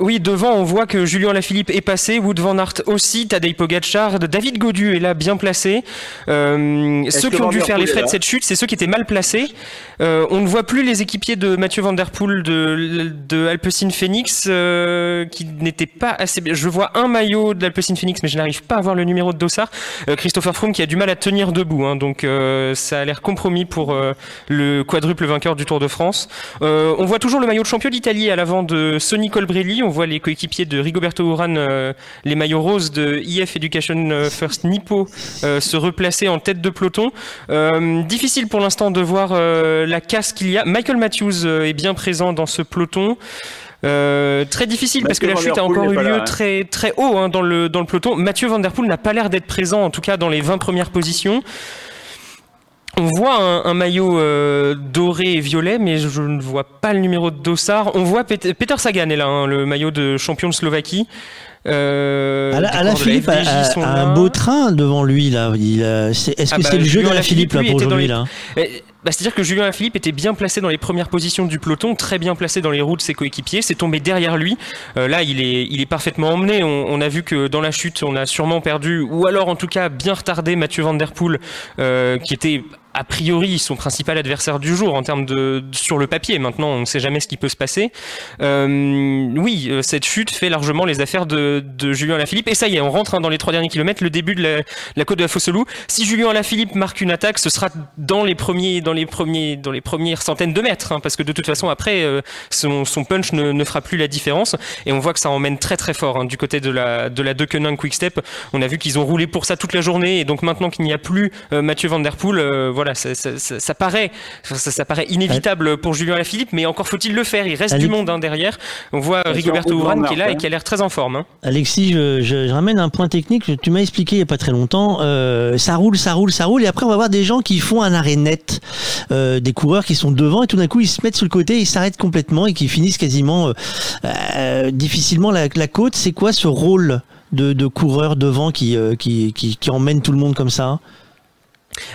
Oui, devant, on voit que Julien Lafilippe est passé, Wood van Aert aussi, Tadej Pogacar, David Godu est là bien placé. Euh, ceux qui ont dû faire les frais de cette chute, c'est ceux qui étaient mal placés. Euh, on ne voit plus les équipiers de Mathieu Van Der Poel de, de Alpecin Phoenix euh, qui n'étaient pas assez bien. Je vois un maillot de l'Alpecin Phoenix, mais je n'arrive pas à voir le numéro de Dossard. Christopher Froome qui a du mal à tenir debout, hein, donc ça a l'air compromis pour le quadruple vainqueur du Tour de France. On voit toujours le maillot de champion d'Italie à l'avant de Sonny Colbrelli. On voit les coéquipiers de Rigoberto Urán, euh, les maillots roses de IF Education euh, First Nippo, euh, se replacer en tête de peloton. Difficile pour l'instant de voir la casse qu'il y a. Michael Matthews est bien présent dans ce peloton. Euh, très difficile parce que la chute a encore eu lieu là, hein. très très haut hein, dans le dans le peloton. Mathieu Van Der Poel n'a pas l'air d'être présent en tout cas dans les 20 premières positions. On voit un, un maillot euh, doré et violet, mais je ne vois pas le numéro de Dossard. On voit Pet- Peter Sagan est là, hein, le maillot de champion de Slovaquie. Euh, Alain Philippe a, là. un beau train devant lui là. Est-ce Ah que bah, c'est le jeu Julien d'Alain Philippe là lui, pour aujourd'hui les- là? Eh, bah, C'est-à-dire que Julien Philippe était bien placé dans les premières positions du peloton, très bien placé dans les roues de ses coéquipiers, c'est tombé derrière lui. Euh, là, il est, il est parfaitement emmené. On, on a vu que dans la chute, on a sûrement perdu, ou alors en tout cas bien retardé Mathieu Van Der Poel, euh, qui était a priori son principal adversaire du jour en termes de sur le papier. Maintenant, on ne sait jamais ce qui peut se passer. Euh, oui, euh, cette chute fait largement les affaires de, Julien Alaphilippe. Et ça y est, on rentre hein, dans les trois derniers kilomètres, le début de la, côte de la Fosselou. Si Julien Alaphilippe marque une attaque, ce sera dans les premiers, dans les premiers, dans les premières centaines de mètres, hein, parce que de toute façon après, euh, son, punch ne, ne fera plus la différence. Et on voit que ça emmène très très fort hein, du côté de la de la Deceuninck Quick Step. On a vu qu'ils ont roulé pour ça toute la journée, et donc maintenant qu'il n'y a plus Mathieu Van Der Poel, voilà, ça, ça, ça, ça paraît, ça, ça paraît inévitable pour Julien Alaphilippe, mais encore faut-il le faire. Il reste Alex- du monde hein, derrière. On voit Rigoberto Urán qui est là et qui a l'air très en forme. hein. Alexis, je, je- je ramène un point technique. Tu m'as expliqué il n'y a pas très longtemps. euh, ça roule, ça roule, ça roule. Et après, on va voir des gens qui font un arrêt net. euh, des coureurs qui sont devant et tout d'un coup, ils se mettent sur le côté, ils s'arrêtent complètement et qui finissent quasiment euh, euh, difficilement la, la côte. C'est quoi ce rôle de, de coureur devant qui, euh, qui, qui, qui emmène tout le monde comme ça?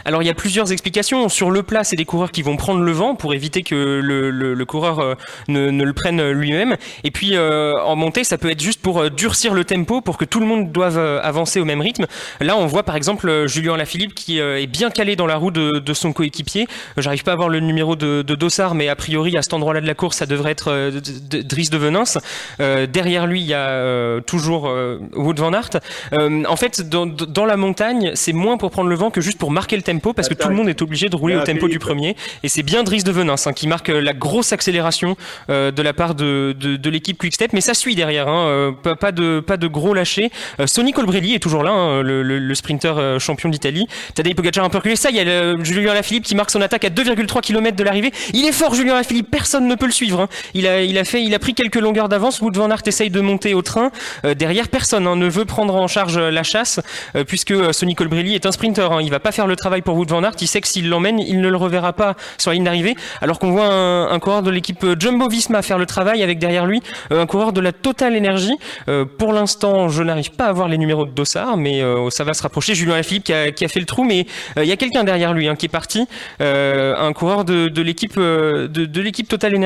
Alors il y a plusieurs explications. Sur le plat, c'est des coureurs qui vont prendre le vent pour éviter que le, coureur euh, ne, le prenne lui-même. Et puis euh, en montée, ça peut être juste pour euh, durcir le tempo, pour que tout le monde doive euh, avancer au même rythme. Là, on voit par exemple euh, Julien Lafilippe qui euh, est bien calé dans la roue de, de son coéquipier. J'arrive pas à voir le numéro de, de Dossard, mais a priori à cet endroit-là de la course, ça devrait être euh, D- D- Dries de Venance. Euh, derrière lui, il y a euh, toujours euh, Wood van Aert. Euh, en fait, dans, dans la montagne, c'est moins pour prendre le vent que juste pour marquer le tempo, parce que tout le monde est obligé de rouler au tempo du premier. Et c'est bien Dries de Venance hein, qui marque euh, la grosse accélération euh, de la part de, de, de l'équipe Quickstep, mais ça suit derrière. Hein, euh, pas, pas de pas de gros lâcher. Euh, Sonny Colbrelli est toujours là, hein, le, le, le sprinter champion d'Italie. Tadej Pogacar un peu reculé. Ça, il y a le- Julien Lafilippe qui marque son attaque à 2,3 km de l'arrivée. Il est fort, Julien Lafilippe. Personne ne peut le suivre. Il a il a fait il a pris quelques longueurs d'avance. Wood van Aert essaye de monter au train. Euh, derrière, personne ne veut prendre en charge la chasse puisque Sonny Colbrelli est un sprinter. Il va pas faire le le travail pour Wout van Aert. Il sait que s'il l'emmène, il ne le reverra pas sur la ligne d'arrivée. Alors qu'on voit un, un coureur de l'équipe Jumbo Visma faire le travail avec derrière lui euh, un coureur de la Total Energy. Euh, pour l'instant, je n'arrive pas à voir les numéros de Dossard, mais euh, ça va se rapprocher. Julien Lafilippe qui a, qui a fait le trou, mais euh, il y a quelqu'un derrière lui hein, qui est parti, euh, un coureur de, de l'équipe euh, de, de l'équipe Total est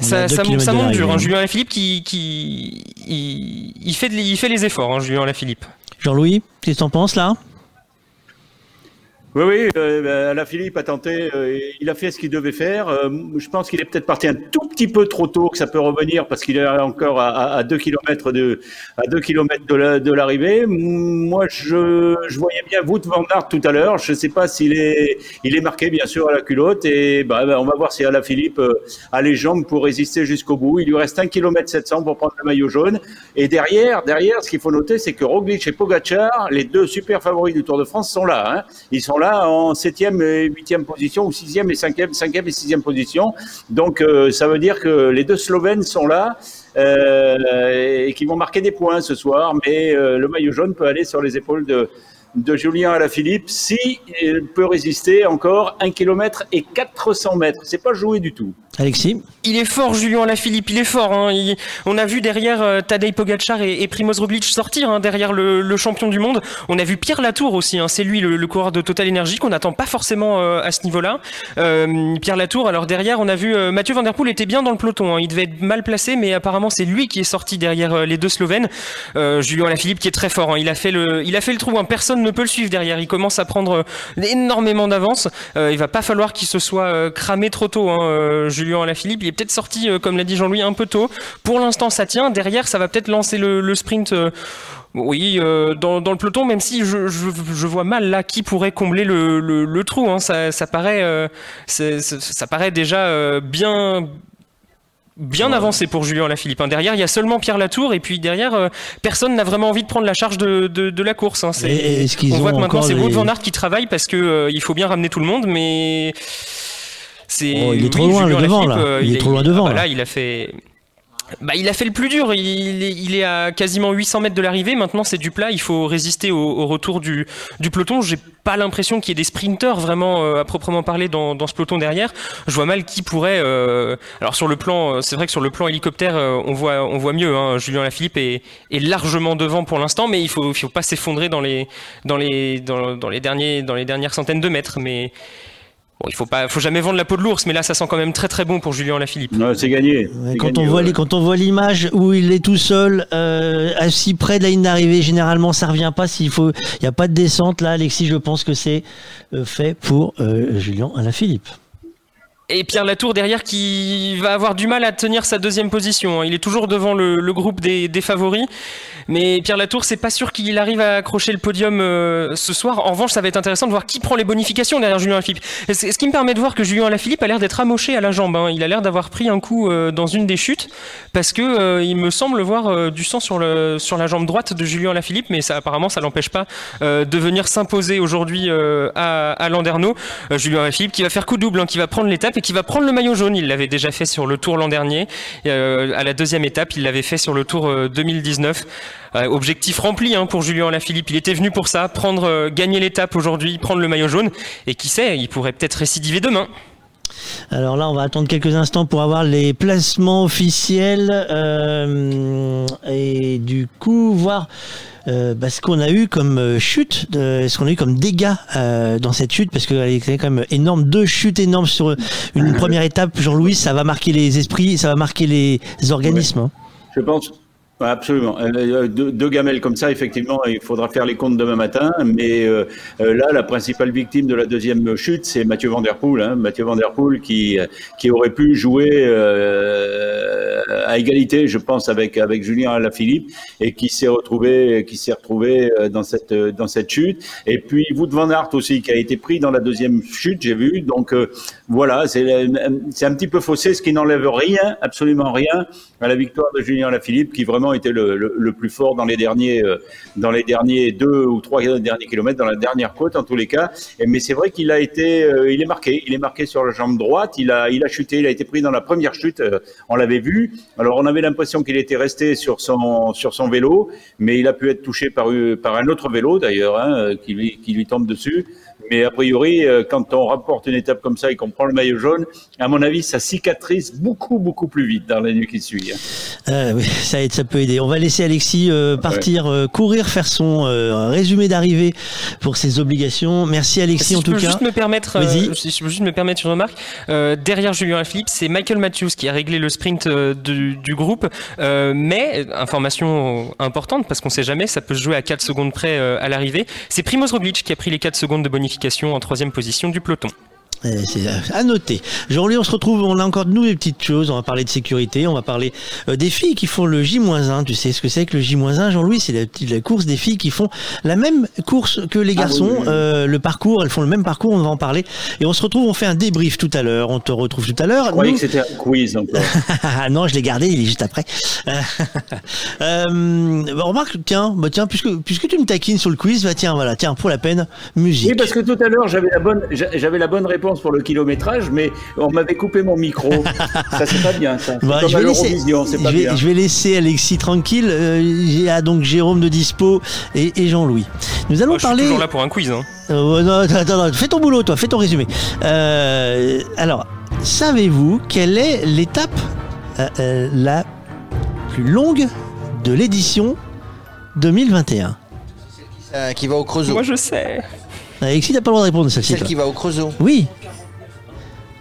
Ça, monte dur. Hein. hein. Julien Lafilippe qui, qui il, il fait, de- il fait les efforts. Hein, Julien Lafilippe. Jean-Louis, qu'est-ce que t'en penses là? Oui, oui, euh, la Philippe a tenté, euh, il a fait ce qu'il devait faire. Euh, je pense qu'il est peut-être parti un tout petit peu trop tôt, que ça peut revenir parce qu'il est encore à, à, 2 km de, à 2 km de la- l'arrivée. Moi, je, je voyais bien Wout van tout à l'heure. Je ne sais pas s'il est, il est marqué bien sûr à la culotte et bah, ben, on va voir si Alain Philippe euh, a les jambes pour résister jusqu'au bout. Il lui reste 1 km 700 pour prendre le maillot jaune. Et derrière, derrière, ce qu'il faut noter, c'est que Roglic et Pogacar, les deux super favoris du Tour de France, sont là. Hein. Ils sont là en septième et huitième position, ou sixième et cinquième, cinquième et sixième position. Donc, euh, ça veut dire que les deux Slovènes sont là. euh, et qui vont marquer des points ce soir, mais euh, le maillot jaune peut aller sur les épaules de, de Julien Alaphilippe si il peut résister encore 1 km et 400 mètres. C'est pas joué du tout. Alexis Il est fort, Julien Alaphilippe, il est fort. hein. On a vu derrière euh, Tadej Pogacar et, Primoz Roglic sortir, hein, derrière le, champion du monde. On a vu Pierre Latour aussi, hein. c'est lui le, coureur de Total Energy qu'on n'attend pas forcément euh, à ce niveau-là. Euh, Pierre Latour, alors derrière, on a vu euh, Mathieu Van Der Poel était bien dans le peloton. Il devait être mal placé, mais apparemment c'est lui qui est sorti derrière les deux Slovènes. Julien Alaphilippe qui est très fort. Il a fait le, il a fait le trou. Personne ne peut le suivre derrière. Il commence à prendre énormément d'avance. Il va pas falloir qu'il se soit cramé trop tôt. Hein. Julien Alaphilippe, il est peut-être sorti, euh, comme l'a dit Jean-Louis, un peu tôt. Pour l'instant, ça tient. Derrière, ça va peut-être lancer le, le sprint. euh, oui, euh, dans, dans le peloton, même si je, je, je vois mal là qui pourrait combler le, le, le trou. Hein. Ça, ça paraît, euh, ça déjà euh, bien, bien avancé pour Julien Lafilippe. hein. Derrière, il y a seulement Pierre Latour, et puis derrière, euh, personne n'a vraiment envie de prendre la charge de, de, de la course. hein. On voit que maintenant c'est Wout les- van Aert qui travaille parce que euh, il faut bien ramener tout le monde, mais c'est. Oh, il est oui, trop loin, le devant, là. Il est trop loin devant, bah là. là, il a fait. Bah, il a fait le plus dur. Il est, il est à quasiment 800 mètres de l'arrivée. Maintenant, c'est du plat. Il faut résister au, au retour du, du peloton. J'ai pas l'impression qu'il y ait des sprinteurs vraiment euh, à proprement parler dans, dans ce peloton derrière. Je vois mal qui pourrait. euh, Alors sur le plan, euh, c'est vrai que sur le plan hélicoptère, euh, on voit, on voit mieux. Hein. Julien Lafilippe est, est largement devant pour l'instant, mais il faut, il faut pas s'effondrer dans les, dans les, dans, dans les derniers, dans les dernières centaines de mètres. Mais Bon, il faut pas, faut jamais vendre la peau de l'ours, mais là, ça sent quand même très très bon pour Julien Lafilippe. c'est gagné. Ouais, Quand on, voit, les- quand on voit l'image où il est tout seul, euh, assis près de la ligne d'arrivée, généralement ça revient pas. S'il faut, il n'y a pas de descente là, Alexis. Je pense que c'est euh, fait pour euh, Julien Alaphilippe. Et Pierre Latour derrière qui va avoir du mal à tenir sa deuxième position. hein. Il est toujours devant le, groupe des, favoris. Mais Pierre Latour, c'est pas sûr qu'il arrive à accrocher le podium euh, ce soir. En revanche, ça va être intéressant de voir qui prend les bonifications derrière Julien c'est- Ce qui me permet de voir que Julien Lafilippe a l'air d'être amoché à la jambe. hein. Il a l'air d'avoir pris un coup euh, dans une des chutes parce que euh, il me semble voir euh, du sang sur, la jambe droite de Julien Lafilippe. Mais ça, apparemment, ça l'empêche pas de venir s'imposer aujourd'hui à, à Landerneau. Julien Lafilippe qui va faire coup double, hein, qui va prendre l'étape et qui va prendre le maillot jaune. Il l'avait déjà fait sur le Tour l'an dernier. Euh, à la deuxième étape, il l'avait fait sur le Tour euh, 2019. Euh, objectif rempli hein, pour Julien Lafilippe. Il était venu pour ça, prendre, euh, gagner l'étape aujourd'hui, prendre le maillot jaune. Et qui sait, il pourrait peut-être récidiver demain. Alors là, on va attendre quelques instants pour avoir les placements officiels euh, et du coup voir euh, bah, ce qu'on a eu comme euh, chute, de- ce qu'on a eu comme dégâts euh, dans cette chute, parce qu'il y a quand même énorme, deux chutes énormes sur une première étape. Jean-Louis, ça va marquer les esprits, ça va marquer les organismes. hein. Je pense. Absolument. Euh, Deux, gamelles comme ça, effectivement, il faudra faire les comptes demain matin. Mais euh, euh, là, la principale victime de la deuxième chute, c'est Mathieu Van Der Poel. Hein. Mathieu Van Der Poel qui, qui aurait pu jouer à égalité, je pense, avec, avec Julien Alaphilippe et qui s'est retrouvé, qui s'est retrouvé dans cette, dans cette chute. Et puis Wout Van Aert aussi, qui a été pris dans la deuxième chute, j'ai vu. Donc voilà, c'est un petit peu faussé, ce qui n'enlève rien, absolument rien, à la victoire de Julien Alaphilippe, qui vraiment était le, le, le plus fort dans les derniers, euh, dans les derniers deux ou trois derniers kilomètres, dans la dernière côte en tous les cas. Mais c'est vrai qu'il a été, euh, il est marqué, il est marqué sur la jambe droite. Il a, il a chuté, il a été pris dans la première chute. euh, on l'avait vu. Alors Alors on avait l'impression qu'il était resté sur son sur son vélo, mais il a pu être touché par par un autre vélo d'ailleurs hein, qui lui qui lui tombe dessus. Mais a priori, euh, quand on rapporte une étape comme ça et qu'on prend le maillot jaune, à mon avis, ça cicatrise beaucoup, beaucoup plus vite dans la nuit qui suit. Euh, oui, ça aide, ça peut aider. On va laisser Alexis euh, partir, euh, courir, faire son résumé d'arrivée pour ses obligations. Merci Alexis Si en tout cas. juste me permettre, si je peux juste me permettre une remarque. Euh, derrière Julien Philippe, c'est Michael Matthews qui a réglé le sprint du, du groupe. Euh, mais information importante parce qu'on sait jamais, ça peut se jouer à 4 secondes près à l'arrivée. C'est Primoz Roglic qui a pris les 4 secondes de bonification en troisième position du peloton. Euh, C'est à noter. Jean-Louis, on se retrouve, on a encore de nous des petites choses. On va parler de sécurité, on va parler euh, des filles qui font le J-1. Tu sais ce que c'est que le J-1, Jean-Louis? C'est la, la course des filles qui font la même course que les Ah garçons. oui, oui, oui. Euh, le parcours, elles font le même parcours, on va en parler. Et on se retrouve, on fait un débrief tout à l'heure. On te retrouve tout à l'heure. Je croyais Nous- que c'était un quiz encore. (laughs) Ah non, je l'ai gardé, il est juste après. (laughs) euh, bah, remarque, tiens, bah tiens, puisque, puisque tu me taquines sur le quiz, bah tiens, voilà, tiens, pour la peine, musique. Oui, parce que tout à l'heure, j'avais la bonne, j'avais la bonne réponse pour le kilométrage, mais on m'avait coupé mon micro. ça, c'est pas bien, ça. Bah, je, vais laisser, pas je, vais, bien. je vais laisser Alexis tranquille. Euh, J'ai ah, donc Jérôme de Dispo et, et Jean-Louis. Nous allons Moi, je suis parler. toujours là pour un quiz. Hein. Euh, non, attends, attends, fais ton boulot, toi, fais ton résumé. Euh, alors, savez-vous quelle est l'étape euh, la plus longue de l'édition 2021 Euh, qui va au Creusot. Moi, je sais. Alexis, t'as pas le droit de répondre à celle-ci. Celle toi. qui va au Creusot. Oui.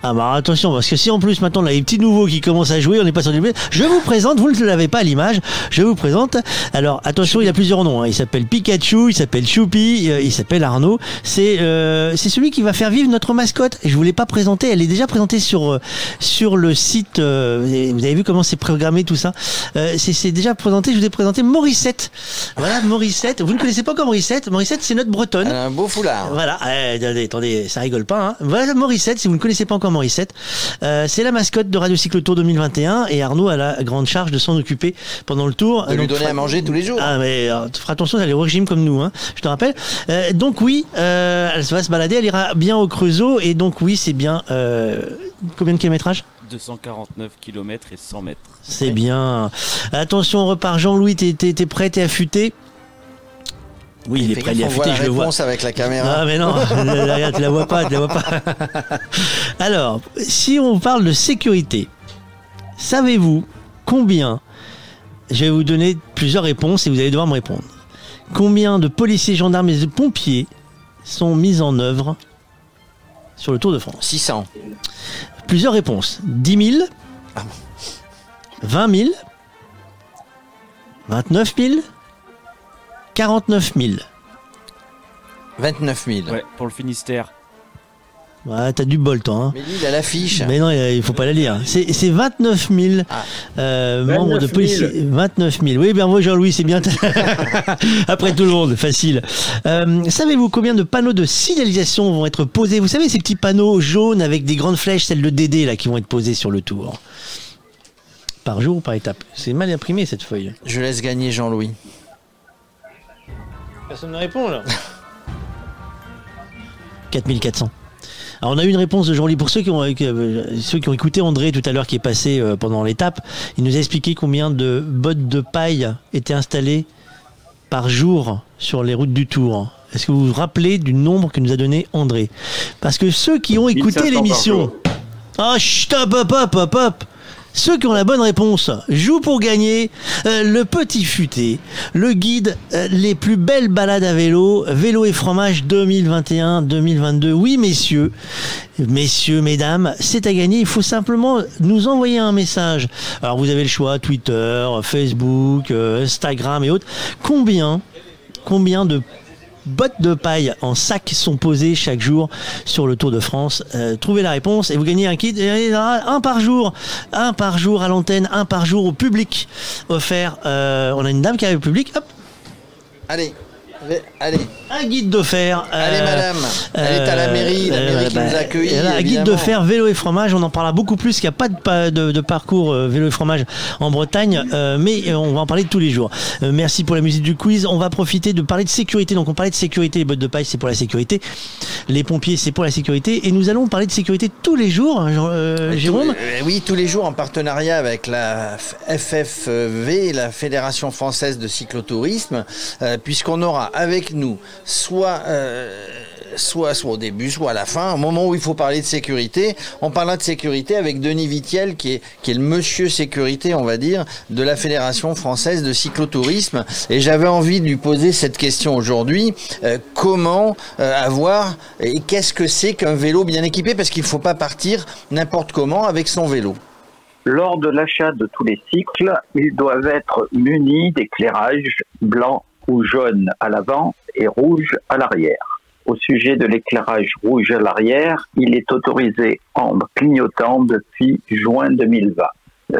Ah bah attention, parce que si en plus maintenant on a les petits nouveaux qui commencent à jouer, on n'est pas sur du. Je vous présente, vous ne l'avez pas à l'image, je vous présente. Alors attention, il a plusieurs noms. hein. Il s'appelle Pikachu, il s'appelle Choupi, euh, il s'appelle Arnaud. C'est euh, c'est celui qui va faire vivre notre mascotte. Et je vous l'ai pas présentée, elle est déjà présentée sur euh, sur le site. euh, vous avez- vu comment c'est programmé tout ça Euh, C'est déjà présenté. Je vous ai présenté Morissette. Voilà Morissette. Vous ne connaissez pas encore Morissette? Morissette, c'est notre bretonne. Un beau foulard. Voilà, eh, attendez, attendez, ça rigole pas. Hein. Voilà Morissette, si vous ne connaissez pas encore Morissette, euh, c'est la mascotte de Radio Cycle Tour 2021 et Arnaud a la grande charge de s'en occuper pendant le tour. De lui Donc, donner fra- à manger tous les jours. Ah mais euh, tu feras attention, elle est au régime comme nous, hein, je te rappelle. Euh, donc oui, euh, elle va se balader, elle ira bien au Creusot et donc oui, c'est bien. euh, combien de kilométrage 249 km et 100 mètres. C'est bien. Attention, on repart. Jean-Louis, t'es t'es- t'es prêt, t'es affûté? Oui, il est prêt, il est affûté, je le vois. avec la caméra. Ah mais non, (laughs) tu la vois pas, tu la vois pas. (laughs) Alors, si on parle de sécurité, savez-vous combien Je vais vous donner plusieurs réponses et vous allez devoir me répondre. Combien de policiers, gendarmes et de pompiers sont mis en œuvre sur le Tour de France? 600. Plusieurs réponses. 10 000 20 000 29 000 49 000 29 000. Ouais, pour le Finistère. Ouais, t'as du bol, toi. Hein. Mais lui, il a l'affiche. Mais non, il faut pas la lire. C'est c'est 29 000 euh, membres de 29 000. police. 29 000. Oui, bien, moi, Jean-Louis, c'est bien. (laughs) (laughs) Après tout le monde, facile. Euh, Savez-vous combien de panneaux de signalisation vont être posés? Vous savez, ces petits panneaux jaunes avec des grandes flèches, celles de Dédé, là, qui vont être posés sur le tour? Par jour ou par étape? C'est mal imprimé, cette feuille. Je laisse gagner Jean-Louis. Personne ne répond, là (laughs) 4400. Alors on a eu une réponse de Jean-Louis pour ceux qui ont euh, ceux qui ont écouté André tout à l'heure qui est passé euh, pendant l'étape. Il nous a expliqué combien de bottes de paille étaient installées par jour sur les routes du Tour. Est-ce que vous vous rappelez du nombre que nous a donné André? Parce que ceux qui ont écouté 1500 par l'émission, ah chut, hop hop hop hop hop ceux qui ont la bonne réponse jouent pour gagner euh, le petit futé, le guide euh, les plus belles balades à vélo, vélo et fromage 2021-2022. Oui messieurs, messieurs, mesdames, c'est à gagner. Il faut simplement nous envoyer un message. Alors vous avez le choix Twitter, Facebook, euh, Instagram et autres. Combien, combien de bottes de paille en sac sont posées chaque jour sur le Tour de France. Euh, trouvez la réponse et vous gagnez un kit. Un par jour, un par jour à l'antenne, un par jour au public offert. Euh, on a une dame qui arrive au public. Hop, Allez, Allez. Un guide de fer. Allez, madame. Elle est à la mairie, la mairie qui nous a accueillis, Un guide de fer, vélo et fromage. On en parlera beaucoup plus, qu'il n'y a pas de, pa- de- de parcours euh, vélo et fromage en Bretagne, euh, mais euh, on va en parler tous les jours. Euh, merci pour la musique du quiz. On va profiter de parler de sécurité. Donc, on parlait de sécurité. Les bottes de paille, c'est pour la sécurité. Les pompiers, c'est pour la sécurité. Et nous allons parler de sécurité tous les jours, hein, euh, Jérôme. Euh, oui, tous les jours en partenariat avec la FFV, la Fédération française de cyclotourisme, euh, puisqu'on aura avec nous soit, euh, soit, soit au début, soit à la fin, au moment où il faut parler de sécurité, on parlera de sécurité avec Denis Vitiel, qui est, qui est le monsieur sécurité, on va dire, de la Fédération française de cyclotourisme. Et j'avais envie de lui poser cette question aujourd'hui. Euh, comment euh, avoir et qu'est-ce que c'est qu'un vélo bien équipé? Parce qu'il ne faut pas partir n'importe comment avec son vélo. Lors de l'achat de tous les cycles, ils doivent être munis d'éclairage blanc ou jaune à l'avant et rouge à l'arrière. Au sujet de l'éclairage rouge à l'arrière, il est autorisé en clignotant depuis juin 2020.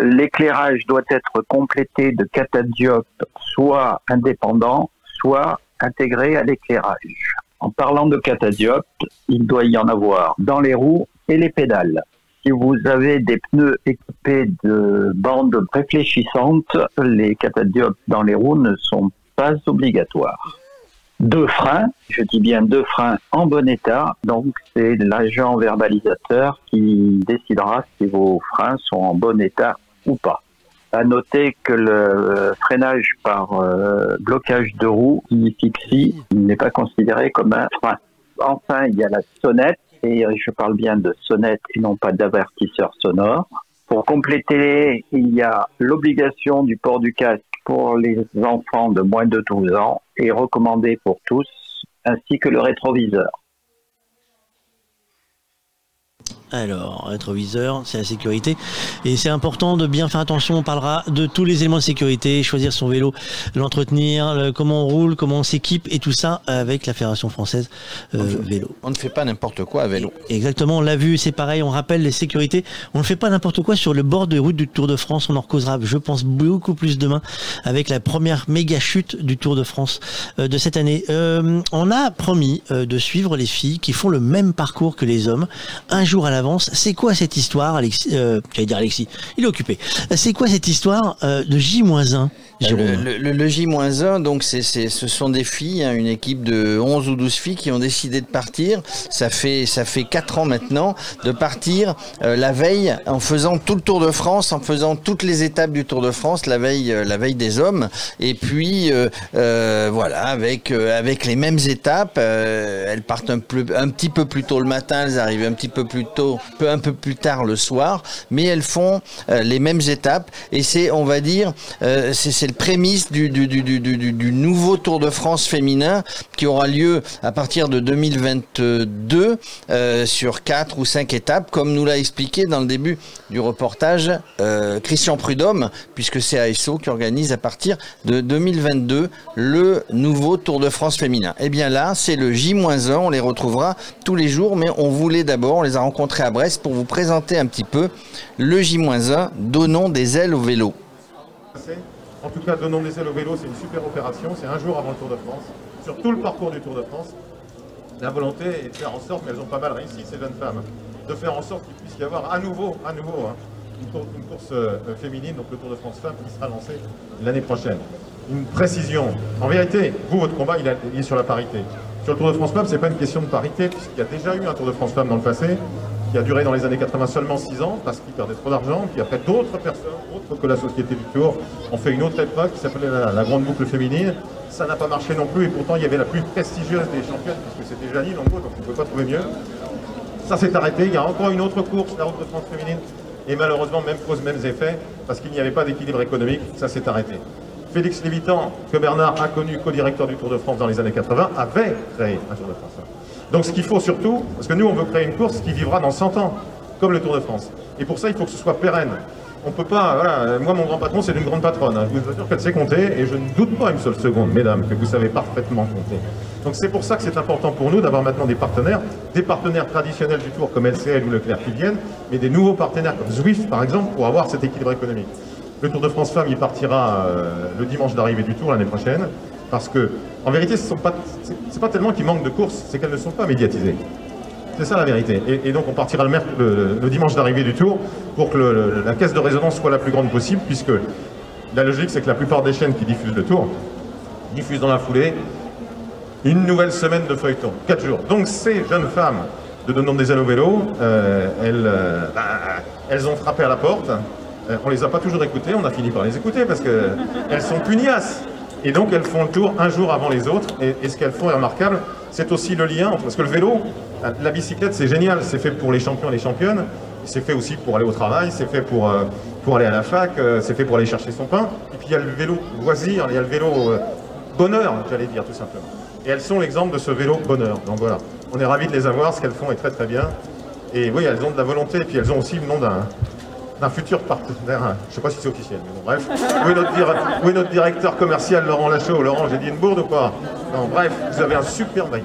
L'éclairage doit être complété de catadiopes soit indépendants, soit intégrés à l'éclairage. En parlant de catadiopes, il doit y en avoir dans les roues et les pédales. Si vous avez des pneus équipés de bandes réfléchissantes, les catadiopes dans les roues ne sont pas obligatoires. Deux freins, je dis bien deux freins en bon état, donc c'est l'agent verbalisateur qui décidera si vos freins sont en bon état ou pas. À noter que le freinage par euh, blocage de roue, fixie, n'est pas considéré comme un frein. Enfin, il y a la sonnette, et je parle bien de sonnette et non pas d'avertisseur sonore. Pour compléter, il y a l'obligation du port du casque pour les enfants de moins de 12 ans et recommandé pour tous, ainsi que le rétroviseur. Alors, rétroviseur, c'est la sécurité. Et c'est important de bien faire attention. On parlera de tous les éléments de sécurité, choisir son vélo, l'entretenir, le- comment on roule, comment on s'équipe et tout ça avec la Fédération française euh, vélo. On ne fait pas n'importe quoi à vélo. Exactement, on l'a vu, c'est pareil, on rappelle les sécurités. On ne fait pas n'importe quoi sur le bord de route du Tour de France. On en causera, je pense, beaucoup plus demain avec la première méga chute du Tour de France euh, de cette année. Euh, on a promis de suivre les filles qui font le même parcours que les hommes, un jour à C'est quoi cette histoire, Alexis euh, J'allais dire Alexis, il est occupé. C'est quoi cette histoire euh, de J-1 Jérôme Le, le- le J-1, donc c'est, c'est- ce sont des filles, hein, une équipe de 11 ou 12 filles qui ont décidé de partir. Ça fait, ça fait 4 ans maintenant de partir euh, la veille en faisant tout le Tour de France, en faisant toutes les étapes du Tour de France la veille, euh, la veille des hommes. Et puis euh, euh, voilà, avec, euh, avec les mêmes étapes, euh, elles partent un, peu, un petit peu plus tôt le matin, elles arrivent un petit peu plus tôt, peu, un peu plus tard le soir, mais elles font euh, les mêmes étapes. Et c'est, on va dire, euh, c'est, c'est le prémisse du, nouveau Tour de France féminin qui aura lieu à partir de 2022 euh, sur quatre ou cinq étapes, comme nous l'a expliqué dans le début du reportage euh, Christian Prudhomme, puisque c'est ASO qui organise à partir de 2022 le nouveau Tour de France féminin. Et bien là, c'est le J-1, on les retrouvera tous les jours, mais on voulait d'abord, on les a rencontrés à Brest pour vous présenter un petit peu le J-1, donnons des ailes au vélo. En tout cas, donnons des ailes au vélo, c'est une super opération. C'est un jour avant le Tour de France. Sur tout le parcours du Tour de France, la volonté est de faire en sorte, mais elles ont pas mal réussi, ces jeunes femmes, de faire en sorte qu'il puisse y avoir à nouveau, à nouveau, hein, une, cour- une course euh, féminine, donc le Tour de France Femmes, qui sera lancé l'année prochaine. Une précision. En vérité, vous, votre combat, il est sur la parité. Sur le Tour de France Femmes, c'est pas une question de parité, puisqu'il y a déjà eu un Tour de France Femmes dans le passé, qui a duré dans les années 80 seulement 6 ans, parce qu'ils perdaient trop d'argent, puis après d'autres personnes, autres que la Société du Tour, ont fait une autre épreuve qui s'appelait la, Grande Boucle Féminine. Ça n'a pas marché non plus, et pourtant il y avait la plus prestigieuse des championnes, puisque c'était Janine en gros, donc on ne pouvait pas trouver mieux. Ça s'est arrêté, il y a encore une autre course, la Route de France féminine, et malheureusement, même cause, mêmes effets, parce qu'il n'y avait pas d'équilibre économique, ça s'est arrêté. Félix Lévitan, que Bernard a connu co-directeur du Tour de France dans les années 80, avait créé un Tour de France. Donc ce qu'il faut surtout, parce que nous on veut créer une course qui vivra dans 100 ans, comme le Tour de France. Et pour ça il faut que ce soit pérenne. On peut pas, moi mon grand patron c'est une grande patronne, hein. je vous assure qu'elle sait compter, et je ne doute pas une seule seconde, mesdames, que vous savez parfaitement compter. Donc c'est pour ça que c'est important pour nous d'avoir maintenant des partenaires, des partenaires traditionnels du Tour comme LCL ou Leclerc qui viennent, mais des nouveaux partenaires comme Zwift par exemple, pour avoir cet équilibre économique. Le Tour de France Femmes, il partira euh, le dimanche d'arrivée du Tour l'année prochaine. Parce que, en vérité, ce n'est pas, tellement qu'il manque de courses, c'est qu'elles ne sont pas médiatisées. C'est ça la vérité. Et, donc on partira le, le- le dimanche d'arrivée du tour pour que la caisse de résonance soit la plus grande possible, puisque la logique c'est que la plupart des chaînes qui diffusent le tour diffusent dans la foulée une nouvelle semaine de feuilleton, 4 jours. Donc ces jeunes femmes de Donnons des au vélo, euh, elles, euh, bah, elles ont frappé à la porte. Euh, on les a pas toujours écoutées, on a fini par les écouter parce qu'elles sont pugnaces. Et donc elles font le tour un jour avant les autres. Et, ce qu'elles font est remarquable, c'est aussi le lien. Parce que le vélo, la- la bicyclette c'est génial, c'est fait pour les champions et les championnes. C'est fait aussi pour aller au travail, c'est fait pour, euh, pour aller à la fac, euh, c'est fait pour aller chercher son pain. Et puis il y a le vélo loisir, il y a le vélo euh, bonheur, j'allais dire tout simplement. Et elles sont l'exemple de ce vélo bonheur. Donc voilà, on est ravis de les avoir, ce qu'elles font est très très bien. Et oui, elles ont de la volonté, et puis elles ont aussi le nom d'un d'un futur partenaire, je ne sais pas si c'est officiel, mais bon, bref. Est, notre notre directeur commercial, Laurent Lachaud Laurent, j'ai dit une bourde ou pas? Non, bref, vous avez un super maillot.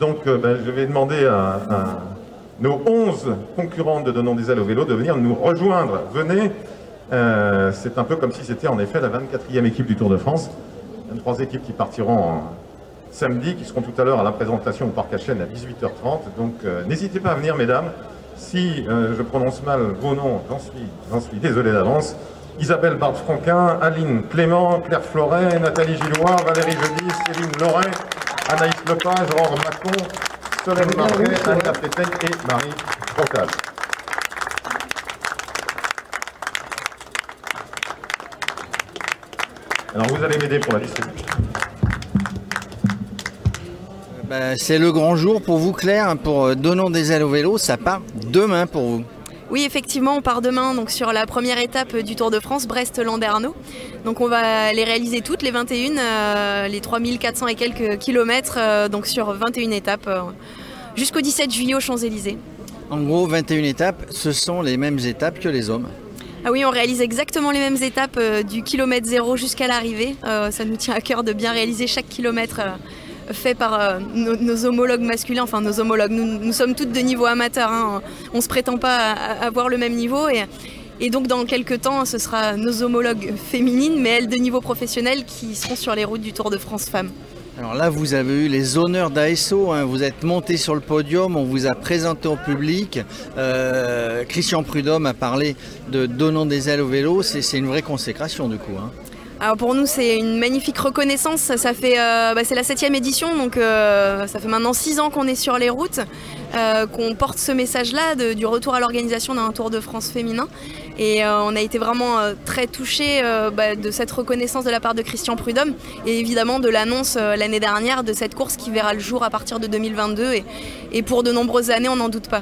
Donc, euh, ben, je vais demander à, nos 11 concurrentes de Donnons des ailes au vélo de venir nous rejoindre. Venez, Euh, c'est un peu comme si c'était en effet la 24e équipe du Tour de France. 23 équipes qui partiront samedi, qui seront tout à l'heure à la présentation au Parc Chêne à 18h30. Donc, euh, n'hésitez pas à venir, mesdames. Si euh, je prononce mal vos noms, j'en suis, suis désolé d'avance. Isabelle Barthes-Franquin, Aline Clément, Claire Floret, Nathalie Gillois, Valérie Jeudi, Céline Loret, Anaïs Lepage, Aurore Macon, Solène Marquet, Anne Lafétaigne et Marie Brocal. Alors vous allez m'aider pour la distribution. Bah, c'est le grand jour pour vous, Claire, pour euh, Donnons des ailes au vélo. Ça part demain pour vous. Oui, effectivement, on part demain donc, sur la première étape du Tour de France, Brest-Landerneau. Donc on va les réaliser toutes, les 21, euh, les 3400 et quelques kilomètres, euh, donc sur 21 étapes, euh, jusqu'au 17 juillet aux Champs-Élysées. En gros, 21 étapes, ce sont les mêmes étapes que les hommes. Ah oui, on réalise exactement les mêmes étapes euh, du kilomètre zéro jusqu'à l'arrivée. Euh, ça nous tient à cœur de bien réaliser chaque kilomètre euh, fait par euh, nos, homologues masculins, enfin nos homologues. Nous, sommes toutes de niveau amateur, hein. on ne se prétend pas avoir le même niveau. Et, donc dans quelques temps, ce sera nos homologues féminines, mais elles de niveau professionnel, qui seront sur les routes du Tour de France femmes. Alors là, vous avez eu les honneurs d'ASO, hein. vous êtes monté sur le podium, on vous a présenté au public. Euh, Christian Prudhomme a parlé de donnant des ailes au vélo, c'est c'est une vraie consécration du coup. hein. Alors pour nous c'est une magnifique reconnaissance, ça, fait euh, bah, c'est la septième édition donc euh, ça fait maintenant six ans qu'on est sur les routes, euh, qu'on porte ce message-là du retour à l'organisation d'un Tour de France féminin. Et on a été vraiment très touchés bah, de cette reconnaissance de la part de Christian Prudhomme et évidemment de l'annonce l'année dernière de cette course qui verra le jour à partir de 2022 et, et pour de nombreuses années on n'en doute pas.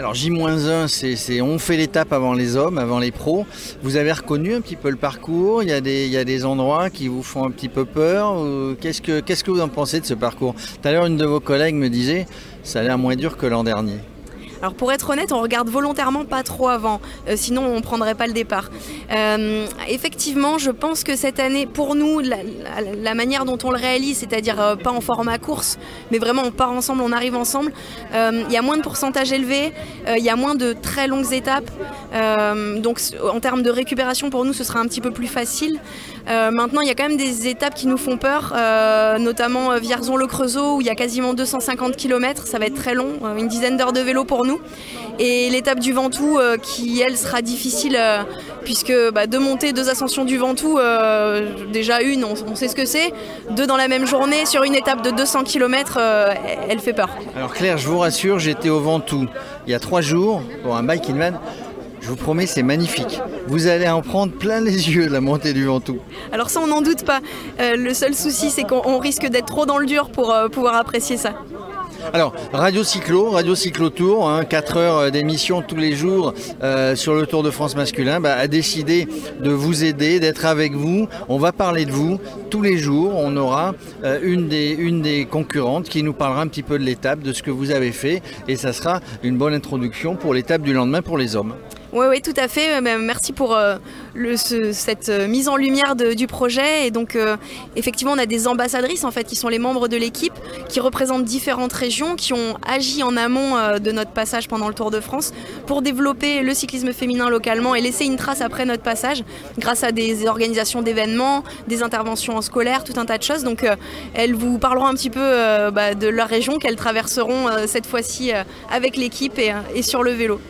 Alors J-1, c'est on fait l'étape avant les hommes, avant les pros. Vous avez reconnu un petit peu le parcours, il y a des, endroits qui vous font un petit peu peur. Qu'est-ce que, qu'est-ce que vous en pensez de ce parcours? Tout à l'heure, une de vos collègues me disait, ça a l'air moins dur que l'an dernier. Alors pour être honnête, on regarde volontairement pas trop avant, euh, sinon on prendrait pas le départ. Euh, effectivement, je pense que cette année, pour nous, la, manière dont on le réalise, c'est-à-dire euh, pas en format course, mais vraiment on part ensemble, on arrive ensemble, il y a moins de pourcentage élevé, il y a moins de très longues étapes, donc en termes de récupération pour nous, ce sera un petit peu plus facile. Maintenant, il y a quand même des étapes qui nous font peur, notamment Vierzon-le-Creusot où il y a quasiment 250 km, ça va être très long, une dizaine d'heures de vélo pour nous. Et l'étape du Ventoux euh, qui, elle, sera difficile euh, puisque bah, deux montées, deux ascensions du Ventoux, euh, déjà une, on, on sait ce que c'est, deux dans la même journée sur une étape de 200 km, elle fait peur. Alors Claire, je vous rassure, j'étais au Ventoux il y a trois jours pour un bike in van. Je vous promets, c'est magnifique. Vous allez en prendre plein les yeux de la montée du Ventoux. Alors ça, on n'en doute pas. Euh, le seul souci, c'est qu'on on risque d'être trop dans le dur pour euh, pouvoir apprécier ça. Alors, Radio Cyclo, Radio Cyclo Tour, 4 heures d'émission tous les jours euh, sur le Tour de France masculin, bah, a décidé de vous aider, d'être avec vous. On va parler de vous tous les jours. On aura euh, une, des, une des concurrentes qui nous parlera un petit peu de l'étape, de ce que vous avez fait. Et ça sera une bonne introduction pour l'étape du lendemain pour les hommes. Oui, oui, tout à fait. Euh, ben, Merci pour euh, cette euh, mise en lumière du projet. Et donc, effectivement, on a des ambassadrices en fait qui sont les membres de l'équipe, qui représentent différentes régions, qui ont agi en amont de notre passage pendant le Tour de France pour développer le cyclisme féminin localement et laisser une trace après notre passage, grâce à des organisations d'événements, des interventions en scolaire, tout un tas de choses. Donc, elles vous parleront un petit peu bah, de leur région qu'elles traverseront cette fois-ci avec l'équipe et sur le vélo.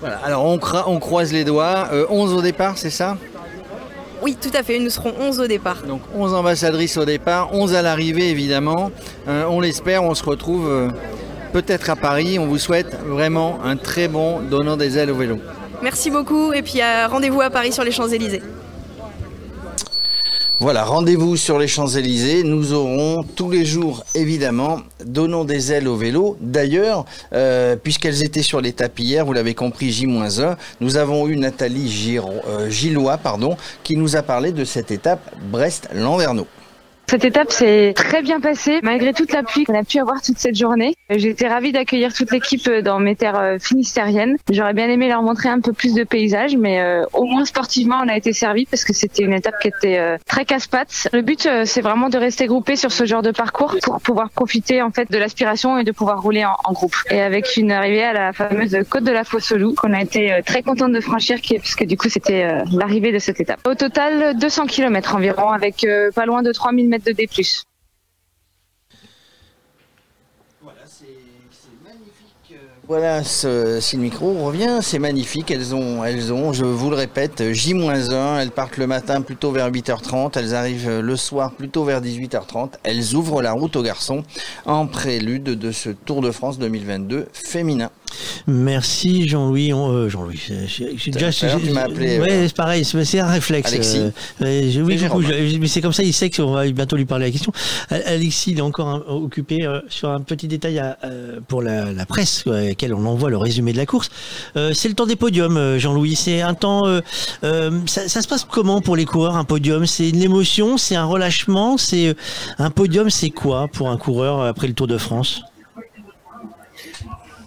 Voilà, alors on, cra- on croise les doigts. Euh, 11 au départ, c'est ça? Oui, tout à fait. Nous serons 11 au départ. Donc 11 ambassadrices au départ, 11 à l'arrivée évidemment. Euh, on l'espère, on se retrouve euh, peut-être à Paris. On vous souhaite vraiment un très bon donnant des ailes au vélo. Merci beaucoup et puis rendez-vous à Paris sur les Champs-Élysées. Voilà, rendez-vous sur les Champs-Élysées. Nous aurons tous les jours, évidemment, donnons des ailes au vélo. D'ailleurs, euh, puisqu'elles étaient sur l'étape hier, vous l'avez compris, J-1, nous avons eu Nathalie Giro- euh, Gillois pardon, qui nous a parlé de cette étape Brest-Landerneau. Cette étape s'est très bien passée, malgré toute la pluie qu'on a pu avoir toute cette journée. J'ai été ravie d'accueillir toute l'équipe dans mes terres euh, finistériennes. J'aurais bien aimé leur montrer un peu plus de paysages, mais euh, au moins sportivement, on a été servi parce que c'était une étape qui était euh, très casse-pattes. Le but, euh, c'est vraiment de rester groupé sur ce genre de parcours pour pouvoir profiter en fait de l'aspiration et de pouvoir rouler en, groupe. Et avec une arrivée à la fameuse côte de la Fosse-au-Loup, qu'on a été euh, très contente de franchir, qui- puisque du coup, c'était euh, l'arrivée de cette étape. Au total, 200 km environ, avec euh, pas loin de 3000 mètres de D+. Voilà, ce- si le micro revient, c'est magnifique. Elles ont, elles ont, je vous le répète, J-1. Elles partent le matin plutôt vers 8h30. Elles arrivent le soir plutôt vers 18h30. Elles ouvrent la route aux garçons en prélude de ce Tour de France 2022 féminin. Merci Jean-Louis. Euh, Jean-Louis, tu m'as appelé, Ouais, euh, c'est pareil, c'est un réflexe. Alexis. euh, oui, C'est du coup, Jérôme. je- mais c'est comme ça, il sait qu'on va bientôt lui parler la question. Al- Alexis, il est encore hein, occupé sur un petit détail à, pour la, la presse, à laquelle on envoie le résumé de la course. C'est le temps des podiums, Jean-Louis. C'est un temps. ça, ça se passe comment pour les coureurs un podium? C'est une émotion, c'est un relâchement, c'est un podium, c'est quoi pour un coureur après le Tour de France?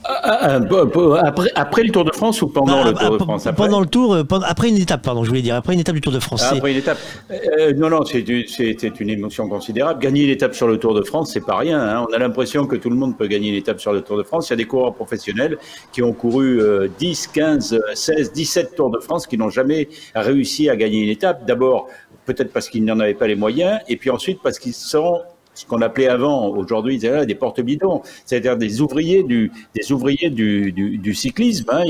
Après, après le Tour de France ou pendant Bah, le Tour de ah, France après Pendant le Tour, euh, après une étape, pardon, je voulais dire, après une étape du Tour de France. Ah, Après une étape. Euh, non, non, c'est une émotion considérable. Gagner une étape sur le Tour de France, c'est pas rien. hein. On a l'impression que tout le monde peut gagner une étape sur le Tour de France. Il y a des coureurs professionnels qui ont couru euh, 10, 15, euh, 16, 17 Tours de France qui n'ont jamais réussi à gagner une étape. D'abord, peut-être parce qu'ils n'en avaient pas les moyens, et puis ensuite parce qu'ils sont ce qu'on appelait avant, aujourd'hui, des porte-bidons, c'est-à-dire des ouvriers du, des ouvriers du, du, du cyclisme. hein.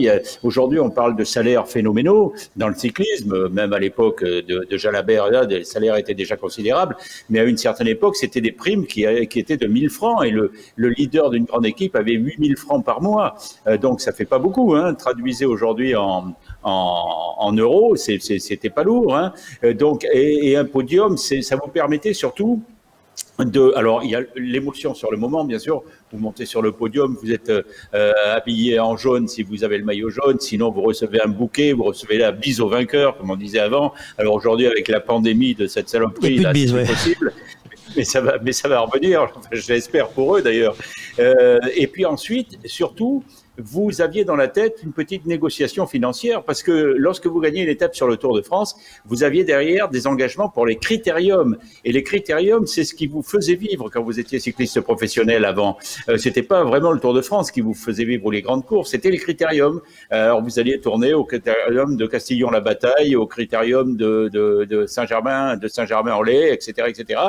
Aujourd'hui, on parle de salaires phénoménaux dans le cyclisme, même à l'époque de, de Jalabert, là, les salaires étaient déjà considérables, mais à une certaine époque, c'était des primes qui, qui étaient de 1000 francs, et le, le leader d'une grande équipe avait 8000 francs par mois. Euh, donc, ça fait pas beaucoup. Hein. Traduisez aujourd'hui en, en, en euros, c'était pas lourd. Hein. Euh, Donc, et, et un podium, ça vous permettait surtout de, alors il y a l'émotion sur le moment, bien sûr. Vous montez sur le podium, vous êtes euh, habillé en jaune si vous avez le maillot jaune, sinon vous recevez un bouquet, vous recevez la bise au vainqueur, comme on disait avant. Alors aujourd'hui, avec la pandémie de cette saloperie, là, c'est ouais. possible. Mais ça va, mais ça va revenir. (laughs) Enfin, je l'espère pour eux d'ailleurs. Euh, et puis ensuite, surtout, vous aviez dans la tête une petite négociation financière parce que lorsque vous gagnez une étape sur le Tour de France, vous aviez derrière des engagements pour les critériums. Et les critériums, c'est ce qui vous faisait vivre quand vous étiez cycliste professionnel avant. Euh, c'était pas vraiment le Tour de France qui vous faisait vivre ou les grandes courses, c'était les critériums. Euh, Alors vous alliez tourner au critérium de Castillon-la-Bataille, au critérium de, de, de Saint-Germain, de Saint-Germain-en-Laye, etc., etc.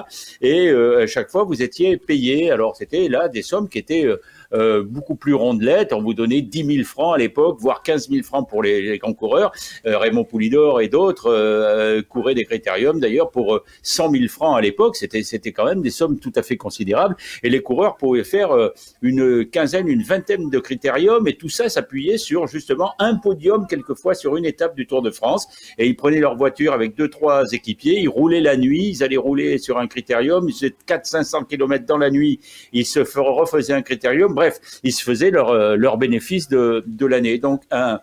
Et euh, à chaque fois, vous étiez payé. Alors c'était là des sommes qui étaient euh, euh, beaucoup plus rondelettes. On vous donnait 10 000 francs à l'époque, voire 15 000 francs pour les, grands coureurs. Euh, Raymond Poulidor et d'autres euh, couraient des critériums d'ailleurs pour euh, 100 000 francs à l'époque. C'était c'était quand même des sommes tout à fait considérables. Et les coureurs pouvaient faire une quinzaine, une vingtaine de critériums et tout ça s'appuyait sur justement un podium quelquefois sur une étape du Tour de France. Et ils prenaient leur voiture avec deux, trois équipiers, ils roulaient la nuit, ils allaient rouler sur un critérium, ils faisaient 400-500 km dans la nuit, ils se refaisaient un critérium. Bref, ils se faisaient leur, euh, leur bénéfice de, l'année. Donc un,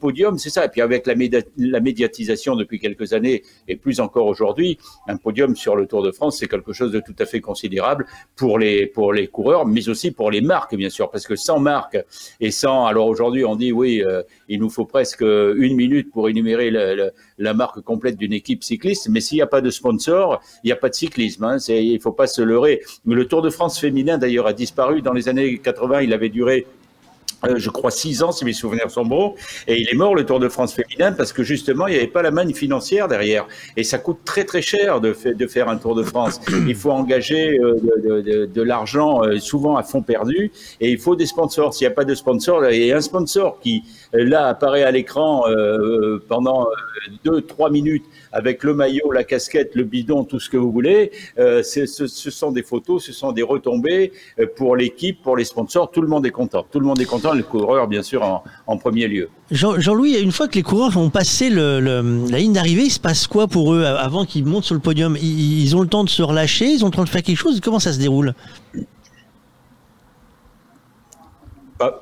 podium, c'est ça. Et puis avec la, média- la médiatisation depuis quelques années, et plus encore aujourd'hui, un podium sur le Tour de France, c'est quelque chose de tout à fait considérable pour les, pour les coureurs, mais aussi pour les marques, bien sûr, parce que sans marque et sans... Alors aujourd'hui, on dit, oui, euh, il nous faut presque une minute pour énumérer la, marque complète d'une équipe cycliste, mais s'il n'y a pas de sponsor, il n'y a pas de cyclisme. Hein, il faut pas se leurrer. Le Tour de France féminin, d'ailleurs, a disparu. Dans les années 80, il avait duré euh, je crois six ans si mes souvenirs sont bons, et il est mort le Tour de France féminin parce que justement il n'y avait pas la manne financière derrière, et ça coûte très très cher de, fa- de faire un Tour de France. (clears throat) Il faut engager euh, de, de- de- de l'argent euh, souvent à fond perdu, et il faut des sponsors. S'il n'y a pas de sponsor, et un sponsor qui là apparaît à l'écran euh, pendant deux trois minutes avec le maillot, la casquette, le bidon, tout ce que vous voulez, euh, ce, ce sont des photos, ce sont des retombées pour l'équipe, pour les sponsors. Tout le monde est content. Tout le monde est content. Le coureur, bien sûr, en, premier lieu. Jean- Jean-Louis, une fois que les coureurs ont passé la ligne d'arrivée, il se passe quoi pour eux avant qu'ils montent sur le podium? Ils ont le temps de se relâcher, ils ont le temps de faire quelque chose? Comment ça se déroule Pas- a- a-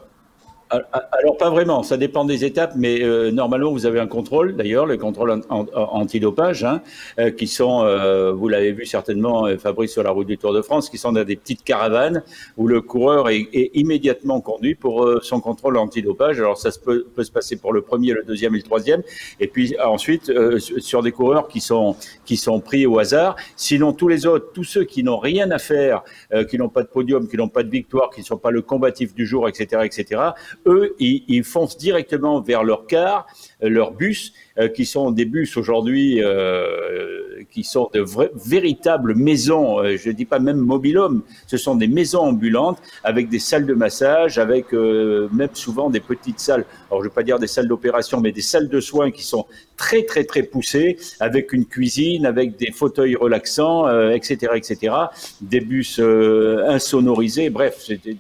Alors pas vraiment, ça dépend des étapes, mais euh, normalement vous avez un contrôle, d'ailleurs le contrôle an- an- antidopage, hein, euh, qui sont, euh, vous l'avez vu certainement, euh, Fabrice sur la route du Tour de France, qui sont dans des petites caravanes où le coureur est, immédiatement conduit pour euh, son contrôle antidopage. Alors ça peut, se passer pour le premier, le deuxième et le troisième, et puis ensuite euh, sur des coureurs qui sont qui sont pris au hasard. Sinon tous les autres, tous ceux qui n'ont rien à faire, qui n'ont pas de podium, qui n'ont pas de victoire, qui ne sont pas le combatif du jour, etc., etc. Eux, ils, foncent directement vers leur car, euh, leur bus, euh, qui sont des bus aujourd'hui, euh, qui sont de véritables maisons. je ne dis pas même mobilhome, ce sont des maisons ambulantes avec des salles de massage, avec même souvent des petites salles. Alors je ne vais pas dire des salles d'opération, mais des salles de soins qui sont très très très poussées, avec une cuisine, avec des fauteuils relaxants, etc., etc. Des bus insonorisés. Bref, c'était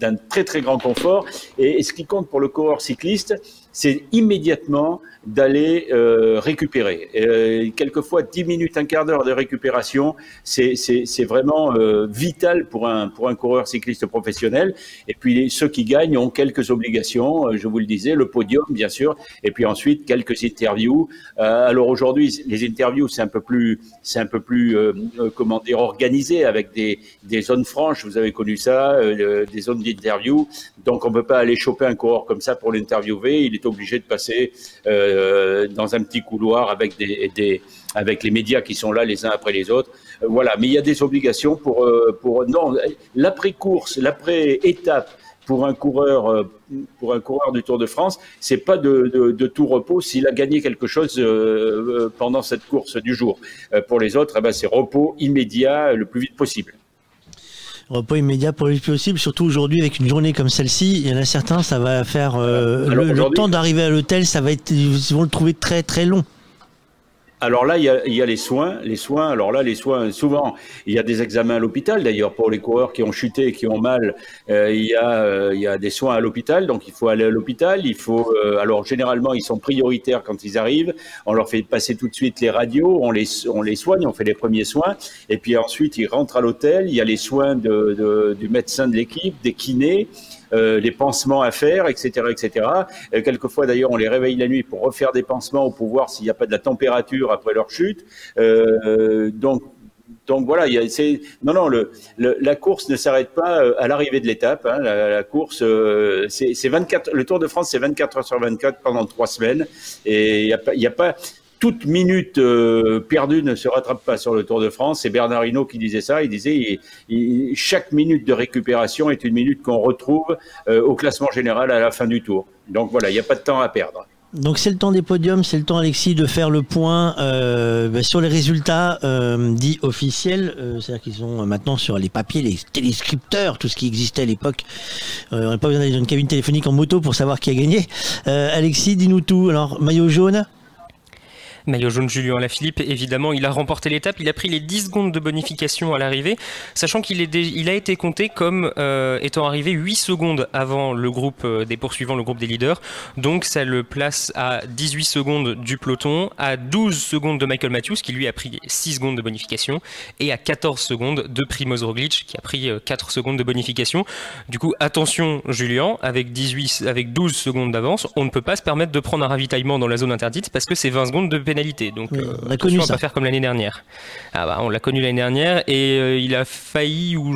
d'un très très grand confort. Et, ce qui compte pour le coureur cycliste, c'est immédiatement d'aller euh, récupérer. Euh, quelquefois, 10 minutes, un quart d'heure de récupération, c'est vraiment euh, vital pour un, pour un coureur cycliste professionnel. Et puis, ceux qui gagnent ont quelques obligations, euh, je vous le disais, le podium, bien sûr, et puis ensuite, quelques interviews. Euh, alors aujourd'hui, les interviews, c'est un peu plus, c'est un peu plus, euh, comment dire, organisé avec des, des zones franches. Vous avez connu ça, des zones d'interview. Donc, on ne peut pas aller choper un coureur comme ça pour l'interviewer. Obligé de passer euh, dans un petit couloir avec des, avec les médias qui sont là les uns après les autres. Euh, voilà. Mais il y a des obligations pour, euh, pour non, l'après-course, l'après-étape pour un coureur du Tour de France, c'est pas de, tout repos s'il a gagné quelque chose pendant cette course du jour. Pour les autres, eh ben, c'est repos immédiat le plus vite possible. Repos immédiat pour le plus possible, surtout aujourd'hui avec une journée comme celle-ci. Il y en a certains, ça va faire euh, Alors le, le temps d'arriver à l'hôtel, ça va être, ils vont le trouver très très long. Alors là, il y, a, il y a les soins. Les soins, alors là, les soins, souvent, il y a des examens à l'hôpital. D'ailleurs, pour les coureurs qui ont chuté, qui ont mal, euh, il, y a, euh, il y a des soins à l'hôpital. Donc, il faut aller à l'hôpital. Il faut, euh, alors, généralement, ils sont prioritaires quand ils arrivent. On leur fait passer tout de suite les radios. On les, on les soigne. On fait les premiers soins. Et puis ensuite, ils rentrent à l'hôtel. Il y a les soins de, de- du médecin de l'équipe, des kinés. Euh, les pansements à faire, etc., etc. Euh, quelquefois, d'ailleurs, on les réveille la nuit pour refaire des pansements pour voir s'il n'y a pas de la température après leur chute. Euh, donc, donc voilà, il y a, c'est, non, non, le, le- la course ne s'arrête pas à l'arrivée de l'étape. hein. la, la course, euh, c'est, c'est 24, le Tour de France, c'est 24 heures sur 24 pendant trois semaines. Et il n'y a a pas, toute minute euh, perdue ne se rattrape pas sur le Tour de France. C'est Bernard Hinault qui disait ça. Il disait il- chaque minute de récupération est une minute qu'on retrouve euh, au classement général à la fin du Tour. Donc voilà, il n'y a pas de temps à perdre. Donc c'est le temps des podiums, c'est le temps Alexis de faire le point euh, bah, sur les résultats dits officiels, c'est-à-dire qu'ils sont maintenant sur les papiers, les téléscripteurs, tout ce qui existait à l'époque. On n'a pas besoin d'aller dans une cabine téléphonique en moto pour savoir qui a gagné. Alexis, dis-nous tout. Alors maillot jaune? Maillot jaune Julien Lafilippe, évidemment, il a remporté l'étape, il a pris les 10 secondes de bonification à l'arrivée, sachant qu'il a été compté comme euh, étant arrivé 8 secondes avant le groupe euh, des poursuivants, le groupe des leaders. Donc ça le place à 18 secondes du peloton, à 12 secondes de Michael Matthews qui lui a pris 6 secondes de bonification et à 14 secondes de Primoz Roglic qui a pris 4 euh, secondes de bonification. Du coup, attention Julien, avec 18 avec 12 secondes d'avance, on ne peut pas se permettre de prendre un ravitaillement dans la zone interdite parce que c'est 20 secondes de donc, euh, on a connu ça. va faire comme l'année dernière. Ah bah, on l'a connu l'année dernière et euh, il a failli, ou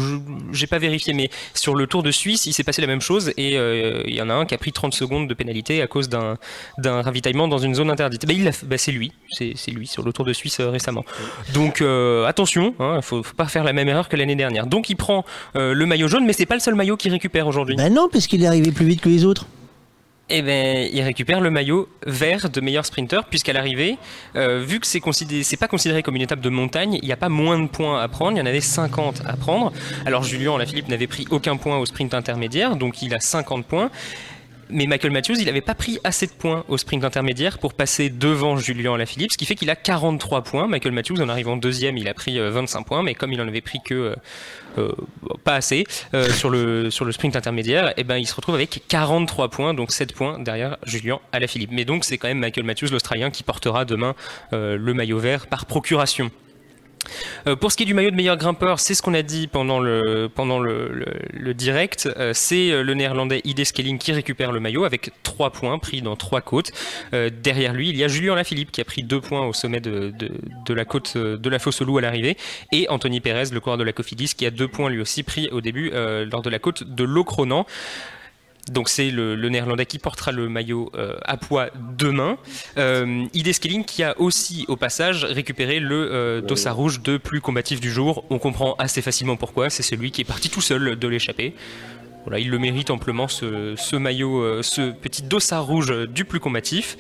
j'ai pas vérifié, mais sur le Tour de Suisse, il s'est passé la même chose et euh, il y en a un qui a pris 30 secondes de pénalité à cause d'un ravitaillement dans une zone interdite. Bah, bah, c'est lui, c'est lui sur le Tour de Suisse récemment. Donc attention, il hein, faut, faut, pas faire la même erreur que l'année dernière. Donc il prend le maillot jaune, mais c'est pas le seul maillot qu'il récupère aujourd'hui. Ben non, parce qu'il est arrivé plus vite que les autres eh ben, il récupère le maillot vert de meilleur sprinter, puisqu'à l'arrivée, euh, vu que c'est pas considéré comme une étape de montagne, il n'y a pas moins de points à prendre, il y en avait 50 à prendre. Alors Julien Philippe n'avait pris aucun point au sprint intermédiaire, donc il a 50 points. Mais Michael Matthews, il n'avait pas pris assez de points au sprint intermédiaire pour passer devant Julien Alaphilippe, ce qui fait qu'il a 43 points. Michael Matthews, en arrivant deuxième, il a pris 25 euh, points, mais comme il en avait pris que euh, pas assez sur, le, sur le sprint intermédiaire, et eh ben, il se retrouve avec 43 points, donc 7 points derrière Julien Alaphilippe. Mais donc c'est quand même Michael Matthews, l'Australien, qui portera demain le maillot vert par procuration. Euh, pour ce qui est du maillot de meilleur grimpeur, c'est ce qu'on a dit pendant le, direct. Euh, c'est euh, le néerlandais Ide Skelling qui récupère le maillot avec 3 points pris dans 3 côtes. derrière lui, il y a Julien Lafilippe qui a pris 2 points au sommet de, la côte de la fosse au loup à l'arrivée. Et Anthony Perez, le coureur de la Cofidis, qui a 2 points lui aussi pris au début lors de la côte de Locronan. Donc c'est le, néerlandais qui portera le maillot euh, à poids demain. Euh, Ide qui a aussi au passage récupéré le euh, dossard rouge de plus combatif du jour. On comprend assez facilement pourquoi. C'est celui qui est parti tout seul de l'échappée il le mérite amplement ce, maillot, euh, ce petit dossard rouge du plus combatif.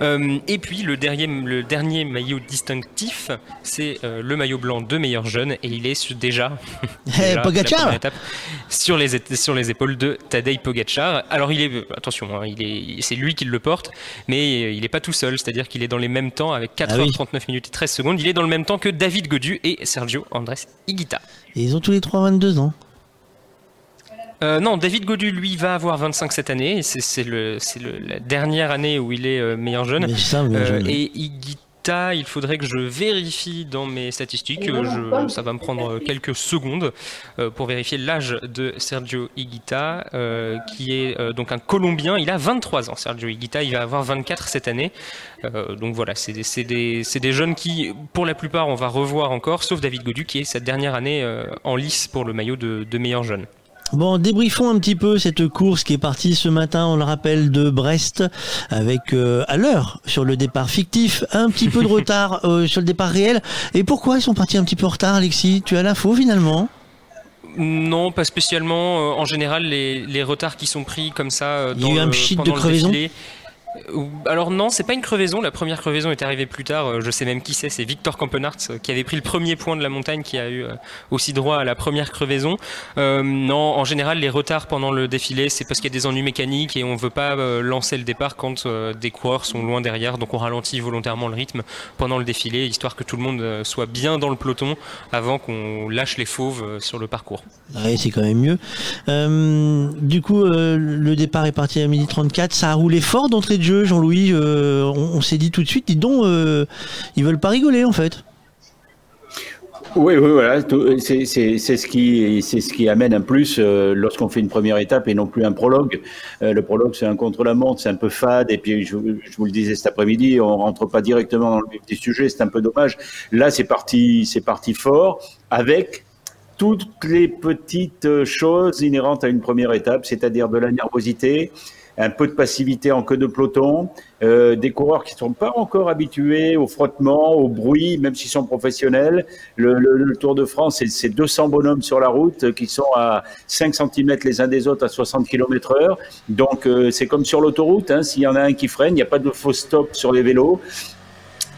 Euh, et puis le dernier, le dernier maillot distinctif, c'est euh, le maillot blanc de meilleur jeune et il est déjà, (laughs) eh, sur les sur les épaules de Tadej Pogacar. Alors il est attention, hein, il est c'est lui qui le porte, mais il n'est pas tout seul, c'est-à-dire qu'il est dans les mêmes temps avec 4 h 39 minutes et 13 secondes. Il est dans le même temps que David Godu et Sergio Andrés Higuita. Et ils ont tous les trois 22 ans. Euh, non, David Godu, lui, va avoir 25 cette année. C'est la dernière année où il est euh, meilleur jeune. Euh, et Iguita, il faudrait que je vérifie dans mes statistiques. ça va me prendre quelques secondes pour vérifier l'âge de Sergio Iguita, qui est donc un Colombien. Il a 23 ans, Sergio Iguita. Il va avoir 24 cette année. donc voilà, c'est des, des, jeunes qui, pour la plupart, on va revoir encore, sauf David Godu, qui est cette dernière année en lice pour le maillot de, de meilleur jeune. Bon, débriefons un petit peu cette course qui est partie ce matin, on le rappelle, de Brest, avec euh, à l'heure sur le départ fictif, un petit peu de (laughs) retard euh, sur le départ réel. Et pourquoi ils sont partis un petit peu en retard, Alexis? Tu as l'info finalement? Non, pas spécialement. Euh, en général, les, retards qui sont pris comme ça Il y a eu un pchit de crevaison? Alors non, c'est pas une crevaison. La première crevaison est arrivée plus tard. Euh, je sais même qui c'est. C'est Victor Campenart euh, qui avait pris le premier point de la montagne, qui a eu euh, aussi droit à la première crevaison. non, en général, les retards pendant le défilé, c'est parce qu'il y a des ennuis mécaniques et on veut pas lancer le départ quand des coureurs sont loin derrière. Donc on ralentit volontairement le rythme pendant le défilé, histoire que tout le monde soit bien dans le peloton avant qu'on lâche les fauves sur le parcours. Oui, c'est quand même mieux. du coup, le départ est parti à midi 34. Ça a roulé fort d'entrée jeu, Jean-Louis, euh, on, s'est dit tout de suite, dis donc, euh, ils veulent pas rigoler en fait. Oui, oui, voilà, c'est ce qui, c'est ce qui amène un plus euh, lorsqu'on fait une première étape et non plus un prologue. le prologue, c'est un contre-la-montre, c'est un peu fade, et puis je, vous le disais cet après-midi, on rentre pas directement dans le vif sujet, c'est un peu dommage. Là, c'est parti, c'est parti fort avec toutes les petites choses inhérentes à une première étape, c'est-à-dire de la nervosité, un peu de passivité en queue de peloton, euh, des coureurs qui ne sont pas encore habitués au frottement, au bruit, même s'ils sont professionnels. Le, Tour de France, c'est 200 bonhommes sur la route qui sont à 5 cm les uns des autres à 60 km heure. Donc euh, c'est comme sur l'autoroute, hein, s'il y en a un qui freine, il n'y a pas de faux stop sur les vélos.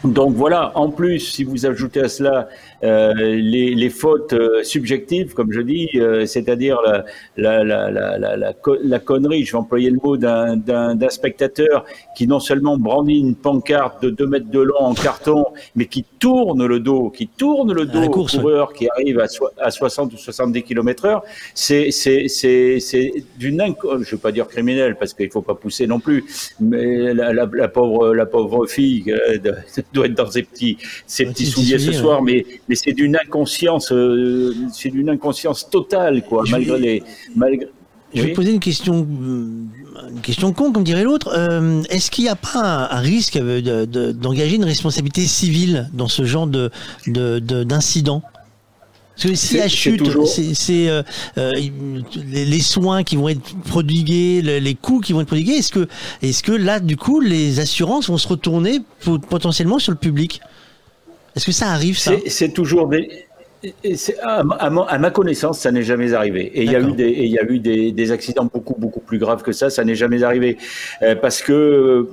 Donc voilà, en plus, si vous ajoutez à cela euh, les, les, fautes euh, subjectives, comme je dis, euh, c'est-à-dire la, la, la, la, la, la, connerie, je vais employer le mot, d'un spectateur qui non seulement brandit une pancarte de 2 mètres de long en carton, mais qui tourne le dos, qui tourne le dos au coureur qui arrive à, à 60 ou 70 km heure, c'est d'une, je ne veux pas dire criminel, parce qu'il ne faut pas pousser non plus, mais la, la pauvre, la pauvre fille (laughs) doit être dans ses petits, ses petits souliers ce soir, mais, mais c'est d'une inconscience, euh, c'est d'une inconscience totale, quoi, malgré les, malgré. Je vais poser une question, euh, une question con, comme dirait l'autre. Euh, est-ce qu'il n'y a pas un, risque d'engager une responsabilité civile dans ce genre de d'incident? Parce que si la chute, c'est les, les, soins qui vont être prodigués, les, coûts qui vont être prodigués. Est-ce que, est-ce que là, du coup, les assurances vont se retourner potentiellement sur le public? Est-ce que ça arrive ça C'est toujours des. À, ma, connaissance, ça n'est jamais arrivé. Et il y a eu, des, il y a eu des, des, accidents beaucoup, beaucoup plus graves que ça. Ça n'est jamais arrivé. Euh, parce que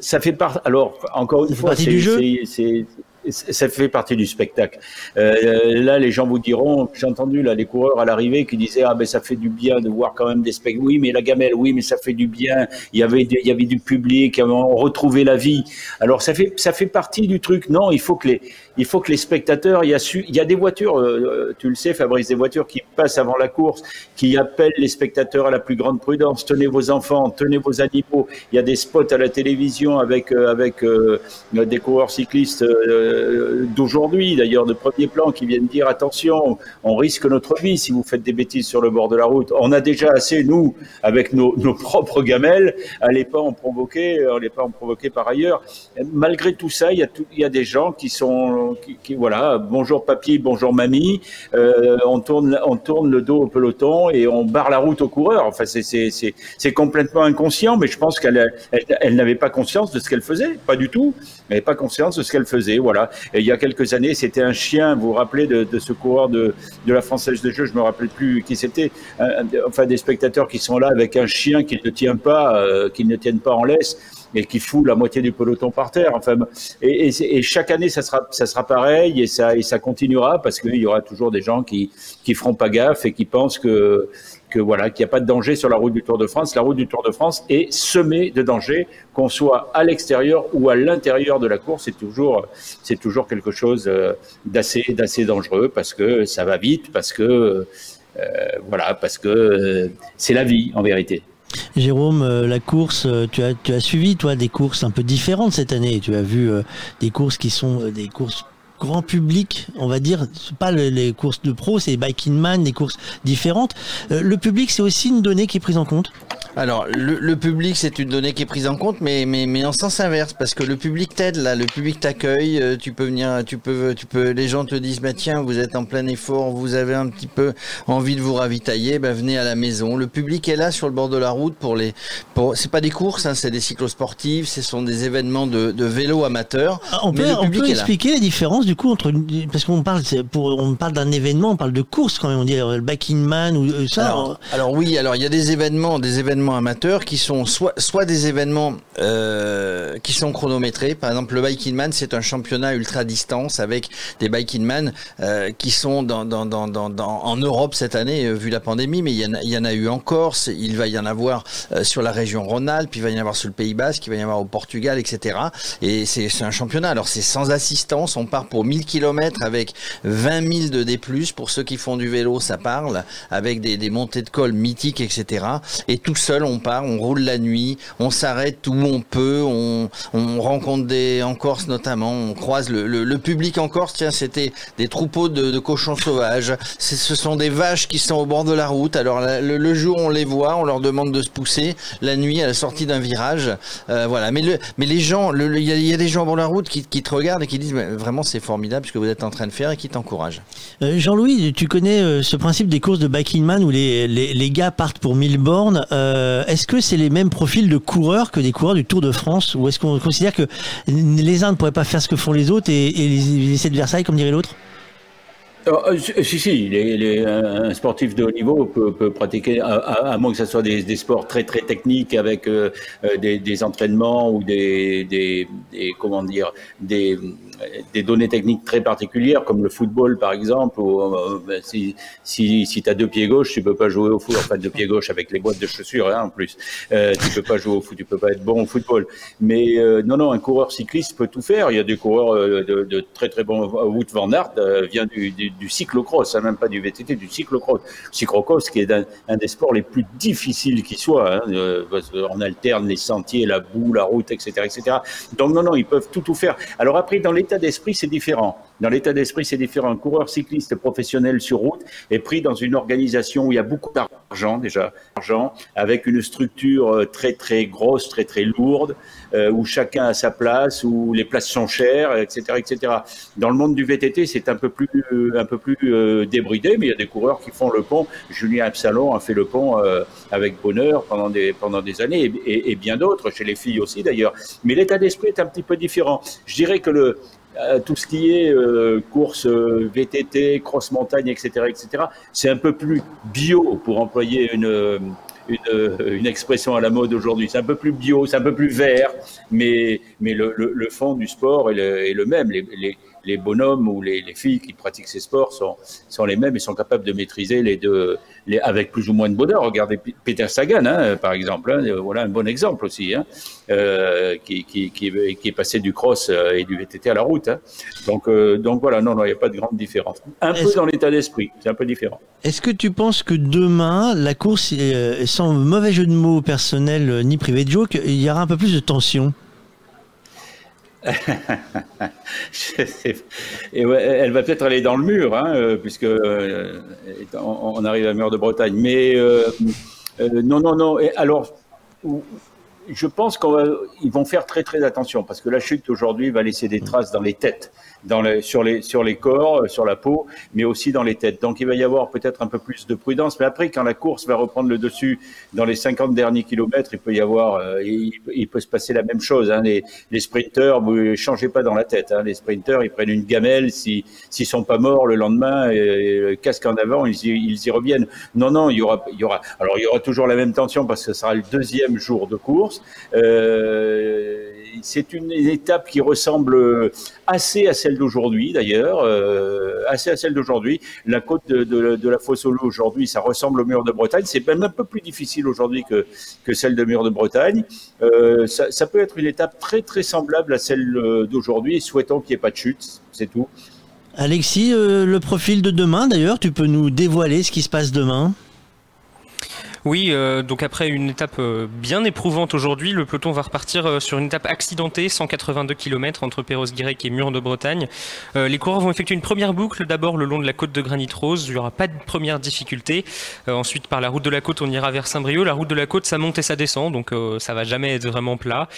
ça fait part. Alors, encore une fois, c'est ça fait partie du spectacle. Euh, là, les gens vous diront, j'ai entendu là les coureurs à l'arrivée qui disaient ah ben ça fait du bien de voir quand même des spectacles. Oui, mais la gamelle, oui, mais ça fait du bien. Il y avait il y avait du public, on retrouvait la vie. Alors ça fait ça fait partie du truc. Non, il faut que les il faut que les spectateurs, il y a, su, il y a des voitures, euh, tu le sais Fabrice, des voitures qui passent avant la course, qui appellent les spectateurs à la plus grande prudence. Tenez vos enfants, tenez vos animaux. Il y a des spots à la télévision avec, euh, avec euh, des coureurs cyclistes d'aujourd'hui, d'ailleurs de premier plan, qui viennent dire attention, on risque notre vie si vous faites des bêtises sur le bord de la route. On a déjà assez, nous, avec nos, nos propres gamelles, allez pas en provoquer, allez pas en provoquer par ailleurs. Malgré tout ça, il y a, tout, il y a des gens qui sont voilà, bonjour papy, bonjour mamie, euh, on tourne, on tourne le dos au peloton et on barre la route aux coureurs. Enfin, c'est complètement inconscient, mais je pense qu'elle elle, n'avait pas conscience de ce qu'elle faisait, pas du tout. Elle n'avait pas conscience de ce qu'elle faisait, voilà. Et il y a quelques années, c'était un chien. Vous vous rappelez de, ce coureur de, de la Française de Jeux Je me rappelle plus qui c'était. Enfin, des spectateurs qui sont là avec un chien qui ne tient pas, euh, qui ne tiennent pas en laisse et qui fout la moitié du peloton par terre. Enfin, et, et, chaque année, ça sera, ça sera pareil et ça, et ça continuera parce qu'il y aura toujours des gens qui, qui feront pas gaffe et qui pensent que, que voilà, qu'il n'y a pas de danger sur la route du Tour de France. La route du Tour de France est semée de dangers, qu'on soit à l'extérieur ou à l'intérieur de la course. C'est toujours, c'est toujours quelque chose euh, d'assez, d'assez dangereux parce que ça va vite, parce que, euh, voilà, parce que euh, c'est la vie en vérité. Jérôme, euh, la course, euh, tu as, suivi toi des courses un peu différentes cette année. Tu as vu euh, des courses qui sont des courses grand public, on va dire, pas les courses de pro, c'est Biking Man, des courses différentes. le public, c'est aussi une donnée qui est prise en compte alors, le, public, c'est une donnée qui est prise en compte, mais, mais, mais en sens inverse, parce que le public t'aide, là, le public t'accueille, euh, tu peux venir, tu peux, tu peux, les gens te disent, bah tiens, vous êtes en plein effort, vous avez un petit peu envie de vous ravitailler, bah venez à la maison. Le public est là sur le bord de la route pour les, pour, c'est pas des courses, hein, c'est des cyclosportifs, ce sont des événements de, de vélo amateurs. Ah, on peut, on peut expliquer la différence du coup entre, parce qu'on parle, pour, on parle d'un événement, on parle de course quand même, on dit le backing man ou euh, ça. Alors, alors oui, alors il y a des événements, des événements amateurs qui sont soit, soit des événements euh, qui sont chronométrés. Par exemple, le Biking Man, c'est un championnat ultra distance avec des Biking Man euh, qui sont dans, dans, dans, dans, en Europe cette année, euh, vu la pandémie, mais il y, en a, il y en a eu en Corse, il va y en avoir euh, sur la région Rhône-Alpes, il va y en avoir sur le Pays Basque, il va y en avoir au Portugal, etc. Et c'est un championnat. Alors c'est sans assistance, on part pour 1000 km avec 20 000 de D+, pour ceux qui font du vélo, ça parle, avec des, montées de col mythiques, etc. Et tout ça on part, on roule la nuit, on s'arrête où on peut, on, rencontre des en Corse notamment, on croise le, public en Corse. Tiens, c'était des troupeaux de, cochons sauvages. Ce sont des vaches qui sont au bord de la route. Alors le, jour, on les voit, on leur demande de se pousser. La nuit, à la sortie d'un virage, euh, voilà. Mais mais les gens, il y, a des gens au bord de la route qui, te regardent et qui disent vraiment c'est formidable ce que vous êtes en train de faire et qui t'encouragent. Euh, Jean-Louis, tu connais euh, ce principe des courses de biking man où les, les, gars partent pour 1000 bornes. Euh, est-ce que c'est les mêmes profils de coureurs que des coureurs du Tour de France Ou est-ce qu'on considère que les uns ne pourraient pas faire ce que font les autres et, les essais de Versailles, comme dirait l'autre? Euh, si, si, les, les, un sportif de haut niveau peut, peut pratiquer, à, à, moins que ce soit des, des, sports très très techniques avec euh, des, des, entraînements ou des, des, comment dire, des, des données techniques très particulières, comme le football par exemple. Où, euh, ben, si si, si deux pieds gauche, tu peux pas jouer au foot, enfin deux pieds gauche avec les boîtes de chaussures hein, en plus. Euh, tu peux pas jouer au foot, tu peux pas être bon au football. Mais euh, non, non, un coureur cycliste peut tout faire. Il y a des coureurs euh, de, très très bons. Wout van Aert euh, vient du, du, du cyclocross, hein, même pas du VTT, du cyclocross. Cyclocross qui est un, des sports les plus difficiles qui soit. Hein, alterne les sentiers, la boue, la route, etc., etc. Donc non, non, ils peuvent tout tout faire. Alors après, dans l'état d'esprit, c'est différent. Dans l'état d'esprit, c'est différent. Un coureur cycliste professionnel sur route est pris dans une organisation où il y a beaucoup d'argent déjà, argent, avec une structure très très grosse, très très lourde, euh, où chacun a sa place, où les places sont chères, etc., etc. Dans le monde du VTT, c'est un peu plus un peu plus euh, débridé, mais il y a des coureurs qui font le pont. Julien Absalon a fait le pont euh, avec bonheur pendant des pendant des années, et, et, bien d'autres, chez les filles aussi d'ailleurs. Mais l'état d'esprit est un petit peu différent. Je dirais que le euh, tout ce qui est euh, course euh, VTT, cross montagne, etc., etc., c'est un peu plus bio pour employer une, une, une expression à la mode aujourd'hui. C'est un peu plus bio, c'est un peu plus vert, mais, mais le, le, le fond du sport est le, est le même. Les, les, les bonhommes ou les, les, filles qui pratiquent ces sports sont, sont les mêmes et sont capables de maîtriser les deux, les, avec plus ou moins de bonheur. Regardez Peter Sagan, hein, par exemple, hein, voilà un bon exemple aussi, hein, euh, qui, qui, qui, qui, est passé du cross et du VTT à la route. Donc, euh, donc voilà, non, non, il n'y a pas de grande différence. Un peu dans l'état d'esprit, c'est un peu différent. Est-ce que tu penses que demain, la course, sans mauvais jeu de mots personnel ni privé de joke, il y aura un peu plus de tension? (laughs) elle va peut-être aller dans le mur, hein, puisque euh, on, arrive à Mur de Bretagne. Mais euh, euh, non, non, non. Et alors, je pense qu'ils vont faire très très attention parce que la chute aujourd'hui va laisser des traces dans les têtes dans les, sur, les, sur les corps, sur la peau, mais aussi dans les têtes. Donc il va y avoir peut-être un peu plus de prudence. Mais après, quand la course va reprendre le dessus dans les 50 derniers kilomètres, il peut y avoir, euh, il, peut se passer la même chose. Hein. Les, les sprinteurs, vous ne changez pas dans la tête. Hein. Les sprinteurs, ils prennent une gamelle. S'ils si, sont pas morts le lendemain, et, casque en avant, ils y, ils y reviennent. Non, non, il y aura, il y aura. Alors il y aura toujours la même tension parce que ce sera le deuxième jour de course. Euh, c'est une étape qui ressemble assez à celle d'aujourd'hui d'ailleurs, euh, assez à celle d'aujourd'hui. La côte de, la Fossolo aujourd'hui, ça ressemble au mur de Bretagne. C'est même un peu plus difficile aujourd'hui que, celle de mur de Bretagne. Euh, ça, peut être une étape très très semblable à celle d'aujourd'hui. Souhaitons qu'il n'y ait pas de chute, c'est tout. Alexis, euh, le profil de demain d'ailleurs, tu peux nous dévoiler ce qui se passe demain? Oui, euh, donc après une étape euh, bien éprouvante aujourd'hui, le peloton va repartir euh, sur une étape accidentée, 182 km entre Perros-Guirec et Mur de Bretagne. Euh, les coureurs vont effectuer une première boucle, d'abord le long de la côte de Granit Rose, il n'y aura pas de première difficulté. Euh, ensuite, par la route de la côte, on ira vers Saint-Brieuc. La route de la côte, ça monte et ça descend, donc euh, ça va jamais être vraiment plat.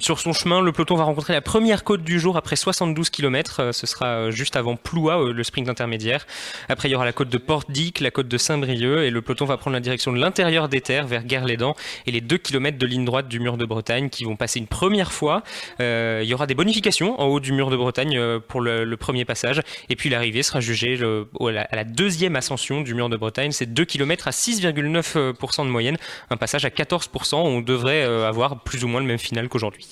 sur son chemin, le peloton va rencontrer la première côte du jour après 72 km. ce sera juste avant Ploua, le sprint intermédiaire. Après, il y aura la côte de Port-Dick, la côte de Saint-Brieuc, et le peloton va prendre la direction de l'intérieur des terres vers Guerre-les-Dents et les 2 km de ligne droite du mur de Bretagne qui vont passer une première fois. Euh, il y aura des bonifications en haut du mur de Bretagne euh, pour le, le, premier passage et puis l'arrivée sera jugée le, à la deuxième ascension du mur de Bretagne. C'est 2 km à 6,9% de moyenne, un passage à 14%. On devrait euh, avoir plus ou moins le même final qu'aujourd'hui.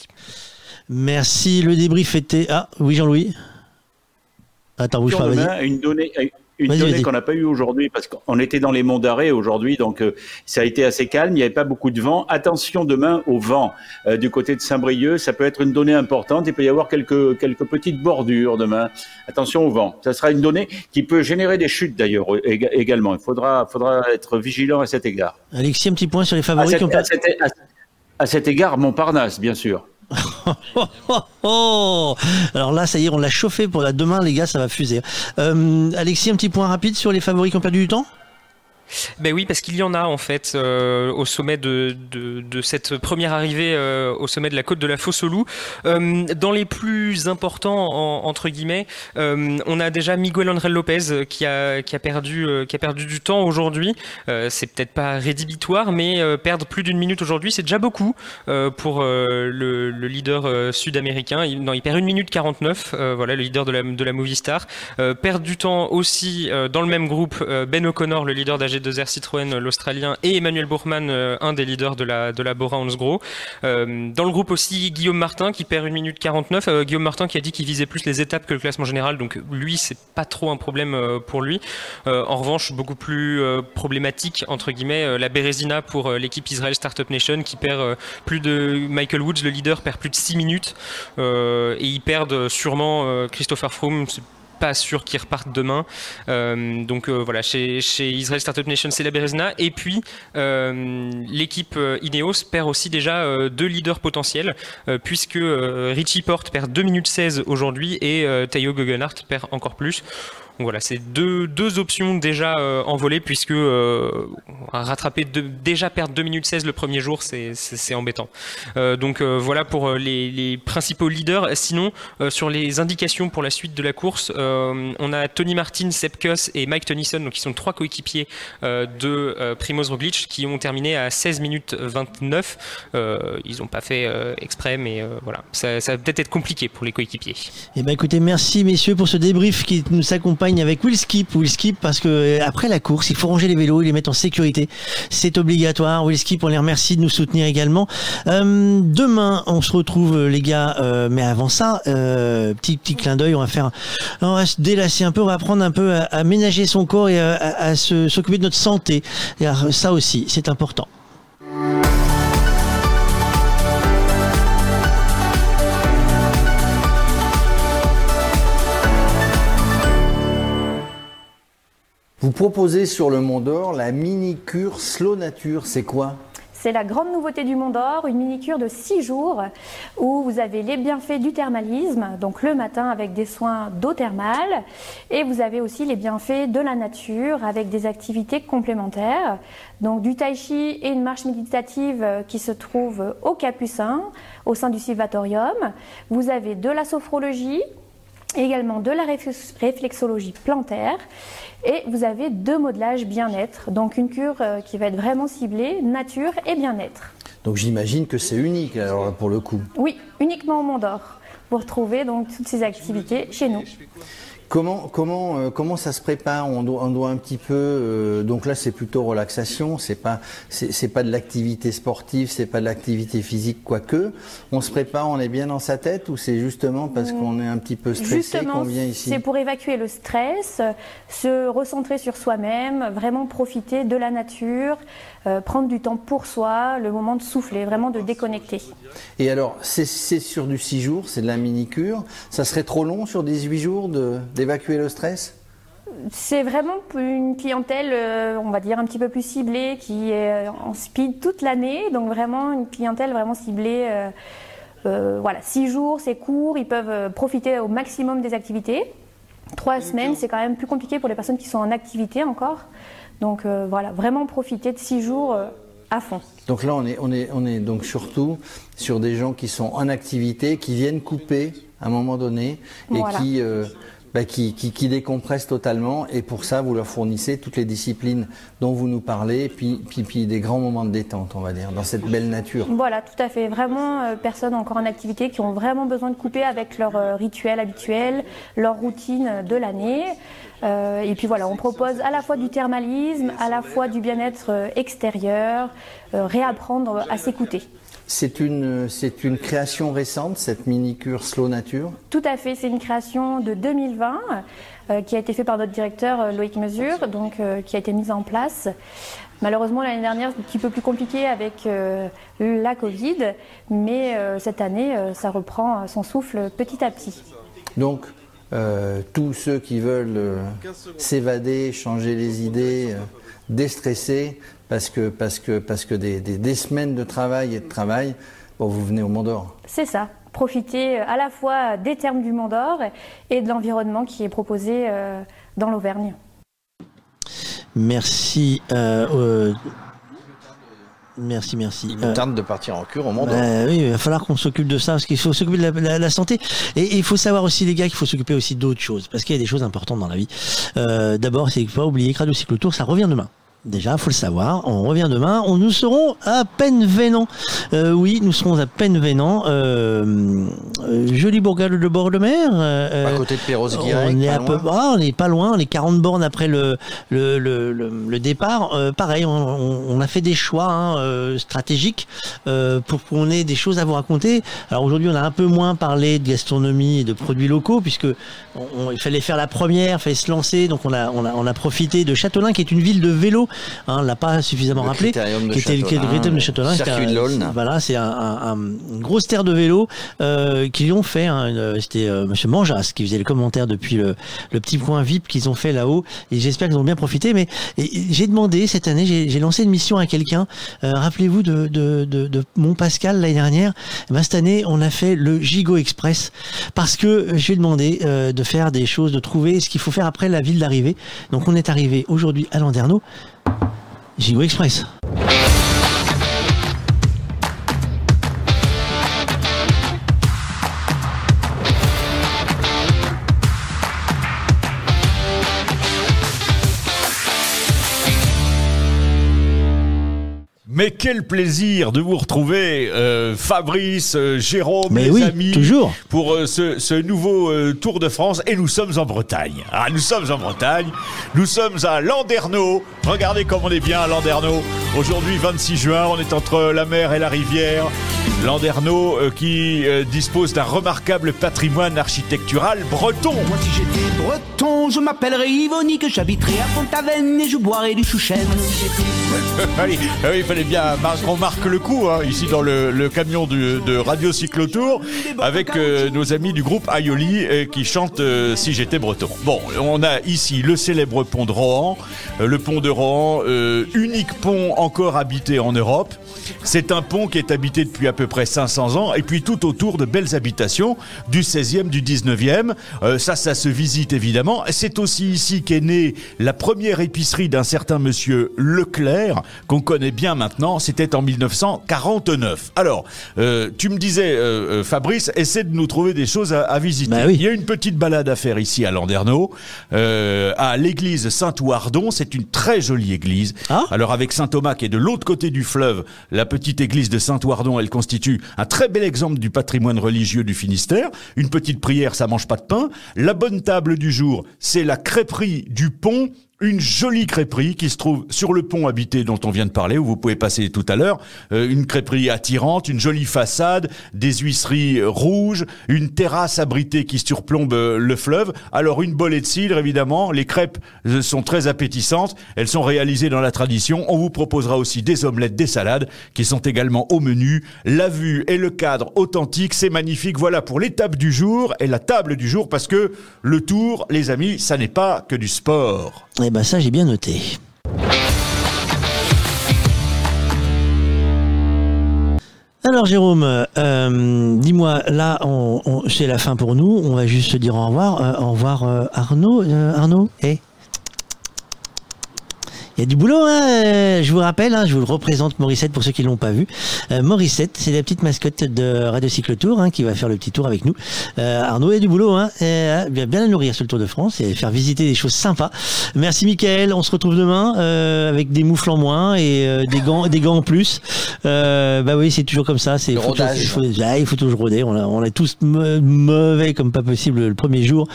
Merci, le débrief était... Ah oui Jean-Louis? Attends, bouge pas, vas-y. Une donnée, une donnée qu'on n'a pas eue aujourd'hui parce qu'on était dans les monts d'arrêt aujourd'hui, donc euh, ça a été assez calme. Il n'y avait pas beaucoup de vent. Attention demain au vent euh, du côté de Saint-Brieuc, ça peut être une donnée importante. Il peut y avoir quelques quelques petites bordures demain. Attention au vent. Ça sera une donnée qui peut générer des chutes d'ailleurs également. Il faudra faudra être vigilant à cet égard. Alexis, un petit point sur les favoris. À cet, à cet, à cet égard, Montparnasse, bien sûr. Alors là, ça y est, on l'a chauffé pour la demain, les gars, ça va fuser. Euh, Alexis, un petit point rapide sur les favoris qui ont perdu du temps? Ben oui, parce qu'il y en a en fait euh, au sommet de, cette première arrivée euh, au sommet de la côte de la Fosse au Loup. Euh, dans les plus importants, en, entre guillemets, on a déjà Miguel André Lopez qui a, qui a, perdu, qui a perdu du temps aujourd'hui. c'est peut-être pas rédhibitoire, mais perdre plus d'une minute aujourd'hui, c'est déjà beaucoup pour le, le, leader sud-américain. Il, non, il perd une minute 49, voilà, le leader de la, de la Movistar. perdre du temps aussi dans le même groupe, Ben O'Connor, le leader d'AG2R Citroën, l'Australien, et Emmanuel Bourgman, un des leaders de la, de la Bora Hansgrohe. dans le groupe aussi Guillaume Martin qui perd une minute 49. Euh, Guillaume Martin qui a dit qu'il visait plus les étapes que le classement général, donc lui c'est pas trop un problème euh, pour lui. Euh, en revanche, beaucoup plus problématique entre guillemets la Bérésina pour l'équipe Israel Startup Nation qui perd plus de Michael Woods, le leader, perd plus de 6 minutes et ils perdent sûrement Christopher Froome pas sûr qu'ils repartent demain. Euh, donc euh, voilà, chez, chez, Israel Startup Nation, c'est la Berezna. Et puis, euh, l'équipe Ineos perd aussi déjà deux leaders potentiels, puisque Richie Porte perd 2 minutes 16 aujourd'hui et Tayo Guggenhardt perd encore plus. Voilà, c'est deux, options déjà euh, envolées puisque euh, rattraper déjà perdre 2 minutes 16 le premier jour, c'est embêtant. Euh, donc voilà pour les, principaux leaders. Sinon, sur les indications pour la suite de la course, on a Tony Martin, Sepkus et Mike Tennyson, donc qui sont trois coéquipiers de Primoz Roglic, qui ont terminé à 16 minutes 29. ils n'ont pas fait exprès, mais voilà, ça, ça va peut-être être compliqué pour les coéquipiers. Eh ben écoutez, merci messieurs pour ce débrief qui nous accompagne avec Will Skip. Will Skip parce que euh, après la course, il faut ranger les vélos et les mettre en sécurité. C'est obligatoire. Will Skip, on les remercie de nous soutenir également. Euh, demain, on se retrouve euh, les gars, mais avant ça, petit petit clin d'œil, on va faire, on va se délasser un peu, on va apprendre un peu à, ménager son corps et à, à, s'occuper de notre santé. Ça aussi, c'est important. Vous proposez sur le Mont d'Or la mini-cure Slow Nature. C'est quoi? C'est la grande nouveauté du Mont d'Or, une mini-cure de 6 jours où vous avez les bienfaits du thermalisme, donc le matin avec des soins d'eau thermale, et vous avez aussi les bienfaits de la nature avec des activités complémentaires, donc du tai chi et une marche méditative qui se trouve au Capucin, au sein du Silvatorium. Vous avez de la sophrologie, également de la réflexologie plantaire et vous avez deux modelages bien-être, donc une cure euh, qui va être vraiment ciblée nature et bien-être. Donc j'imagine que c'est unique alors pour le coup. Oui, uniquement au Mont d'Or. Vous retrouvez donc toutes ces activités chez nous. Comment, comment, euh, comment ça se prépare? On doit, on doit un petit peu. Euh, donc là, c'est plutôt relaxation. C'est pas, c'est pas de l'activité sportive, c'est pas de l'activité physique, quoique. On se prépare, on est bien dans sa tête, ou c'est justement parce qu'on est un petit peu stressé qu'on vient ici? C'est pour évacuer le stress, se recentrer sur soi-même, vraiment profiter de la nature, euh, prendre du temps pour soi, le moment de souffler, vraiment de déconnecter. Et alors, c'est sur du 6 jours, c'est de la mini-cure. Ça serait trop long sur 18 jours d'évacuer le stress? C'est vraiment une clientèle, euh, on va dire, un petit peu plus ciblée, qui est en speed toute l'année. Donc vraiment une clientèle vraiment ciblée. Euh, euh, voilà, six jours, c'est court, ils peuvent profiter au maximum des activités. Trois semaines, c'est quand même plus compliqué pour les personnes qui sont en activité encore. Donc euh, voilà, vraiment profiter de six jours euh, à fond. Donc là, on est, on, est, on est donc surtout sur des gens qui sont en activité, qui viennent couper à un moment donné et qui, euh, bah, qui, décompressent totalement. Et pour ça, vous leur fournissez toutes les disciplines dont vous nous parlez, puis, puis, des grands moments de détente, on va dire, dans cette belle nature. Voilà, tout à fait. Vraiment, euh, personnes encore en activité qui ont vraiment besoin de couper avec leur euh, rituel habituel, leur routine de l'année. Euh, et puis voilà, on propose à la fois du thermalisme, à la fois du bien-être extérieur, réapprendre à s'écouter. C'est une, c'est une création récente, cette mini-cure Slow Nature Tout à fait, c'est une création de 2020 euh, qui a été faite par notre directeur Loïc Mesure, donc euh, qui a été mise en place. Malheureusement, l'année dernière, c'est un petit peu plus compliqué avec euh, la Covid, mais cette année, ça reprend son souffle petit à petit. Donc, euh, tous ceux qui veulent euh, s'évader, changer les idées, euh, déstresser, parce que, parce que, parce que des, des, des, semaines de travail et de travail, bon, vous venez au Mont d'Or. C'est ça. Profiter à la fois des termes du Mont d'Or et de l'environnement qui est proposé dans l'Auvergne. Merci. euh, euh, Merci, merci. Il me tarde de partir en cure au monde. Bah oui, il va falloir qu'on s'occupe de ça parce qu'il faut s'occuper de la, la- la santé et il faut savoir aussi les gars qu'il faut s'occuper aussi d'autres choses parce qu'il y a des choses importantes dans la vie. Euh, D'abord, c'est qu'il faut pas oublier que Radio Cyclotour, ça revient demain. Déjà, faut le savoir, on revient demain. On, nous serons à Penvenant. Euh, oui, nous serons à Penvenant. Euh, euh, jolie bourgade de bord de mer. euh, À côté de Perros-Guirec, On est à peu, ah, on n'est pas loin. On est 40 bornes après le, le, le, le, le départ. Euh, pareil, on, a fait des choix hein, stratégiques euh, pour qu'on ait des choses à vous raconter. Alors aujourd'hui, on a un peu moins parlé de gastronomie et de produits locaux puisque on- on- il fallait faire la première, il fallait se lancer. Donc on a, on a, on a profité de Châtelain, qui est une ville de vélo. Hein, on l'a pas suffisamment Le rappelé. Qui était le- le critérium de Châtelain. circuit de l'Aulne. Voilà, c'est un, un- un- une grosse terre de vélo euh, qu'ils ont fait. hein, C'était euh, Monsieur Manjas qui faisait les commentaires depuis le, le petit point VIP qu'ils ont fait là-haut. Et j'espère qu'ils ont bien profité. Mais j'ai demandé cette année, j'ai lancé une mission à quelqu'un. Euh, Rappelez-vous de, de, de, de mon Pascal l'année dernière. Eh ben, cette année, on a fait le Gigo Express parce que je lui ai demandé euh, de faire des choses, de trouver ce qu'il faut faire après la ville d'arrivée. Donc on est arrivé aujourd'hui à Landerneau. Gigo Express. Mais quel plaisir de vous retrouver, euh, Fabrice, euh, Jérôme, Mais les oui, amis, toujours. pour euh, ce, ce nouveau euh, Tour de France. Et nous sommes en Bretagne. Ah, nous sommes en Bretagne. Nous sommes à Landerneau. Regardez comme on est bien à Landerneau. Aujourd'hui, 26 juin, on est entre la mer et la rivière. Landerneau euh, qui euh, dispose d'un remarquable patrimoine architectural breton. Moi, si j'étais breton, je m'appellerais Yvonique, j'habiterais à Pont-Aven et je boirais du chouchen. (laughs) Allez, oui, il fallait bien mar- qu'on marque le coup hein, ici dans le, camion de, Radio Cyclotour avec euh, nos amis du groupe Aioli euh, qui chantent euh, Si j'étais breton. Bon, on a ici le célèbre pont de Rohan, le pont de Rohan, unique pont encore habité en Europe. C'est un pont qui est habité depuis à peu près 500 ans et puis tout autour de belles habitations du 16e, du 19e. Euh, ça, ça se visite évidemment. C'est aussi ici qu'est née la première épicerie d'un certain monsieur Leclerc qu'on connaît bien maintenant. C'était en 1949. Alors, euh, tu me disais, euh, euh, Fabrice, essaie de nous trouver des choses à, à visiter. Il y a une petite balade à faire ici à Landerneau, euh, à l'église Saint-Ouardon. C'est une très jolie église. Alors avec Saint Thomas qui est de l'autre côté du fleuve, la petite église de Saint-Ouardon, elle constitue un très bel exemple du patrimoine religieux du Finistère. Une petite prière, ça mange pas de pain. La bonne table du jour, c'est la crêperie du pont une jolie crêperie qui se trouve sur le pont habité dont on vient de parler, où vous pouvez passer tout à l'heure. Euh, une crêperie attirante, une jolie façade, des huisseries euh, rouges, une terrasse abritée qui surplombe euh, le fleuve. Alors une bolée de cidre, évidemment. Les crêpes euh, sont très appétissantes. Elles sont réalisées dans la tradition. On vous proposera aussi des omelettes, des salades, qui sont également au menu. La vue et le cadre authentique, c'est magnifique. Voilà pour l'étape du jour et la table du jour, parce que le tour, les amis, ça n'est pas que du sport. Eh ben ça, j'ai bien noté. Alors Jérôme, euh, dis-moi, là, c'est la fin pour nous. On va juste se dire au revoir. Euh, au revoir euh, Arnaud. Arnaud, eh il y a du boulot, hein euh, je vous rappelle, hein, je vous le représente Morissette pour ceux qui l'ont pas vu. Euh, Morissette, c'est la petite mascotte de Radio Cyclotour hein, qui va faire le petit tour avec nous. Euh, Arnaud, il y a du boulot, hein, euh, bien, bien la nourrir sur le Tour de France et faire visiter des choses sympas. Merci Mickaël, on se retrouve demain euh, avec des moufles en moins et euh, des gants, des gants en plus. Euh, bah oui, c'est toujours comme ça. C'est faut ah, il faut toujours roder. On, a- on est tous mauvais comme pas possible le premier jour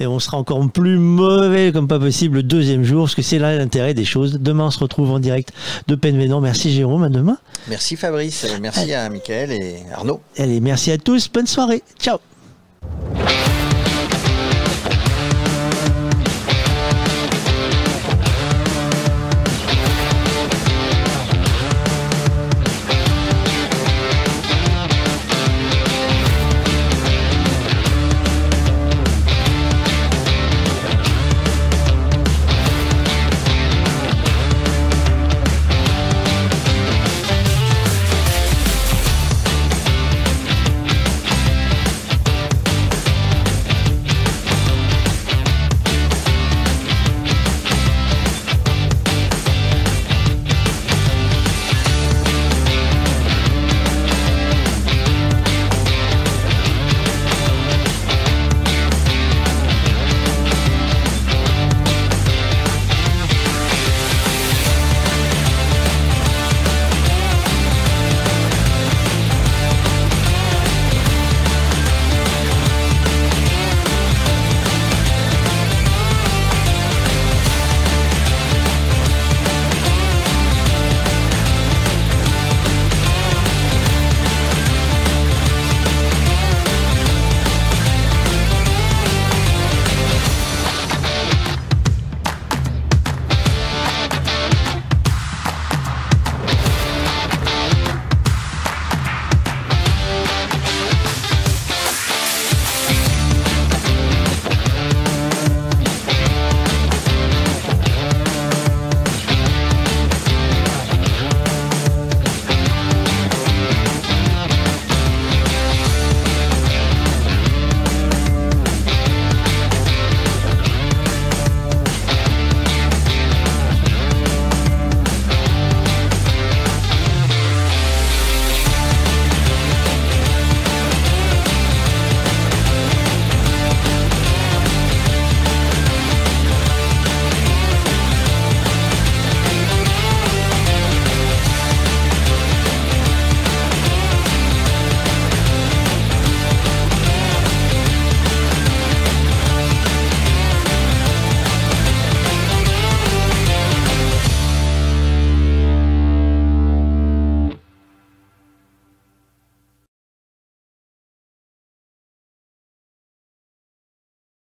et on sera encore plus mauvais comme pas possible le deuxième jour parce que c'est là l'intérêt des choses. Demain, on se retrouve en direct de Penvenant. Merci Jérôme, à demain. Merci Fabrice, merci à Michael et Arnaud. Allez, merci à tous. Bonne soirée. Ciao.